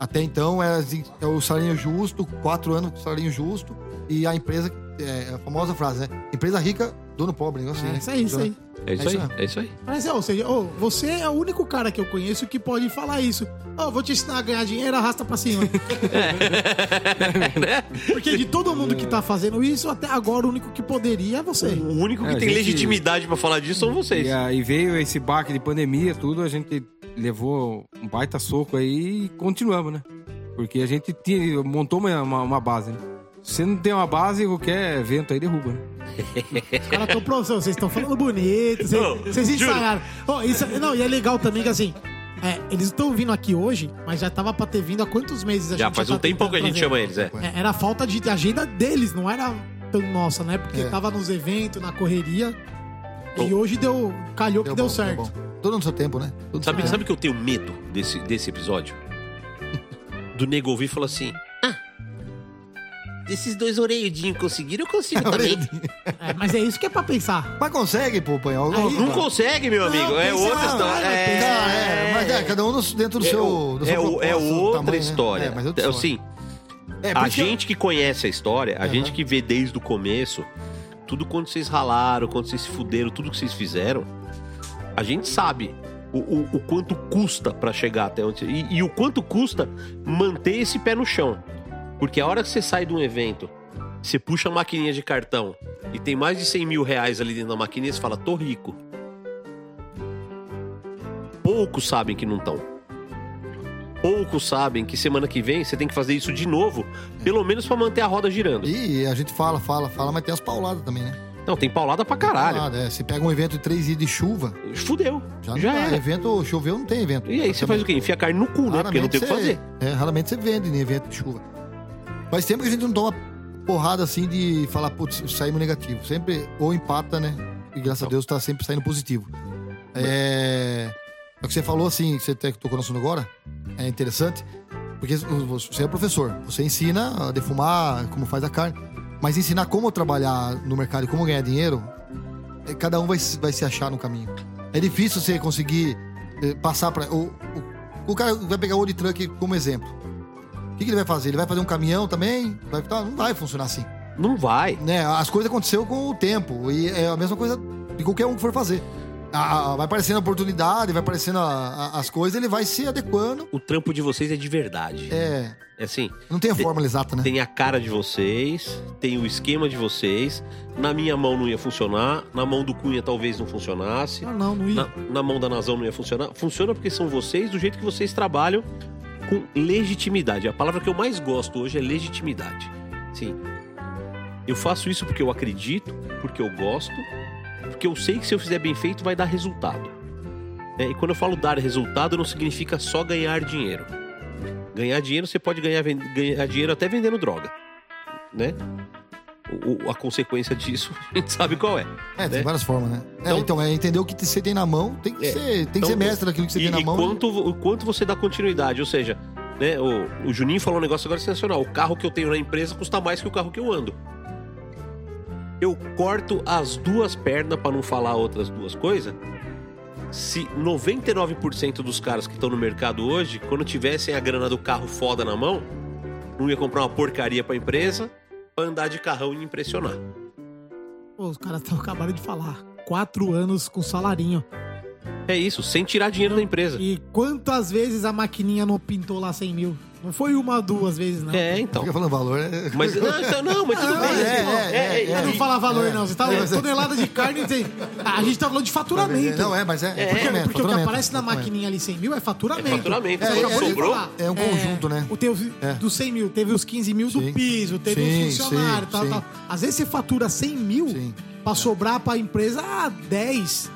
Speaker 6: até então é, assim, é o salário justo, quatro anos com salário justo, e a empresa, é a famosa frase, né? Empresa rica, dono pobre, negócio assim.
Speaker 5: É
Speaker 6: né?
Speaker 5: isso aí, isso aí.
Speaker 3: É isso
Speaker 6: É
Speaker 3: aí,
Speaker 6: isso
Speaker 3: é isso aí.
Speaker 5: Mas, ou seja, ô, você é o único cara que eu conheço que pode falar isso. Ó, vou te ensinar a ganhar dinheiro, arrasta pra cima. Porque de todo mundo que tá fazendo isso, até agora o único que poderia é você.
Speaker 3: O único que
Speaker 7: É,
Speaker 3: tem
Speaker 7: gente-
Speaker 3: legitimidade pra falar disso são vocês.
Speaker 7: E aí veio esse baque de pandemia, tudo, a gente levou um baita soco aí e continuamos, né? Porque a gente tinha, montou uma, uma, uma base, né? Se você não tem uma base, qualquer evento aí derruba, né?
Speaker 5: Os caras estão profissionais, vocês estão falando bonito, vocês,
Speaker 3: Não,
Speaker 5: vocês ensaiaram. Ó, isso, não, e é legal também que assim, É, eles estão vindo aqui hoje, mas já tava pra ter vindo há quantos meses a
Speaker 3: Já
Speaker 5: gente
Speaker 3: faz
Speaker 5: tá
Speaker 3: um tempão que a gente
Speaker 5: trazer?
Speaker 3: chama eles, é.
Speaker 5: É, era falta de agenda deles, não era tão nossa, né? Porque
Speaker 6: É.
Speaker 5: tava nos eventos, na correria. E
Speaker 3: Bom.
Speaker 5: hoje deu. Calhou que deu,
Speaker 6: bom,
Speaker 5: certo.
Speaker 6: bom. Tudo no seu tempo, né?
Speaker 3: Sabe, sabe que eu tenho medo desse, desse episódio? Do nego ouvir e falar assim: esses dois orelhudinhos conseguiram, eu consigo também.
Speaker 5: É, mas é isso que é pra pensar.
Speaker 6: Mas consegue, pô, Panhol.
Speaker 5: Aí-
Speaker 3: Não consegue, meu amigo.
Speaker 5: Não,
Speaker 3: é
Speaker 5: pensa-
Speaker 3: outra história. É,
Speaker 6: é, mas é, cada um dentro do
Speaker 3: é
Speaker 6: seu. do seu
Speaker 3: é, é outra
Speaker 6: tamanho, né?
Speaker 3: história.
Speaker 6: É, mas é outra
Speaker 3: É,
Speaker 6: história.
Speaker 3: assim,
Speaker 6: É,
Speaker 3: a
Speaker 6: que eu-
Speaker 3: gente que conhece a história, a gente que vê desde o começo, tudo quando vocês ralaram, quando vocês se fuderam, tudo que vocês fizeram, a gente sabe o, o- o quanto custa pra chegar até onde. E, e o quanto custa manter esse pé no chão. Porque a hora que você sai de um evento, você puxa a maquininha de cartão e tem mais de 100 mil reais ali dentro da maquininha, você fala, tô rico. Poucos sabem que não estão. Poucos sabem que semana que vem você tem que fazer isso de novo, pelo menos pra manter a roda girando.
Speaker 6: E a gente fala, fala, fala, mas tem as pauladas também, né?
Speaker 3: Não, tem paulada pra caralho.
Speaker 6: Paulada, é. Você pega um evento de três dias de chuva,
Speaker 3: Fudeu.
Speaker 6: já,
Speaker 3: Já, era.
Speaker 6: Evento choveu, não tem evento.
Speaker 3: E aí você faz o quê? Enfia a carne no cu, né? Porque não tem o que fazer.
Speaker 6: É, raramente você vende em evento de chuva. Faz tempo que a gente não toma porrada assim de falar, putz, saímos negativo. Sempre, ou empata, né? E graças a Deus tá sempre saindo positivo. É. É o que você falou assim, que você até tocou no assunto agora, é interessante, porque você é professor, você ensina a defumar, como faz a carne, mas ensinar como trabalhar no mercado e como ganhar dinheiro, é, cada um vai, se- vai se achar no caminho. É difícil você conseguir eh, passar para o, o, o cara vai pegar o old truck como exemplo. O que, que ele vai fazer? Ele vai fazer um caminhão também? Vai, não vai funcionar assim.
Speaker 3: Não vai.
Speaker 6: Né? As coisas aconteceram com o tempo e é a mesma coisa de qualquer um que for fazer. A- a- vai aparecendo a oportunidade, vai aparecendo a- as coisas, ele vai se adequando.
Speaker 3: O trampo de vocês é de verdade.
Speaker 6: É,
Speaker 3: É assim,
Speaker 6: não tem a fórmula exata, né?
Speaker 3: tem a cara de vocês, tem o esquema de vocês. Na minha mão não ia funcionar, na mão do Cunha talvez não funcionasse.
Speaker 5: Não, não, não ia.
Speaker 3: Na, na mão da Nazão não ia funcionar. Funciona porque são vocês do jeito que vocês trabalham com legitimidade. A palavra que eu mais gosto hoje é legitimidade. Sim. Eu faço isso porque eu acredito, porque eu gosto, porque eu sei que se eu fizer bem feito vai dar resultado. É, e quando eu falo dar resultado, não significa só ganhar dinheiro. Ganhar dinheiro, você pode ganhar, ganhar dinheiro até vendendo droga. Né? O- a consequência disso, a gente sabe qual é.
Speaker 6: É, tem
Speaker 3: né?
Speaker 6: várias formas, né? É,
Speaker 3: Então-
Speaker 6: então, é entender o que você tem na mão, tem que
Speaker 3: É,
Speaker 6: ser, tem que
Speaker 3: então,
Speaker 6: ser mestre daquilo que você
Speaker 3: e,
Speaker 6: tem na
Speaker 3: e
Speaker 6: mão.
Speaker 3: quanto, o quanto você dá continuidade. Ou seja, né, o, o Juninho falou um negócio agora sensacional. O carro que eu tenho na empresa custa mais que o carro que eu ando. Eu corto as duas pernas para não falar outras duas coisas. Se 99% dos caras que estão no mercado hoje, quando tivessem a grana do carro foda na mão, não ia comprar uma porcaria pra empresa pra andar de carrão e impressionar.
Speaker 5: Pô, os caras acabaram de falar. Quatro anos com salarinho.
Speaker 3: É isso, sem tirar dinheiro da empresa.
Speaker 5: E quantas vezes a maquininha não pintou lá 100 mil? Não foi uma, duas vezes, não.
Speaker 3: É, então.
Speaker 6: Fica falando valor, é...
Speaker 3: Mas não, então, não, mas tudo
Speaker 5: Não,
Speaker 3: bem.
Speaker 6: é, é, é,
Speaker 5: não
Speaker 6: é.
Speaker 5: fala valor, não. Você tá
Speaker 6: É, é-
Speaker 5: tonelada de carne. Tem... A gente tá falando de faturamento.
Speaker 6: Não, é, mas é, é,
Speaker 5: Porque,
Speaker 6: faturamento,
Speaker 5: porque o que aparece na maquininha ali 100 mil é faturamento.
Speaker 3: É faturamento.
Speaker 6: É, é,
Speaker 3: sobrou.
Speaker 6: É um conjunto, né?
Speaker 5: O teu,
Speaker 6: É.
Speaker 5: dos 100 mil, teve os 15 mil do
Speaker 6: Sim.
Speaker 5: piso, teve
Speaker 6: Sim,
Speaker 5: os funcionários, tal,
Speaker 6: sim.
Speaker 5: tal. Às vezes você fatura 100 mil
Speaker 6: Sim.
Speaker 5: pra sobrar pra empresa ah, 10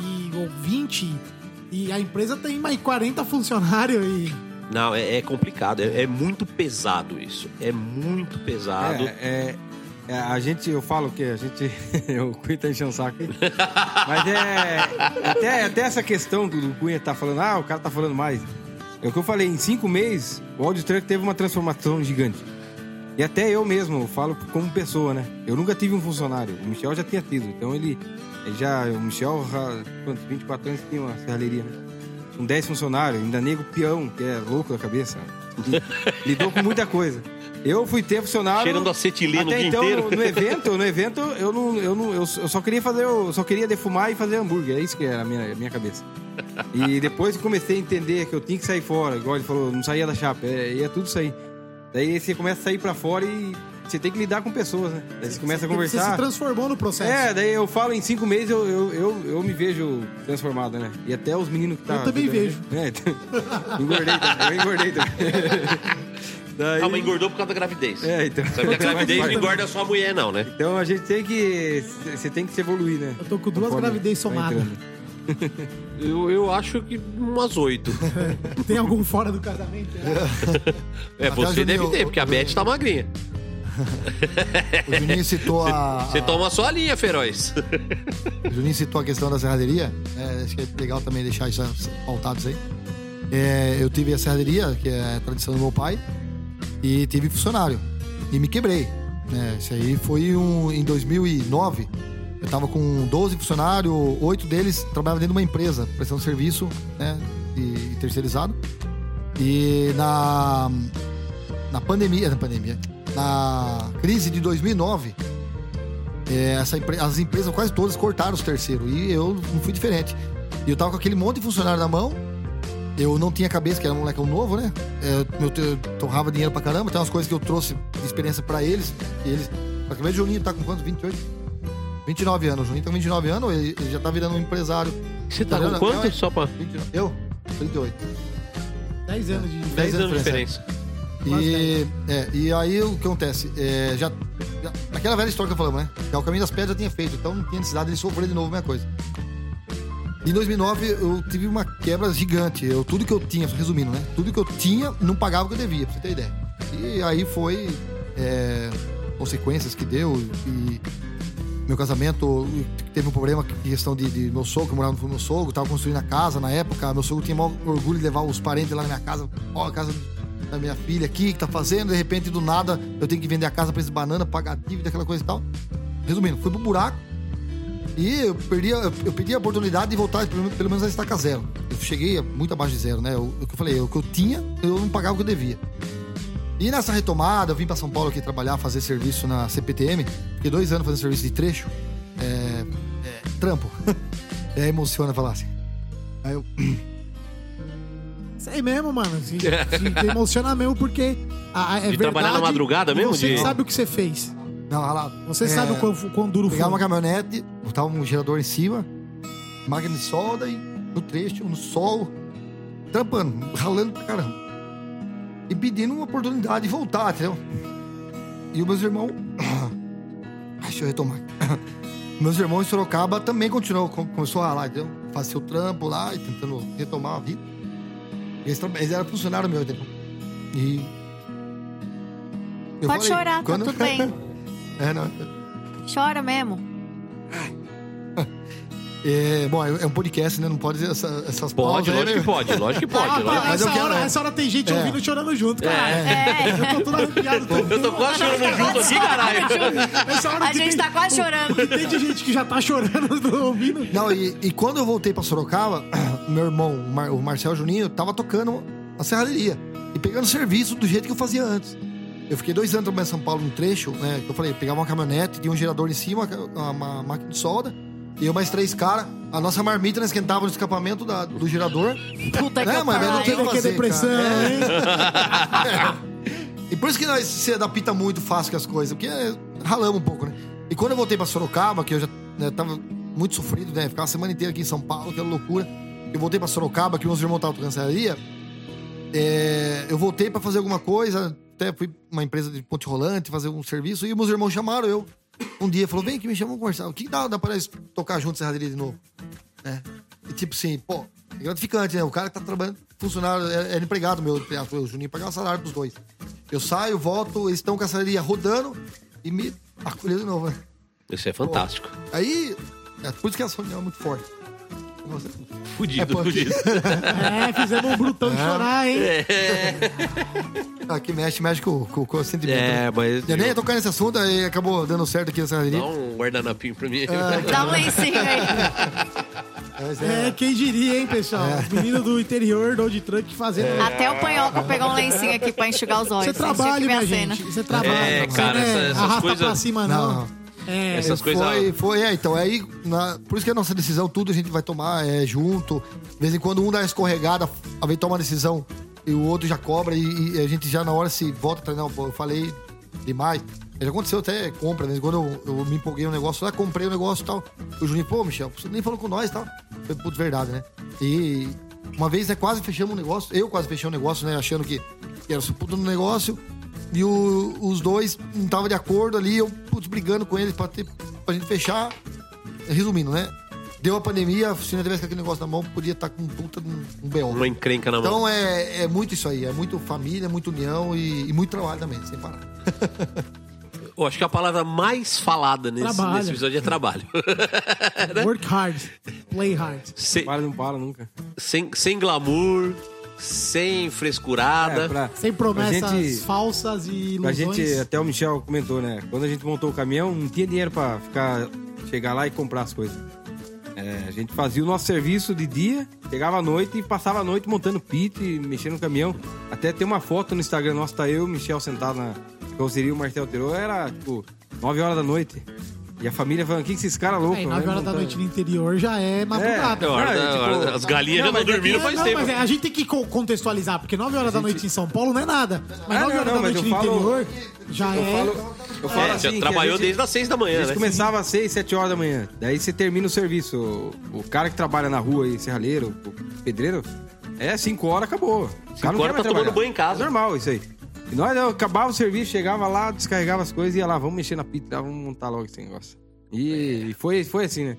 Speaker 5: e, ou 20. E a empresa tem mais 40 funcionários e.
Speaker 3: Não, é, é complicado. É, é muito pesado isso. É muito pesado.
Speaker 7: É, é, é, a gente, eu falo que a gente. o Cunha tá enchendo o saco. Mas é. Até, até essa questão do, do Cunha tá falando, ah, o cara tá falando mais. É o que eu falei, em cinco meses, o Audio Truck teve uma transformação gigante. E até eu mesmo, eu falo como pessoa, né? Eu nunca tive um funcionário. O Michel já tinha tido. Então ele, ele já. O Michel, quantos? 24 anos tinha uma serralheria, né? Com 10 funcionários, ainda nego peão, que é louco da cabeça. Lidou com muita coisa. Eu fui ter funcionário.
Speaker 3: Cheirando acetileno
Speaker 7: Até
Speaker 3: o dia
Speaker 7: então,
Speaker 3: inteiro.
Speaker 7: No, no evento, no evento, eu não, eu não, eu, só queria fazer, eu só queria defumar e fazer hambúrguer. É isso que era a minha, a minha cabeça. E depois que comecei a entender que eu tinha que sair fora, igual ele falou, não saía da chapa, é, ia tudo sair. Daí você começa a sair pra fora e você tem que lidar com pessoas, né? Daí você começa a
Speaker 5: Você se
Speaker 7: conversar.
Speaker 5: transformou no processo.
Speaker 7: É, daí eu falo em cinco meses eu, eu, eu, eu me vejo transformado, né? E até os meninos que tá.
Speaker 5: Eu também vejo.
Speaker 7: É, engordei também, eu engordei também. Daí...
Speaker 3: Ah, mas engordou por causa da gravidez.
Speaker 7: É, então.
Speaker 3: Sabe que a gravidez não engorda só a mulher, não, né?
Speaker 7: Então a gente tem que. Você tem que se evoluir, né?
Speaker 5: Eu tô com duas gravidez somadas.
Speaker 3: Eu, eu acho que umas oito.
Speaker 5: Tem algum fora do casamento?
Speaker 3: É,
Speaker 6: Até
Speaker 3: você deve ter, porque a Beth tá magrinha.
Speaker 6: O Juninho citou a.
Speaker 3: Você toma só a linha, feroz.
Speaker 6: O Juninho citou a questão da serraderia. É, acho que é legal também deixar isso pautados aí. É, eu tive a serraderia, que é a tradição do meu pai, e tive funcionário. E me quebrei. né? Isso aí foi um, em 2009. Eu tava com 12 funcionários, oito deles trabalhavam dentro de uma empresa, prestando serviço né, e terceirizado. E na, na pandemia, na pandemia, na crise de 2009, é, essa as empresas quase todas cortaram os terceiros e eu não fui diferente. E eu tava com aquele monte de funcionário na mão, eu não tinha cabeça, que era um molecão novo, né? É, eu, te- eu torrava dinheiro pra caramba, tem umas coisas que eu trouxe de experiência pra eles. E eles. Praticamente o Juninho tá com quantos? 28? 29 anos. O Juninho tá com 29 anos, ele, ele já tá virando um empresário.
Speaker 3: Você tá com
Speaker 6: vendo?
Speaker 3: quanto?
Speaker 6: Eu-
Speaker 3: Só pra.
Speaker 6: 29. Eu? 38.
Speaker 5: 10 anos de
Speaker 3: 10 anos de diferença.
Speaker 6: E, é, e aí o que acontece? É, já, já- aquela velha história que eu falamos, né? Já o caminho das pedras eu tinha feito, então não tinha necessidade de sofrer de novo a mesma coisa. Em 2009 eu tive uma quebra gigante. Eu, tudo que eu tinha, resumindo, né? Tudo que eu tinha não pagava o que eu devia, pra você ter ideia. E aí foi é, consequências que deu e meu casamento teve um problema em questão de, de meu sogro, eu morava no meu sogro, tava construindo a casa na época, meu sogro tinha maior orgulho de levar os parentes lá na minha casa, ó, a casa da minha filha aqui, que tá fazendo, de repente, do nada, eu tenho que vender a casa pra esse banana, pagar dívida, aquela coisa e tal. Resumindo, fui pro buraco e eu perdi, a- eu perdi a oportunidade de voltar pelo, pelo menos a estaca zero. Eu cheguei muito abaixo de zero, né? O, o que eu falei, o que eu tinha, eu não pagava o que eu devia. E nessa retomada, eu vim pra São Paulo aqui trabalhar, fazer serviço na CPTM. Fiquei dois anos fazendo serviço de trecho. É, é, trampo. é, emociona falar assim. Aí eu,
Speaker 5: Sei mesmo, mano. Se, se emociona mesmo, porque a, a- é
Speaker 3: De
Speaker 5: verdade.
Speaker 3: trabalhar na madrugada mesmo,
Speaker 5: Você
Speaker 3: de-
Speaker 5: sabe o que você fez.
Speaker 6: não, ralado.
Speaker 5: Você
Speaker 6: É,
Speaker 5: sabe o quão, quão duro foi.
Speaker 6: Pegava uma caminhonete, botava um gerador em cima, máquina de solda e no trecho, no sol, trampando, ralando pra caramba. E pedindo uma oportunidade de voltar, entendeu? E os meus irmãos. Ai, deixa eu retomar. meus irmãos em Sorocaba também continuou, com- começou a ralar, entendeu? Fazer seu trampo lá e tentando retomar a vida. Eles, eles eram funcionários meus, entendeu? E. eu
Speaker 4: Pode
Speaker 6: falei,
Speaker 4: chorar, tá
Speaker 6: quando-
Speaker 4: tudo bem.
Speaker 6: é, não.
Speaker 4: Chora mesmo.
Speaker 6: É, bom, é é um podcast, né? Não pode dizer essa- essas
Speaker 3: Pode,
Speaker 6: pausas aí,
Speaker 3: lógico
Speaker 6: né?
Speaker 3: que pode, lógico que pode.
Speaker 5: Ah,
Speaker 3: lógico.
Speaker 5: tá,
Speaker 6: Mas eu
Speaker 5: essa,
Speaker 6: quero-
Speaker 5: hora, essa hora tem gente
Speaker 6: É.
Speaker 5: ouvindo chorando junto, cara.
Speaker 4: É.
Speaker 5: Eu tô todo arrepiado.
Speaker 3: Eu tô quase chorando junto aqui, caralho.
Speaker 5: Essa hora
Speaker 4: A gente
Speaker 5: tem,
Speaker 4: tá quase chorando.
Speaker 5: tem de gente que já tá chorando tô ouvindo.
Speaker 6: Não, e, e quando eu voltei pra Sorocaba, meu irmão, o, Mar- o Marcel Juninho, tava tocando a serraderia e pegando serviço do jeito que eu fazia antes. Eu fiquei dois anos trabalhando em São Paulo num trecho, né? Que eu falei, eu pegava uma caminhonete, tinha um gerador em cima, uma, uma máquina de solda, eu mais três caras. A nossa marmita nós esquentava no escapamento da- do gerador.
Speaker 4: Puta que
Speaker 6: Né, mas não o que
Speaker 5: Que
Speaker 6: fazer,
Speaker 5: depressão,
Speaker 6: cara.
Speaker 5: hein?
Speaker 6: E por isso que nós se adapta muito fácil com as coisas, porque é, ralamos um pouco, né? E quando eu voltei pra Sorocaba, que eu já né, tava muito sofrido, né? Ficava a semana inteira aqui em São Paulo, aquela loucura. Eu voltei pra Sorocaba, que meus irmãos estavam tocando serraria. É, eu voltei pra fazer alguma coisa, até fui pra uma empresa de ponte rolante fazer um serviço, e meus irmãos chamaram eu. Um dia, falou, vem aqui, me chamam conversar. O que dá, dá pra nós tocar junto serraderia de novo? né? E tipo assim, pô, é gratificante, né? O cara que tá trabalhando, funcionário, é, é empregado meu, o Juninho pagar o salário dos dois. Eu saio, volto, eles estão com a serraderia rodando e me acolhendo de novo, né?
Speaker 3: Isso é fantástico.
Speaker 6: Aí, é por isso que essa reunião é muito forte. Nossa,
Speaker 3: Fudido,
Speaker 6: É, pô,
Speaker 3: fudido.
Speaker 5: É, fizemos um brutão de chorar, hein?
Speaker 6: aqui mexe, mexe com, com, com o sentimento. né?
Speaker 3: É, mas.
Speaker 6: Eu nem ia tocar nesse assunto, aí acabou dando certo aqui na serraderia.
Speaker 3: Dá um guardanapinho pra mim.
Speaker 4: Dá um lencinho aí.
Speaker 6: É-
Speaker 5: É, quem diria, hein, pessoal? Os meninos do interior, do Old Truck, fazendo.
Speaker 4: Até o panhoca pegou um lencinho aqui pra enxugar os olhos.
Speaker 5: Você trabalha, minha
Speaker 4: cena.
Speaker 5: gente. Você trabalha.
Speaker 3: É,
Speaker 5: Você
Speaker 3: cara,
Speaker 5: não é
Speaker 3: essa- essas
Speaker 5: arrasta
Speaker 3: coisas-
Speaker 5: pra cima, não.
Speaker 6: Não.
Speaker 5: É,
Speaker 3: Essas coisas.
Speaker 6: Foi, foi, é, então, aí, na- por isso que a nossa decisão, tudo a gente vai tomar é, junto. De vez em quando um dá uma escorregada, alguém toma uma decisão e o outro já cobra e, e a gente já na hora se volta pra não, pô, eu falei demais. Já aconteceu até compra, em quando eu, eu me empolguei no negócio, lá comprei o negócio e tal. O Juninho, pô, Michel, você nem falou com nós e tal. Foi, putz, verdade, né? E uma vez, né, quase fechamos um negócio, eu quase fechei um negócio, né, achando que era o puto no negócio. E o- os dois não estavam de acordo ali, eu, putz, brigando com eles pra, ter, pra gente fechar. Resumindo, né? Deu a pandemia, se não tivesse com aquele negócio na mão, podia estar com um puta de um, um B.O.
Speaker 3: Uma encrenca na mão.
Speaker 6: Então é, é muito isso aí, é muito família, muito união e, e muito trabalho também, sem parar.
Speaker 3: Eu acho que a palavra mais falada nesse,
Speaker 5: Trabalho.
Speaker 3: nesse episódio é trabalho.
Speaker 5: Work hard, play hard.
Speaker 3: sem,
Speaker 7: Para, não para nunca.
Speaker 3: sem, sem glamour, sem frescurada.
Speaker 7: É, pra,
Speaker 5: Sem promessas
Speaker 7: pra gente,
Speaker 5: falsas e ilusões.
Speaker 7: gente, até o Michel comentou, né? Quando a gente montou o caminhão, não tinha dinheiro pra ficar, chegar lá e comprar as coisas. É, a gente fazia o nosso serviço de dia, chegava à noite e passava a noite montando pit, mexendo no caminhão. Até tem uma foto no Instagram nosso, tá eu e o Michel sentado na carroceria, o Martel tirou, era tipo 9 horas da noite. E a família falando, o que que esses caras loucos?
Speaker 5: É, e
Speaker 7: né,
Speaker 5: 9 horas da
Speaker 7: montando?"
Speaker 5: noite no interior já é madrugada.
Speaker 3: É, hora
Speaker 7: Não,
Speaker 3: da-
Speaker 7: é, tipo,
Speaker 3: hora da- as galinhas
Speaker 7: não,
Speaker 3: já
Speaker 7: é
Speaker 3: dormindo
Speaker 7: que-
Speaker 3: faz
Speaker 5: não,
Speaker 3: tempo.
Speaker 5: mas é, a gente tem que co- contextualizar, porque 9 horas da noite em São Paulo não é nada. Mas
Speaker 7: Ah,
Speaker 5: 9
Speaker 7: não,
Speaker 5: horas
Speaker 7: não,
Speaker 5: da noite no
Speaker 7: falo-
Speaker 5: interior já
Speaker 7: Eu
Speaker 5: é.
Speaker 7: falo, eu falo
Speaker 3: É,
Speaker 7: assim, a
Speaker 3: trabalhou
Speaker 7: gente-
Speaker 3: desde as seis da
Speaker 7: A
Speaker 3: manhã,
Speaker 7: gente
Speaker 3: né?
Speaker 7: começava às 6, 7 horas da manhã. Daí você termina o serviço. O, o cara que trabalha na rua aí, serralheiro, o pedreiro, é 5 horas, acabou. O cara não
Speaker 3: horas
Speaker 7: quer
Speaker 3: tá
Speaker 7: mais
Speaker 3: tomando
Speaker 7: trabalhar.
Speaker 3: banho em casa.
Speaker 7: É normal isso aí. E nós eu acabava o serviço, chegava lá, descarregava as coisas e ia lá, vamos mexer na pita, vamos montar logo esse negócio. E, e foi, foi assim, né?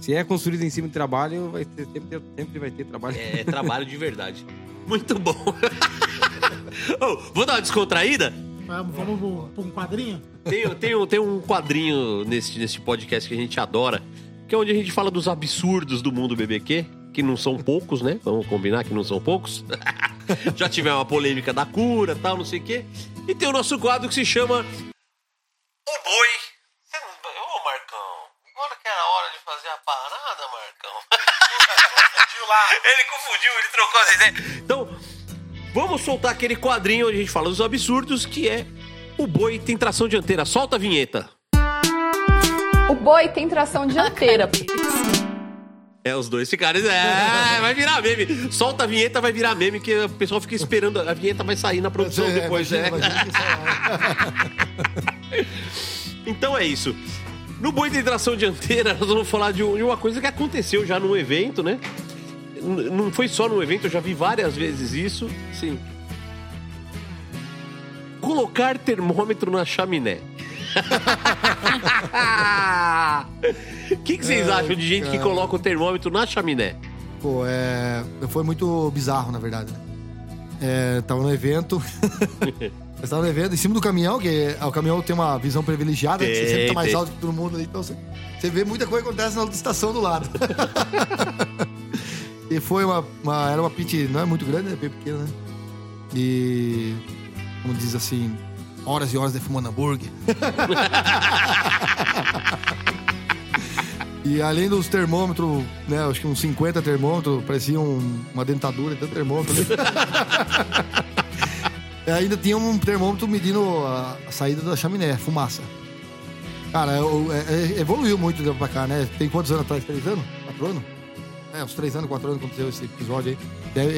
Speaker 7: Se é construído em cima de trabalho, vai ter, sempre, sempre vai ter trabalho.
Speaker 3: É trabalho de verdade. Muito bom. Ô, vou dar uma descontraída?
Speaker 5: Vamos, vamos pra um quadrinho?
Speaker 3: Tem, tem, um- tem um quadrinho nesse, nesse podcast que a gente adora, que é onde a gente fala dos absurdos do mundo BBQ, que não são poucos, né? Vamos combinar que não são poucos. Já tivemos uma polêmica da cura, tal, não sei o quê. E tem o nosso quadro que se chama O Boi. Você não... Ô, Marcão, agora que era hora de fazer a parada, Marcão. Ele confundiu, ele trocou as ideias. Então, vamos soltar aquele quadrinho onde a gente fala dos absurdos, que é O Boi tem tração dianteira. Solta a vinheta.
Speaker 9: O boi tem tração dianteira.
Speaker 3: É, os dois ficaram. É, vai virar meme. Solta a vinheta, vai virar meme, que o pessoal fica esperando. A vinheta vai sair na produção
Speaker 6: É,
Speaker 3: depois,
Speaker 6: imagina,
Speaker 3: né?
Speaker 6: imagina é-
Speaker 3: Então é isso. No Boi tem tração dianteira, nós vamos falar de um- de uma coisa que aconteceu já num evento, né? Não foi só no evento, eu já vi várias vezes isso. Sim. Colocar termômetro na chaminé. O que, que vocês acham de gente que
Speaker 6: cara.
Speaker 3: coloca o termômetro na chaminé?
Speaker 6: Pô, é... Foi muito bizarro, na verdade, né? É, tava no evento. Eu estava no evento, em cima do caminhão, que é- o caminhão tem uma visão privilegiada, que você sempre tá mais
Speaker 3: Tem, tem.
Speaker 6: alto que todo mundo ali, então você, você vê muita coisa que acontece na estação do lado. e foi uma, uma- Era uma pit, não é muito grande, é bem pequena, né? E. Como diz assim, horas e horas defumando hambúrguer. E além dos termômetros, né, acho que uns 50 termômetros, parecia um- uma dentadura, tanto termômetro ali. E ainda tinha um termômetro medindo a, a saída da chaminé, fumaça. Cara, eu- é- é- evoluiu muito pra cá, né? Tem quantos anos atrás? Três anos? Quatro anos? É, uns três anos, quatro anos que aconteceu esse episódio aí. Eu,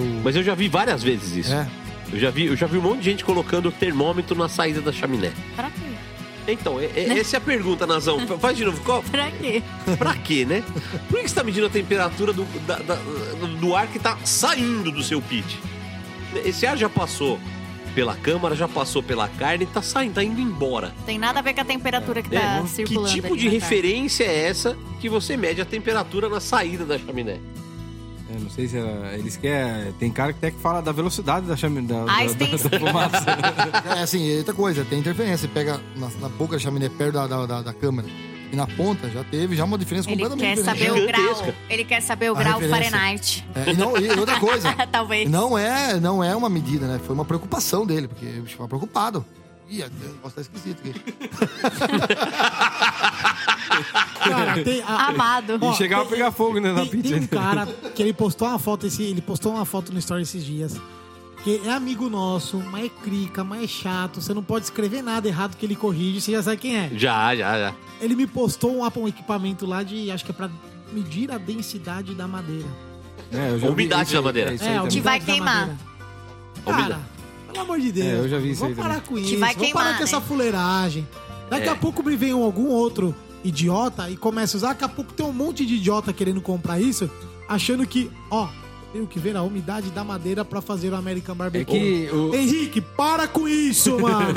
Speaker 6: eu-
Speaker 3: Mas eu já vi várias vezes isso.
Speaker 6: É.
Speaker 3: Eu, já vi, eu já vi um monte de gente colocando termômetro na saída da chaminé.
Speaker 4: Pra quê?
Speaker 3: Então, é- é- essa é a pergunta, Nazão. Faz de novo. Qual,
Speaker 4: Pra quê?
Speaker 3: pra quê, né? Por que você tá medindo a temperatura do, da- da- do ar que tá saindo do seu pit? Esse ar já passou pela câmara, já passou pela carne, tá saindo, tá indo embora.
Speaker 4: Tem nada a ver com a temperatura que tá
Speaker 3: É, que
Speaker 4: circulando.
Speaker 3: tipo
Speaker 4: ali
Speaker 3: de referência é essa que você mede a temperatura na saída da chaminé?
Speaker 7: É, não sei se era, eles querem. Tem cara que até que fala da velocidade da chaminé. Da, da,
Speaker 4: Einstein.
Speaker 7: da, da fumaça.
Speaker 6: É assim, outra coisa, tem interferência. Você pega na, na boca da chaminé perto da, da, da- da câmera e na ponta já teve já uma diferença
Speaker 4: Ele
Speaker 6: completamente
Speaker 4: quer
Speaker 6: diferente.
Speaker 4: saber o grau.
Speaker 3: Gigantesca.
Speaker 4: Ele quer saber o
Speaker 6: A
Speaker 4: grau
Speaker 6: referência.
Speaker 4: Fahrenheit.
Speaker 6: É, e, não- e outra coisa,
Speaker 4: Talvez.
Speaker 6: não é, não é uma medida, né? Foi uma preocupação dele, porque ele estava preocupado. Ih, o negócio tá esquisito aqui.
Speaker 5: Cara, tem. a-
Speaker 4: Amado.
Speaker 5: Ó,
Speaker 7: E chegava a pegar fogo né, na
Speaker 5: Tem,
Speaker 7: pizza.
Speaker 5: tem um cara que ele postou uma foto esse, ele postou uma foto no story esses dias. Que é amigo nosso, mas é crica, mas é chato. Você não pode escrever nada errado que ele corrige, você já sabe quem é.
Speaker 3: Já, já, já.
Speaker 5: Ele me postou um, um equipamento lá de. Acho que é pra medir a densidade da madeira.
Speaker 7: É, eu já
Speaker 3: A
Speaker 7: vi
Speaker 3: umidade da madeira.
Speaker 7: isso aí
Speaker 5: É, a
Speaker 7: também.
Speaker 4: Que vai queimar.
Speaker 5: Cara, pelo amor de Deus.
Speaker 7: É, eu já vi isso
Speaker 5: Vamos
Speaker 7: aí
Speaker 5: parar
Speaker 7: também.
Speaker 5: com
Speaker 4: Que
Speaker 5: isso.
Speaker 4: vai
Speaker 5: Vamos parar com essa
Speaker 4: né?
Speaker 5: fuleiragem. Daqui
Speaker 3: É.
Speaker 5: a pouco me vem algum outro idiota e começa a usar. Daqui a pouco tem um monte de idiota querendo comprar isso, achando que, ó, tenho que ver a umidade da madeira pra fazer o American
Speaker 7: É
Speaker 5: Barbecue.
Speaker 7: que o,
Speaker 5: Henrique, para com isso, mano.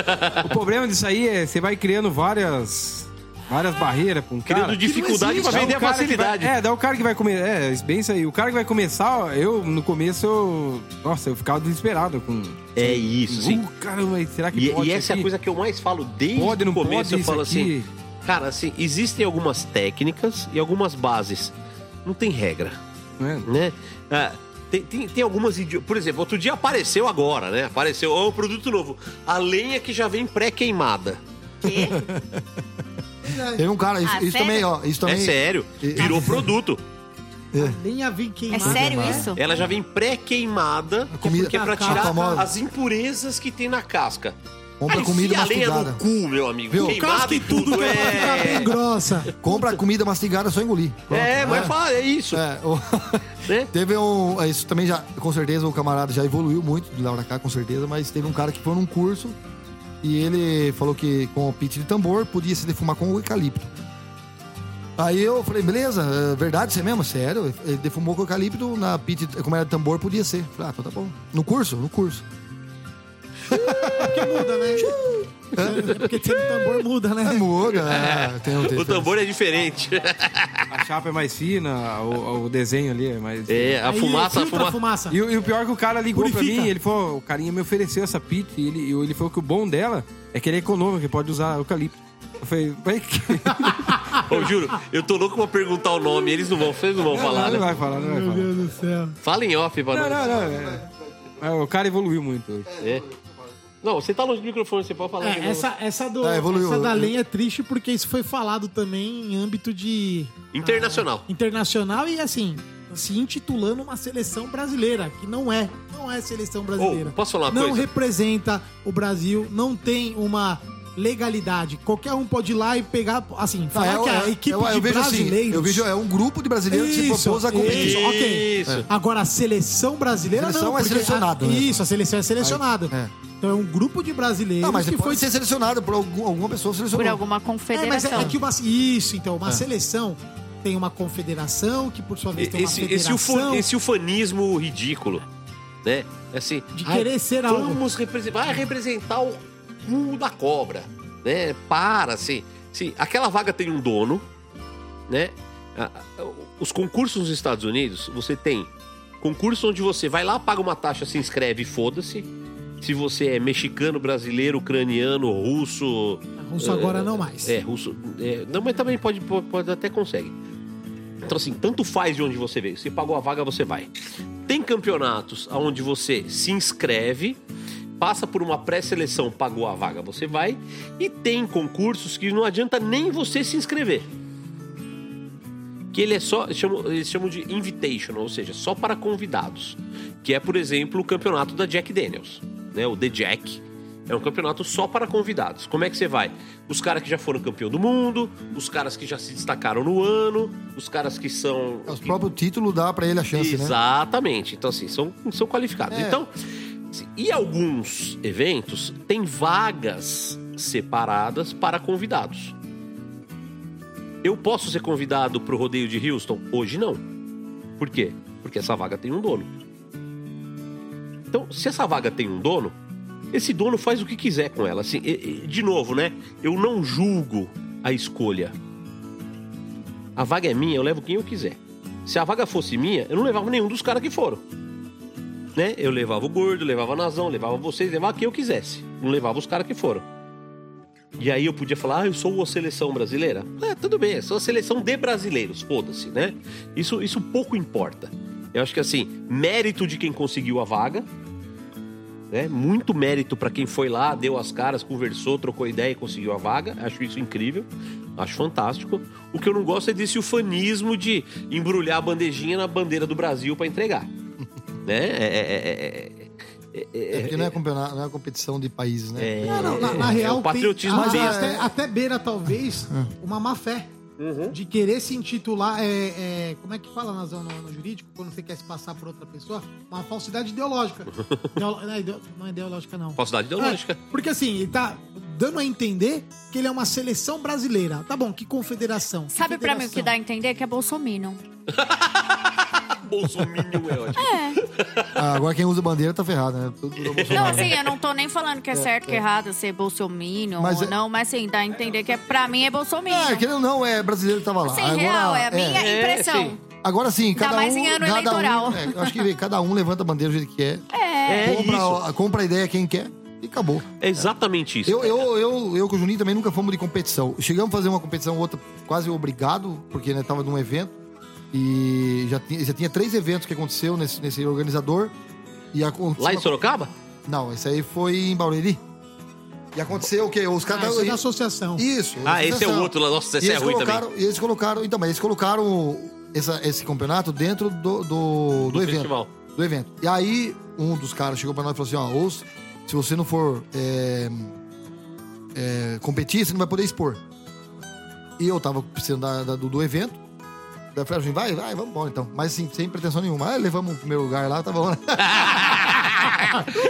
Speaker 7: o problema disso aí é você vai criando várias várias barreiras pra um cara.
Speaker 3: Criando dificuldade pra
Speaker 7: Daí o
Speaker 3: vender a facilidade.
Speaker 7: vai- é, daí o cara que vai comer. É, bem isso aí. O cara que vai começar, ó, eu, no começo, eu. Nossa, eu ficava desesperado com.
Speaker 3: É isso, sim.
Speaker 7: Uh, caramba, será que
Speaker 3: E,
Speaker 7: pode
Speaker 3: e essa é a
Speaker 7: aqui?
Speaker 3: coisa que eu mais falo desde
Speaker 7: Pode, não
Speaker 3: o começo.
Speaker 7: pode
Speaker 3: eu falo
Speaker 7: aqui?
Speaker 3: assim, cara, assim, existem algumas técnicas e algumas bases. Não tem regra,
Speaker 7: Né?
Speaker 3: né? Ah, tem, tem, tem algumas idi- Por exemplo, outro dia apareceu agora, né? Apareceu ó, um produto novo. A lenha que já vem pré-queimada.
Speaker 6: Teve um cara, isso,
Speaker 4: Ah,
Speaker 6: isso
Speaker 4: sério?
Speaker 6: também, ó. Isso também.
Speaker 3: É sério. Virou produto.
Speaker 5: Vem
Speaker 4: É
Speaker 5: queimada.
Speaker 4: sério isso?
Speaker 3: Ela já vem pré-queimada,
Speaker 6: comida-
Speaker 3: porque é pra
Speaker 5: a
Speaker 3: tirar
Speaker 6: famosa.
Speaker 3: as impurezas que tem na casca.
Speaker 6: Compra
Speaker 3: Aí
Speaker 6: comida
Speaker 3: enfia a lenha
Speaker 6: mastigada.
Speaker 3: no cu, meu amigo.
Speaker 6: Viu?
Speaker 3: Queimada
Speaker 5: Casca
Speaker 3: e
Speaker 5: tudo
Speaker 3: tudo.
Speaker 5: que é pra ficar bem
Speaker 3: É,
Speaker 5: grossa.
Speaker 6: Compra comida mastigada, é só engolir. Pronto,
Speaker 3: é
Speaker 6: né?
Speaker 3: mas fala, é isso.
Speaker 6: É, o-
Speaker 3: Né?
Speaker 6: teve um. Isso também já, com certeza, o camarada já evoluiu muito de lá pra cá, com certeza, mas teve um cara que foi num curso e ele falou que com o pit de tambor podia se defumar com o eucalipto. Aí eu falei, beleza, é verdade, você mesmo? Sério? Ele defumou com eucalipto na pit, como era de tambor, podia ser. Falei, ah, então tá bom. No curso? No curso.
Speaker 5: Porque muda, né? É porque tem um tambor muda,
Speaker 6: É,
Speaker 5: né?
Speaker 6: muda, é, tem, tem,
Speaker 3: O tambor é diferente.
Speaker 7: A chapa é mais fina, o, o desenho ali é mais.
Speaker 3: É, a
Speaker 5: Aí
Speaker 3: fumaça, a fumaça.
Speaker 5: fumaça.
Speaker 7: E, o- e o pior é que o cara ligou
Speaker 5: Purifica.
Speaker 7: pra mim, ele falou, o carinha me ofereceu essa pit e ele, ele falou que o bom dela é que ele é econômico, que pode usar eucalipto. Eu falei, vai que.
Speaker 3: Ô, juro, eu tô louco pra perguntar o nome, eles não vão, vocês não vão falar,
Speaker 7: não, não
Speaker 3: né?
Speaker 7: vai falar, não vai
Speaker 5: Meu
Speaker 7: falar.
Speaker 5: Deus do céu.
Speaker 3: Fala em off pra
Speaker 7: Não,
Speaker 3: nós.
Speaker 7: não, não. é. Mas O cara evoluiu muito hoje.
Speaker 3: É. Não, você tá longe do microfone, você pode falar. de
Speaker 5: É,
Speaker 3: novo.
Speaker 5: essa, essa, do,
Speaker 6: É, evoluiu.
Speaker 5: essa da lenha é triste porque isso foi falado também em âmbito de.
Speaker 3: Internacional.
Speaker 5: ah, internacional e assim, se intitulando uma seleção brasileira, que não é. Não é seleção brasileira.
Speaker 3: Ô, posso falar uma
Speaker 5: não
Speaker 3: coisa?
Speaker 5: representa o Brasil, não tem uma legalidade. Qualquer um pode ir lá e pegar. Assim, falar
Speaker 6: Não,
Speaker 5: que
Speaker 6: é-
Speaker 5: a
Speaker 6: é-
Speaker 5: equipe
Speaker 6: eu, eu
Speaker 5: de
Speaker 6: vejo assim,
Speaker 5: brasileiros.
Speaker 6: eu vejo, é um grupo de brasileiros que se
Speaker 5: Isso,
Speaker 6: propôs a competir.
Speaker 5: isso, ok.
Speaker 3: Isso.
Speaker 5: Agora, a seleção brasileira
Speaker 6: Seleção
Speaker 5: não.
Speaker 6: é
Speaker 5: porque
Speaker 6: selecionado,
Speaker 5: a-
Speaker 6: né?
Speaker 5: Isso, a seleção é selecionada.
Speaker 6: Aí, é.
Speaker 5: Então é um grupo de brasileiros
Speaker 6: Não, mas
Speaker 5: que foi
Speaker 6: ser selecionado por algum- alguma pessoa selecionou.
Speaker 4: Por alguma
Speaker 5: É, mas
Speaker 4: confederação.
Speaker 5: é, é que uma, isso, então, uma
Speaker 6: É.
Speaker 5: seleção tem uma confederação que por sua vez tem uma
Speaker 3: Esse, esse, ufo-
Speaker 5: federação
Speaker 3: esse ufanismo ridículo, né? Assim,
Speaker 5: de
Speaker 3: ai,
Speaker 5: querer ser algo.
Speaker 3: vamos representar, vai representar o cu da cobra, né? Para, assim, assim, aquela vaga tem um dono, né? Os concursos nos Estados Unidos, você tem concurso onde você vai lá, paga uma taxa, se inscreve e foda-se. Se você é mexicano, brasileiro, ucraniano, russo,
Speaker 5: Russo agora não mais.
Speaker 3: é, russo. é, não, mas também pode, pode, pode até consegue. Então, assim, tanto faz de onde você veio. Se pagou a vaga, você vai. Tem campeonatos onde você se inscreve, passa por uma pré-seleção, pagou a vaga, você vai. E tem concursos que não adianta nem você se inscrever. Que ele é só, eles chamam, eles chamam de invitational, ou seja, só para convidados. Que é, por exemplo, o campeonato da Jack Daniels, né? O The Jack. É um campeonato só para convidados. Como é que você vai? Os caras que já foram campeão do mundo, os caras que já se destacaram no ano, os caras que são.
Speaker 6: O próprio título dá pra ele a chance, né?
Speaker 3: Exatamente. Então, assim, são, são qualificados.
Speaker 6: É.
Speaker 3: Então, se- e alguns eventos têm vagas separadas para convidados. Eu posso ser convidado para o rodeio de Houston? Hoje não. Por quê? Porque essa vaga tem um dono. Então, se essa vaga tem um dono, esse dono faz o que quiser com ela. Assim, de novo, né? Eu não julgo a escolha. A vaga é minha, eu levo quem eu quiser. Se a vaga fosse minha, eu não levava nenhum dos caras que foram. Né? Eu levava o gordo, levava a Nazão, levava vocês, levava quem eu quisesse. Não levava os caras que foram. E aí eu podia falar, ah, eu sou a seleção brasileira. É, tudo bem, eu sou a seleção de brasileiros, foda-se, né? Isso, isso pouco importa. Eu acho que assim, mérito de quem conseguiu a vaga, né? Muito mérito para quem foi lá, deu as caras, conversou, trocou ideia e conseguiu a vaga. Acho isso incrível, acho fantástico. O que eu não gosto é desse ufanismo de embrulhar a bandejinha na bandeira do Brasil para entregar. né? É, é, é, é, é,
Speaker 6: É porque não é, campeonato, não é competição de países, né?
Speaker 3: é-
Speaker 5: Não, não, na, na
Speaker 3: é
Speaker 5: real,
Speaker 3: o patriotismo
Speaker 5: tem, até, até beira, talvez, uma má fé.
Speaker 3: Uhum.
Speaker 5: De querer se intitular, é, é, como é que fala Nazão, no, no jurídico, quando você quer se passar por outra pessoa? Uma falsidade ideológica. Ideolo- não, é ideo- não é ideológica, não.
Speaker 3: Falsidade ideológica.
Speaker 5: É, porque assim, ele tá dando a entender que ele é uma seleção brasileira. Tá bom, que confederação? Que
Speaker 4: Sabe pra mim o que dá a entender? Que é bolsominion.
Speaker 3: Bolsominion é ótimo.
Speaker 6: Ah, agora quem usa bandeira tá ferrado, né? Tudo
Speaker 4: Não, assim, eu não tô nem falando que é certo, que é errado ser bolsominion
Speaker 6: Mas
Speaker 4: ou
Speaker 6: é-
Speaker 4: não, mas assim, dá a entender que é, pra mim é bolsominion.
Speaker 6: Ah, querendo ou não, é brasileiro que tava lá.
Speaker 4: Assim,
Speaker 6: agora,
Speaker 4: real, é a minha
Speaker 3: é,
Speaker 4: impressão.
Speaker 3: sim.
Speaker 6: Agora sim, cada
Speaker 4: mais
Speaker 6: um.
Speaker 4: em ano
Speaker 6: cada
Speaker 4: eleitoral.
Speaker 6: Um, é, eu acho que cada um levanta a bandeira do jeito que quer.
Speaker 4: É.
Speaker 3: É
Speaker 6: compra,
Speaker 3: isso.
Speaker 6: compra a ideia quem quer e acabou.
Speaker 3: É exatamente isso.
Speaker 6: Eu, eu, eu, eu com o Juninho também nunca fomos de competição. Chegamos a fazer uma competição, outra quase obrigado, porque né, tava num evento. E já tinha, já tinha três eventos que aconteceu nesse, nesse organizador. E aconteceu
Speaker 3: Lá em
Speaker 6: uma-
Speaker 3: Sorocaba?
Speaker 6: Não, esse aí foi em Barueri. E aconteceu o quê? Os
Speaker 5: Ah,
Speaker 6: caras.
Speaker 5: isso é da associação.
Speaker 6: Isso.
Speaker 3: Ah, esse é o
Speaker 6: associação.
Speaker 3: outro lá. Nossa, esse
Speaker 6: E
Speaker 3: é ruim
Speaker 6: colocaram,
Speaker 3: também.
Speaker 6: E eles colocaram. Então, mas eles colocaram essa- esse campeonato dentro do, do, do
Speaker 3: Do
Speaker 6: evento.
Speaker 3: festival.
Speaker 6: Do evento. E aí, um dos caras chegou pra nós e falou assim: ó, ou se se você não for é, é, competir, você não vai poder expor. E eu tava precisando da- da- do, do evento. Daí eu falei assim, vai, vai, vamos embora então. Mas assim, sem pretensão nenhuma. Aí levamos o primeiro lugar lá, tá bom, né?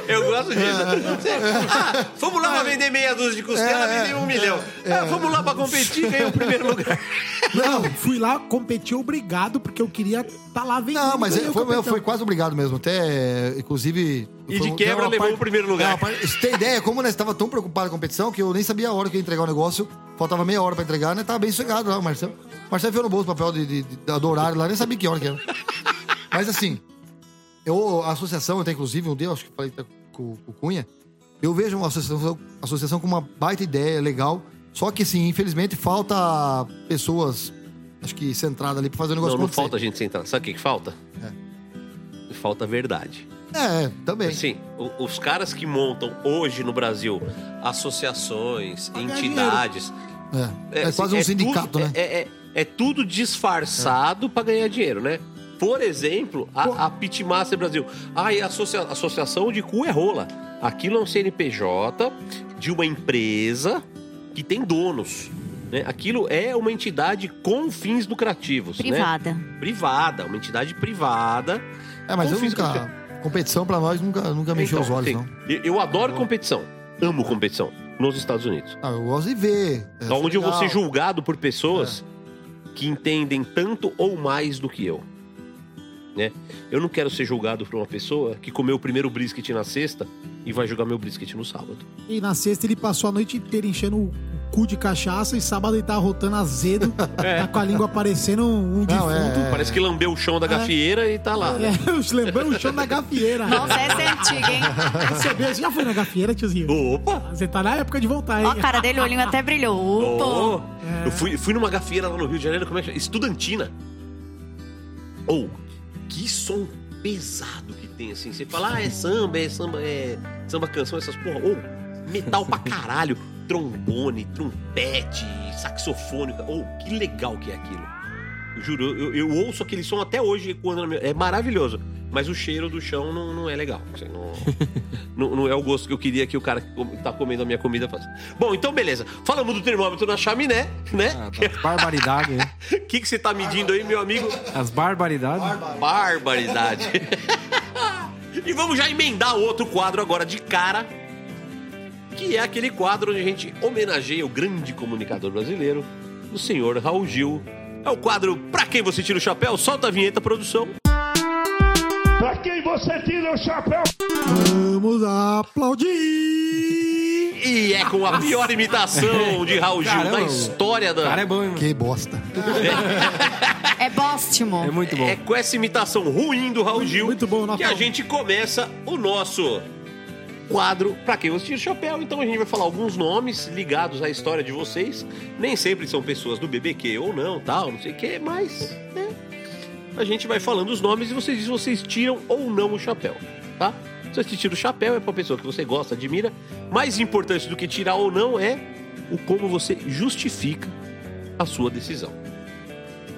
Speaker 3: Eu gosto disso. Você- Ah, vamos lá pra vender meia dúzia de costela,
Speaker 6: É,
Speaker 3: vender um milhão. Ah, vamos lá pra competir e ganhar o primeiro lugar.
Speaker 5: Não, fui lá competir obrigado, porque eu queria estar lá vendendo.
Speaker 6: Não, mas
Speaker 5: ganhei
Speaker 6: é, foi, foi quase obrigado mesmo. Até, inclusive.
Speaker 3: E de quebra levou o primeiro lugar.
Speaker 6: É, parte- Você tem ideia? Como nós estava tão preocupado com a competição que eu nem sabia a hora que eu ia entregar o negócio. Faltava meia hora pra entregar, né? Tava bem sossegado lá, o Marcelo. Marcelo enfiou no bolso o papel de, de, de- do horário lá, nem sabia que hora que era. Mas assim, eu, a associação, até inclusive, um dia, acho que falei com, com o Cunha, eu vejo uma associação, associação com uma baita ideia, legal. Só que, assim, infelizmente, falta pessoas, acho que centradas ali pra fazer o negócio
Speaker 3: Não, não
Speaker 6: acontecer.
Speaker 3: falta gente sentar. Sabe o que, que falta? Falta verdade.
Speaker 6: É, também.
Speaker 3: Assim, o- os caras que montam hoje no Brasil associações, entidades.
Speaker 6: É, é
Speaker 3: assim,
Speaker 6: quase um sindicato,
Speaker 3: tudo-
Speaker 6: né?
Speaker 3: É, é- é tudo disfarçado pra ganhar dinheiro, né? Por exemplo, a, a Pitmaster Brasil. Ah, e a associa- associação de cu é rola. Aquilo é um CNPJ de uma empresa que tem donos. Né? Aquilo é uma entidade com fins lucrativos. né?
Speaker 4: Privada.
Speaker 3: Privada, uma entidade privada.
Speaker 6: É, mas eu nunca.
Speaker 3: lucrativos.
Speaker 6: Competição pra nós nunca, nunca me encheu
Speaker 3: Então,
Speaker 6: os olhos,
Speaker 3: assim,
Speaker 6: não.
Speaker 3: eu- Eu adoro competição. Amo competição. Nos Estados Unidos.
Speaker 6: Ah, eu gosto de ver. é,
Speaker 3: onde eu vou
Speaker 6: legal.
Speaker 3: ser julgado por pessoas que entendem tanto ou mais do que eu. Né? Eu não quero ser julgado por uma pessoa que comeu o primeiro brisket na sexta e vai jogar meu brisket no sábado.
Speaker 5: E na sexta ele passou a noite inteira enchendo o cu de cachaça e sábado ele tava rotando azedo, tá com a língua parecendo um,
Speaker 6: Não, é,
Speaker 5: defunto.
Speaker 6: é.
Speaker 3: Parece que lambeu o chão da gafieira e tá lá.
Speaker 5: É, lembrando o chão da gafieira.
Speaker 4: Nossa, essa é antiga, hein?
Speaker 5: Você, você já foi na gafieira, tiozinho?
Speaker 3: Opa!
Speaker 5: Você tá na época de voltar, hein?
Speaker 4: Ó, a cara dele, o olhinho até brilhou.
Speaker 3: Oh,
Speaker 4: Opa!
Speaker 3: Eu fui, fui numa gafieira lá no Rio de Janeiro, como é que chama? Estudantina. Ou, que som pesado que tem, assim. Você fala, ah, é samba, é samba, é samba canção, essas porra. Ou, metal pra caralho. Trombone, trompete, saxofone. Ou, que legal que é aquilo. Eu juro, eu, eu ouço aquele som até hoje quando é maravilhoso. Mas o cheiro do chão não, não é legal. Assim, não, não, não é o gosto que eu queria que o cara que tá comendo a minha comida faça. Bom, então beleza. Falamos do termômetro na chaminé, né?
Speaker 7: Ah, das barbaridades, né?
Speaker 3: O que, que você tá medindo aí, meu amigo?
Speaker 7: As barbaridades.
Speaker 3: Barbaridade. e vamos já emendar outro quadro agora de cara. Que é aquele quadro onde a gente homenageia o grande comunicador brasileiro, o senhor Raul Gil. É o quadro Pra Quem Você Tira o Chapéu? Solta a vinheta, produção.
Speaker 10: Pra quem você tira o chapéu?
Speaker 5: Vamos aplaudir!
Speaker 3: E é com a pior imitação de Raul Gil
Speaker 7: Caramba,
Speaker 3: da história
Speaker 7: O cara
Speaker 3: da.
Speaker 7: é bom, hein, mano?
Speaker 6: Que bosta.
Speaker 4: É bóstimo.
Speaker 7: É muito bom.
Speaker 3: É com essa imitação ruim do Raul Gil
Speaker 5: Muito bom,
Speaker 3: que a gente começa o nosso quadro Pra Quem Você Tira o Chapéu. Então a gente vai falar alguns nomes ligados à história de vocês. Nem sempre são pessoas do BBQ ou não, tal, não sei o que, mas né, a gente vai falando os nomes e vocês dizem se vocês tiram ou não o chapéu, tá? Se você tira o chapéu é pra pessoa que você gosta, admira. Mais importante do que tirar ou não é o como você justifica a sua decisão.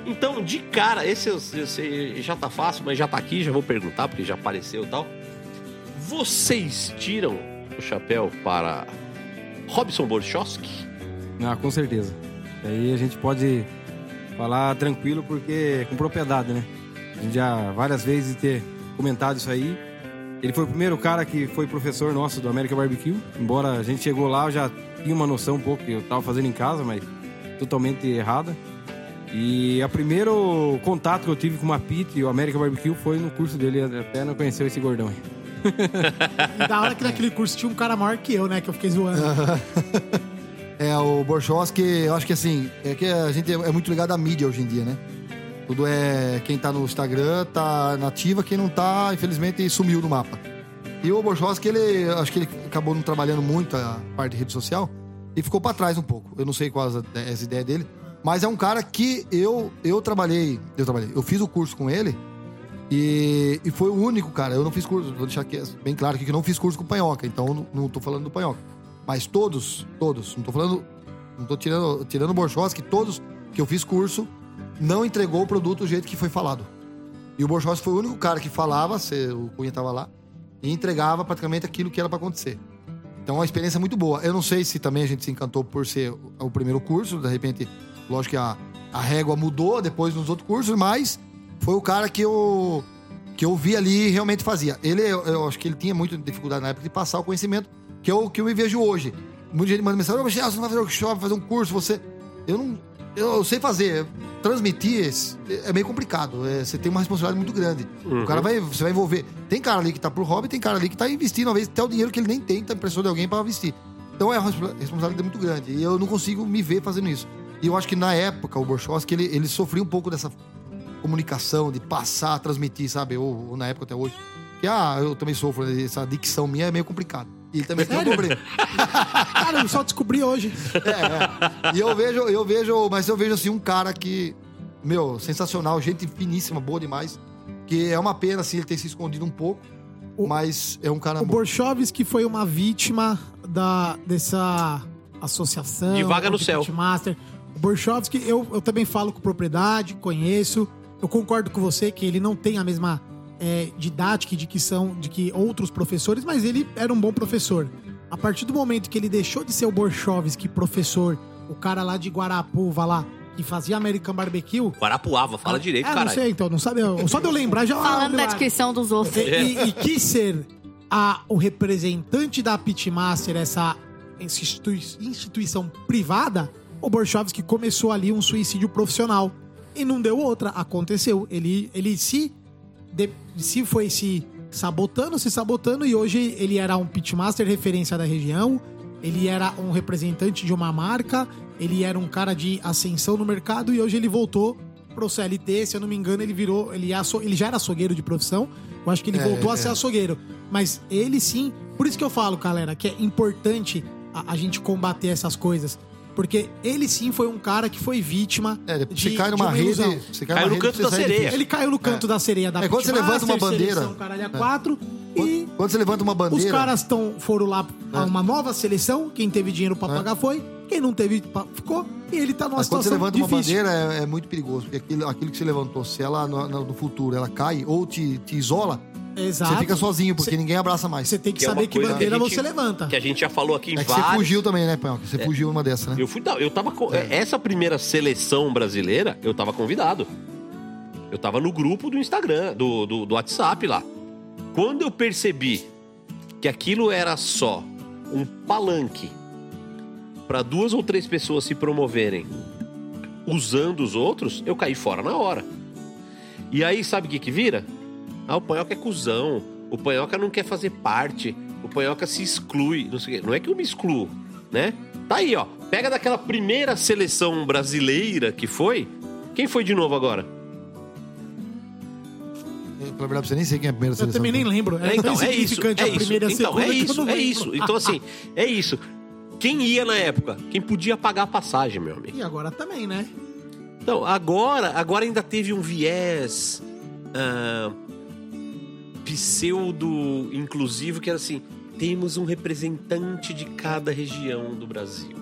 Speaker 3: Então, de cara, esse, esse já tá fácil, mas já tá aqui, já vou perguntar, porque já apareceu e tal. Vocês tiram o chapéu para Robson Borchowski?
Speaker 7: Ah, com certeza. Aí a gente pode falar tranquilo porque com propriedade, né? A gente já várias vezes ter comentado isso aí. Ele foi o primeiro cara que foi professor nosso do América Barbecue. Embora a gente chegou lá, eu já tinha uma noção um pouco que eu tava fazendo em casa, mas totalmente errada. E o primeiro contato que eu tive com uma pit e o American Barbecue foi no curso dele, até não conheceu esse gordão aí.
Speaker 5: E da hora que naquele curso tinha um cara maior que eu, né? Que eu fiquei zoando.
Speaker 6: É, o Borchowski, eu acho que assim, é que a gente é muito ligado à mídia hoje em dia, né? Tudo é. Quem tá no Instagram tá nativa, quem não tá, infelizmente, sumiu do mapa. E o Borchowski, ele. Acho que ele acabou não trabalhando muito a parte de rede social e ficou pra trás um pouco. Eu não sei qual é essa ideia dele. Mas é um cara que eu, eu trabalhei. Eu trabalhei. Eu fiz o curso com ele. E, e foi o único, cara. Eu não fiz curso. Vou deixar aqui bem claro aqui que eu não fiz curso com o Panhoca. Então não, não tô falando do Panhoca. Mas todos, todos. Não tô falando. Não tô tirando, tirando o Borchowski, todos que eu fiz curso não entregou o produto do jeito que foi falado. E o Borchowski foi o único cara que falava, se o Cunha tava lá, e entregava praticamente aquilo que era pra acontecer. Então, é uma experiência muito boa. Eu não sei se também a gente se encantou por ser o- o primeiro curso, de repente, lógico que a, a régua mudou depois nos outros cursos, mas foi o cara que eu, que eu vi ali e realmente fazia. Ele, eu, eu acho que ele tinha muita dificuldade na época de passar o conhecimento, que é o que eu me vejo hoje. Muita gente manda mensagem, "Ô, Michel, você não vai fazer workshop, fazer um curso, você... Eu não... Eu, eu sei fazer, transmitir esse- é meio complicado. é, você tem uma responsabilidade muito grande. O cara vai, você vai envolver. Tem cara ali que tá pro hobby, tem cara ali que tá investindo, às vezes até o dinheiro que ele nem tem, tá emprestando de alguém pra investir. Então é uma responsa- responsabilidade muito grande. E eu não consigo me ver fazendo isso. E eu acho que na época, o Borchowski, ele, ele sofria um pouco dessa comunicação, de passar, transmitir, sabe? Ou, ou na época até hoje. Que, ah, eu também sofro, né? essa dicção minha é meio complicada. E ele também tem um problema.
Speaker 5: Cara, eu só descobri hoje.
Speaker 6: É, é. E eu vejo, eu vejo, mas eu vejo assim um cara que, meu, sensacional, gente finíssima, boa demais. Que é uma pena, assim, ele ter se escondido um pouco. mas é um cara
Speaker 5: O
Speaker 6: bom.
Speaker 5: Borchovski foi uma vítima da, dessa associação.
Speaker 3: De vaga no céu.
Speaker 5: Pitmaster. O Borchovski, eu, eu também falo com propriedade, conheço. Eu concordo com você que ele não tem a mesma é, didática e dicção de que outros professores, mas ele era um bom professor. A partir do momento que ele deixou de ser o Borchovski, professor, o cara lá de Guarapuva lá, que fazia American Barbecue.
Speaker 3: Guarapuava, fala direito,
Speaker 5: É, não sei, então, não sabe. Só de eu lembrar já.
Speaker 4: Falando da
Speaker 5: Ah,
Speaker 4: descrição dos outros.
Speaker 5: e, e- e quis ser a- o representante da Pitmaster, essa institui- instituição privada, o Borchovski começou ali um suicídio profissional. E não deu outra, aconteceu. Ele, ele se, de- se foi se sabotando, se sabotando, e hoje ele era um Pitmaster referência da região, ele era um representante de uma marca, ele era um cara de ascensão no mercado, e hoje ele voltou pro CLT, se eu não me engano, ele virou. Ele, é aço- ele já era açougueiro de profissão. Eu acho que ele
Speaker 6: É,
Speaker 5: voltou a
Speaker 6: é.
Speaker 5: ser açougueiro. Mas ele sim. Por isso que eu falo, galera, que é importante a, a gente combater essas coisas. Porque ele sim foi um cara que foi vítima.
Speaker 6: É,
Speaker 5: de,
Speaker 6: você cai
Speaker 5: de
Speaker 6: numa
Speaker 5: uma
Speaker 6: rede.
Speaker 5: ilusão.
Speaker 6: Você cai
Speaker 3: Caiu
Speaker 6: numa
Speaker 3: no canto da sereia.
Speaker 5: Ele caiu no canto da sereia da
Speaker 6: É, quando você levanta uma bandeira-
Speaker 5: seleção, caralho, a quatro, e
Speaker 6: Quando você levanta uma
Speaker 5: os
Speaker 6: bandeira.
Speaker 5: caras tão, foram lá a uma nova seleção. Quem teve dinheiro pra
Speaker 6: É.
Speaker 5: pagar foi. Quem não teve, ficou. E ele tá numa
Speaker 6: Mas quando você
Speaker 5: situação
Speaker 6: levanta uma
Speaker 5: difícil.
Speaker 6: bandeira é, é muito perigoso, porque aquilo, aquilo que você levantou, se ela no, no- no futuro ela cai ou te, te isola,
Speaker 5: Exato.
Speaker 6: você fica sozinho, porque
Speaker 5: Cê-
Speaker 6: ninguém abraça mais.
Speaker 5: Você tem que,
Speaker 3: Que é uma
Speaker 5: saber que
Speaker 3: coisa
Speaker 5: bandeira
Speaker 3: que gente-
Speaker 5: você levanta.
Speaker 3: Que a gente já falou aqui em
Speaker 6: É que você
Speaker 3: vários.
Speaker 6: fugiu também, né, Panhoca? Você fugiu numa dessa, né?
Speaker 3: Eu fui eu tava com, essa primeira seleção brasileira, eu tava convidado. Eu tava no grupo do Instagram, do, do, do WhatsApp lá. Quando eu percebi que aquilo era só um palanque para duas ou três pessoas se promoverem usando os outros, eu caí fora na hora. E aí, sabe o que que vira? Ah, o Panhoca é cuzão. O Panhoca não quer fazer parte. O Panhoca se exclui. Não, sei o quê. não é que eu me excluo, né? Tá aí, ó. Pega daquela primeira seleção brasileira que foi. Quem foi de novo agora?
Speaker 6: Eu, Pela verdade, você nem sei quem é a primeira
Speaker 5: Eu
Speaker 6: seleção.
Speaker 5: também nem lembro.
Speaker 3: É, então, é isso. É
Speaker 5: a
Speaker 3: isso.
Speaker 5: primeira a
Speaker 3: Então,
Speaker 5: segunda.
Speaker 3: é
Speaker 5: eu
Speaker 3: isso, é isso. Então, assim, é isso. Quem ia na época? Quem podia pagar a passagem, meu amigo.
Speaker 5: E agora também, né?
Speaker 3: Então, agora, agora ainda teve um viés ah, pseudo inclusivo que era assim: temos um representante de cada região do Brasil.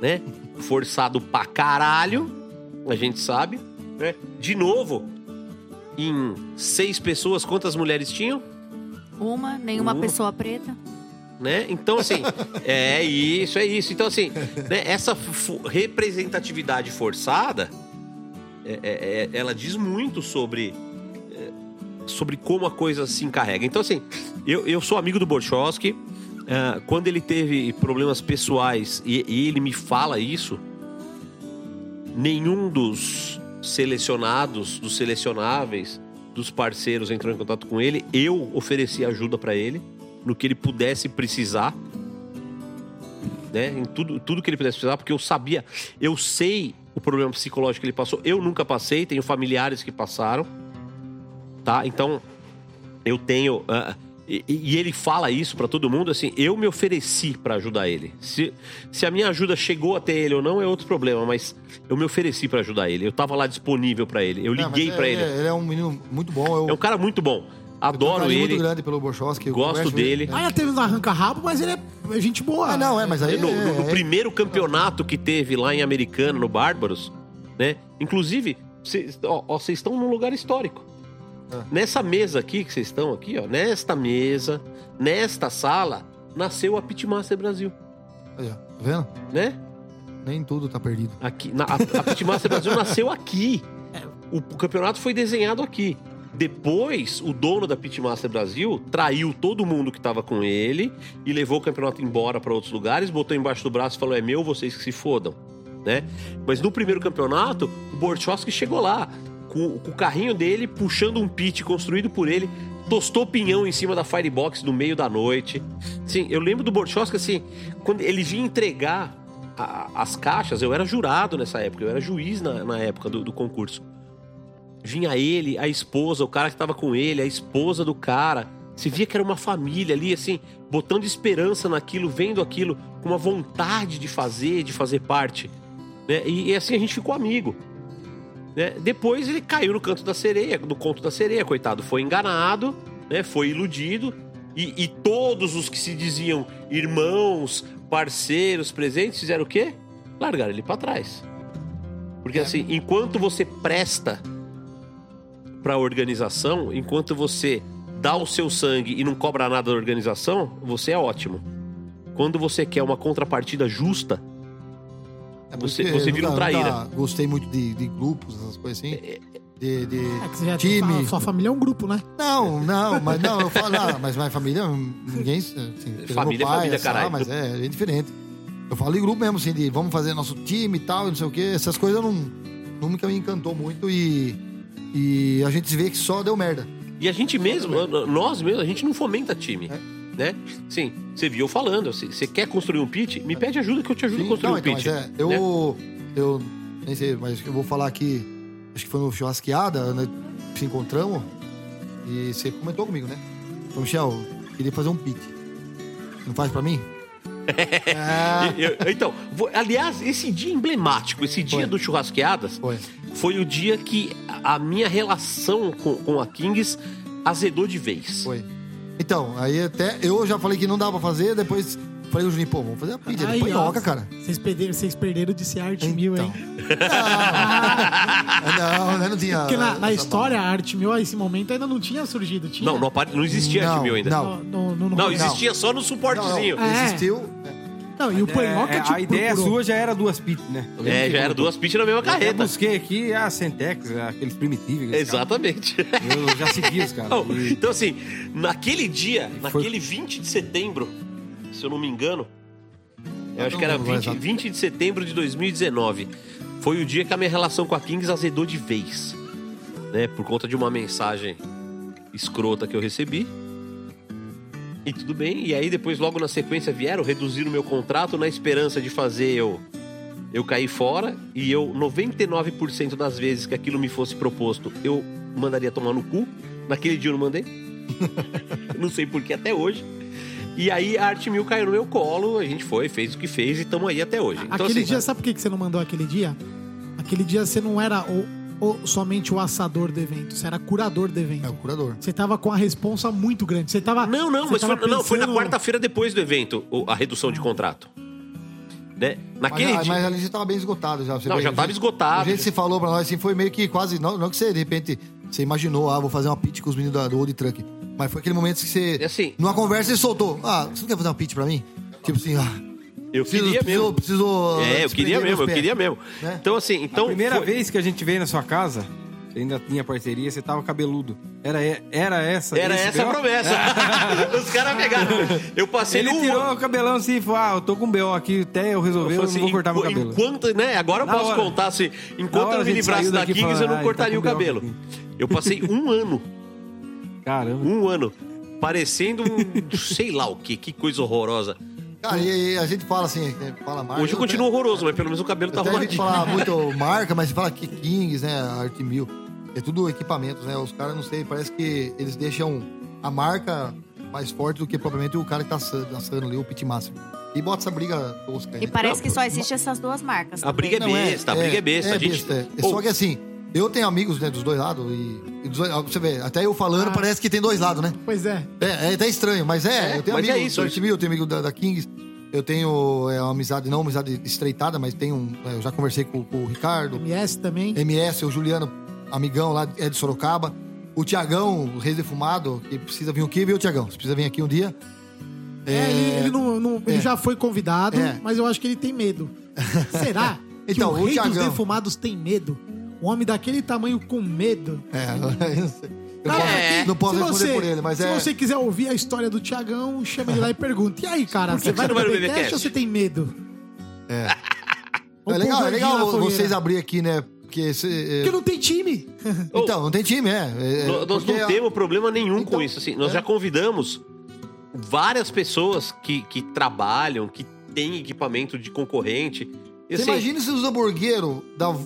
Speaker 3: Né? Forçado pra caralho, a gente sabe. Né? De novo, em seis pessoas, quantas mulheres tinham?
Speaker 4: Uma, nenhuma
Speaker 3: Uma.
Speaker 4: pessoa preta.
Speaker 3: né? Então, assim, é isso, é isso. Então, assim, né, essa representatividade forçada, é- é- é- ela diz muito sobre, sobre como a coisa se encarrega. Então, assim, eu, eu sou amigo do Borchowski. ah, quando ele teve problemas pessoais e, e ele me fala isso, nenhum dos selecionados, dos selecionáveis, dos parceiros entrou em contato com ele. Eu ofereci ajuda para ele no que ele pudesse precisar. Né? Em tudo, tudo que ele pudesse precisar, porque eu sabia, eu sei o problema psicológico que ele passou. Eu nunca passei, tenho familiares que passaram. Tá? Então, eu tenho. ah, e, e ele fala isso pra todo mundo assim: eu me ofereci pra ajudar ele. Se, se a minha ajuda chegou até ele ou não é outro problema, mas eu me ofereci pra ajudar ele. Eu tava lá disponível pra ele. Eu liguei
Speaker 6: é-
Speaker 3: pra ele.
Speaker 6: Ele é um menino muito bom. Eu,
Speaker 3: É um cara muito bom.
Speaker 6: um
Speaker 3: Adoro ele.
Speaker 6: muito grande pelo Borchowski.
Speaker 3: Gosto dele.
Speaker 6: muito,
Speaker 5: Ah, ela teve um arranca-rabo, mas ele é gente boa.
Speaker 6: Ah, não, é, mas aí...
Speaker 3: No,
Speaker 6: é-
Speaker 3: no- no
Speaker 6: é-
Speaker 3: primeiro campeonato que teve lá em Americana, no Bárbaros, né? Inclusive, vocês estão num lugar histórico.
Speaker 6: Ah.
Speaker 3: Nessa mesa aqui que vocês estão aqui, ó, nesta mesa, nesta sala, nasceu a Pitmaster Brasil,
Speaker 6: Aí, ó, tá vendo?
Speaker 3: né?
Speaker 6: Nem tudo tá perdido.
Speaker 3: Aqui, na- a, a Pitmaster Brasil nasceu aqui. O, o campeonato foi desenhado aqui. Depois, o dono da Pitmaster Brasil traiu todo mundo que estava com ele e levou o campeonato embora para outros lugares, botou embaixo do braço e falou: é meu, vocês que se fodam. Né? Mas no primeiro campeonato, o Borchowski chegou lá com, com o carrinho dele, puxando um pit construído por ele, tostou pinhão em cima da Firebox no meio da noite. Sim, eu lembro do Borchowski assim, quando ele vinha entregar a- as caixas, eu era jurado nessa época, eu era juiz na, na época do, do concurso. Vinha ele, a esposa, o cara que tava com ele, a esposa do cara. Você via que era uma família ali, assim, botando esperança naquilo, vendo aquilo, com uma vontade de fazer, de fazer parte. Né? E, e assim a gente ficou amigo. Né? Depois ele caiu no canto da sereia, no conto da sereia, coitado. Foi enganado, né? foi iludido. E, e todos os que se diziam irmãos, parceiros, presentes, fizeram o quê? Largaram ele pra trás. Porque assim, enquanto você presta pra organização, enquanto você dá o seu sangue e não cobra nada da organização, você é ótimo. Quando você quer uma contrapartida justa,
Speaker 6: É
Speaker 3: Você- você vira um traíra.
Speaker 6: Gostei muito de, de grupos, essas coisas assim. De, de
Speaker 5: É que você já
Speaker 6: time.
Speaker 5: Sua, sua família é um grupo, né?
Speaker 6: Não, não, mas não, eu falo, ah, mas minha família, ninguém. Assim,
Speaker 3: Família é
Speaker 6: meu pai,
Speaker 3: família,
Speaker 6: assim,
Speaker 3: caralho.
Speaker 6: ah, mas é, é diferente. Eu falo em grupo mesmo, assim, de vamos fazer nosso time e tal, e não sei o quê. Essas coisas não, nunca me encantou muito e, e a gente vê que só deu merda.
Speaker 3: E a gente mesmo, nós mesmos, a gente não fomenta time. Né? Sim, você viu falando, assim, você quer construir um pitch? Me pede ajuda que eu te ajudo a construir
Speaker 6: Não,
Speaker 3: um
Speaker 6: então,
Speaker 3: pitch.
Speaker 6: mas é, eu,
Speaker 3: né?
Speaker 6: eu nem sei, mas eu vou falar aqui, acho que foi no churrasqueada, né, se encontramos, e você comentou comigo, né? Então, Michel, queria fazer um pitch. Não faz pra mim? Ah,
Speaker 3: eu- então, vou- aliás, esse dia emblemático, esse dia
Speaker 6: Foi.
Speaker 3: do Churrasqueadas,
Speaker 6: Foi.
Speaker 3: foi o dia que a a minha relação com, com a Kings azedou de vez.
Speaker 6: Foi. Então, aí até eu já falei que não dava pra fazer, depois falei o Juninho, pô, vamos fazer a pizza. Ele
Speaker 5: Aí,
Speaker 6: põe
Speaker 5: ó,
Speaker 6: oca, cara.
Speaker 5: Vocês perderam, vocês perderam de ser arte mil, hein?
Speaker 6: Não, não, não tinha.
Speaker 5: Porque na, na história, a arte mil, a esse momento, ainda não tinha surgido. Tinha?
Speaker 3: Não, não, não existia
Speaker 6: Não,
Speaker 3: Arte Mil ainda.
Speaker 6: não.
Speaker 5: No- no-
Speaker 3: Não,
Speaker 5: no-
Speaker 3: existia só no suportezinho.
Speaker 6: Não,
Speaker 5: É. Não, e o Panhoca
Speaker 7: É,
Speaker 5: te
Speaker 7: a ideia
Speaker 5: procurou.
Speaker 7: sua já era duas pits, né? Eu
Speaker 3: É, já era duas pitch na mesma
Speaker 7: Eu
Speaker 3: carreta.
Speaker 7: busquei aqui a Centex, aqueles primitivos.
Speaker 3: Exatamente.
Speaker 7: Eu já segui os caras. E-
Speaker 3: então, assim, naquele dia,
Speaker 7: Foi-
Speaker 3: naquele 20 de setembro, se eu não me engano, eu acho que era
Speaker 6: não, não,
Speaker 3: 20,
Speaker 6: exato.
Speaker 3: 20 de setembro de 2019, foi o dia que a minha relação com a Kings azedou de vez. Né? Por conta de uma mensagem escrota que eu recebi. E tudo bem. E aí, depois, logo na sequência, vieram reduzir o meu contrato na esperança de fazer eu. Eu cair fora e eu, 99% das vezes que aquilo me fosse proposto, eu mandaria tomar no cu. Naquele dia eu não mandei. não sei porquê até hoje. E aí a Arte Mil caiu no meu colo, a gente foi, fez o que fez e estamos aí até hoje. Então,
Speaker 5: Aquele
Speaker 3: assim,
Speaker 5: dia, sabe por que que você não mandou aquele dia? Aquele dia você não era o, o- somente o assador do evento, você era curador do
Speaker 6: É
Speaker 5: evento.
Speaker 6: o curador.
Speaker 5: Você tava com a responsa muito grande. Você tava.
Speaker 3: Não, não, mas foi,
Speaker 5: tava
Speaker 3: não, foi na
Speaker 5: pensando-
Speaker 3: quarta-feira depois do evento, a redução de contrato. Né? Naquele
Speaker 6: mas,
Speaker 3: dia.
Speaker 6: mas ali já tava bem esgotado já. Você
Speaker 3: Não,
Speaker 6: vê,
Speaker 3: já tava esgotado.
Speaker 6: O jeito que você falou pra nós assim foi meio que quase. Não, não que você, de repente, você imaginou, ah, vou fazer uma pitch com os meninos da- do Old Truck. Mas foi aquele momento que você.
Speaker 3: É assim-
Speaker 6: Numa conversa, você soltou. Ah, você não quer fazer uma pitch pra mim? Tipo assim, ah.
Speaker 3: Eu
Speaker 6: Preciso,
Speaker 3: queria mesmo.
Speaker 6: preciso
Speaker 3: É, eu queria mesmo, eu queria mesmo.
Speaker 6: Né?
Speaker 3: Então, assim, então.
Speaker 7: a primeira
Speaker 3: foi-
Speaker 7: vez que a gente veio na sua casa, Você ainda tinha parceria, você tava cabeludo. Era, era essa.
Speaker 3: Era essa a promessa. Os caras pegaram. Eu passei
Speaker 7: Ele
Speaker 3: um
Speaker 7: tirou o cabelão assim e falou: Ah, eu tô com BO aqui, até eu resolver, eu,
Speaker 3: falei
Speaker 7: não vou cortar meu cabelo.
Speaker 3: Enquanto, né? Agora eu
Speaker 7: Na
Speaker 3: posso
Speaker 7: hora.
Speaker 3: contar se.
Speaker 7: Na
Speaker 3: Enquanto eu
Speaker 7: a
Speaker 3: me
Speaker 7: gente
Speaker 3: livrasse da
Speaker 7: daqui
Speaker 3: Kings, eu não
Speaker 7: "Ah, ele
Speaker 3: cortaria
Speaker 7: tá
Speaker 3: o cabelo.
Speaker 7: BO".
Speaker 3: Eu passei um ano.
Speaker 7: Caramba.
Speaker 3: Um ano. Parecendo um. sei lá o que, que coisa horrorosa.
Speaker 6: Cara, e, e a gente fala assim, fala marca.
Speaker 3: Hoje continua horroroso, mas pelo menos o cabelo tá
Speaker 6: Até a gente
Speaker 3: arrumadinho.
Speaker 6: fala muito marca, mas fala que Kings, né? Art Mil. É tudo equipamentos, né? Os caras, não sei, parece que eles deixam a marca mais forte do que propriamente o cara que tá assando, assando ali, o pit máximo. E bota essa briga tosca aí.
Speaker 4: E parece que só existe essas duas marcas.
Speaker 3: A briga é.
Speaker 6: Não,
Speaker 3: besta, a briga é besta.
Speaker 6: É,
Speaker 3: a gente...
Speaker 6: besta, é. Só que assim, eu tenho amigos né, dos dois lados e, e dos dois- você vê, até eu falando
Speaker 5: Ah.
Speaker 6: parece que tem dois lados, né?
Speaker 5: Pois é.
Speaker 6: É, é até estranho, mas é,
Speaker 3: É,
Speaker 6: eu tenho
Speaker 3: mas é
Speaker 6: amigos
Speaker 3: isso.
Speaker 6: do Mil, eu tenho amigo da, da Kings, eu tenho é, uma amizade, não uma amizade estreitada, mas tenho, um- é, eu já conversei com, com o Ricardo,
Speaker 5: MS também.
Speaker 6: MS, o Juliano, amigão lá é de Sorocaba. O Tiagão, o Reis Defumado, que precisa vir aqui, viu, Tiagão? Você precisa vir aqui um dia.
Speaker 5: É, ele, ele não, não- ele
Speaker 6: é.
Speaker 5: já foi convidado,
Speaker 6: É.
Speaker 5: mas eu acho que ele tem medo. Será que
Speaker 6: Então,
Speaker 5: o
Speaker 6: o
Speaker 5: rei dos
Speaker 6: Thiagão-
Speaker 5: defumados tem medo? Um homem daquele tamanho com medo?
Speaker 6: É, eu
Speaker 5: Cara,
Speaker 6: posso-
Speaker 3: É.
Speaker 6: não posso
Speaker 5: se
Speaker 6: responder
Speaker 5: você,
Speaker 6: por ele, mas
Speaker 5: se
Speaker 6: é.
Speaker 5: você quiser ouvir a história do Tiagão, chama ele lá e pergunta. E aí, cara, você vai no BBcast ou você tem medo?
Speaker 6: É.
Speaker 5: Ou
Speaker 6: É legal, é legal vocês abrir aqui, né? Porque. cê-
Speaker 5: Porque não tem time.
Speaker 6: Então, não tem time, é. é
Speaker 3: Nós nós
Speaker 6: porque
Speaker 3: não temos problema nenhum
Speaker 6: Então,
Speaker 3: com isso. Assim, nós
Speaker 6: é.
Speaker 3: já convidamos várias pessoas que, que trabalham, que têm equipamento de concorrente. E,
Speaker 6: Você
Speaker 3: assim,
Speaker 6: imagina se os hamburgueros da,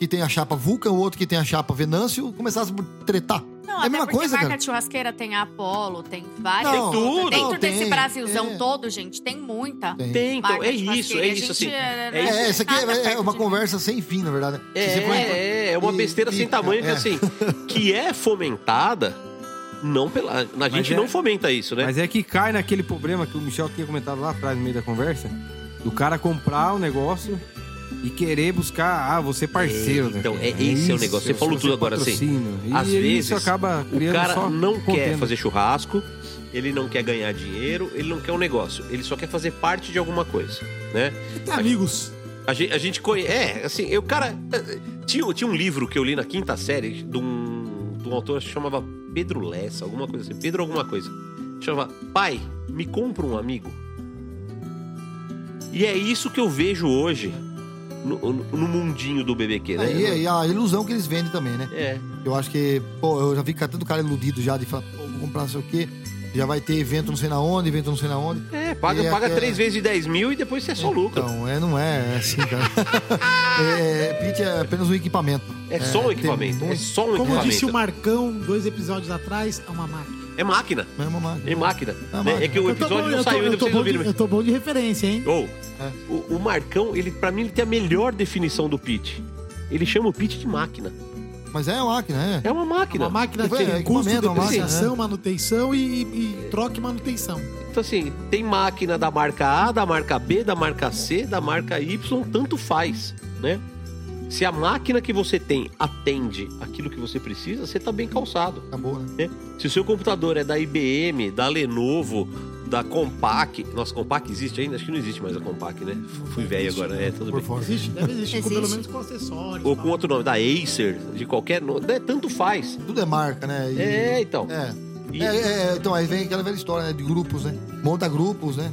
Speaker 6: que tem a chapa Vulcan, o outro que tem a chapa Venâncio, começassem a tretar.
Speaker 4: Não,
Speaker 6: é a mesma
Speaker 4: porque
Speaker 6: coisa,
Speaker 4: marca
Speaker 6: cara.
Speaker 4: churrasqueira tem a Apollo, tem várias.
Speaker 6: Não,
Speaker 3: Tem tudo.
Speaker 4: Dentro
Speaker 6: Não,
Speaker 4: desse
Speaker 6: tem,
Speaker 4: Brasilzão
Speaker 6: é.
Speaker 4: todo, gente, tem muita.
Speaker 6: Tem.
Speaker 3: Então, é isso, é
Speaker 4: E
Speaker 3: isso, assim.
Speaker 4: é,
Speaker 3: É.
Speaker 6: É, isso aqui é, é uma conversa sem fim, na verdade. Você for-
Speaker 3: É, é uma
Speaker 6: E-
Speaker 3: besteira
Speaker 6: e-
Speaker 3: sem tamanho que,
Speaker 6: é.
Speaker 3: assim, que é fomentada, não pela. A gente
Speaker 7: é-
Speaker 3: não fomenta isso, né?
Speaker 7: Mas é que cai naquele problema que o Michel tinha comentado lá atrás, no meio da conversa, do cara comprar o negócio e querer buscar, ah, você parceiro.
Speaker 3: É, então,
Speaker 7: né?
Speaker 3: é- esse é o
Speaker 7: isso,
Speaker 3: negócio. Você falou
Speaker 7: você
Speaker 3: tudo agora, assim.
Speaker 7: E
Speaker 3: Às
Speaker 7: isso
Speaker 3: vezes,
Speaker 7: acaba
Speaker 3: o cara
Speaker 7: só
Speaker 3: não quer
Speaker 7: contenda.
Speaker 3: fazer churrasco, ele não quer ganhar dinheiro, ele não quer um negócio. Ele só quer fazer parte de alguma coisa, né?
Speaker 5: Tem amigos.
Speaker 3: A gente, a gente conhece. É, assim, eu, cara. Tinha, tinha um livro que eu li na quinta série de um, de um autor que chamava Pedro Lessa, alguma coisa assim. Pedro alguma coisa. Chamava Pai, me compra um amigo. E é isso que eu vejo hoje no, no- mundinho do BBQ, né?
Speaker 6: É, e, e a ilusão que eles vendem também, né?
Speaker 3: É.
Speaker 6: Eu acho que, pô, eu já vi tanto cara iludido já de falar, pô, vou comprar não sei o quê. Já vai ter evento não sei na onde, evento não sei na onde.
Speaker 3: É, paga,
Speaker 6: E
Speaker 3: paga
Speaker 6: é-
Speaker 3: três vezes de 10 mil e depois você é só lucro.
Speaker 6: Então, é, não é assim, cara. é, Pit é apenas um equipamento.
Speaker 3: É só um
Speaker 6: tem
Speaker 3: equipamento. É
Speaker 6: muito-
Speaker 3: só um
Speaker 5: Como
Speaker 3: equipamento.
Speaker 5: disse o Marcão dois episódios atrás, é uma máquina.
Speaker 3: É máquina.
Speaker 6: É uma máquina.
Speaker 3: É máquina.
Speaker 6: É
Speaker 3: né?
Speaker 6: máquina.
Speaker 3: É que o episódio
Speaker 5: bom-
Speaker 3: não saiu ainda pra vocês ouvirem.
Speaker 5: Eu tô bom de referência, hein?
Speaker 3: Ou,
Speaker 6: É.
Speaker 3: o, o Marcão, ele, pra mim, ele tem a melhor definição do pitch. Ele chama o pitch de máquina.
Speaker 6: Mas é uma máquina, é.
Speaker 3: É uma máquina.
Speaker 5: Uma máquina que
Speaker 6: É,
Speaker 5: tem custo,
Speaker 6: uma máquina,
Speaker 5: depreciação, manutenção e, e, e troca e manutenção.
Speaker 3: Então, assim, tem máquina da marca A, da marca B, da marca C, da marca Y, tanto faz, né? Se a máquina que você tem atende aquilo que você precisa, você tá bem calçado.
Speaker 6: Acabou, né?
Speaker 3: né? Se o seu computador é da IBM, da Lenovo, da Compaq... Nossa, Compaq existe ainda? Acho que não existe mais a Compaq, né? Fui velho agora, é, tudo
Speaker 6: Por
Speaker 3: bem.
Speaker 6: fora.
Speaker 5: Existe? Deve existir, com,
Speaker 4: Existe.
Speaker 5: pelo menos com acessórios.
Speaker 3: Ou
Speaker 5: tal.
Speaker 3: com outro nome, da Acer, de qualquer nome, né? tanto faz.
Speaker 6: Tudo é marca, né? E-
Speaker 3: É, então.
Speaker 6: É.
Speaker 3: E-
Speaker 6: É, é, então, aí vem aquela velha história, né? De grupos, né? Monta grupos, né?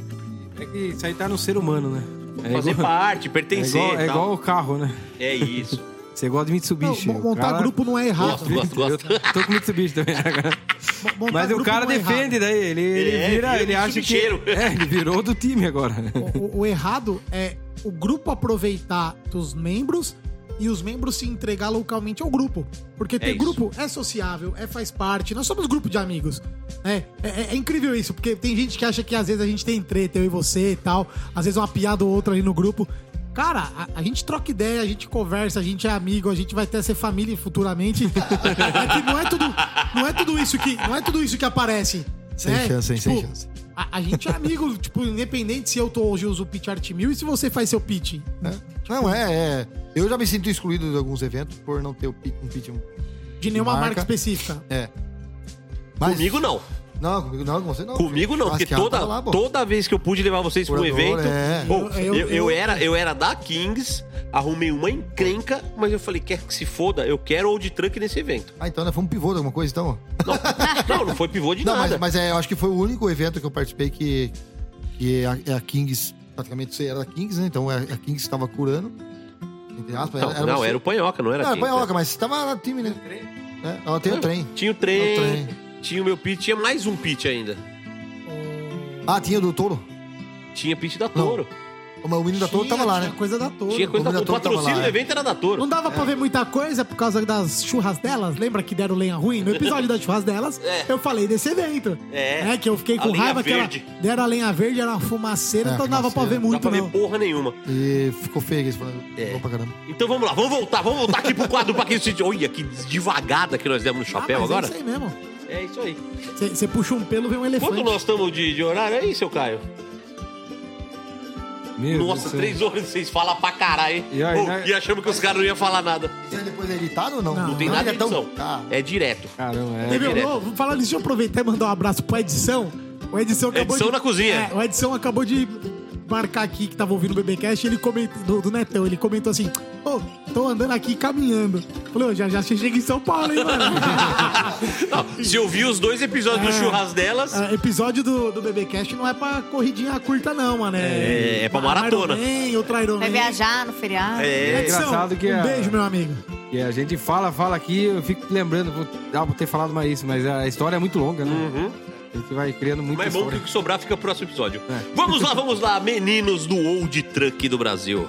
Speaker 7: É que isso aí tá no ser humano, né? É
Speaker 3: Fazer
Speaker 7: igual,
Speaker 3: parte,
Speaker 7: é
Speaker 3: pertencer
Speaker 7: igual,
Speaker 3: e
Speaker 7: é igual o carro, né?
Speaker 3: É isso.
Speaker 7: Você gosta de Mitsubishi.
Speaker 5: Não, montar
Speaker 7: cara-
Speaker 5: grupo não é errado.
Speaker 3: Gosto, gosto,
Speaker 7: Eu
Speaker 3: gosto.
Speaker 7: tô com Mitsubishi também.
Speaker 5: Montar
Speaker 7: Mas o cara
Speaker 5: é
Speaker 7: defende daí, ele, ele
Speaker 3: É,
Speaker 7: vira, ele acha que... É, ele virou do time agora.
Speaker 5: O, o- o errado é o grupo aproveitar dos membros e os membros se entregar localmente ao grupo. Porque ter
Speaker 3: isso.
Speaker 5: grupo é sociável, é faz parte. Nós somos grupo de amigos. É, é, é incrível isso, porque tem gente que acha que às vezes a gente tem treta, eu e você e tal. Às vezes uma piada ou outra ali no grupo. Cara, a, a gente troca ideia, a gente conversa, a gente é amigo, a gente vai até ser família futuramente. é que não é tudo, não é tudo isso que, não é tudo isso que aparece.
Speaker 6: Sem
Speaker 5: né?
Speaker 6: chance, hein?
Speaker 5: Tipo,
Speaker 6: Sem chance.
Speaker 5: A, a gente é amigo, tipo, independente se eu tô hoje uso o pitch Art 1000 e se você faz seu pitch. né?
Speaker 6: Não, é, é. Eu já me sinto excluído de alguns eventos por não ter um pitch.
Speaker 5: De nenhuma marca,
Speaker 6: marca.
Speaker 5: específica.
Speaker 6: É. Mas-
Speaker 3: Comigo não.
Speaker 6: Não, comigo não, com você não.
Speaker 3: Comigo não, porque toda,
Speaker 6: lá,
Speaker 3: toda vez que eu pude levar vocês para um evento,
Speaker 6: é.
Speaker 5: Eu-
Speaker 3: eu,
Speaker 5: eu-
Speaker 3: eu era, eu era da Kings, arrumei uma encrenca, mas eu falei, quer que se foda, eu quero old truck nesse evento.
Speaker 6: Ah, então nós fomos pivô de alguma coisa, então?
Speaker 3: Não, não foi pivô de
Speaker 6: Não,
Speaker 3: nada.
Speaker 6: mas, mas é, eu acho que foi o único evento que eu participei que, que a, é a Kings, praticamente aí era a Kings, né? Então é a Kings estava curando. Entre aspas.
Speaker 3: Não, não,
Speaker 6: você-
Speaker 3: era o Panhoca, não era
Speaker 6: Não, era
Speaker 3: quem,
Speaker 6: Panhoca, mas tava na time, né? É, ela tem o trem.
Speaker 3: Tinha o
Speaker 6: É o
Speaker 3: trem,
Speaker 6: trem.
Speaker 3: tinha o meu pit, tinha mais um pit ainda.
Speaker 6: Ah, tinha o do touro?
Speaker 3: Tinha pit da Toro.
Speaker 6: Mas o menino da touro tava lá, né?
Speaker 5: Coisa da Toro.
Speaker 3: Tinha coisa da
Speaker 6: O
Speaker 3: Toro. O
Speaker 6: Toro
Speaker 3: patrocínio do
Speaker 6: é.
Speaker 3: evento era da Toro.
Speaker 5: Não dava pra ver muita coisa por causa das churras delas. Lembra que deram lenha ruim? No episódio das churras delas,
Speaker 3: É.
Speaker 5: eu falei desse evento.
Speaker 3: É.
Speaker 5: que eu fiquei
Speaker 3: A
Speaker 5: com
Speaker 3: lenha
Speaker 5: raiva que ela deram a lenha verde, era uma fumaceira,
Speaker 6: É,
Speaker 5: então não dava pra ver
Speaker 6: fumaceira.
Speaker 3: Não
Speaker 5: muito,
Speaker 3: pra ver porra nenhuma.
Speaker 6: E ficou feio isso.
Speaker 3: É.
Speaker 6: Bom pra caramba.
Speaker 3: Então vamos lá, vamos voltar, vamos voltar aqui pro quadro pra quem se. Olha que devagada que nós demos no
Speaker 5: Ah,
Speaker 3: chapéu
Speaker 5: mas
Speaker 3: agora.
Speaker 5: É isso aí mesmo.
Speaker 3: É isso aí.
Speaker 5: Você puxa um pelo, vem um elefante.
Speaker 3: Quanto nós estamos de, de horário aí, seu Caio?
Speaker 7: Meu Deus
Speaker 3: Nossa,
Speaker 7: céu.
Speaker 3: três horas vocês falam pra caralho, hein?
Speaker 7: E aí, né?
Speaker 3: e achamos que os caras não iam falar nada.
Speaker 6: Isso aí depois é editado ou não?
Speaker 5: Não,
Speaker 3: Não tem nada
Speaker 6: é
Speaker 3: de
Speaker 6: tão-
Speaker 3: edição.
Speaker 6: Ah,
Speaker 3: É direto.
Speaker 7: Caramba, é.
Speaker 5: Ei, meu,
Speaker 3: direto.
Speaker 5: ô, falar nisso, deixa eu aproveitar e mandar um abraço pro Edição. O Edição acabou
Speaker 3: Edição
Speaker 5: de...
Speaker 3: na cozinha.
Speaker 5: É, o Edição acabou de marcar aqui que tava ouvindo o BBcast e ele comentou, do, do Netão, ele comentou assim, ô, tô andando aqui caminhando. Falei, ô, já já chega em São Paulo, hein, mano?
Speaker 3: Não, se eu vi os dois episódios do
Speaker 5: É.
Speaker 3: churras delas,
Speaker 5: É, episódio do, do BBcast não é pra corridinha curta, não, mano.
Speaker 3: É, é pra maratona.
Speaker 5: Iron Man, outro Iron
Speaker 4: Vai
Speaker 5: Man.
Speaker 4: viajar no feriado.
Speaker 3: é.
Speaker 5: Edição,
Speaker 7: engraçado que
Speaker 5: um
Speaker 7: a-
Speaker 5: beijo, meu amigo.
Speaker 7: E a gente fala, fala aqui, eu fico lembrando, vou, dá pra ter falado mais isso, mas a história é muito longa, né?
Speaker 3: Uhum.
Speaker 7: A gente vai criando muita
Speaker 3: Mas bom que o que sobrar fica pro próximo episódio.
Speaker 7: É.
Speaker 3: Vamos lá, vamos lá, meninos do Old Truck do Brasil.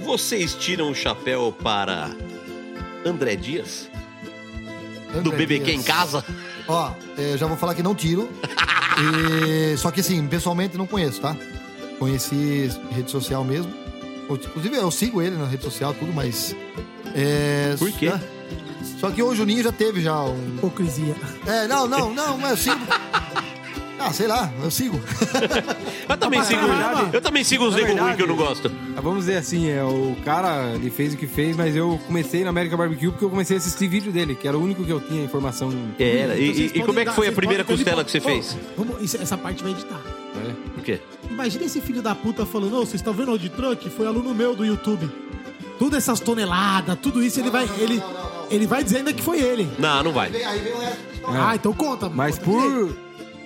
Speaker 3: Vocês tiram o chapéu para André Dias? Do
Speaker 6: André
Speaker 3: BBQ em
Speaker 6: Dias.
Speaker 3: casa?
Speaker 6: Ó, é, já vou falar que não tiro. E- só que assim, pessoalmente não conheço, tá? Conheci em rede social mesmo. Inclusive eu sigo ele na rede social, tudo, mas. É,
Speaker 3: Por quê?
Speaker 6: né? Só que o Juninho já teve já um.
Speaker 5: Hipocrisia.
Speaker 6: É, não, não, não, mas eu sigo. Ah, sei lá, eu sigo.
Speaker 3: Eu também
Speaker 5: Mas,
Speaker 3: sigo,
Speaker 5: verdade-
Speaker 3: eu também sigo uns
Speaker 7: na
Speaker 3: nego ruim que eu não gosto.
Speaker 7: Ah, Vamos dizer assim, é, o cara, ele fez o que fez, mas eu comecei na América Barbecue porque eu comecei a assistir vídeo dele, que era o único que eu tinha informação.
Speaker 3: Era.
Speaker 5: Então
Speaker 3: E,
Speaker 5: vocês
Speaker 3: e- e como é que
Speaker 5: dar-
Speaker 3: foi a primeira costela que você
Speaker 5: Ô,
Speaker 3: fez?
Speaker 5: Vamos, isso- essa parte vai editar.
Speaker 7: né?
Speaker 3: Por quê?
Speaker 5: Imagina esse filho da puta falando, ô, vocês estão vendo o de truck? Foi aluno meu do YouTube. Tudo essas toneladas, tudo isso, ele vai. Ele, ele vai dizer ainda que foi ele.
Speaker 3: Não, não vai.
Speaker 6: Aí vem o resto.
Speaker 5: Ah, então conta.
Speaker 7: Mas
Speaker 5: conta
Speaker 7: por,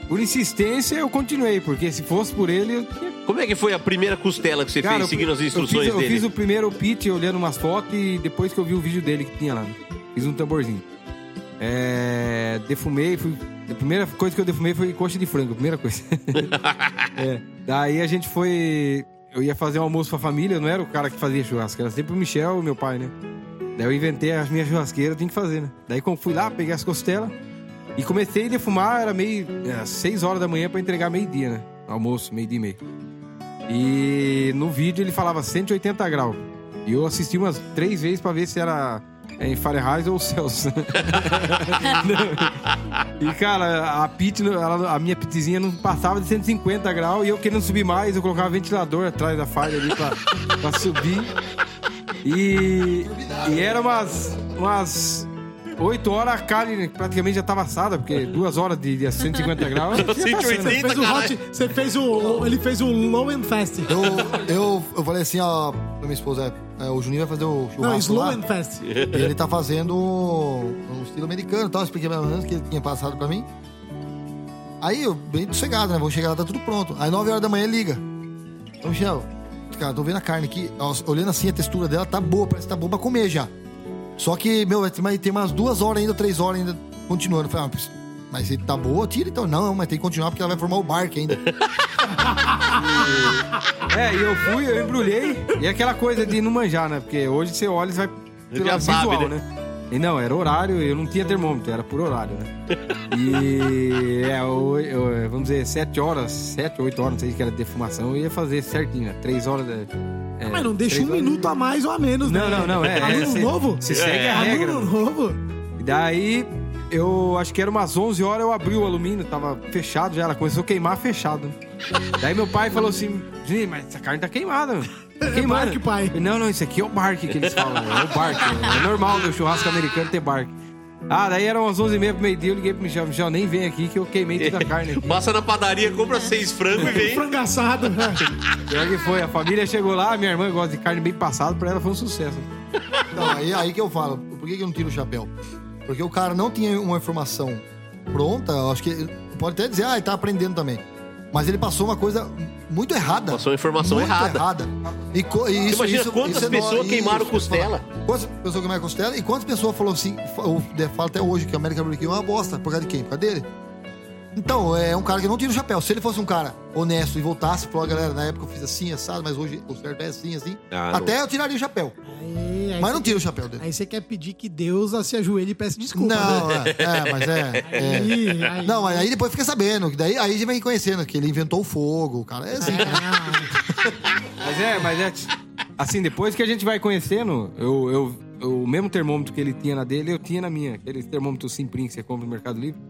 Speaker 7: por insistência eu continuei, porque se fosse por ele, eu tinha.
Speaker 3: Como é que foi a primeira costela que você
Speaker 7: Cara,
Speaker 3: fez
Speaker 7: eu-
Speaker 3: seguindo as
Speaker 7: eu
Speaker 3: instruções
Speaker 7: fiz,
Speaker 3: dele?
Speaker 7: Eu fiz o primeiro pitch olhando umas fotos e depois que eu vi o vídeo dele que tinha lá. né? Fiz um tamborzinho. É, defumei, fui. A primeira coisa que eu defumei foi coxa de frango, a primeira coisa. É, daí a gente foi. Eu ia fazer um almoço pra família, eu não era o cara que fazia churrasco, era sempre o Michel, meu pai, né? Daí eu inventei as minhas churrasqueiras, tem que fazer, né? Daí quando fui lá, peguei as costelas e comecei a defumar, era meio. É, 6 horas da manhã pra entregar meio-dia, né? Almoço, meio-dia e meio. E no vídeo ele falava 180 graus. E eu assisti umas três vezes pra ver se era em Fahrenheit ou Celsius. e cara, a pit, ela- a minha pitzinha não passava de 150 graus e eu querendo subir mais, eu colocava ventilador atrás da falha ali pra, pra subir. E, e era umas, umas 8 horas a carne praticamente já tava assada, porque duas horas de, de 150 graus. já tinha passado.
Speaker 5: Você fez o hot, você fez o, o- Ele fez o low and fast.
Speaker 6: Eu, eu, eu falei assim, ó, pra minha esposa, é, o Juninho vai fazer o churrasco
Speaker 5: Não, slow
Speaker 6: lá.
Speaker 5: and fast.
Speaker 6: E ele tá fazendo um estilo americano e tal. Eu expliquei menos que ele tinha passado pra mim. Aí eu, bem sossegado, né? Vamos chegar lá, tá tudo pronto. Aí 9 horas da manhã ele liga. Ô, Michel, cara, tô vendo a carne aqui. ó, Olhando assim, a textura dela tá boa, parece que tá boa pra comer já. Só que, meu, vai ter mais- tem umas duas horas ainda, três horas ainda continuando. Eu falei, ah, mas- se tá boa, tira então. Não, mas tem que continuar porque ela vai formar o barco ainda.
Speaker 7: É, e eu fui, eu embrulhei. E aquela coisa de não manjar, né? Porque hoje você olha e vai pelo visual,
Speaker 3: sabe, né?
Speaker 7: né? E não, era horário, eu não tinha termômetro, era por horário, né? E é, eu- vamos dizer, sete horas, sete, oito horas, não sei que era de defumação, eu ia fazer certinho, né? Três horas. É,
Speaker 5: Mas não deixa um
Speaker 7: horas-
Speaker 5: minuto a mais ou a menos, né?
Speaker 7: Não, não, não, é.
Speaker 5: Aluno
Speaker 7: é, se-
Speaker 5: novo?
Speaker 7: Se segue
Speaker 3: É.
Speaker 7: a regra.
Speaker 5: Aluno novo?
Speaker 7: E daí, eu acho que era umas 11 horas, eu abri o alumínio, tava fechado já, ela começou a queimar fechado. Daí meu pai falou assim, mas essa carne tá queimada, mano. Tá queimando.
Speaker 5: barque, pai.
Speaker 7: Não, não, isso aqui é o barque que eles falam, é o barque. É normal no churrasco americano ter barque. Ah, daí eram umas 11h30 pro meio-dia, eu liguei pro Michel. Michel, nem vem aqui que eu queimei toda a carne aqui.
Speaker 3: Passa na padaria, compra seis frangos e vem.
Speaker 5: Frango assado. né?
Speaker 7: Pior que foi, a família chegou lá, minha irmã gosta de carne bem passada, pra ela foi um sucesso.
Speaker 6: Então, aí, aí que eu falo, por que, que eu não tiro o chapéu? Porque o cara não tinha uma informação pronta, eu acho que pode até dizer, ah, ele tá aprendendo também. Mas ele passou uma coisa muito errada.
Speaker 3: Passou uma informação
Speaker 6: muito
Speaker 3: errada.
Speaker 6: E, co- e isso,
Speaker 3: Imagina
Speaker 6: isso,
Speaker 3: quantas
Speaker 6: isso é
Speaker 3: pessoas queimaram
Speaker 6: isso,
Speaker 3: costela.
Speaker 6: fala. Quantas pessoas queimaram costela e quantas pessoas falaram assim, fa- eu falo até hoje que o American Barbecue é uma bosta, por causa de quem? Por causa dele. Então, é um cara que não tira o chapéu. Se ele fosse um cara honesto e voltasse e falou, galera, na época eu fiz assim, assado, mas hoje o certo é assim, assim.
Speaker 3: Ah, não.
Speaker 6: até eu tiraria o chapéu.
Speaker 5: Aí- aí
Speaker 6: Mas não tira o chapéu dele.
Speaker 5: Aí você quer pedir que Deus se ajoelhe e peça desculpa.
Speaker 6: Não,
Speaker 5: né?
Speaker 6: é, é, mas é. é.
Speaker 5: Aí, aí-
Speaker 6: Não, mas aí depois fica sabendo. que Daí aí a gente vem conhecendo que ele inventou o fogo. O cara é assim.
Speaker 5: Ah,
Speaker 7: Mas é, mas é. Assim, depois que a gente vai conhecendo, eu, eu, eu- o mesmo termômetro que ele tinha na dele, eu tinha na minha. Aquele termômetro Simprim que você compra no Mercado Livre.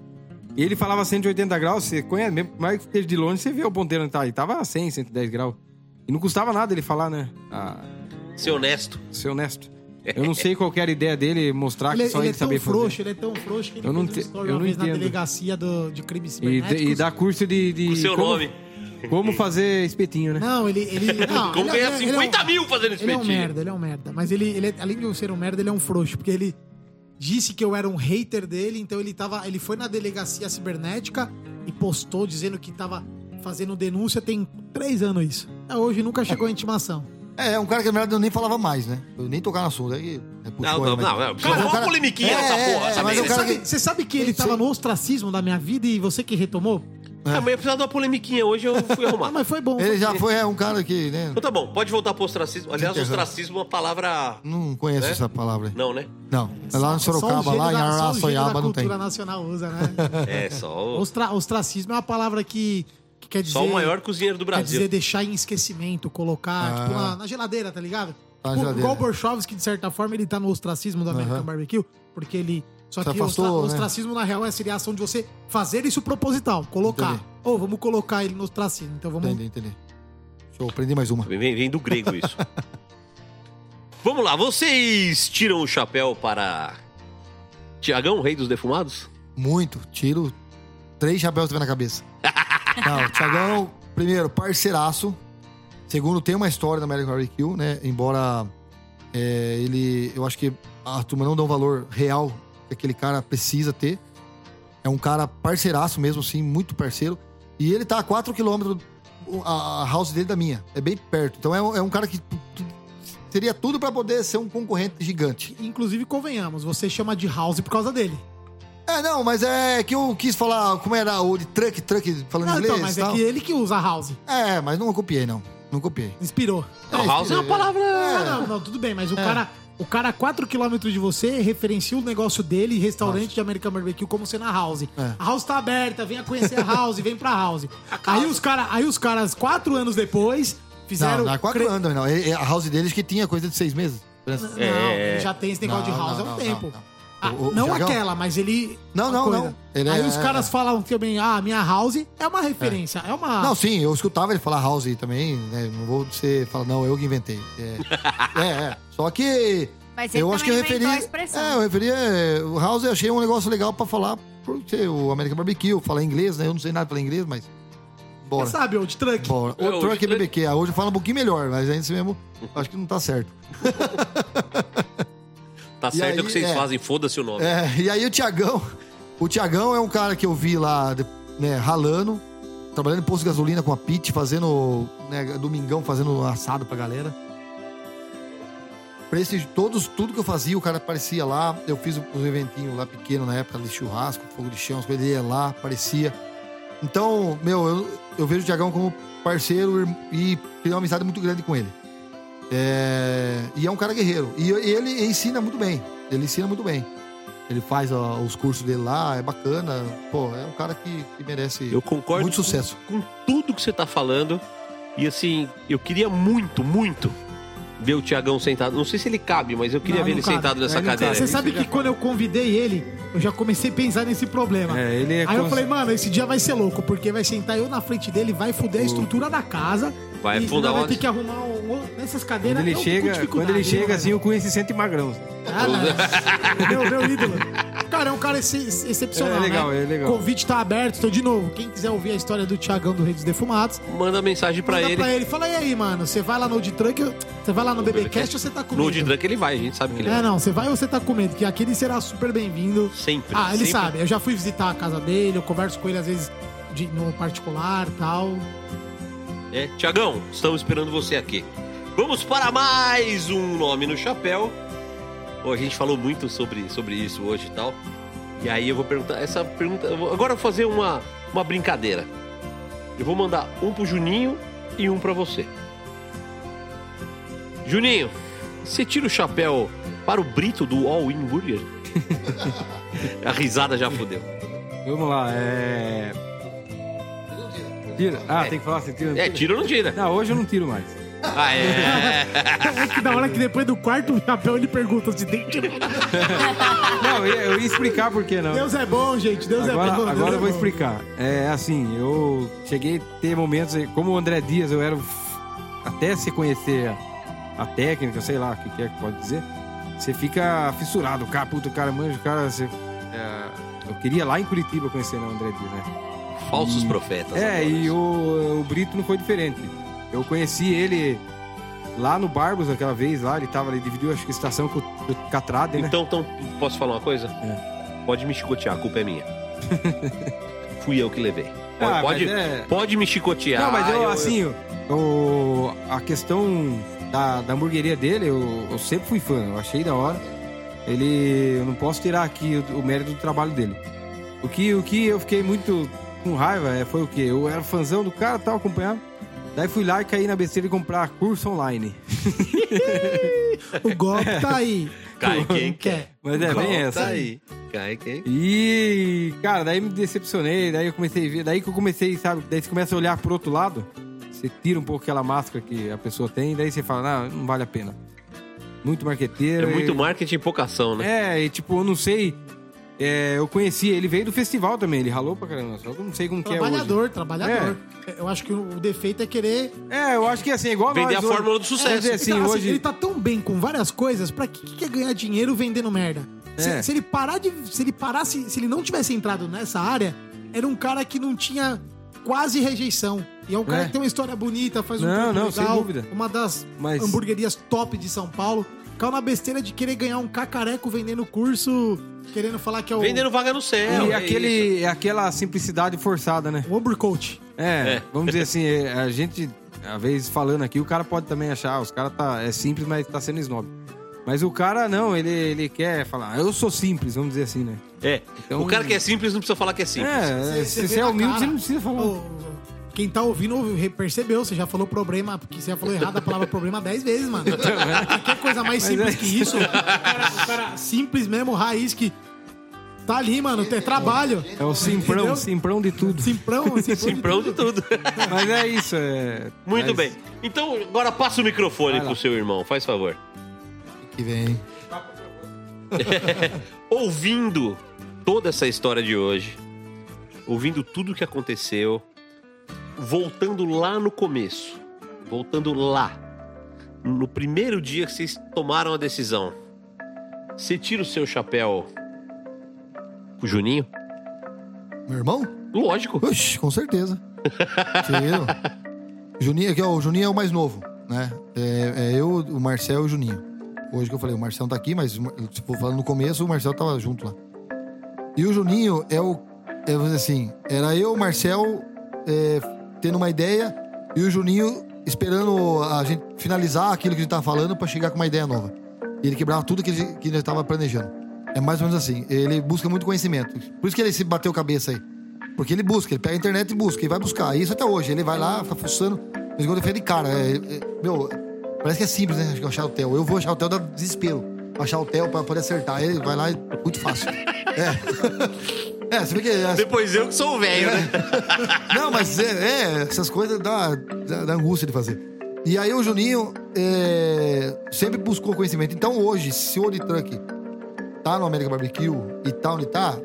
Speaker 7: E ele falava 180 graus, você conhece, mesmo mais que esteja de longe, você vê o ponteiro onde tá. E tava 100, 110 graus. E não custava nada ele falar, né? Ah,
Speaker 3: Ser honesto.
Speaker 7: ser honesto. Eu não sei qual que era a ideia dele mostrar
Speaker 5: ele,
Speaker 7: que só
Speaker 5: ele
Speaker 7: ele,
Speaker 5: é tão
Speaker 7: sabia
Speaker 5: frouxo,
Speaker 7: fazer.
Speaker 5: ele é tão frouxo que ele
Speaker 7: Eu não
Speaker 5: fez um
Speaker 7: eu não
Speaker 5: na delegacia do, de crimes
Speaker 7: E,
Speaker 5: cibernéticos.
Speaker 7: e dá curso de. de
Speaker 3: O seu
Speaker 7: como,
Speaker 3: nome.
Speaker 7: Como fazer espetinho, né?
Speaker 5: Não, ele. ele não,
Speaker 3: Como
Speaker 5: ele,
Speaker 3: ganhar
Speaker 5: é
Speaker 3: 50
Speaker 5: um-
Speaker 3: mil fazendo
Speaker 5: Ele é um
Speaker 3: espetinho?
Speaker 5: merda, ele é um merda. Mas ele, ele é- além de eu ser um merda, ele é um frouxo, porque ele disse que eu era um hater dele, então ele tava. Ele foi na delegacia cibernética e postou dizendo que tava fazendo denúncia tem três anos isso. Até hoje nunca chegou a intimação.
Speaker 6: É, é um cara que na verdade eu nem falava mais, né? Eu nem tocava no assunto. Aí, é,
Speaker 3: Não, não, não, não. Dar
Speaker 6: o
Speaker 3: uma
Speaker 6: cara-
Speaker 3: polemiquinha
Speaker 6: É, é,
Speaker 3: porra,
Speaker 6: é,
Speaker 3: sabe?
Speaker 6: mas
Speaker 5: Você
Speaker 6: cara
Speaker 5: sabe,
Speaker 6: que-
Speaker 5: você sabe que ele
Speaker 6: Isso
Speaker 5: tava no ostracismo da minha vida e você que retomou?
Speaker 3: Ah, mas eu precisava de uma polemiquinha hoje, eu fui
Speaker 5: Ah,
Speaker 3: arrumar.
Speaker 5: mas foi bom.
Speaker 6: Ele já foi é, um cara que, né?
Speaker 3: Então tá bom, pode voltar pro ostracismo. Aliás, ostracismo é uma palavra.
Speaker 6: Não conheço
Speaker 3: Né?
Speaker 6: essa palavra.
Speaker 3: Não, né?
Speaker 6: Não. É lá no Sorocaba, lá em Araçoiaba não tem.
Speaker 5: cultura nacional usa, né?
Speaker 3: É, só o,
Speaker 5: Ostra, ostracismo é uma palavra que, que quer dizer.
Speaker 3: só o maior cozinheiro do
Speaker 5: Quer dizer
Speaker 3: Brasil.
Speaker 5: deixar em esquecimento, colocar tipo, na, na geladeira, tá ligado?
Speaker 6: Na
Speaker 5: Tipo,
Speaker 6: geladeira.
Speaker 5: igual o Borchovski, de certa forma, ele tá no ostracismo do American. Barbecue, porque ele. Só
Speaker 6: Se
Speaker 5: que o
Speaker 6: afastou,
Speaker 5: o
Speaker 6: né?
Speaker 5: ostracismo, na real, é seria a ação de você fazer isso proposital, colocar. Ou vamos colocar ele no ostracismo. Então vamos.
Speaker 6: Entendi, entendi. Show, aprendi mais uma.
Speaker 3: Vem, vem do grego isso. Vamos lá, vocês tiram o chapéu para. Tiagão, rei dos defumados?
Speaker 6: Muito. Tiro três chapéus vem na cabeça. Não, o Thiagão, primeiro, parceiraço. Segundo, tem uma história da American Barbecue, né? Embora é, ele. Eu acho que a turma não dá um valor real que aquele cara precisa ter. É um cara parceiraço mesmo, assim, muito parceiro. E ele tá a 4 km a, a house dele da minha. É bem perto. Então é, um- é um cara que teria tudo pra poder ser um concorrente gigante.
Speaker 5: Inclusive, convenhamos, você chama de house por causa dele.
Speaker 6: É, não, mas é que eu quis falar como era o de truck, truck, falando
Speaker 5: Não,
Speaker 6: inglês
Speaker 5: então, mas é
Speaker 6: tal.
Speaker 5: que ele que usa house.
Speaker 6: É, mas não copiei, não. Não copiei.
Speaker 5: Inspirou.
Speaker 3: Não, house é uma palavra.
Speaker 5: Não, não, não, tudo bem, mas o cara. O cara a 4km de você referencia o negócio dele, restaurante de American Barbecue, como sendo a house.
Speaker 6: É.
Speaker 5: A house tá aberta, venha conhecer a house, vem pra house. Aí os, cara, aí os caras, quatro anos depois, fizeram.
Speaker 6: não, não é quatro
Speaker 5: cre-
Speaker 6: anos, não. É- é A house deles que tinha coisa de seis meses.
Speaker 5: Não,
Speaker 3: É.
Speaker 5: ele já tem esse negócio
Speaker 6: Não,
Speaker 5: de house
Speaker 6: não,
Speaker 5: há um
Speaker 6: não,
Speaker 5: tempo. Ah,
Speaker 6: O- o
Speaker 5: não aquela, mas ele.
Speaker 6: Não, não,
Speaker 5: coisa.
Speaker 6: não. Ele
Speaker 5: Aí
Speaker 6: é-
Speaker 5: os caras falam também, ah, minha house é uma referência. É, uma.
Speaker 6: Não, sim, eu escutava ele falar house também, né? Não vou ser falar, não, eu que inventei. É, é. é. Só que.
Speaker 4: Mas
Speaker 6: eu acho que eu referi. É, eu referi. é, O house eu achei um negócio legal pra falar, porque o American Barbecue, falar inglês, né? Eu não sei nada falar inglês, mas.
Speaker 5: Você
Speaker 6: Bora.
Speaker 5: sabe, old truck.
Speaker 6: Bora.
Speaker 3: É,
Speaker 6: O
Speaker 3: hoje
Speaker 6: truck
Speaker 3: tu-
Speaker 6: BBQ. Hoje fala um pouquinho melhor, mas ainda assim mesmo, acho que não tá certo.
Speaker 3: Tá certo
Speaker 6: aí,
Speaker 3: o que vocês
Speaker 6: é.
Speaker 3: fazem, foda-se o nome.
Speaker 6: É, e aí o Tiagão. O Tiagão é um cara que eu vi lá, né, ralando, trabalhando em posto de gasolina com a Pit, fazendo, né, domingão, fazendo assado pra galera. Pra esse, todos, tudo que eu fazia, o cara aparecia lá. Eu fiz uns eventinhos lá pequeno na época de churrasco, fogo de chão, ele ia lá, aparecia. Então, meu, eu, eu vejo o Tiagão como parceiro e tenho uma amizade muito grande com ele. É, e é um cara guerreiro. E ele ensina muito bem. Ele ensina muito bem. Ele faz ó, os cursos dele lá, é bacana. Pô, é um cara que, que merece
Speaker 3: Eu concordo
Speaker 6: muito sucesso.
Speaker 3: com tudo que você tá falando. E assim, eu queria muito, muito ver o Tiagão sentado. Não sei se ele cabe, mas eu queria
Speaker 5: Não,
Speaker 3: ver
Speaker 5: não
Speaker 3: ele
Speaker 5: cabe.
Speaker 3: sentado nessa
Speaker 7: É,
Speaker 3: cadeira.
Speaker 5: Você sabe que quando eu convidei ele, eu já comecei a pensar nesse problema.
Speaker 7: É, ele é
Speaker 5: Aí eu
Speaker 7: cons-
Speaker 5: falei, mano, esse dia vai ser louco, porque vai sentar eu na frente dele, vai fuder a estrutura da casa.
Speaker 3: Vai
Speaker 5: ainda vai ter que arrumar um, um- nessas cadeiras.
Speaker 7: Quando ele
Speaker 5: com
Speaker 7: chega, quando ele chega
Speaker 5: mano?
Speaker 7: assim, o Cunha se sente magrão.
Speaker 5: Ah, não. meu, meu ídolo. Cara é um cara ex- ex- excepcional,
Speaker 7: É legal,
Speaker 5: né?
Speaker 7: é legal.
Speaker 5: O convite tá aberto. Então, de novo, quem quiser ouvir a história do Thiagão do Rei dos Defumados,
Speaker 3: Manda mensagem pra
Speaker 5: manda
Speaker 3: ele.
Speaker 5: pra ele. Fala, e aí, mano, você vai lá no Old Truck, você vai lá no BBcast ou você tá com
Speaker 3: No
Speaker 5: medo?
Speaker 3: de Drunk ele vai, a gente sabe que ele
Speaker 5: É,
Speaker 3: vai.
Speaker 5: não, você vai ou você tá com medo? Que aqui ele será super bem-vindo.
Speaker 3: Sempre.
Speaker 5: Ah, ele
Speaker 3: sempre.
Speaker 5: sabe. Eu já fui visitar a casa dele, eu converso com ele às vezes de- no particular e tal.
Speaker 3: É, Tiagão, estamos esperando você aqui. Vamos para mais um Nome no Chapéu. A gente falou muito sobre, sobre isso hoje e tal. E aí eu vou perguntar, essa pergunta. eu vou- agora eu vou fazer uma, uma brincadeira. Eu vou mandar um pro Juninho e um pra você. Juninho, você tira o chapéu para o Brito do All In Burger? a risada já fudeu.
Speaker 7: Vamos lá, é. Tira. Ah, tem que falar, você tira. não
Speaker 3: É, tira ou não tira?
Speaker 7: Não, hoje eu não tiro mais.
Speaker 3: Ah, é.
Speaker 5: É que da hora que depois do quarto chapéu ele pergunta se tem que.
Speaker 7: Não, eu ia, explicar por que não.
Speaker 5: Deus é bom, gente. Deus
Speaker 7: agora
Speaker 5: é bom. Deus
Speaker 7: agora
Speaker 5: é
Speaker 7: eu vou
Speaker 5: bom.
Speaker 7: explicar. É assim, eu cheguei a ter momentos, aí, como o André Dias, eu era. Até se conhecer a, a técnica, sei lá, o que, que é que pode dizer, você fica fissurado. O cara, puta, o cara manja, o cara. Você, é, eu queria lá em Curitiba conhecer né, o André Dias, né?
Speaker 3: Falsos
Speaker 7: E-
Speaker 3: profetas.
Speaker 7: É,
Speaker 3: agora.
Speaker 7: e o, o Brito não foi diferente. Eu conheci ele lá no Barbos aquela vez, lá, ele tava, ele dividiu acho que a estação com o Catrade, né?
Speaker 3: Então, então, posso falar uma coisa?
Speaker 7: É.
Speaker 3: Pode me chicotear, a culpa é minha. Fui eu que levei. Pode,
Speaker 7: Ah,
Speaker 3: pode,
Speaker 7: é-
Speaker 3: pode me chicotear.
Speaker 7: Não, mas eu,
Speaker 3: eu-
Speaker 7: assim, o, a questão da, da hamburgueria dele, eu, eu sempre fui fã, eu achei da hora. Ele. Eu não posso tirar aqui o, o mérito do trabalho dele. O que, o que eu fiquei muito com raiva é, foi o quê? Eu era fãzão do cara, tava acompanhando. Daí fui lá e caí na besteira de comprar curso online.
Speaker 5: O golpe tá aí.
Speaker 3: Cai quem quer.
Speaker 7: Mas é bem essa.
Speaker 3: Tá aí. Cai quem
Speaker 7: E, cara, daí me decepcionei, daí eu comecei a ver, daí que eu comecei, sabe, daí você começa a olhar pro outro lado, você tira um pouco aquela máscara que a pessoa tem, daí você fala, não, não vale a pena. Muito
Speaker 3: É
Speaker 7: marqueteiro.
Speaker 3: muito
Speaker 7: e-
Speaker 3: marketing e pouca ação, né?
Speaker 7: É, e tipo, eu não sei, é, eu conheci, ele veio do festival também, ele ralou pra caramba, só que eu não sei como que é hoje.
Speaker 5: Trabalhador, trabalhador. Eu acho que o defeito é querer.
Speaker 7: É, eu acho que assim, igual
Speaker 3: Vender
Speaker 7: nós
Speaker 3: a
Speaker 7: hoje.
Speaker 3: fórmula do sucesso.
Speaker 7: Dizer, assim,
Speaker 5: Então, assim,
Speaker 7: hoje...
Speaker 5: Ele tá tão bem com várias coisas, pra que, que quer ganhar dinheiro vendendo merda? Se,
Speaker 7: É.
Speaker 5: se ele parar de. Se ele parasse. Se ele não tivesse entrado nessa área, era um cara que não tinha quase rejeição. E é um cara
Speaker 7: É.
Speaker 5: que tem uma história bonita, faz um
Speaker 7: Não, não, sem
Speaker 5: legal.
Speaker 7: dúvida.
Speaker 5: Uma das
Speaker 7: Mas-
Speaker 5: hamburguerias top de São Paulo. Caiu na besteira de querer ganhar um cacareco vendendo curso, querendo falar que é o.
Speaker 3: Vendendo vaga no céu.
Speaker 7: E
Speaker 3: é
Speaker 7: aquele, aquela simplicidade forçada, né?
Speaker 5: O Uber Coach.
Speaker 7: É,
Speaker 3: É.
Speaker 7: vamos dizer assim, é, a gente, às vezes falando aqui, o cara pode também achar, os caras tá, é simples, mas tá sendo snob. Mas o cara não, ele, ele quer falar, eu sou simples, vamos dizer assim, né?
Speaker 3: É.
Speaker 7: Então-
Speaker 3: O cara que é simples não precisa falar que é simples.
Speaker 7: É,
Speaker 5: Cê-
Speaker 7: se
Speaker 5: cê vê
Speaker 7: você é humilde,
Speaker 5: cara.
Speaker 7: você não precisa falar.
Speaker 5: Quem tá ouvindo percebeu, você já falou problema, porque você já falou errado a palavra problema 10 vezes, mano. Qualquer coisa mais
Speaker 7: Mas
Speaker 5: simples
Speaker 7: é-
Speaker 5: que isso, o cara, o cara simples mesmo, raiz, que tá ali, mano, é trabalho.
Speaker 7: É o simprão,
Speaker 5: Entendeu?
Speaker 7: simprão de tudo.
Speaker 5: Simprão, simprão.
Speaker 3: Simprão de tudo.
Speaker 7: Mas é isso, é...
Speaker 3: Muito
Speaker 7: mas-
Speaker 3: bem. Então, agora passa o microfone pro seu irmão, faz favor.
Speaker 6: Que vem.
Speaker 3: ouvindo toda essa história de hoje, ouvindo tudo que aconteceu, voltando lá no começo, voltando lá, no primeiro dia que vocês tomaram a decisão, você tira o seu chapéu pro Juninho?
Speaker 6: Meu irmão?
Speaker 3: Lógico.
Speaker 6: Oxi, com certeza. Tiro. Juninho, aqui, ó, o Juninho é o mais novo, né? É, é eu, o Marcel e o Juninho. Hoje que eu falei, o Marcel tá aqui, mas o Mar- se for falando no começo, o Marcel tava junto lá. E o Juninho é o. É, assim, era eu, o Marcel, é, tendo uma ideia, e o Juninho esperando a gente finalizar aquilo que a gente tava falando pra chegar com uma ideia nova. E ele quebrava tudo que ele, que ele planejando. É mais ou menos assim. Ele busca muito conhecimento. Por isso que ele se bateu cabeça aí. Porque ele busca, ele pega a internet e busca, e vai buscar. Isso até hoje. Ele vai lá, fica fuçando. Mas quando fez de cara, é, é, meu, parece que é simples, né? Achar hotel. Eu vou achar hotel dá desespero. Achar hotel pra poder acertar. Ele vai lá, é muito fácil. É. É, você vê que. as-
Speaker 3: Depois eu que sou o velho, né?
Speaker 6: não, mas é, é, essas coisas dá, dá, dá angústia de fazer. E aí o Juninho é, sempre buscou conhecimento. Então hoje, se o Old Truck tá no América Barbecue e tá onde tá,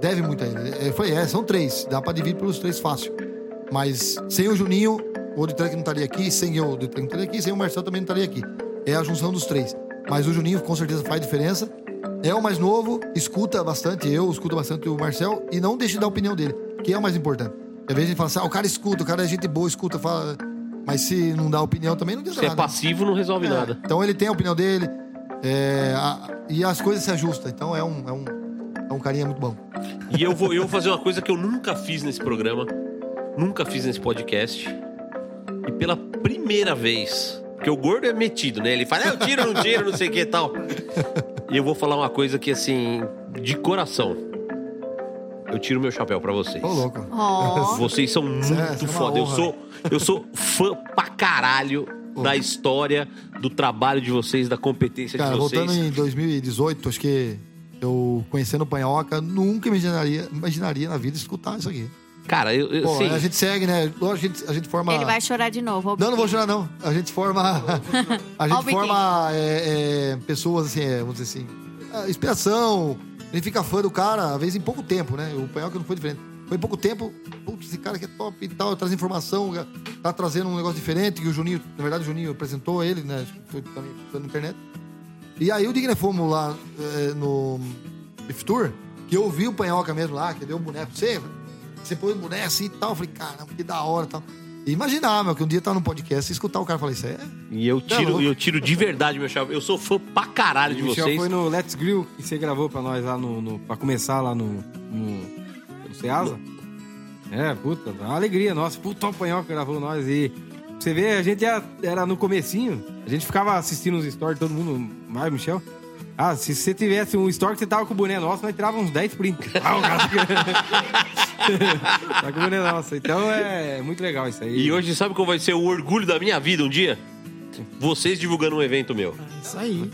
Speaker 6: deve muito a ele. É, foi, é, são três, dá pra dividir pelos três fácil. Mas sem o Juninho, o Old Truck não estaria aqui, sem eu, o Truck não estaria aqui, sem o Marcel também não estaria aqui. É a junção dos três. Mas o Juninho com certeza faz diferença. É o mais novo, escuta bastante eu, escuta bastante o Marcel e não deixa de dar a opinião dele, que é o mais importante. Às vezes a gente fala assim, ah, o cara escuta, o cara é gente boa, escuta, fala. Mas se não dá opinião também não adianta
Speaker 3: Se é
Speaker 6: nada.
Speaker 3: passivo, não resolve
Speaker 6: É,
Speaker 3: nada.
Speaker 6: Então ele tem a opinião dele é, a- e as coisas se ajustam. Então é um, é um, é um carinha muito bom.
Speaker 3: E eu vou, eu vou fazer uma coisa que eu nunca fiz nesse programa, nunca fiz nesse podcast. E pela primeira vez, porque o gordo é metido, né? Ele fala, ah, eu tiro, não tiro, não sei o que e tal. E eu vou falar uma coisa que, assim, de coração. Eu tiro meu chapéu pra vocês.
Speaker 6: Ô, louco.
Speaker 4: Ó.
Speaker 3: Vocês são muito
Speaker 6: é- isso é
Speaker 3: foda. Eu
Speaker 6: honra.
Speaker 3: sou, eu sou fã pra caralho da história, do trabalho de vocês, da competência
Speaker 6: Cara,
Speaker 3: de vocês.
Speaker 6: voltando em 2018, acho que eu conhecendo o Panhoca, nunca imaginaria, imaginaria na vida escutar isso aqui.
Speaker 3: Cara, eu, eu
Speaker 6: Pô, a gente segue, né? Lógico, A gente, a gente forma.
Speaker 4: Ele vai chorar de novo.
Speaker 6: Não, não vou chorar, não. A gente forma. A gente forma é, é, pessoas, assim, é, vamos dizer assim. inspiração. A gente fica fã do cara, às vezes em pouco tempo, né? O Panhoca não foi diferente. Foi em pouco tempo, putz, esse cara que é top e tal, traz informação, tá trazendo um negócio diferente, que o Juninho, na verdade, o Juninho apresentou ele, né? Acho que Foi também na internet. E aí o dia que nós fomos lá é, no Beef Tour, que eu vi o Panhoca mesmo lá, que deu um boneco você, você um boneco assim e tal, eu falei, caramba, que da hora e tal. E imaginar, meu, que um dia tá no podcast e escutar o cara falar isso é.
Speaker 3: E eu
Speaker 6: Tá
Speaker 3: tiro, eu tiro de verdade meu chapéu. Eu sou fã pra caralho de
Speaker 7: O Michel
Speaker 3: vocês.
Speaker 7: foi no Let's Grill que você gravou pra nós lá no. no pra começar lá no. no, no Ceasa. É, puta, uma alegria nossa. Puta, o Panhoca gravou nós. E você vê, a gente era, era no comecinho, a gente ficava assistindo os stories, todo mundo. Vai, Michel. Ah, se você tivesse um story que você tava com o boné nosso, nós tirava uns 10 prints. Ah, o cara tá com o boné nosso. Então é muito legal isso aí.
Speaker 3: E hoje, sabe qual vai ser o orgulho da minha vida um dia? Vocês divulgando um evento meu.
Speaker 5: Isso aí.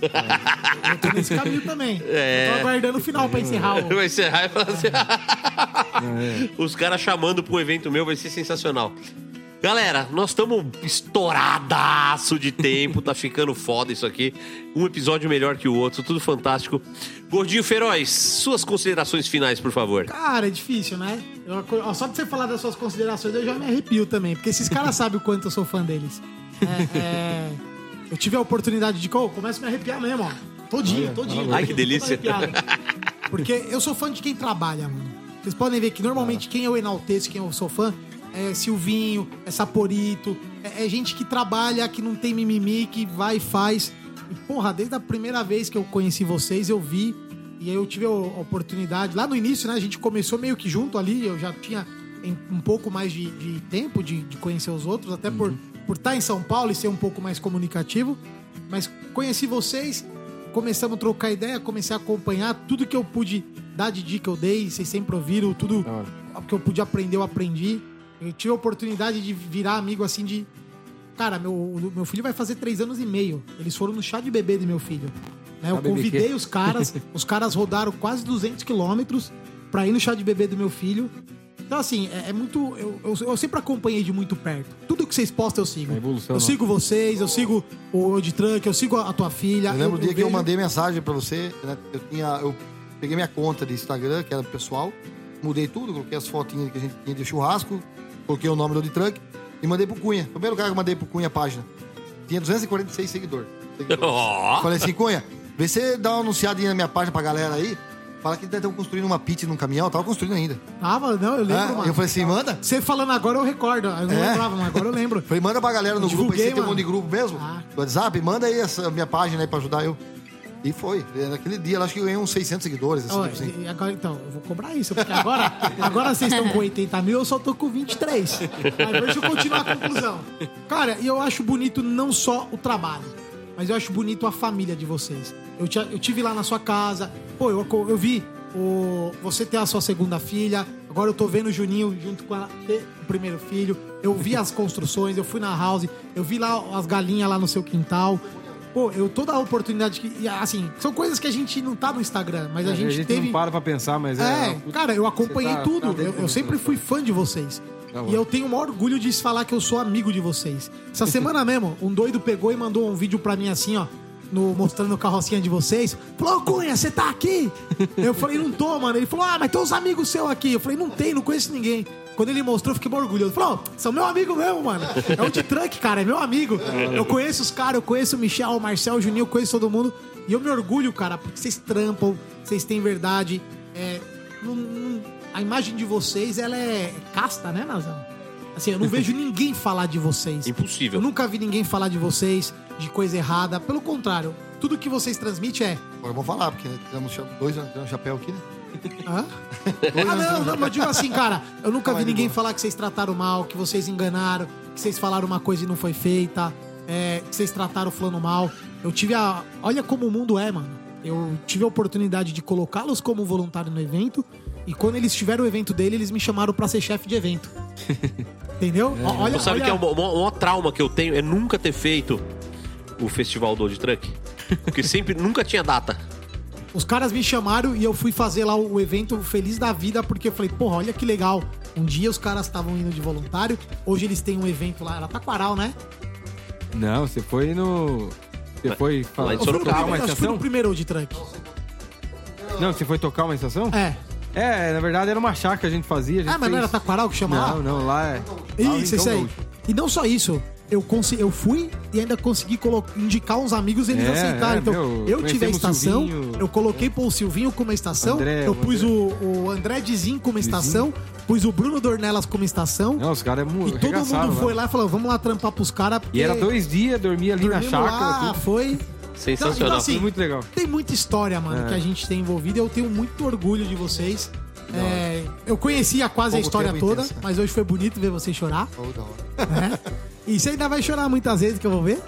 Speaker 5: Eu tô nesse caminho também.
Speaker 3: É.
Speaker 5: Eu tô aguardando o final pra encerrar o.
Speaker 3: Vai encerrar e falar assim. Os caras chamando pra um evento meu vai ser sensacional. Galera, nós estamos estouradaço de tempo, tá ficando foda isso aqui. Um episódio melhor que o outro, tudo fantástico. Gordinho Feroz, suas considerações finais, por favor.
Speaker 5: Cara, é difícil, né? Eu- ó, só de você falar das suas considerações, eu já me arrepio também. Porque esses caras sabem o quanto eu sou fã deles. É, é, eu tive a oportunidade de. Oh, começo a me arrepiar mesmo, ó. Todinho, todinho.
Speaker 3: Ai, que delícia.
Speaker 5: Porque eu sou fã de quem trabalha, mano. Vocês podem ver que normalmente quem eu enalteço, quem eu sou fã, é Silvinho, é Saporito, é, é gente que trabalha, que não tem mimimi, que vai e faz. E, porra, desde a primeira vez que eu conheci vocês, eu vi. E aí eu tive a oportunidade. Lá no início, né? A gente começou meio que junto ali. Eu já tinha um pouco mais de, de tempo de, de conhecer os outros, até por por estar em São Paulo e ser um pouco mais comunicativo. Mas conheci vocês, começamos a trocar ideia, comecei a acompanhar tudo que eu pude dar de dica eu dei, vocês sempre ouviram, tudo que eu pude aprender, eu aprendi. Eu tive a oportunidade de virar amigo assim de. Cara, meu, meu filho vai fazer três anos e meio. Eles foram no chá de bebê de meu filho. Né, eu convidei os caras, os caras rodaram quase 200 quilômetros pra ir no chá de bebê do meu filho. Então, assim, é, é muito. Eu, eu, eu sempre acompanhei de muito perto. Tudo que vocês postam eu sigo.
Speaker 7: Evolução,
Speaker 5: eu
Speaker 7: né?
Speaker 5: sigo vocês, eu sigo o de Trunk, eu sigo a, a tua filha.
Speaker 6: Eu lembro o dia que eu mandei mensagem pra você, né? Eu tinha. Eu peguei minha conta de Instagram, que era pessoal, mudei tudo, coloquei as fotinhas que a gente tinha de churrasco, coloquei o nome do de Truck e mandei pro Cunha. Primeiro cara que eu mandei pro Cunha a página. Tinha 246 seguidores. seguidores.
Speaker 3: Ó.
Speaker 6: Falei assim, Cunha, vê se dá uma anunciadinha na minha página pra galera aí. Fala que estão construindo uma pit num caminhão, tava construindo ainda.
Speaker 5: Tava, não, eu lembro,
Speaker 6: É,
Speaker 5: mano.
Speaker 6: eu falei assim, manda.
Speaker 5: Você falando agora eu recordo. Eu não
Speaker 6: É.
Speaker 5: lembrava, mas agora eu lembro.
Speaker 6: Falei, manda pra galera no
Speaker 5: Eu
Speaker 6: grupo aí, você tem um monte de grupo mesmo?
Speaker 5: Ah.
Speaker 6: Do WhatsApp, manda aí essa minha página aí pra ajudar eu. E foi. Naquele dia, acho que eu ganhei uns 600 seguidores, assim,
Speaker 5: Ó,
Speaker 6: tipo assim.
Speaker 5: e agora, então, eu vou cobrar isso, porque agora, agora vocês estão com 80 mil, eu só tô com 23. Mas deixa eu continuar a conclusão. Cara, e eu acho bonito não só o trabalho, mas eu acho bonito a família de vocês. Eu, te- eu tive lá na sua casa, pô, eu, eu vi o, você ter a sua segunda filha, agora eu tô vendo o Juninho junto com ela ter o primeiro filho. Eu vi as construções, eu fui na house, eu vi lá as galinhas lá no seu quintal. Pô, eu toda a oportunidade que. Assim, são coisas que a gente não tá no Instagram, mas a gente, teve.
Speaker 7: não para pra pensar, mas é.
Speaker 5: É, cara, eu acompanhei
Speaker 7: Você tá-
Speaker 5: tudo.
Speaker 7: tá
Speaker 5: eu, eu sempre fui fã de vocês.
Speaker 7: Tá
Speaker 5: e eu tenho o maior orgulho de falar que eu sou amigo de vocês. Essa semana mesmo, um doido pegou e mandou um vídeo pra mim assim, ó. No, mostrando a carrocinha de vocês. Falou, Cunha, você tá aqui? Eu falei, não tô, mano. Ele falou, ah, mas tem uns amigos seus aqui. Eu falei, não tem, não conheço ninguém. Quando ele mostrou, eu fiquei mó orgulhoso. Falou, "Ó, são meu amigo mesmo, mano. É o de truck, cara, é meu amigo. Eu conheço os caras, eu conheço o Michel, o Marcel, o Juninho, eu conheço todo mundo. E eu me orgulho, cara, porque vocês trampam, vocês têm verdade. É, não- não- a imagem de vocês, ela é casta, né, Nazão? Assim, eu não vejo ninguém falar de vocês.
Speaker 3: Impossível.
Speaker 5: Eu nunca vi ninguém falar de vocês, de coisa errada. Pelo contrário, tudo que vocês transmitem é.
Speaker 6: Agora vamos falar, porque né, temos dois anos de chapéu aqui, né?
Speaker 5: Hã? Ah, não, não, mas eu digo assim, cara, eu nunca vi ninguém falar que vocês trataram mal, que vocês enganaram, que vocês falaram uma coisa e não foi feita, é, que vocês trataram o fulano mal. Eu tive a. Olha como o mundo é, mano. Eu tive a oportunidade de colocá-los como voluntário no evento. E quando eles tiveram o evento dele, eles me chamaram pra ser chefe de evento. Entendeu? Ó, Olha,
Speaker 3: Você sabe
Speaker 5: olha-
Speaker 3: que é o maior maior trauma que eu tenho é nunca ter feito o festival do Old Truck? Porque sempre, nunca tinha data.
Speaker 5: Os caras me chamaram e eu fui fazer lá o evento feliz da vida, porque eu falei, porra, olha que legal. Um dia os caras estavam indo de voluntário, hoje eles têm um evento lá, era Taquaral, né?
Speaker 7: Não, você foi no. Você foi falar,
Speaker 5: no
Speaker 7: tocar uma estação?
Speaker 5: no primeiro Old Truck.
Speaker 7: Não, você foi tocar uma estação?
Speaker 5: É.
Speaker 7: É, na verdade era uma chácara que a gente fazia. A gente
Speaker 5: Ah, mas não era
Speaker 7: fez-
Speaker 5: Taquaral que chama lá?
Speaker 7: Não, não, lá é.
Speaker 5: Isso, isso aí. E não só isso, eu, consi- eu fui e ainda consegui indicar uns amigos e eles
Speaker 7: É,
Speaker 5: aceitaram.
Speaker 7: é,
Speaker 5: então,
Speaker 7: meu,
Speaker 5: eu tive a estação,
Speaker 7: Silvinho.
Speaker 5: eu coloquei pô, o Silvinho como estação,
Speaker 7: André,
Speaker 5: eu
Speaker 7: o
Speaker 5: pus o, o André Dizin como estação, pus o Bruno Dornelas como estação.
Speaker 7: Não, os caras é
Speaker 5: E todo mundo foi lá e falou: vamos lá trampar pros caras.
Speaker 7: E era dois dias, dormia ali na chácara. tudo.
Speaker 5: foi.
Speaker 3: Sensacional.
Speaker 5: Então, assim,
Speaker 7: Foi muito legal.
Speaker 5: Tem muita história, mano,
Speaker 7: É.
Speaker 5: que a gente tem envolvido e eu tenho muito orgulho de vocês. É, eu conhecia quase a história toda,
Speaker 6: intenso, né?
Speaker 5: mas hoje foi bonito ver você chorar.
Speaker 6: Oh, da hora.
Speaker 5: né? E você ainda vai chorar muitas vezes que eu vou ver.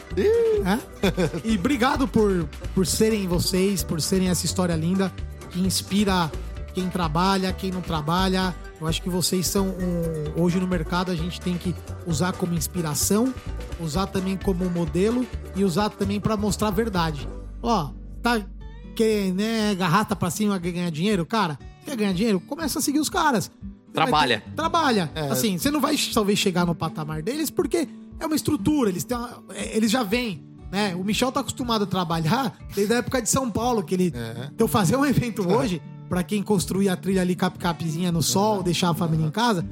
Speaker 5: né? E obrigado por, por serem vocês, por serem essa história linda que inspira quem trabalha, quem não trabalha. Eu acho que vocês são um, hoje no mercado a gente tem que usar como inspiração, usar também como modelo e usar também pra mostrar a verdade. Ó, tá querendo né, garrata pra cima ganhar dinheiro, cara? Quer ganhar dinheiro? Começa a seguir os caras.
Speaker 3: Trabalha.
Speaker 5: ter- trabalha.
Speaker 6: É.
Speaker 5: Assim, você não vai talvez chegar no patamar deles porque é uma estrutura, eles, têm uma- é, eles já vêm. Né? O Michel tá acostumado a trabalhar desde a época de São Paulo, que ele.
Speaker 6: É.
Speaker 5: Então, fazer um evento hoje, pra quem construir a trilha ali cap-capzinha no sol, deixar a família em casa.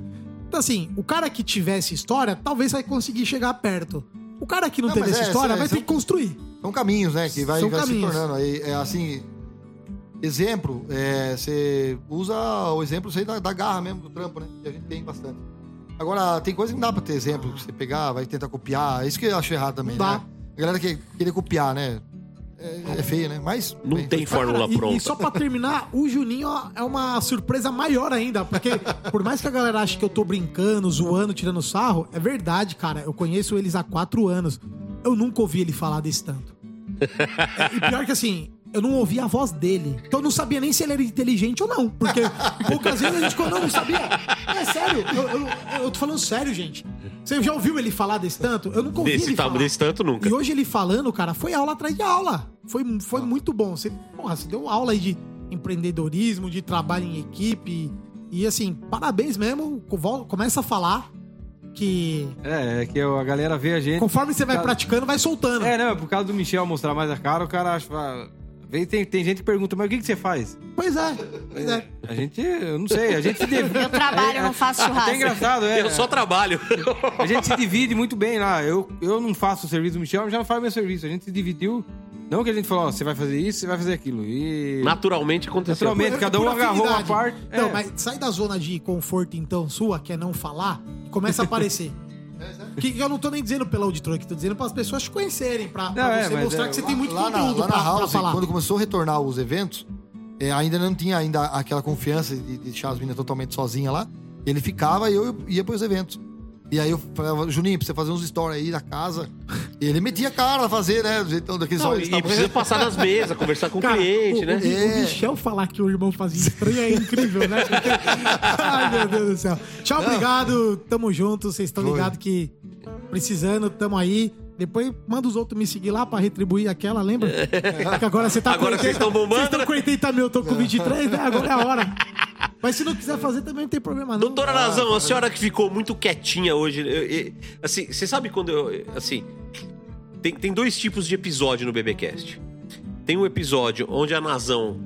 Speaker 5: Então, assim, o cara que tivesse história, talvez vai conseguir chegar perto. O cara que não,
Speaker 6: Não,
Speaker 5: teve essa
Speaker 6: é,
Speaker 5: história
Speaker 6: é,
Speaker 5: vai
Speaker 6: são-
Speaker 5: ter que construir.
Speaker 6: São caminhos, né? Que vai,
Speaker 5: São
Speaker 6: vai se
Speaker 5: caminhos.
Speaker 6: tornando. Aí, é assim. Exemplo, é, você usa o exemplo da, da garra mesmo, do trampo, né? Que a gente tem bastante. Agora, tem coisa que não dá pra ter exemplo, você pegar, vai tentar copiar. É Isso que eu acho errado também,
Speaker 5: dá.
Speaker 6: né? A galera que querer copiar, né? É, é feio, né? Mas.
Speaker 3: Não
Speaker 6: bem,
Speaker 3: tem fórmula
Speaker 5: E-
Speaker 3: pronta.
Speaker 5: E, só pra terminar, o Juninho é uma surpresa maior ainda, porque por mais que a galera ache que eu tô brincando, zoando, tirando sarro, é verdade, cara. Eu conheço eles há quatro anos. Eu nunca ouvi ele falar desse tanto. É, e pior que assim, eu não ouvia a voz dele. Então eu não sabia nem se ele era inteligente ou não. Porque poucas vezes a gente não, não sabia. É sério, eu, eu- eu tô falando sério, gente. Você já ouviu ele falar desse tanto? Eu nunca ouvi
Speaker 3: Desse,
Speaker 5: ele
Speaker 3: tá-
Speaker 5: falar.
Speaker 3: desse tanto nunca.
Speaker 5: E hoje ele falando, cara, foi aula atrás de aula. Foi, foi muito bom. Você, porra, você deu aula aí de empreendedorismo, de trabalho em equipe. E assim, parabéns mesmo. Começa a falar que
Speaker 7: É, é que a galera vê a gente.
Speaker 5: conforme você vai
Speaker 7: Cara-
Speaker 5: praticando, vai soltando.
Speaker 7: É, não, é por causa do Michel mostrar mais a cara, o cara acha. Ah, Tem, tem gente que pergunta, mas o que, que você faz?
Speaker 5: Pois é, pois é.
Speaker 7: A gente, eu não sei, a gente se divide.
Speaker 4: Eu trabalho, não faço churrasco.
Speaker 7: É engraçado, é.
Speaker 3: Eu só trabalho.
Speaker 7: A gente se divide muito bem lá. Eu, eu não faço o serviço do Michel, mas já não faz meu serviço. A gente se dividiu. Não que a gente falou, ó, você vai fazer isso, você vai fazer aquilo. E.
Speaker 3: Naturalmente aconteceu.
Speaker 7: Naturalmente, cada um agarrou uma parte.
Speaker 5: Não,
Speaker 7: É.
Speaker 5: mas sai da zona de conforto, então, sua, que é não falar, e começa a aparecer. Que eu não tô nem dizendo pela auditora, que tô dizendo para as pessoas te conhecerem, pra, pra
Speaker 7: Não, é,
Speaker 5: você
Speaker 7: mas
Speaker 5: mostrar
Speaker 7: é,
Speaker 5: que você tem muito
Speaker 6: lá na,
Speaker 5: conteúdo
Speaker 6: lá
Speaker 5: pra,
Speaker 6: na
Speaker 5: pra
Speaker 6: House,
Speaker 5: falar.
Speaker 6: quando começou a retornar os eventos, é, ainda não tinha ainda aquela confiança de, de deixar as meninas totalmente sozinha lá. Ele ficava e eu ia pros eventos. E aí eu falava, Juninho, pra você fazer uns stories aí da casa. E ele metia a cara a fazer, né? Do jeitão daqueles
Speaker 3: Não,
Speaker 6: olhos
Speaker 3: e precisa passar nas mesas, conversar com o
Speaker 5: Cara,
Speaker 3: cliente,
Speaker 5: o,
Speaker 3: né?
Speaker 5: O, o
Speaker 6: É.
Speaker 5: Michel falar que o irmão fazia estranho é incrível, né? Porque- Ai, meu Deus do céu. Tchau, obrigado. Tamo junto. Vocês estão ligados que precisando, tamo aí. Depois manda os outros me seguir lá pra retribuir aquela, lembra? Que agora você tá
Speaker 3: Agora
Speaker 5: com
Speaker 3: vocês tão bombando,
Speaker 5: Vocês estão
Speaker 3: né?
Speaker 5: com 80 mil, eu tô com 23, né? Agora é a hora. Mas se não quiser fazer também não tem problema, não.
Speaker 3: Doutora Nazão, a senhora que ficou muito quietinha hoje, eu- eu- assim, você sabe quando eu, assim, tem, tem dois tipos de episódio no BBcast. Tem um episódio onde a Nazão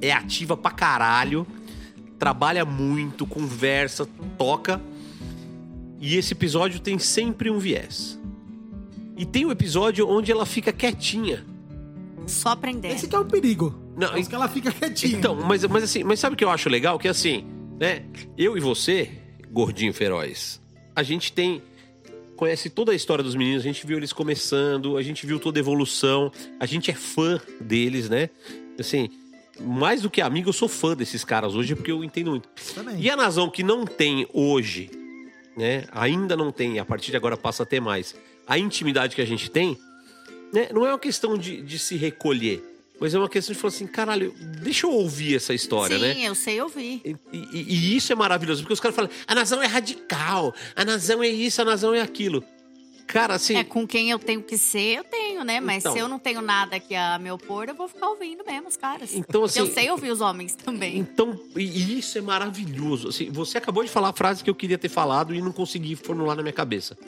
Speaker 3: é ativa pra caralho, trabalha muito, conversa, toca. E esse episódio tem sempre um viés. E tem um episódio onde ela fica quietinha.
Speaker 4: Só aprender.
Speaker 5: Esse que é o perigo.
Speaker 3: Não,
Speaker 5: Por isso que ela fica quietinha.
Speaker 3: Então, mas, mas assim, mas sabe o que eu acho legal? Que assim, né? Eu e você, gordinho feroz, a gente tem. Conhece toda a história dos meninos, a gente viu eles começando, a gente viu toda a evolução, a gente é fã deles, né? Assim, mais do que amigo, eu sou fã desses caras hoje, porque eu entendo muito.
Speaker 5: Também.
Speaker 3: E a Nazão que não tem hoje, né? Ainda não tem, e a partir de agora passa a ter mais. A intimidade que a gente tem, né? Não é uma questão de, de se recolher, mas é uma questão de falar assim, caralho, deixa eu ouvir essa história,
Speaker 4: Sim,
Speaker 3: né?
Speaker 4: eu sei ouvir.
Speaker 3: E, e- e isso é maravilhoso, porque os caras falam, a Nazão é radical, a Nazão é isso, a Nazão é aquilo. Cara, assim,
Speaker 4: É, com quem eu tenho que ser, eu tenho, né? Mas
Speaker 3: Então.
Speaker 4: se eu não tenho nada que a me opor, eu vou ficar ouvindo mesmo os caras.
Speaker 3: Então,
Speaker 4: Porque eu
Speaker 3: assim-
Speaker 4: sei ouvir os homens também.
Speaker 3: Então, e e isso é maravilhoso. Assim, você acabou de falar a frase que eu queria ter falado e não consegui formular na minha cabeça.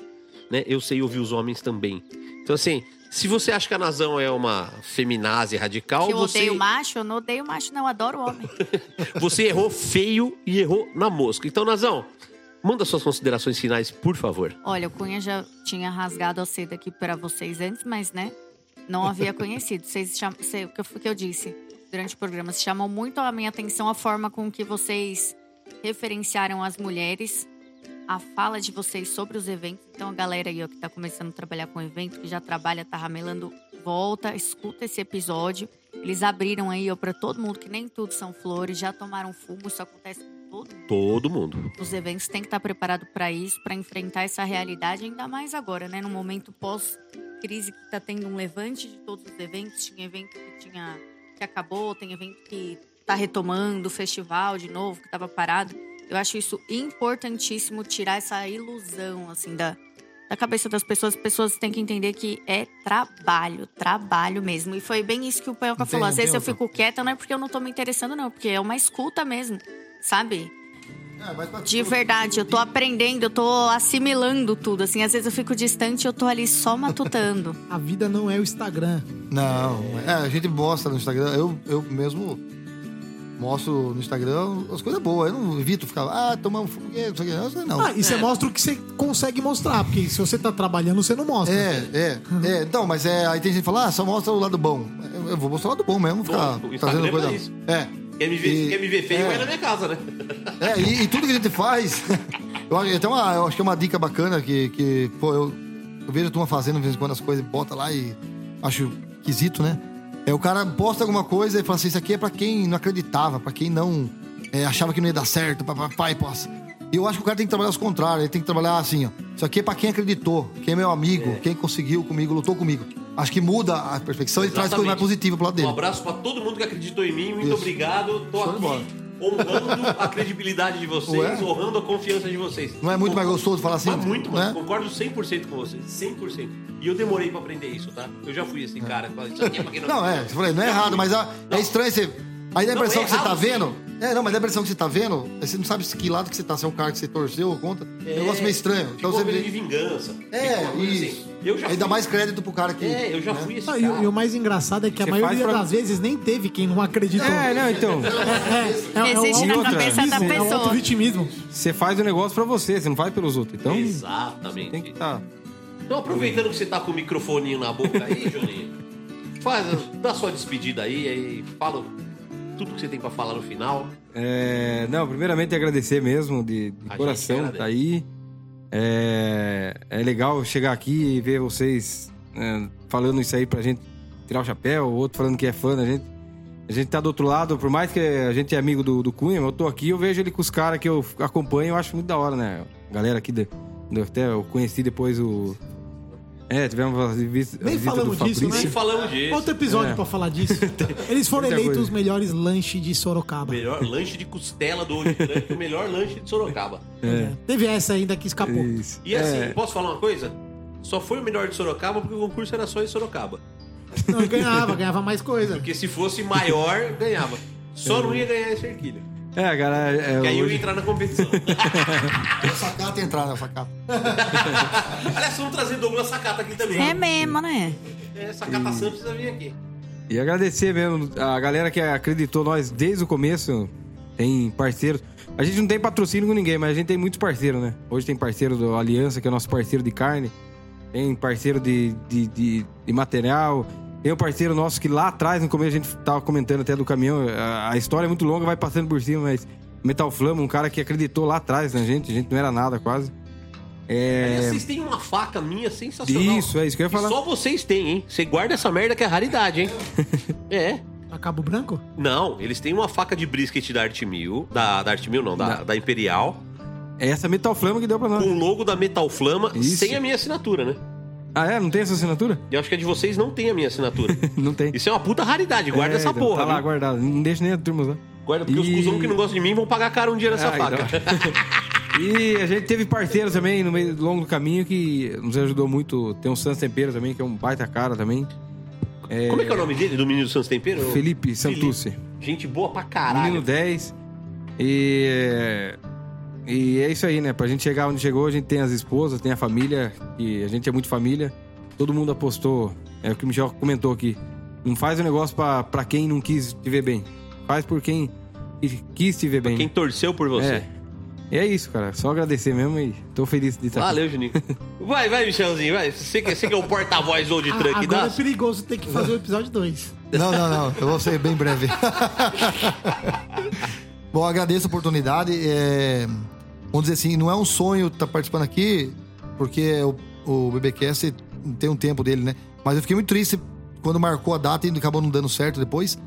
Speaker 3: Né? Eu sei ouvir os homens também. Então, assim, se você acha que a Nazão é uma feminazi radical,
Speaker 4: que eu
Speaker 3: você,
Speaker 4: odeio macho, eu não odeio macho, não. Adoro homem.
Speaker 3: você errou feio e errou na mosca. Então, Nazão, manda suas considerações finais, por favor.
Speaker 4: Olha, o Cunha já tinha rasgado a seda aqui para vocês antes, mas, né? Não havia conhecido. Vocês cham... sei, o que eu- que eu disse durante o programa. Se chamou muito a minha atenção a forma com que vocês referenciaram as mulheres, a fala de vocês sobre os eventos. Então, a galera aí ó, que tá começando a trabalhar com evento, que já trabalha, tá ramelando, volta, escuta esse episódio. Eles abriram aí, ó, pra todo mundo, que nem tudo são flores, já tomaram fumo, isso acontece com todo mundo
Speaker 3: Todo mundo.
Speaker 4: os eventos têm que estar preparados para isso, para enfrentar essa realidade, ainda mais agora, né? No momento pós-crise que está tendo um levante de todos os eventos. Tinha evento que tinha que acabou, tem evento que está retomando, festival de novo, que estava parado. Eu acho isso importantíssimo tirar essa ilusão, assim, da, da cabeça das pessoas. As pessoas têm que entender que é trabalho, trabalho mesmo. E foi bem isso que o
Speaker 6: Tem-
Speaker 4: falou. Às vezes eu
Speaker 6: outra.
Speaker 4: fico quieta, não é porque eu não tô me interessando, não, porque é uma escuta mesmo, sabe?
Speaker 6: É,
Speaker 4: De verdade, eu tô aprendendo, eu tô assimilando tudo. Assim, às vezes eu fico distante e eu tô ali só matutando.
Speaker 5: A vida não é o Instagram.
Speaker 6: Não, é, a gente mostra no Instagram, eu, eu mesmo mostro no Instagram as coisas boas. Eu não evito ficar, ah, tomamos foguete, não sei o que. Não.
Speaker 5: Ah, e você mostra o que você consegue mostrar, porque se você tá trabalhando, você não mostra.
Speaker 6: É, é, é. Então, mas é, aí tem gente que fala, ah, só mostra o lado bom. Eu, eu vou mostrar o lado bom mesmo, ficar trazendo
Speaker 3: Instagram é
Speaker 6: coisa.
Speaker 3: isso.
Speaker 6: É.
Speaker 3: Quer me ver,
Speaker 6: E-
Speaker 3: quer me ver feio,
Speaker 6: é.
Speaker 3: vai na minha casa, né?
Speaker 6: É, e, e tudo que a gente faz. eu, acho- até uma, eu acho que é uma dica bacana que, que pô, eu, eu vejo a turma fazendo de vez em quando as coisas, bota lá e acho esquisito, né? É o cara posta alguma coisa e fala assim: Isso aqui é pra quem não acreditava, pra quem não é, achava que não ia dar certo, papai, possa. E eu acho que o cara tem que trabalhar os contrários, ele tem que trabalhar assim, ó. Isso aqui é pra quem acreditou, quem é meu amigo, quem conseguiu comigo, lutou comigo. Acho que muda a perspectiva e traz coisa mais positiva pro lado
Speaker 3: Um
Speaker 6: dele.
Speaker 3: abraço pra todo mundo que acreditou em mim. Muito
Speaker 6: Isso.
Speaker 3: obrigado. Tô
Speaker 6: bola.
Speaker 3: Honrando a credibilidade de vocês,
Speaker 6: Ué?
Speaker 3: honrando a confiança de vocês.
Speaker 6: Não é muito mais gostoso falar assim?
Speaker 3: Mas muito,
Speaker 6: né?
Speaker 3: Concordo 100% com vocês. 100%. E eu demorei pra aprender isso, tá? Eu já fui esse cara que fala isso aqui é pra quem não
Speaker 6: Não, é, você falou, não é errado, mas ah, é estranho você. Aí dá a impressão
Speaker 3: é
Speaker 6: que você tá vendo. É, não, mas dá a impressão que você tá vendo, aí você não sabe se que lado que você tá, se é um cara que você torceu ou contra. É um negócio meio estranho. Então você
Speaker 3: meio de
Speaker 6: vê.
Speaker 3: vingança.
Speaker 6: É, isso.
Speaker 3: assim. Eu já
Speaker 6: Aí dá
Speaker 3: fui-
Speaker 6: mais crédito pro cara que.
Speaker 3: É, eu já
Speaker 6: né?
Speaker 3: fui esse
Speaker 5: Ah,
Speaker 3: cara.
Speaker 5: e, o- e o mais engraçado é que a
Speaker 7: Você
Speaker 5: maioria
Speaker 7: faz pra-
Speaker 5: das vezes nem teve quem não acreditou.
Speaker 7: É, não, então.
Speaker 5: É, é, é,
Speaker 4: Existe
Speaker 5: o
Speaker 7: na cabeça da
Speaker 5: É o
Speaker 4: pessoa.
Speaker 5: auto-vitimismo.
Speaker 7: Você faz o negócio pra você, você não faz pelos outros. Então,
Speaker 3: Exatamente.
Speaker 7: tem que estar.
Speaker 3: Então, aproveitando que você tá com o microfoninho na boca aí, Juninho, faz, dá sua despedida aí, aí fala tudo que você tem pra falar no final.
Speaker 7: É, não, primeiramente agradecer mesmo, de, de coração, tá aí. É, é legal chegar aqui e ver vocês é, falando isso aí pra gente tirar o chapéu, o outro falando que é fã da gente. A gente tá do outro lado, por mais que a gente é amigo do, do Cunha, eu tô aqui eu vejo ele com os caras que eu acompanho, eu acho muito da hora, né? A galera aqui, de, do- até eu conheci depois o. É, tivemos a visita, a
Speaker 5: Nem
Speaker 7: visita
Speaker 5: falamos
Speaker 7: do
Speaker 5: disso,
Speaker 7: Fabrício.
Speaker 3: Nem falamos disso.
Speaker 5: Outro episódio
Speaker 7: É.
Speaker 5: pra falar disso. Eles foram eleitos os melhores lanches de Sorocaba.
Speaker 3: Melhor lanche de costela do Olho Grande, o melhor lanche de Sorocaba.
Speaker 7: É,
Speaker 5: Teve essa ainda que escapou.
Speaker 7: isso.
Speaker 3: E assim,
Speaker 7: É,
Speaker 3: posso falar uma coisa? Só foi o melhor de Sorocaba porque o concurso era só em Sorocaba.
Speaker 5: Não, ganhava, ganhava mais coisa.
Speaker 3: Porque se fosse maior, ganhava. Só não ia ganhar esse arquilho.
Speaker 7: É, cara, é,
Speaker 3: Que aí eu ia
Speaker 7: hoje-
Speaker 3: entrar na competição.
Speaker 6: Sacata entrar na sacata.
Speaker 3: Aliás, vamos trazer Douglas Sacata aqui também.
Speaker 4: É mesmo, né?
Speaker 3: É, Sacata Santos precisa vir aqui.
Speaker 7: E agradecer mesmo a galera que acreditou nós desde o começo. Tem parceiros. A gente não tem patrocínio com ninguém, mas a gente tem muitos parceiros, né? Hoje tem parceiro do Aliança, que é nosso parceiro de carne. Tem parceiro de, de, de, de material. Tem um parceiro nosso que lá atrás, no começo, a gente tava comentando até do caminhão. A, a história é muito longa, vai passando por cima, mas Metal Flama, um cara que acreditou lá atrás na gente. A gente não era nada quase. É...
Speaker 3: Aliás, Vocês têm uma faca minha sensacional.
Speaker 7: Isso, é isso que eu ia falar.
Speaker 3: Só vocês têm, hein? Você guarda essa merda que é raridade, hein? é.
Speaker 5: A Cabo Branco?
Speaker 3: Não, eles têm uma faca de brisket da Arte Mil. Da, da Arte Mil, não, da, da Imperial.
Speaker 7: É essa Metal Flama que deu pra nós.
Speaker 3: Com o logo da Metal Flama,
Speaker 7: Isso.
Speaker 3: sem a minha assinatura, né?
Speaker 7: Ah, é? Não tem essa assinatura?
Speaker 3: Eu acho que a de vocês não tem a minha assinatura.
Speaker 7: não tem.
Speaker 3: Isso é uma puta raridade, guarda
Speaker 7: É,
Speaker 3: essa
Speaker 7: então,
Speaker 3: porra.
Speaker 7: Tá lá
Speaker 3: viu?
Speaker 7: guardado. Não deixa nem a turma usar.
Speaker 3: Guarda, porque
Speaker 7: E-
Speaker 3: os cuzão que não gostam de mim vão pagar caro um dia nessa
Speaker 7: Ah,
Speaker 3: faca.
Speaker 7: E a gente teve parceiros também no meio longo do caminho que nos ajudou muito. Tem o Sans Tempero também, que é um baita cara também.
Speaker 3: Como é que é o nome dele, do menino do Santos Tempero?
Speaker 7: Felipe Santucci.
Speaker 3: Gente boa pra caralho.
Speaker 7: Menino 10. E. E é isso aí, né? Pra gente chegar onde chegou, a gente tem as esposas, tem a família, e a gente é muito família. Todo mundo apostou. É o que o Michel comentou aqui. Não faz o negócio pra, pra quem não quis te ver bem. Faz por quem quis te ver bem.
Speaker 3: Quem torceu por você.
Speaker 7: É. E é isso, cara. Só agradecer mesmo e tô feliz de estar
Speaker 3: Valeu, Juninho. Vai, vai, Michelzinho, vai. Você que, você que é o porta-voz do Old
Speaker 5: Ah,
Speaker 3: Truck
Speaker 5: agora
Speaker 3: da.
Speaker 5: é perigoso ter que fazer o episódio 2.
Speaker 6: Não, não, não. Eu vou ser bem breve. Bom, agradeço a oportunidade. É, Vamos dizer assim, não é um sonho estar participando aqui, porque o, o BBcast tem um tempo dele, né? Mas eu fiquei muito triste quando marcou a data e acabou não dando certo depois.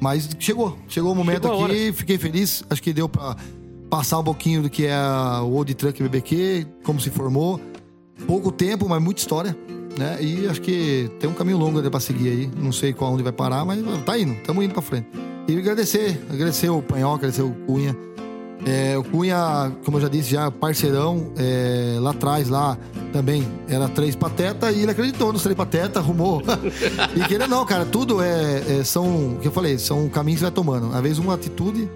Speaker 6: Mas chegou. Chegou o momento
Speaker 3: Chegou
Speaker 6: aqui, fiquei feliz. Acho que deu pra passar um pouquinho do que é o Old Truck BBQ, como se formou. Pouco tempo, mas muita história. Né? E acho que tem um caminho longo pra seguir aí. Não sei qual onde vai parar, mas tá indo. Estamos indo pra frente. E agradecer, agradecer o Panhol, agradecer o Cunha. É, o Cunha, como eu já disse, já parceirão, é, lá atrás, lá também, era três pateta e ele acreditou nos três pateta, arrumou. e queira não, cara, tudo é, é- são, o que eu falei, são caminhos que vai tomando. Às vezes uma atitude,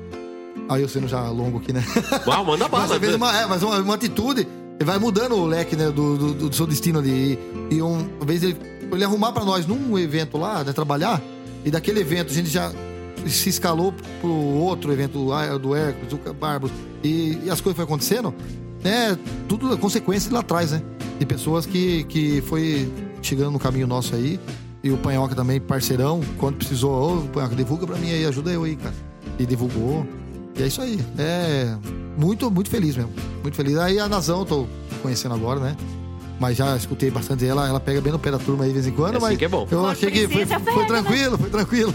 Speaker 6: aí eu sendo já longo aqui, né?
Speaker 3: Uau, manda
Speaker 6: Mas
Speaker 3: bala.
Speaker 6: às vezes uma, é, mas uma, uma atitude vai mudando o leque né, do, do, do seu destino ali. E, e um, uma vez ele, ele arrumar pra nós num evento lá, né, trabalhar, e daquele evento a gente já se escalou pro outro evento do, do Hércules, do Barbos, e, e as coisas foram acontecendo, né? Tudo é consequência de lá atrás, né? De pessoas que, que foi chegando no caminho nosso aí. E o Panhoca também, parceirão, quando precisou, ô, Panhoca, divulga pra mim aí, ajuda eu aí, cara. E divulgou. E é isso aí. É muito, muito feliz mesmo. Muito feliz. Aí a Nazão, eu tô conhecendo agora, né? Mas já escutei bastante ela, ela pega bem no pé da turma aí de vez em quando,
Speaker 3: É assim
Speaker 6: mas
Speaker 3: que é bom.
Speaker 6: eu
Speaker 4: Foi
Speaker 6: achei que foi, foi
Speaker 4: pega,
Speaker 6: tranquilo, foi tranquilo.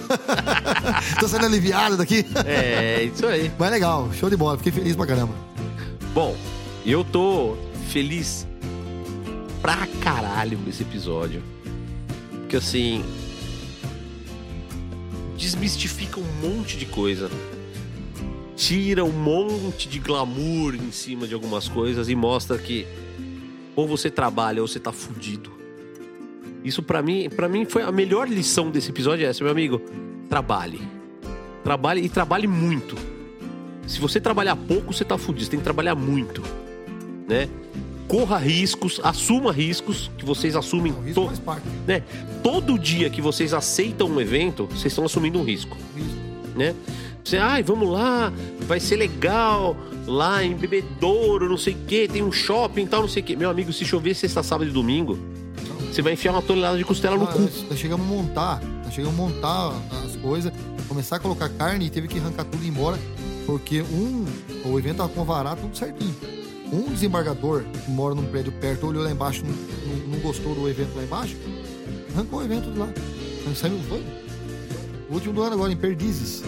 Speaker 6: tô sendo aliviado daqui.
Speaker 3: É, isso aí.
Speaker 6: Mas legal, show de bola, fiquei feliz pra caramba.
Speaker 3: Bom, eu tô feliz pra caralho com esse episódio. Porque assim. Desmistifica um monte de coisa. Tira um monte de glamour em cima de algumas coisas e mostra que ou você trabalha ou você tá fudido. Isso pra mim, para mim foi a melhor lição desse episódio é essa, meu amigo. Trabalhe. Trabalhe e trabalhe muito. Se você trabalhar pouco, você tá fudido. Você tem que trabalhar muito, né? Corra riscos, assuma riscos que vocês assumem
Speaker 6: O risco
Speaker 3: to-
Speaker 6: faz parte.
Speaker 3: né? Todo dia que vocês aceitam um evento, vocês estão assumindo um risco, né? Você, ai, vamos lá, vai ser legal, lá em Bebedouro, não sei o que, tem um shopping e tal, não sei o que. Meu amigo, se chover sexta, sábado e domingo, você vai enfiar uma tonelada de costela no
Speaker 6: Ah,
Speaker 3: cu.
Speaker 6: nós, nós chegamos a montar, nós chegamos a montar as coisas, começar a colocar carne e teve que arrancar tudo embora, porque um, o evento tava com vará tudo certinho. Um desembargador que mora num prédio perto, olhou lá embaixo, não, não- não gostou do evento lá embaixo, arrancou o evento de lá. Saímos foi. O último do ano agora, em Perdizes.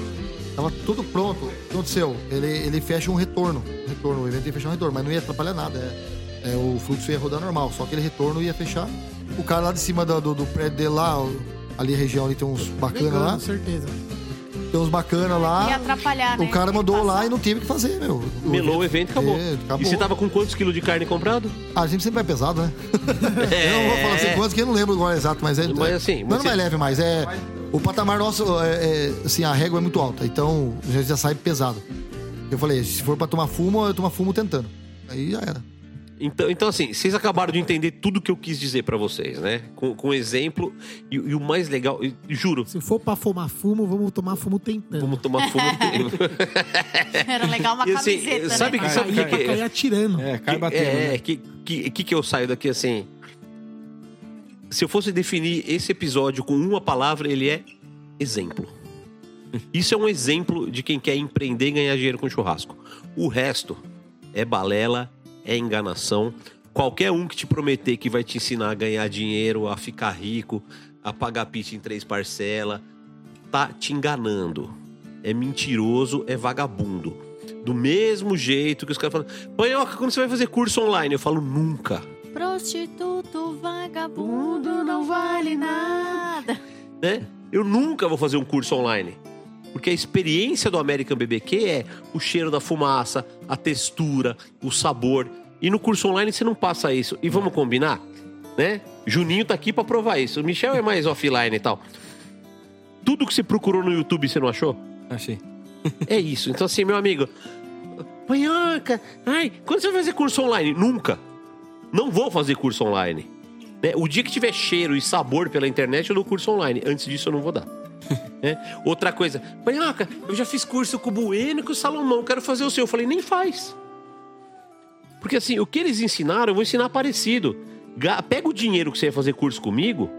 Speaker 6: Tava tudo pronto. O que aconteceu? Ele, ele fecha um retorno. Retorno, o evento ia fechar um retorno, mas não ia atrapalhar nada. É, é, o fluxo ia rodar normal, só aquele retorno ia fechar. O cara lá de cima do, do, do prédio dele lá, ali a região ali tem uns bacana
Speaker 5: Vegano,
Speaker 6: lá.
Speaker 5: certeza.
Speaker 6: Tem uns bacana
Speaker 4: Ia
Speaker 6: lá.
Speaker 4: atrapalhar, né?
Speaker 6: O cara
Speaker 4: que
Speaker 6: mandou lá e não teve o que fazer, meu.
Speaker 3: Melou o evento e acabou.
Speaker 6: É, acabou.
Speaker 3: E você tava com quantos quilos de carne comprado?
Speaker 6: A gente sempre vai pesado, né? Eu não vou falar assim quantos que eu não lembro agora exato, mas é.
Speaker 3: É. Mas assim,
Speaker 6: não,
Speaker 3: mas
Speaker 6: não
Speaker 3: você-
Speaker 6: mais leve mais. É, o patamar nosso, é, é, assim, a régua é muito alta. Então a gente já sai pesado. Eu falei, se for pra tomar fumo, eu tomo fumo tentando. Aí já era.
Speaker 3: Então, então, assim, vocês acabaram de entender tudo que eu quis dizer pra vocês, né? Com, com exemplo. E, e o mais legal, juro,
Speaker 5: Se for pra fumar fumo, vamos tomar fumo tentando.
Speaker 3: vamos tomar fumo.
Speaker 4: Era legal uma
Speaker 3: E assim,
Speaker 4: camiseta,
Speaker 3: sabe
Speaker 4: né?
Speaker 3: que- sabe
Speaker 5: Cair,
Speaker 3: que-
Speaker 5: pra cair atirando.
Speaker 7: É, cai batendo.
Speaker 3: É,
Speaker 7: né?
Speaker 3: que, que, que que eu saio daqui assim? Se eu fosse definir esse episódio com uma palavra, ele é exemplo. Isso é um exemplo de quem quer empreender e ganhar dinheiro com churrasco. O resto é balela, é enganação. Qualquer um que te prometer que vai te ensinar a ganhar dinheiro, a ficar rico, a pagar pizza em três parcelas, tá te enganando. É mentiroso, é vagabundo. Do mesmo jeito que os caras falam, Panhoca, quando você vai fazer curso online? Eu falo, nunca.
Speaker 4: Prostituto, vagabundo, não vale nada.
Speaker 3: né? Eu nunca vou fazer um curso online. Porque a experiência do American BBQ é o cheiro da fumaça, a textura, o sabor. E no curso online você não passa isso. E vamos combinar? Né? Juninho tá aqui pra provar isso. O Michel é mais offline e tal. Tudo que você procurou no YouTube você não achou?
Speaker 7: Achei.
Speaker 3: É isso. Então, assim, meu amigo. Panhoca, ai, quando você vai fazer curso online? Nunca. Não vou fazer curso online. Né? O dia que tiver cheiro e sabor pela internet, eu dou curso online. Antes disso, eu não vou dar. Né? Outra coisa, Panhoca, eu já fiz curso com o Bueno e com o Salomão, quero fazer o seu. Eu falei, nem faz. Porque assim, o que eles ensinaram, eu vou ensinar parecido. Ga- Pega o dinheiro que você ia fazer curso comigo,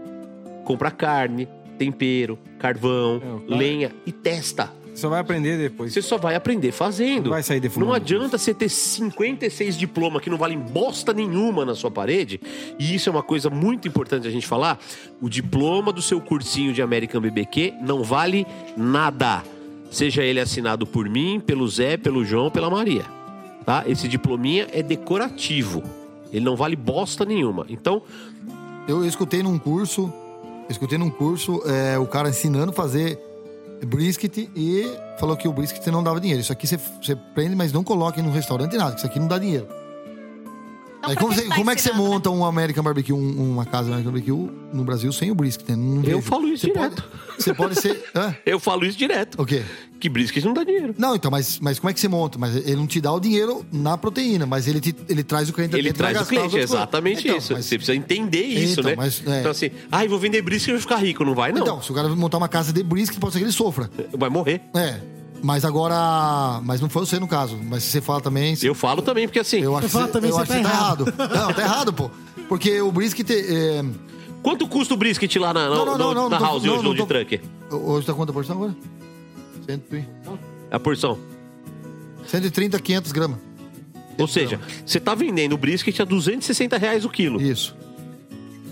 Speaker 3: compra carne, tempero, carvão,
Speaker 7: É,
Speaker 3: lenha e testa.
Speaker 7: Só vai aprender depois.
Speaker 3: Você só vai aprender fazendo.
Speaker 7: Não vai sair defumando.
Speaker 3: Não adianta você ter 56 diplomas que não valem bosta nenhuma na sua parede. E isso é uma coisa muito importante a gente falar. O diploma do seu cursinho de American BBQ não vale nada. Seja ele assinado por mim, pelo Zé, pelo João, pela Maria. Tá? Esse diplominha é decorativo. Ele não vale bosta nenhuma. Então,
Speaker 6: Eu escutei num curso, escutei num curso é, o cara ensinando a fazer brisket e falou que o brisket não dava dinheiro. Isso aqui você, você prende, mas não coloque no restaurante nada, isso aqui não dá dinheiro.
Speaker 4: Então, pra
Speaker 6: como, você-
Speaker 4: tá
Speaker 6: como é que você
Speaker 4: né?
Speaker 6: monta um American Barbecue, um- uma casa American Barbecue no Brasil sem o brisket? né? Não
Speaker 3: Eu falo isso
Speaker 6: você
Speaker 3: direto.
Speaker 6: Pode, você pode ser... Hã?
Speaker 3: eu falo isso direto.
Speaker 6: O quê?
Speaker 3: Que brisket não dá dinheiro.
Speaker 6: Não, então, mas, mas como é que você monta? Mas ele não te dá o dinheiro na proteína, mas ele, te, ele traz o cliente
Speaker 3: Ele traz o cliente, exatamente
Speaker 6: Então,
Speaker 3: isso.
Speaker 6: mas-
Speaker 3: Você precisa entender isso,
Speaker 6: Então,
Speaker 3: né?
Speaker 6: mas, é.
Speaker 3: Então assim, ai, vou vender brisket e vou ficar rico. Não vai, não.
Speaker 6: Então, se o cara montar uma casa de brisket, pode ser que ele sofra.
Speaker 3: Vai morrer.
Speaker 6: É. Mas agora. Mas não foi você no caso. Mas se você fala também.
Speaker 3: Eu falo também, porque assim,
Speaker 6: Eu acho
Speaker 5: fala
Speaker 6: que
Speaker 5: também,
Speaker 6: eu
Speaker 5: você
Speaker 6: acho
Speaker 5: tá
Speaker 6: que tá
Speaker 5: errado.
Speaker 6: errado. Não, tá errado, pô. Porque o brisket. É...
Speaker 3: quanto custa o brisket lá na,
Speaker 6: Não, não,
Speaker 3: no-
Speaker 6: não,
Speaker 3: na
Speaker 6: não tô-
Speaker 3: house
Speaker 6: não,
Speaker 3: hoje,
Speaker 6: não
Speaker 3: no de truck?
Speaker 6: Hoje tá quanto a porção agora? Cento e-
Speaker 3: A porção.
Speaker 6: 130, 500 gramas.
Speaker 3: Ou seja, você tá vendendo o brisket a 260 reais o quilo.
Speaker 6: Isso.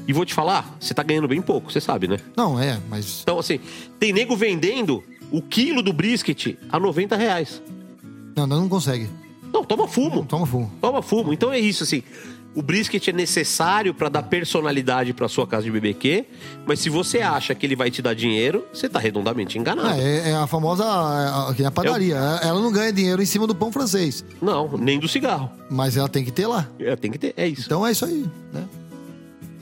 Speaker 3: E vou te falar, você tá ganhando bem pouco, você sabe, né?
Speaker 6: Não, é, mas.
Speaker 3: Então, assim, tem nego vendendo o quilo do brisket a 90 reais.
Speaker 6: Não, não, não consegue.
Speaker 3: Não, toma fumo.
Speaker 6: Toma fumo.
Speaker 3: Toma fumo. Então é isso, assim. O brisket é necessário pra dar personalidade pra sua casa de BBQ, mas se você acha que ele vai te dar dinheiro, você tá redondamente enganado.
Speaker 6: Ah, é, é a famosa. é a, é a padaria. Ela não ganha dinheiro em cima do pão francês.
Speaker 3: Não, nem do cigarro.
Speaker 6: Mas ela tem que ter lá.
Speaker 3: É, tem que ter, é isso.
Speaker 6: Então é isso aí, né?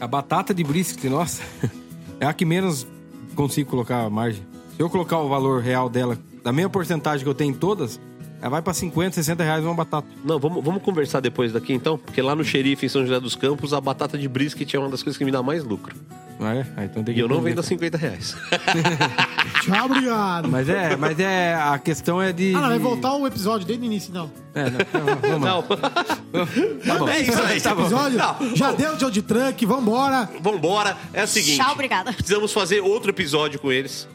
Speaker 7: A batata de brisket, nossa, é a que menos consigo colocar a margem. Se eu colocar o valor real dela, da mesma porcentagem que eu tenho em todas, ela vai pra 50, 60 reais uma batata.
Speaker 3: Não, vamos, vamos conversar depois daqui então, porque lá no xerife em São José dos Campos, a batata de brisket é uma das coisas que me dá mais lucro.
Speaker 7: Ah, é? Ah, então tem
Speaker 3: E
Speaker 7: que
Speaker 3: eu não vendo a 50 reais.
Speaker 5: Tchau, obrigado.
Speaker 7: Mas é, mas é, a questão é de...
Speaker 5: Ah, não, vai voltar o episódio desde o início, não.
Speaker 7: É, não, vamos lá.
Speaker 3: Não.
Speaker 7: Tá bom.
Speaker 3: É isso aí, tá bom.
Speaker 5: episódio
Speaker 3: Não,
Speaker 5: já deu de de truck, vambora.
Speaker 3: Vambora. É o seguinte.
Speaker 4: Tchau, obrigada.
Speaker 3: Precisamos fazer outro episódio com eles.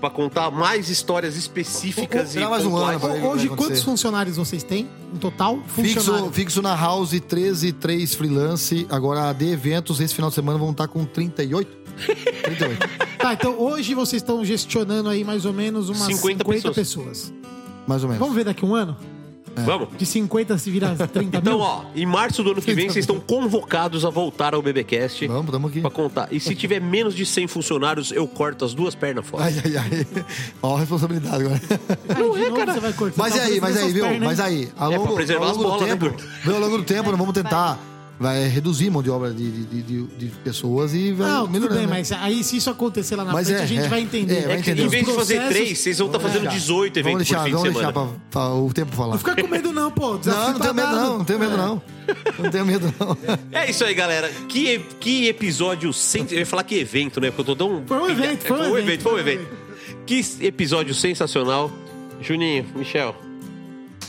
Speaker 3: Pra contar mais histórias específicas
Speaker 6: Tirar
Speaker 3: e
Speaker 6: mais um ano.
Speaker 5: Hoje,
Speaker 6: vai acontecer.
Speaker 5: quantos funcionários vocês têm no total?
Speaker 6: Fixo, fixo na House, 13, 3 freelance. Agora, de eventos, esse final de semana vão estar com 38. 38.
Speaker 5: Tá, então hoje vocês estão gestionando aí mais ou menos umas
Speaker 3: 50
Speaker 5: 50,
Speaker 3: pessoas.
Speaker 5: pessoas.
Speaker 6: Mais ou menos.
Speaker 5: Vamos ver daqui um ano?
Speaker 3: Vamos?
Speaker 5: De 50 se virar 30
Speaker 3: Então,
Speaker 5: mil?
Speaker 3: ó, em março do ano que vem, vocês estão convocados a voltar ao BBcast
Speaker 6: Vamos, tamo aqui.
Speaker 3: pra contar. E se tiver menos de 100 funcionários, eu corto as duas pernas fora.
Speaker 6: Ai, ai, ai. Ó a responsabilidade agora.
Speaker 5: De novo você vai cortar.
Speaker 6: Mas
Speaker 5: Tá
Speaker 6: aí, mas aí, viu?
Speaker 5: pernas,
Speaker 6: Mas aí, ao
Speaker 3: É,
Speaker 6: longo,
Speaker 3: pra preservar
Speaker 6: ao
Speaker 3: as
Speaker 6: longo do
Speaker 3: bolas, né,
Speaker 6: tempo, viu, ao longo do tempo, nós vamos tentar vai reduzir a mão de obra de, de, de- de pessoas e vai
Speaker 5: Não, tudo
Speaker 6: melhorando.
Speaker 5: bem,
Speaker 6: né?
Speaker 5: mas aí se isso acontecer lá na
Speaker 6: Mas
Speaker 5: frente,
Speaker 6: é,
Speaker 5: a gente
Speaker 6: é.
Speaker 5: vai entender.
Speaker 6: É, vai
Speaker 3: É que
Speaker 6: entender.
Speaker 3: em vez de
Speaker 5: Os
Speaker 3: fazer
Speaker 5: processos-
Speaker 3: três, vocês vão estar fazendo 18
Speaker 6: Vamos
Speaker 3: eventos
Speaker 6: deixar,
Speaker 3: por fim
Speaker 6: vamos
Speaker 3: de
Speaker 6: deixar pra, pra o tempo falar.
Speaker 5: Não fica com medo não, pô.
Speaker 6: Não, não
Speaker 5: tá
Speaker 6: tenho medo não, não tenho medo não. Não tenho medo não.
Speaker 3: É isso aí, galera. Que, que episódio sem. Eu ia falar que evento, né? Porque eu tô tão.
Speaker 5: Foi um evento, foi um evento,
Speaker 3: foi um
Speaker 5: foi um
Speaker 3: evento. Que episódio sensacional. Juninho, Michel.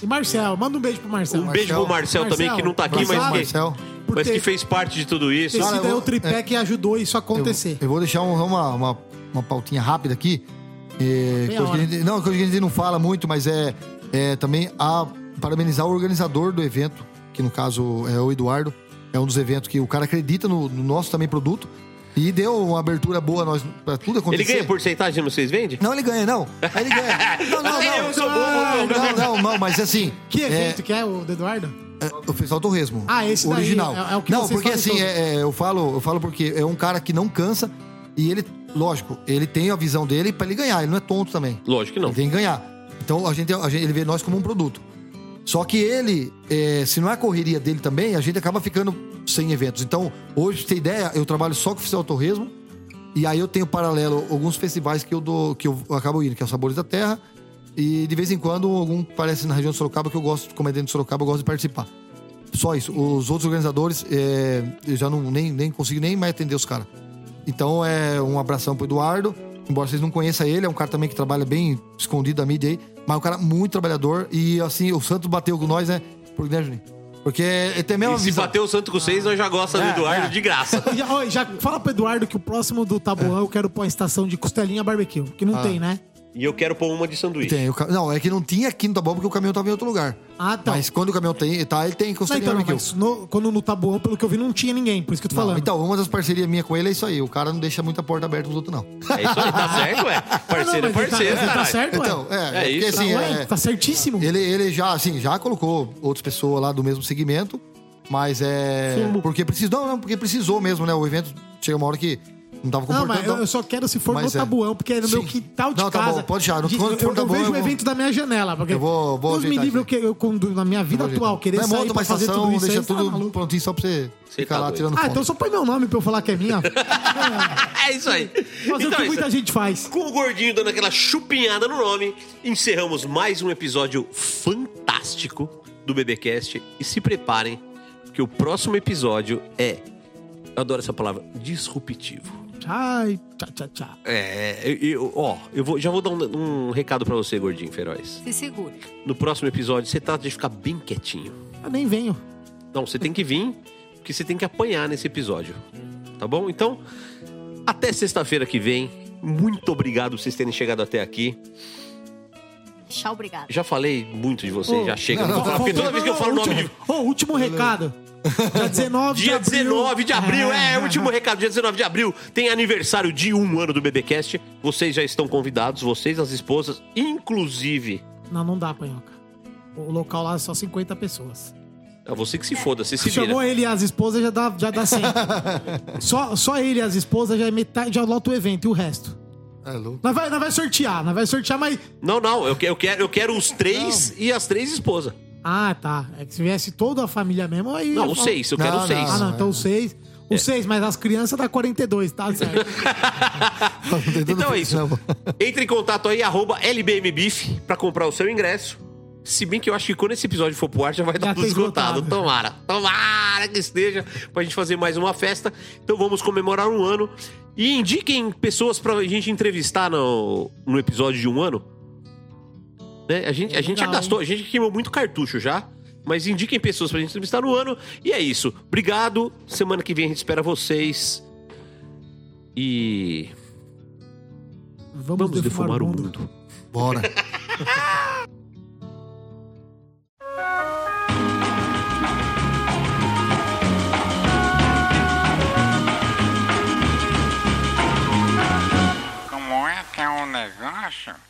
Speaker 5: E Marcel, manda um beijo pro Marcel.
Speaker 3: Um beijo pro Marcel, também, que não tá aqui,
Speaker 5: Marcel,
Speaker 3: mas que,
Speaker 6: Marcel.
Speaker 5: Por
Speaker 3: mas
Speaker 5: ter-
Speaker 3: que fez parte de tudo isso.
Speaker 5: Esse daí é o tripé que ajudou isso a acontecer.
Speaker 6: Eu, eu vou deixar um- uma, uma, uma pautinha rápida aqui. É, coisa que gente, não, coisa que a gente não fala muito, mas é, é também a parabenizar o organizador do evento, que no caso é o Eduardo. É um dos eventos que o cara acredita no, no nosso também produto. E deu uma abertura boa nós, pra tudo acontecer.
Speaker 3: Ele ganha porcentagem no vocês vendem?
Speaker 6: Não, ele ganha, não. Aí ele ganha. Não, não, não.
Speaker 3: bom, bom.
Speaker 6: Não, não, não, mas assim.
Speaker 5: Que
Speaker 6: é,
Speaker 5: evento que é o do Eduardo?
Speaker 6: É, o Festival Torresmo.
Speaker 5: Ah, esse
Speaker 6: o
Speaker 5: daí
Speaker 6: original.
Speaker 5: é- é o que
Speaker 6: não, porque assim, é, é, eu falo, eu falo porque é um cara que não cansa e ele, lógico, ele tem a visão dele pra ele ganhar, ele não é tonto também.
Speaker 3: Lógico que não.
Speaker 6: Ele tem que ganhar. Então a gente, a gente- ele vê nós como um produto. Só que ele, é, se não é a correria dele também, a gente acaba ficando sem eventos. Então, hoje, pra você ter ideia, eu trabalho só com o Festival Torresmo. E aí eu tenho paralelo alguns festivais que eu dou, que eu acabo indo, que é o Sabores da Terra. E de vez em quando, algum parece na região de Sorocaba, que eu gosto, como é dentro de Sorocaba, eu gosto de participar. Só isso. Os outros organizadores, é, eu já não, nem, nem consigo nem mais atender os caras. Então, é um abração pro Eduardo. Embora vocês não conheçam ele, é um cara também que trabalha bem escondido da mídia aí. Mas é um cara muito trabalhador. E assim, o Santos bateu com nós, né? Por, né, Juninho? Porque ele tem a mesma
Speaker 3: E se bater o Santo com vocês, nós já gostamos do
Speaker 6: É,
Speaker 3: Eduardo
Speaker 6: é.
Speaker 3: de graça.
Speaker 5: Já, ó, já fala pro Eduardo que o próximo do Tabuão eu quero pôr a estação de costelinha barbecue. Que não tem, né?
Speaker 3: E eu quero pôr uma de sanduíche.
Speaker 6: Tem, o ca- Não, é que não tinha aqui no Taboão porque o caminhão tava em outro lugar.
Speaker 5: Ah, tá.
Speaker 6: Mas quando o caminhão tem, tá, ele tem
Speaker 5: Não,
Speaker 6: costelinha
Speaker 5: então, não,
Speaker 6: barbecue.
Speaker 5: mas no- quando no Tabuão, pelo que eu vi, não tinha ninguém. Por isso que eu tô
Speaker 6: Não,
Speaker 5: falando.
Speaker 6: então, uma das parcerias minhas com ele é isso aí. O cara não deixa muita porta aberta pros outros, não.
Speaker 3: É isso aí, tá certo, ué. Parceiro é
Speaker 5: não, mas
Speaker 3: parceiro,
Speaker 5: Tá, tá certo, ué.
Speaker 6: Então, é,
Speaker 3: É
Speaker 6: porque
Speaker 3: isso.
Speaker 6: assim,
Speaker 5: Tá, ué,
Speaker 6: é,
Speaker 5: tá certíssimo.
Speaker 6: ele, ele já, assim, já colocou outras pessoas lá do mesmo segmento, mas é. Porque precisou, não, não, porque precisou mesmo, né? O evento chega uma hora que não tava
Speaker 5: Não,
Speaker 6: comportando.
Speaker 5: mas eu, eu só quero se for
Speaker 6: Mas
Speaker 5: no
Speaker 6: é.
Speaker 5: Tabuão, porque é no meu
Speaker 6: Sim.
Speaker 5: quintal de
Speaker 6: Não, tá
Speaker 5: casa.
Speaker 6: bom, pode deixar. No-
Speaker 5: De-
Speaker 6: quando
Speaker 5: eu,
Speaker 6: for
Speaker 5: eu
Speaker 6: Tabuão,
Speaker 5: vejo
Speaker 6: eu
Speaker 5: o
Speaker 6: vou-
Speaker 5: evento da minha janela. Porque
Speaker 6: Eu vou- vou
Speaker 5: Deus me
Speaker 6: ajeitar
Speaker 5: livre, eu, que- eu, quando, na minha vida atual, querer
Speaker 6: Mas
Speaker 5: sair
Speaker 6: monta
Speaker 5: pra
Speaker 6: uma
Speaker 5: fazer
Speaker 6: estação,
Speaker 5: tudo isso
Speaker 6: deixa
Speaker 5: aí, tá
Speaker 6: tudo
Speaker 5: maluco.
Speaker 6: prontinho só pra você,
Speaker 3: Você
Speaker 6: ficar
Speaker 3: tá
Speaker 6: lá
Speaker 3: doido.
Speaker 6: tirando
Speaker 5: Ah,
Speaker 6: foto.
Speaker 5: então só põe meu nome pra eu falar que é minha.
Speaker 3: É isso aí.
Speaker 5: Fazer o
Speaker 3: Então,
Speaker 5: que
Speaker 3: é
Speaker 5: muita gente faz.
Speaker 3: Com o gordinho dando aquela chupinhada no nome, encerramos mais um episódio fantástico do BBcast. E se preparem, porque o próximo episódio é. Eu adoro essa palavra, disruptivo.
Speaker 5: Ai, tchau, tchau, tchau.
Speaker 3: É, eu, ó, eu vou, já vou dar um, um recado pra você, gordinho feroz.
Speaker 4: Se segure.
Speaker 3: No próximo episódio, você trata de ficar bem quietinho.
Speaker 5: Eu nem venho.
Speaker 3: Não, você tem que vir, porque você tem que apanhar nesse episódio. Tá bom? Então, até sexta-feira que vem. Muito obrigado por vocês terem chegado até aqui.
Speaker 4: Tchau, obrigado.
Speaker 3: Já falei muito de vocês,
Speaker 5: Ô,
Speaker 3: já chega.
Speaker 6: não,
Speaker 3: Não,
Speaker 6: não,
Speaker 3: porque toda vez que eu falo o nome de.
Speaker 5: Ô, último recado. Dia 19 de
Speaker 3: Dia
Speaker 5: abril.
Speaker 3: 19 de abril, é, último recado, dia 19 de abril, tem aniversário de um ano do BBcast. Vocês já estão convidados, vocês, as esposas, inclusive.
Speaker 5: Não, não dá, Panhoca. O local lá é só 50 pessoas.
Speaker 3: É você que se foda, você se
Speaker 5: Chamou
Speaker 3: vira.
Speaker 5: ele e as esposas, já dá, já dá 100. só, só ele e as esposas já é metade, já lota o evento e o resto.
Speaker 6: É louco.
Speaker 5: Nós vai, nós vai sortear, nós vai sortear, mas.
Speaker 3: Não, não, eu quero, eu quero, eu quero os três e as três esposas.
Speaker 5: Ah, tá. É que se viesse toda a família mesmo, aí.
Speaker 3: Não,
Speaker 5: eu
Speaker 3: os
Speaker 5: falo-
Speaker 3: seis, eu quero os
Speaker 6: não,
Speaker 3: seis.
Speaker 5: Ah, não, então os seis. Os seis, mas as crianças dá 42, tá certo?
Speaker 3: Então é isso. Entre em contato aí, arroba LBMBIF, pra comprar o seu ingresso. Se bem que eu acho que quando esse episódio for pro ar, já vai estar
Speaker 5: Já
Speaker 3: tudo esgotado.
Speaker 5: esgotado.
Speaker 3: Tomara. Tomara que esteja pra gente fazer mais uma festa. Então vamos comemorar um ano. E indiquem pessoas pra gente entrevistar no, no episódio de um ano. Né? A gente, a gente já gastou, a gente queimou muito cartucho já. Mas indiquem pessoas pra gente entrevistar no ano. E é isso. Obrigado. Semana que vem a gente espera vocês. E
Speaker 5: Vamos,
Speaker 3: vamos defumar o mundo.
Speaker 6: Bora.
Speaker 11: Como é que é o negócio?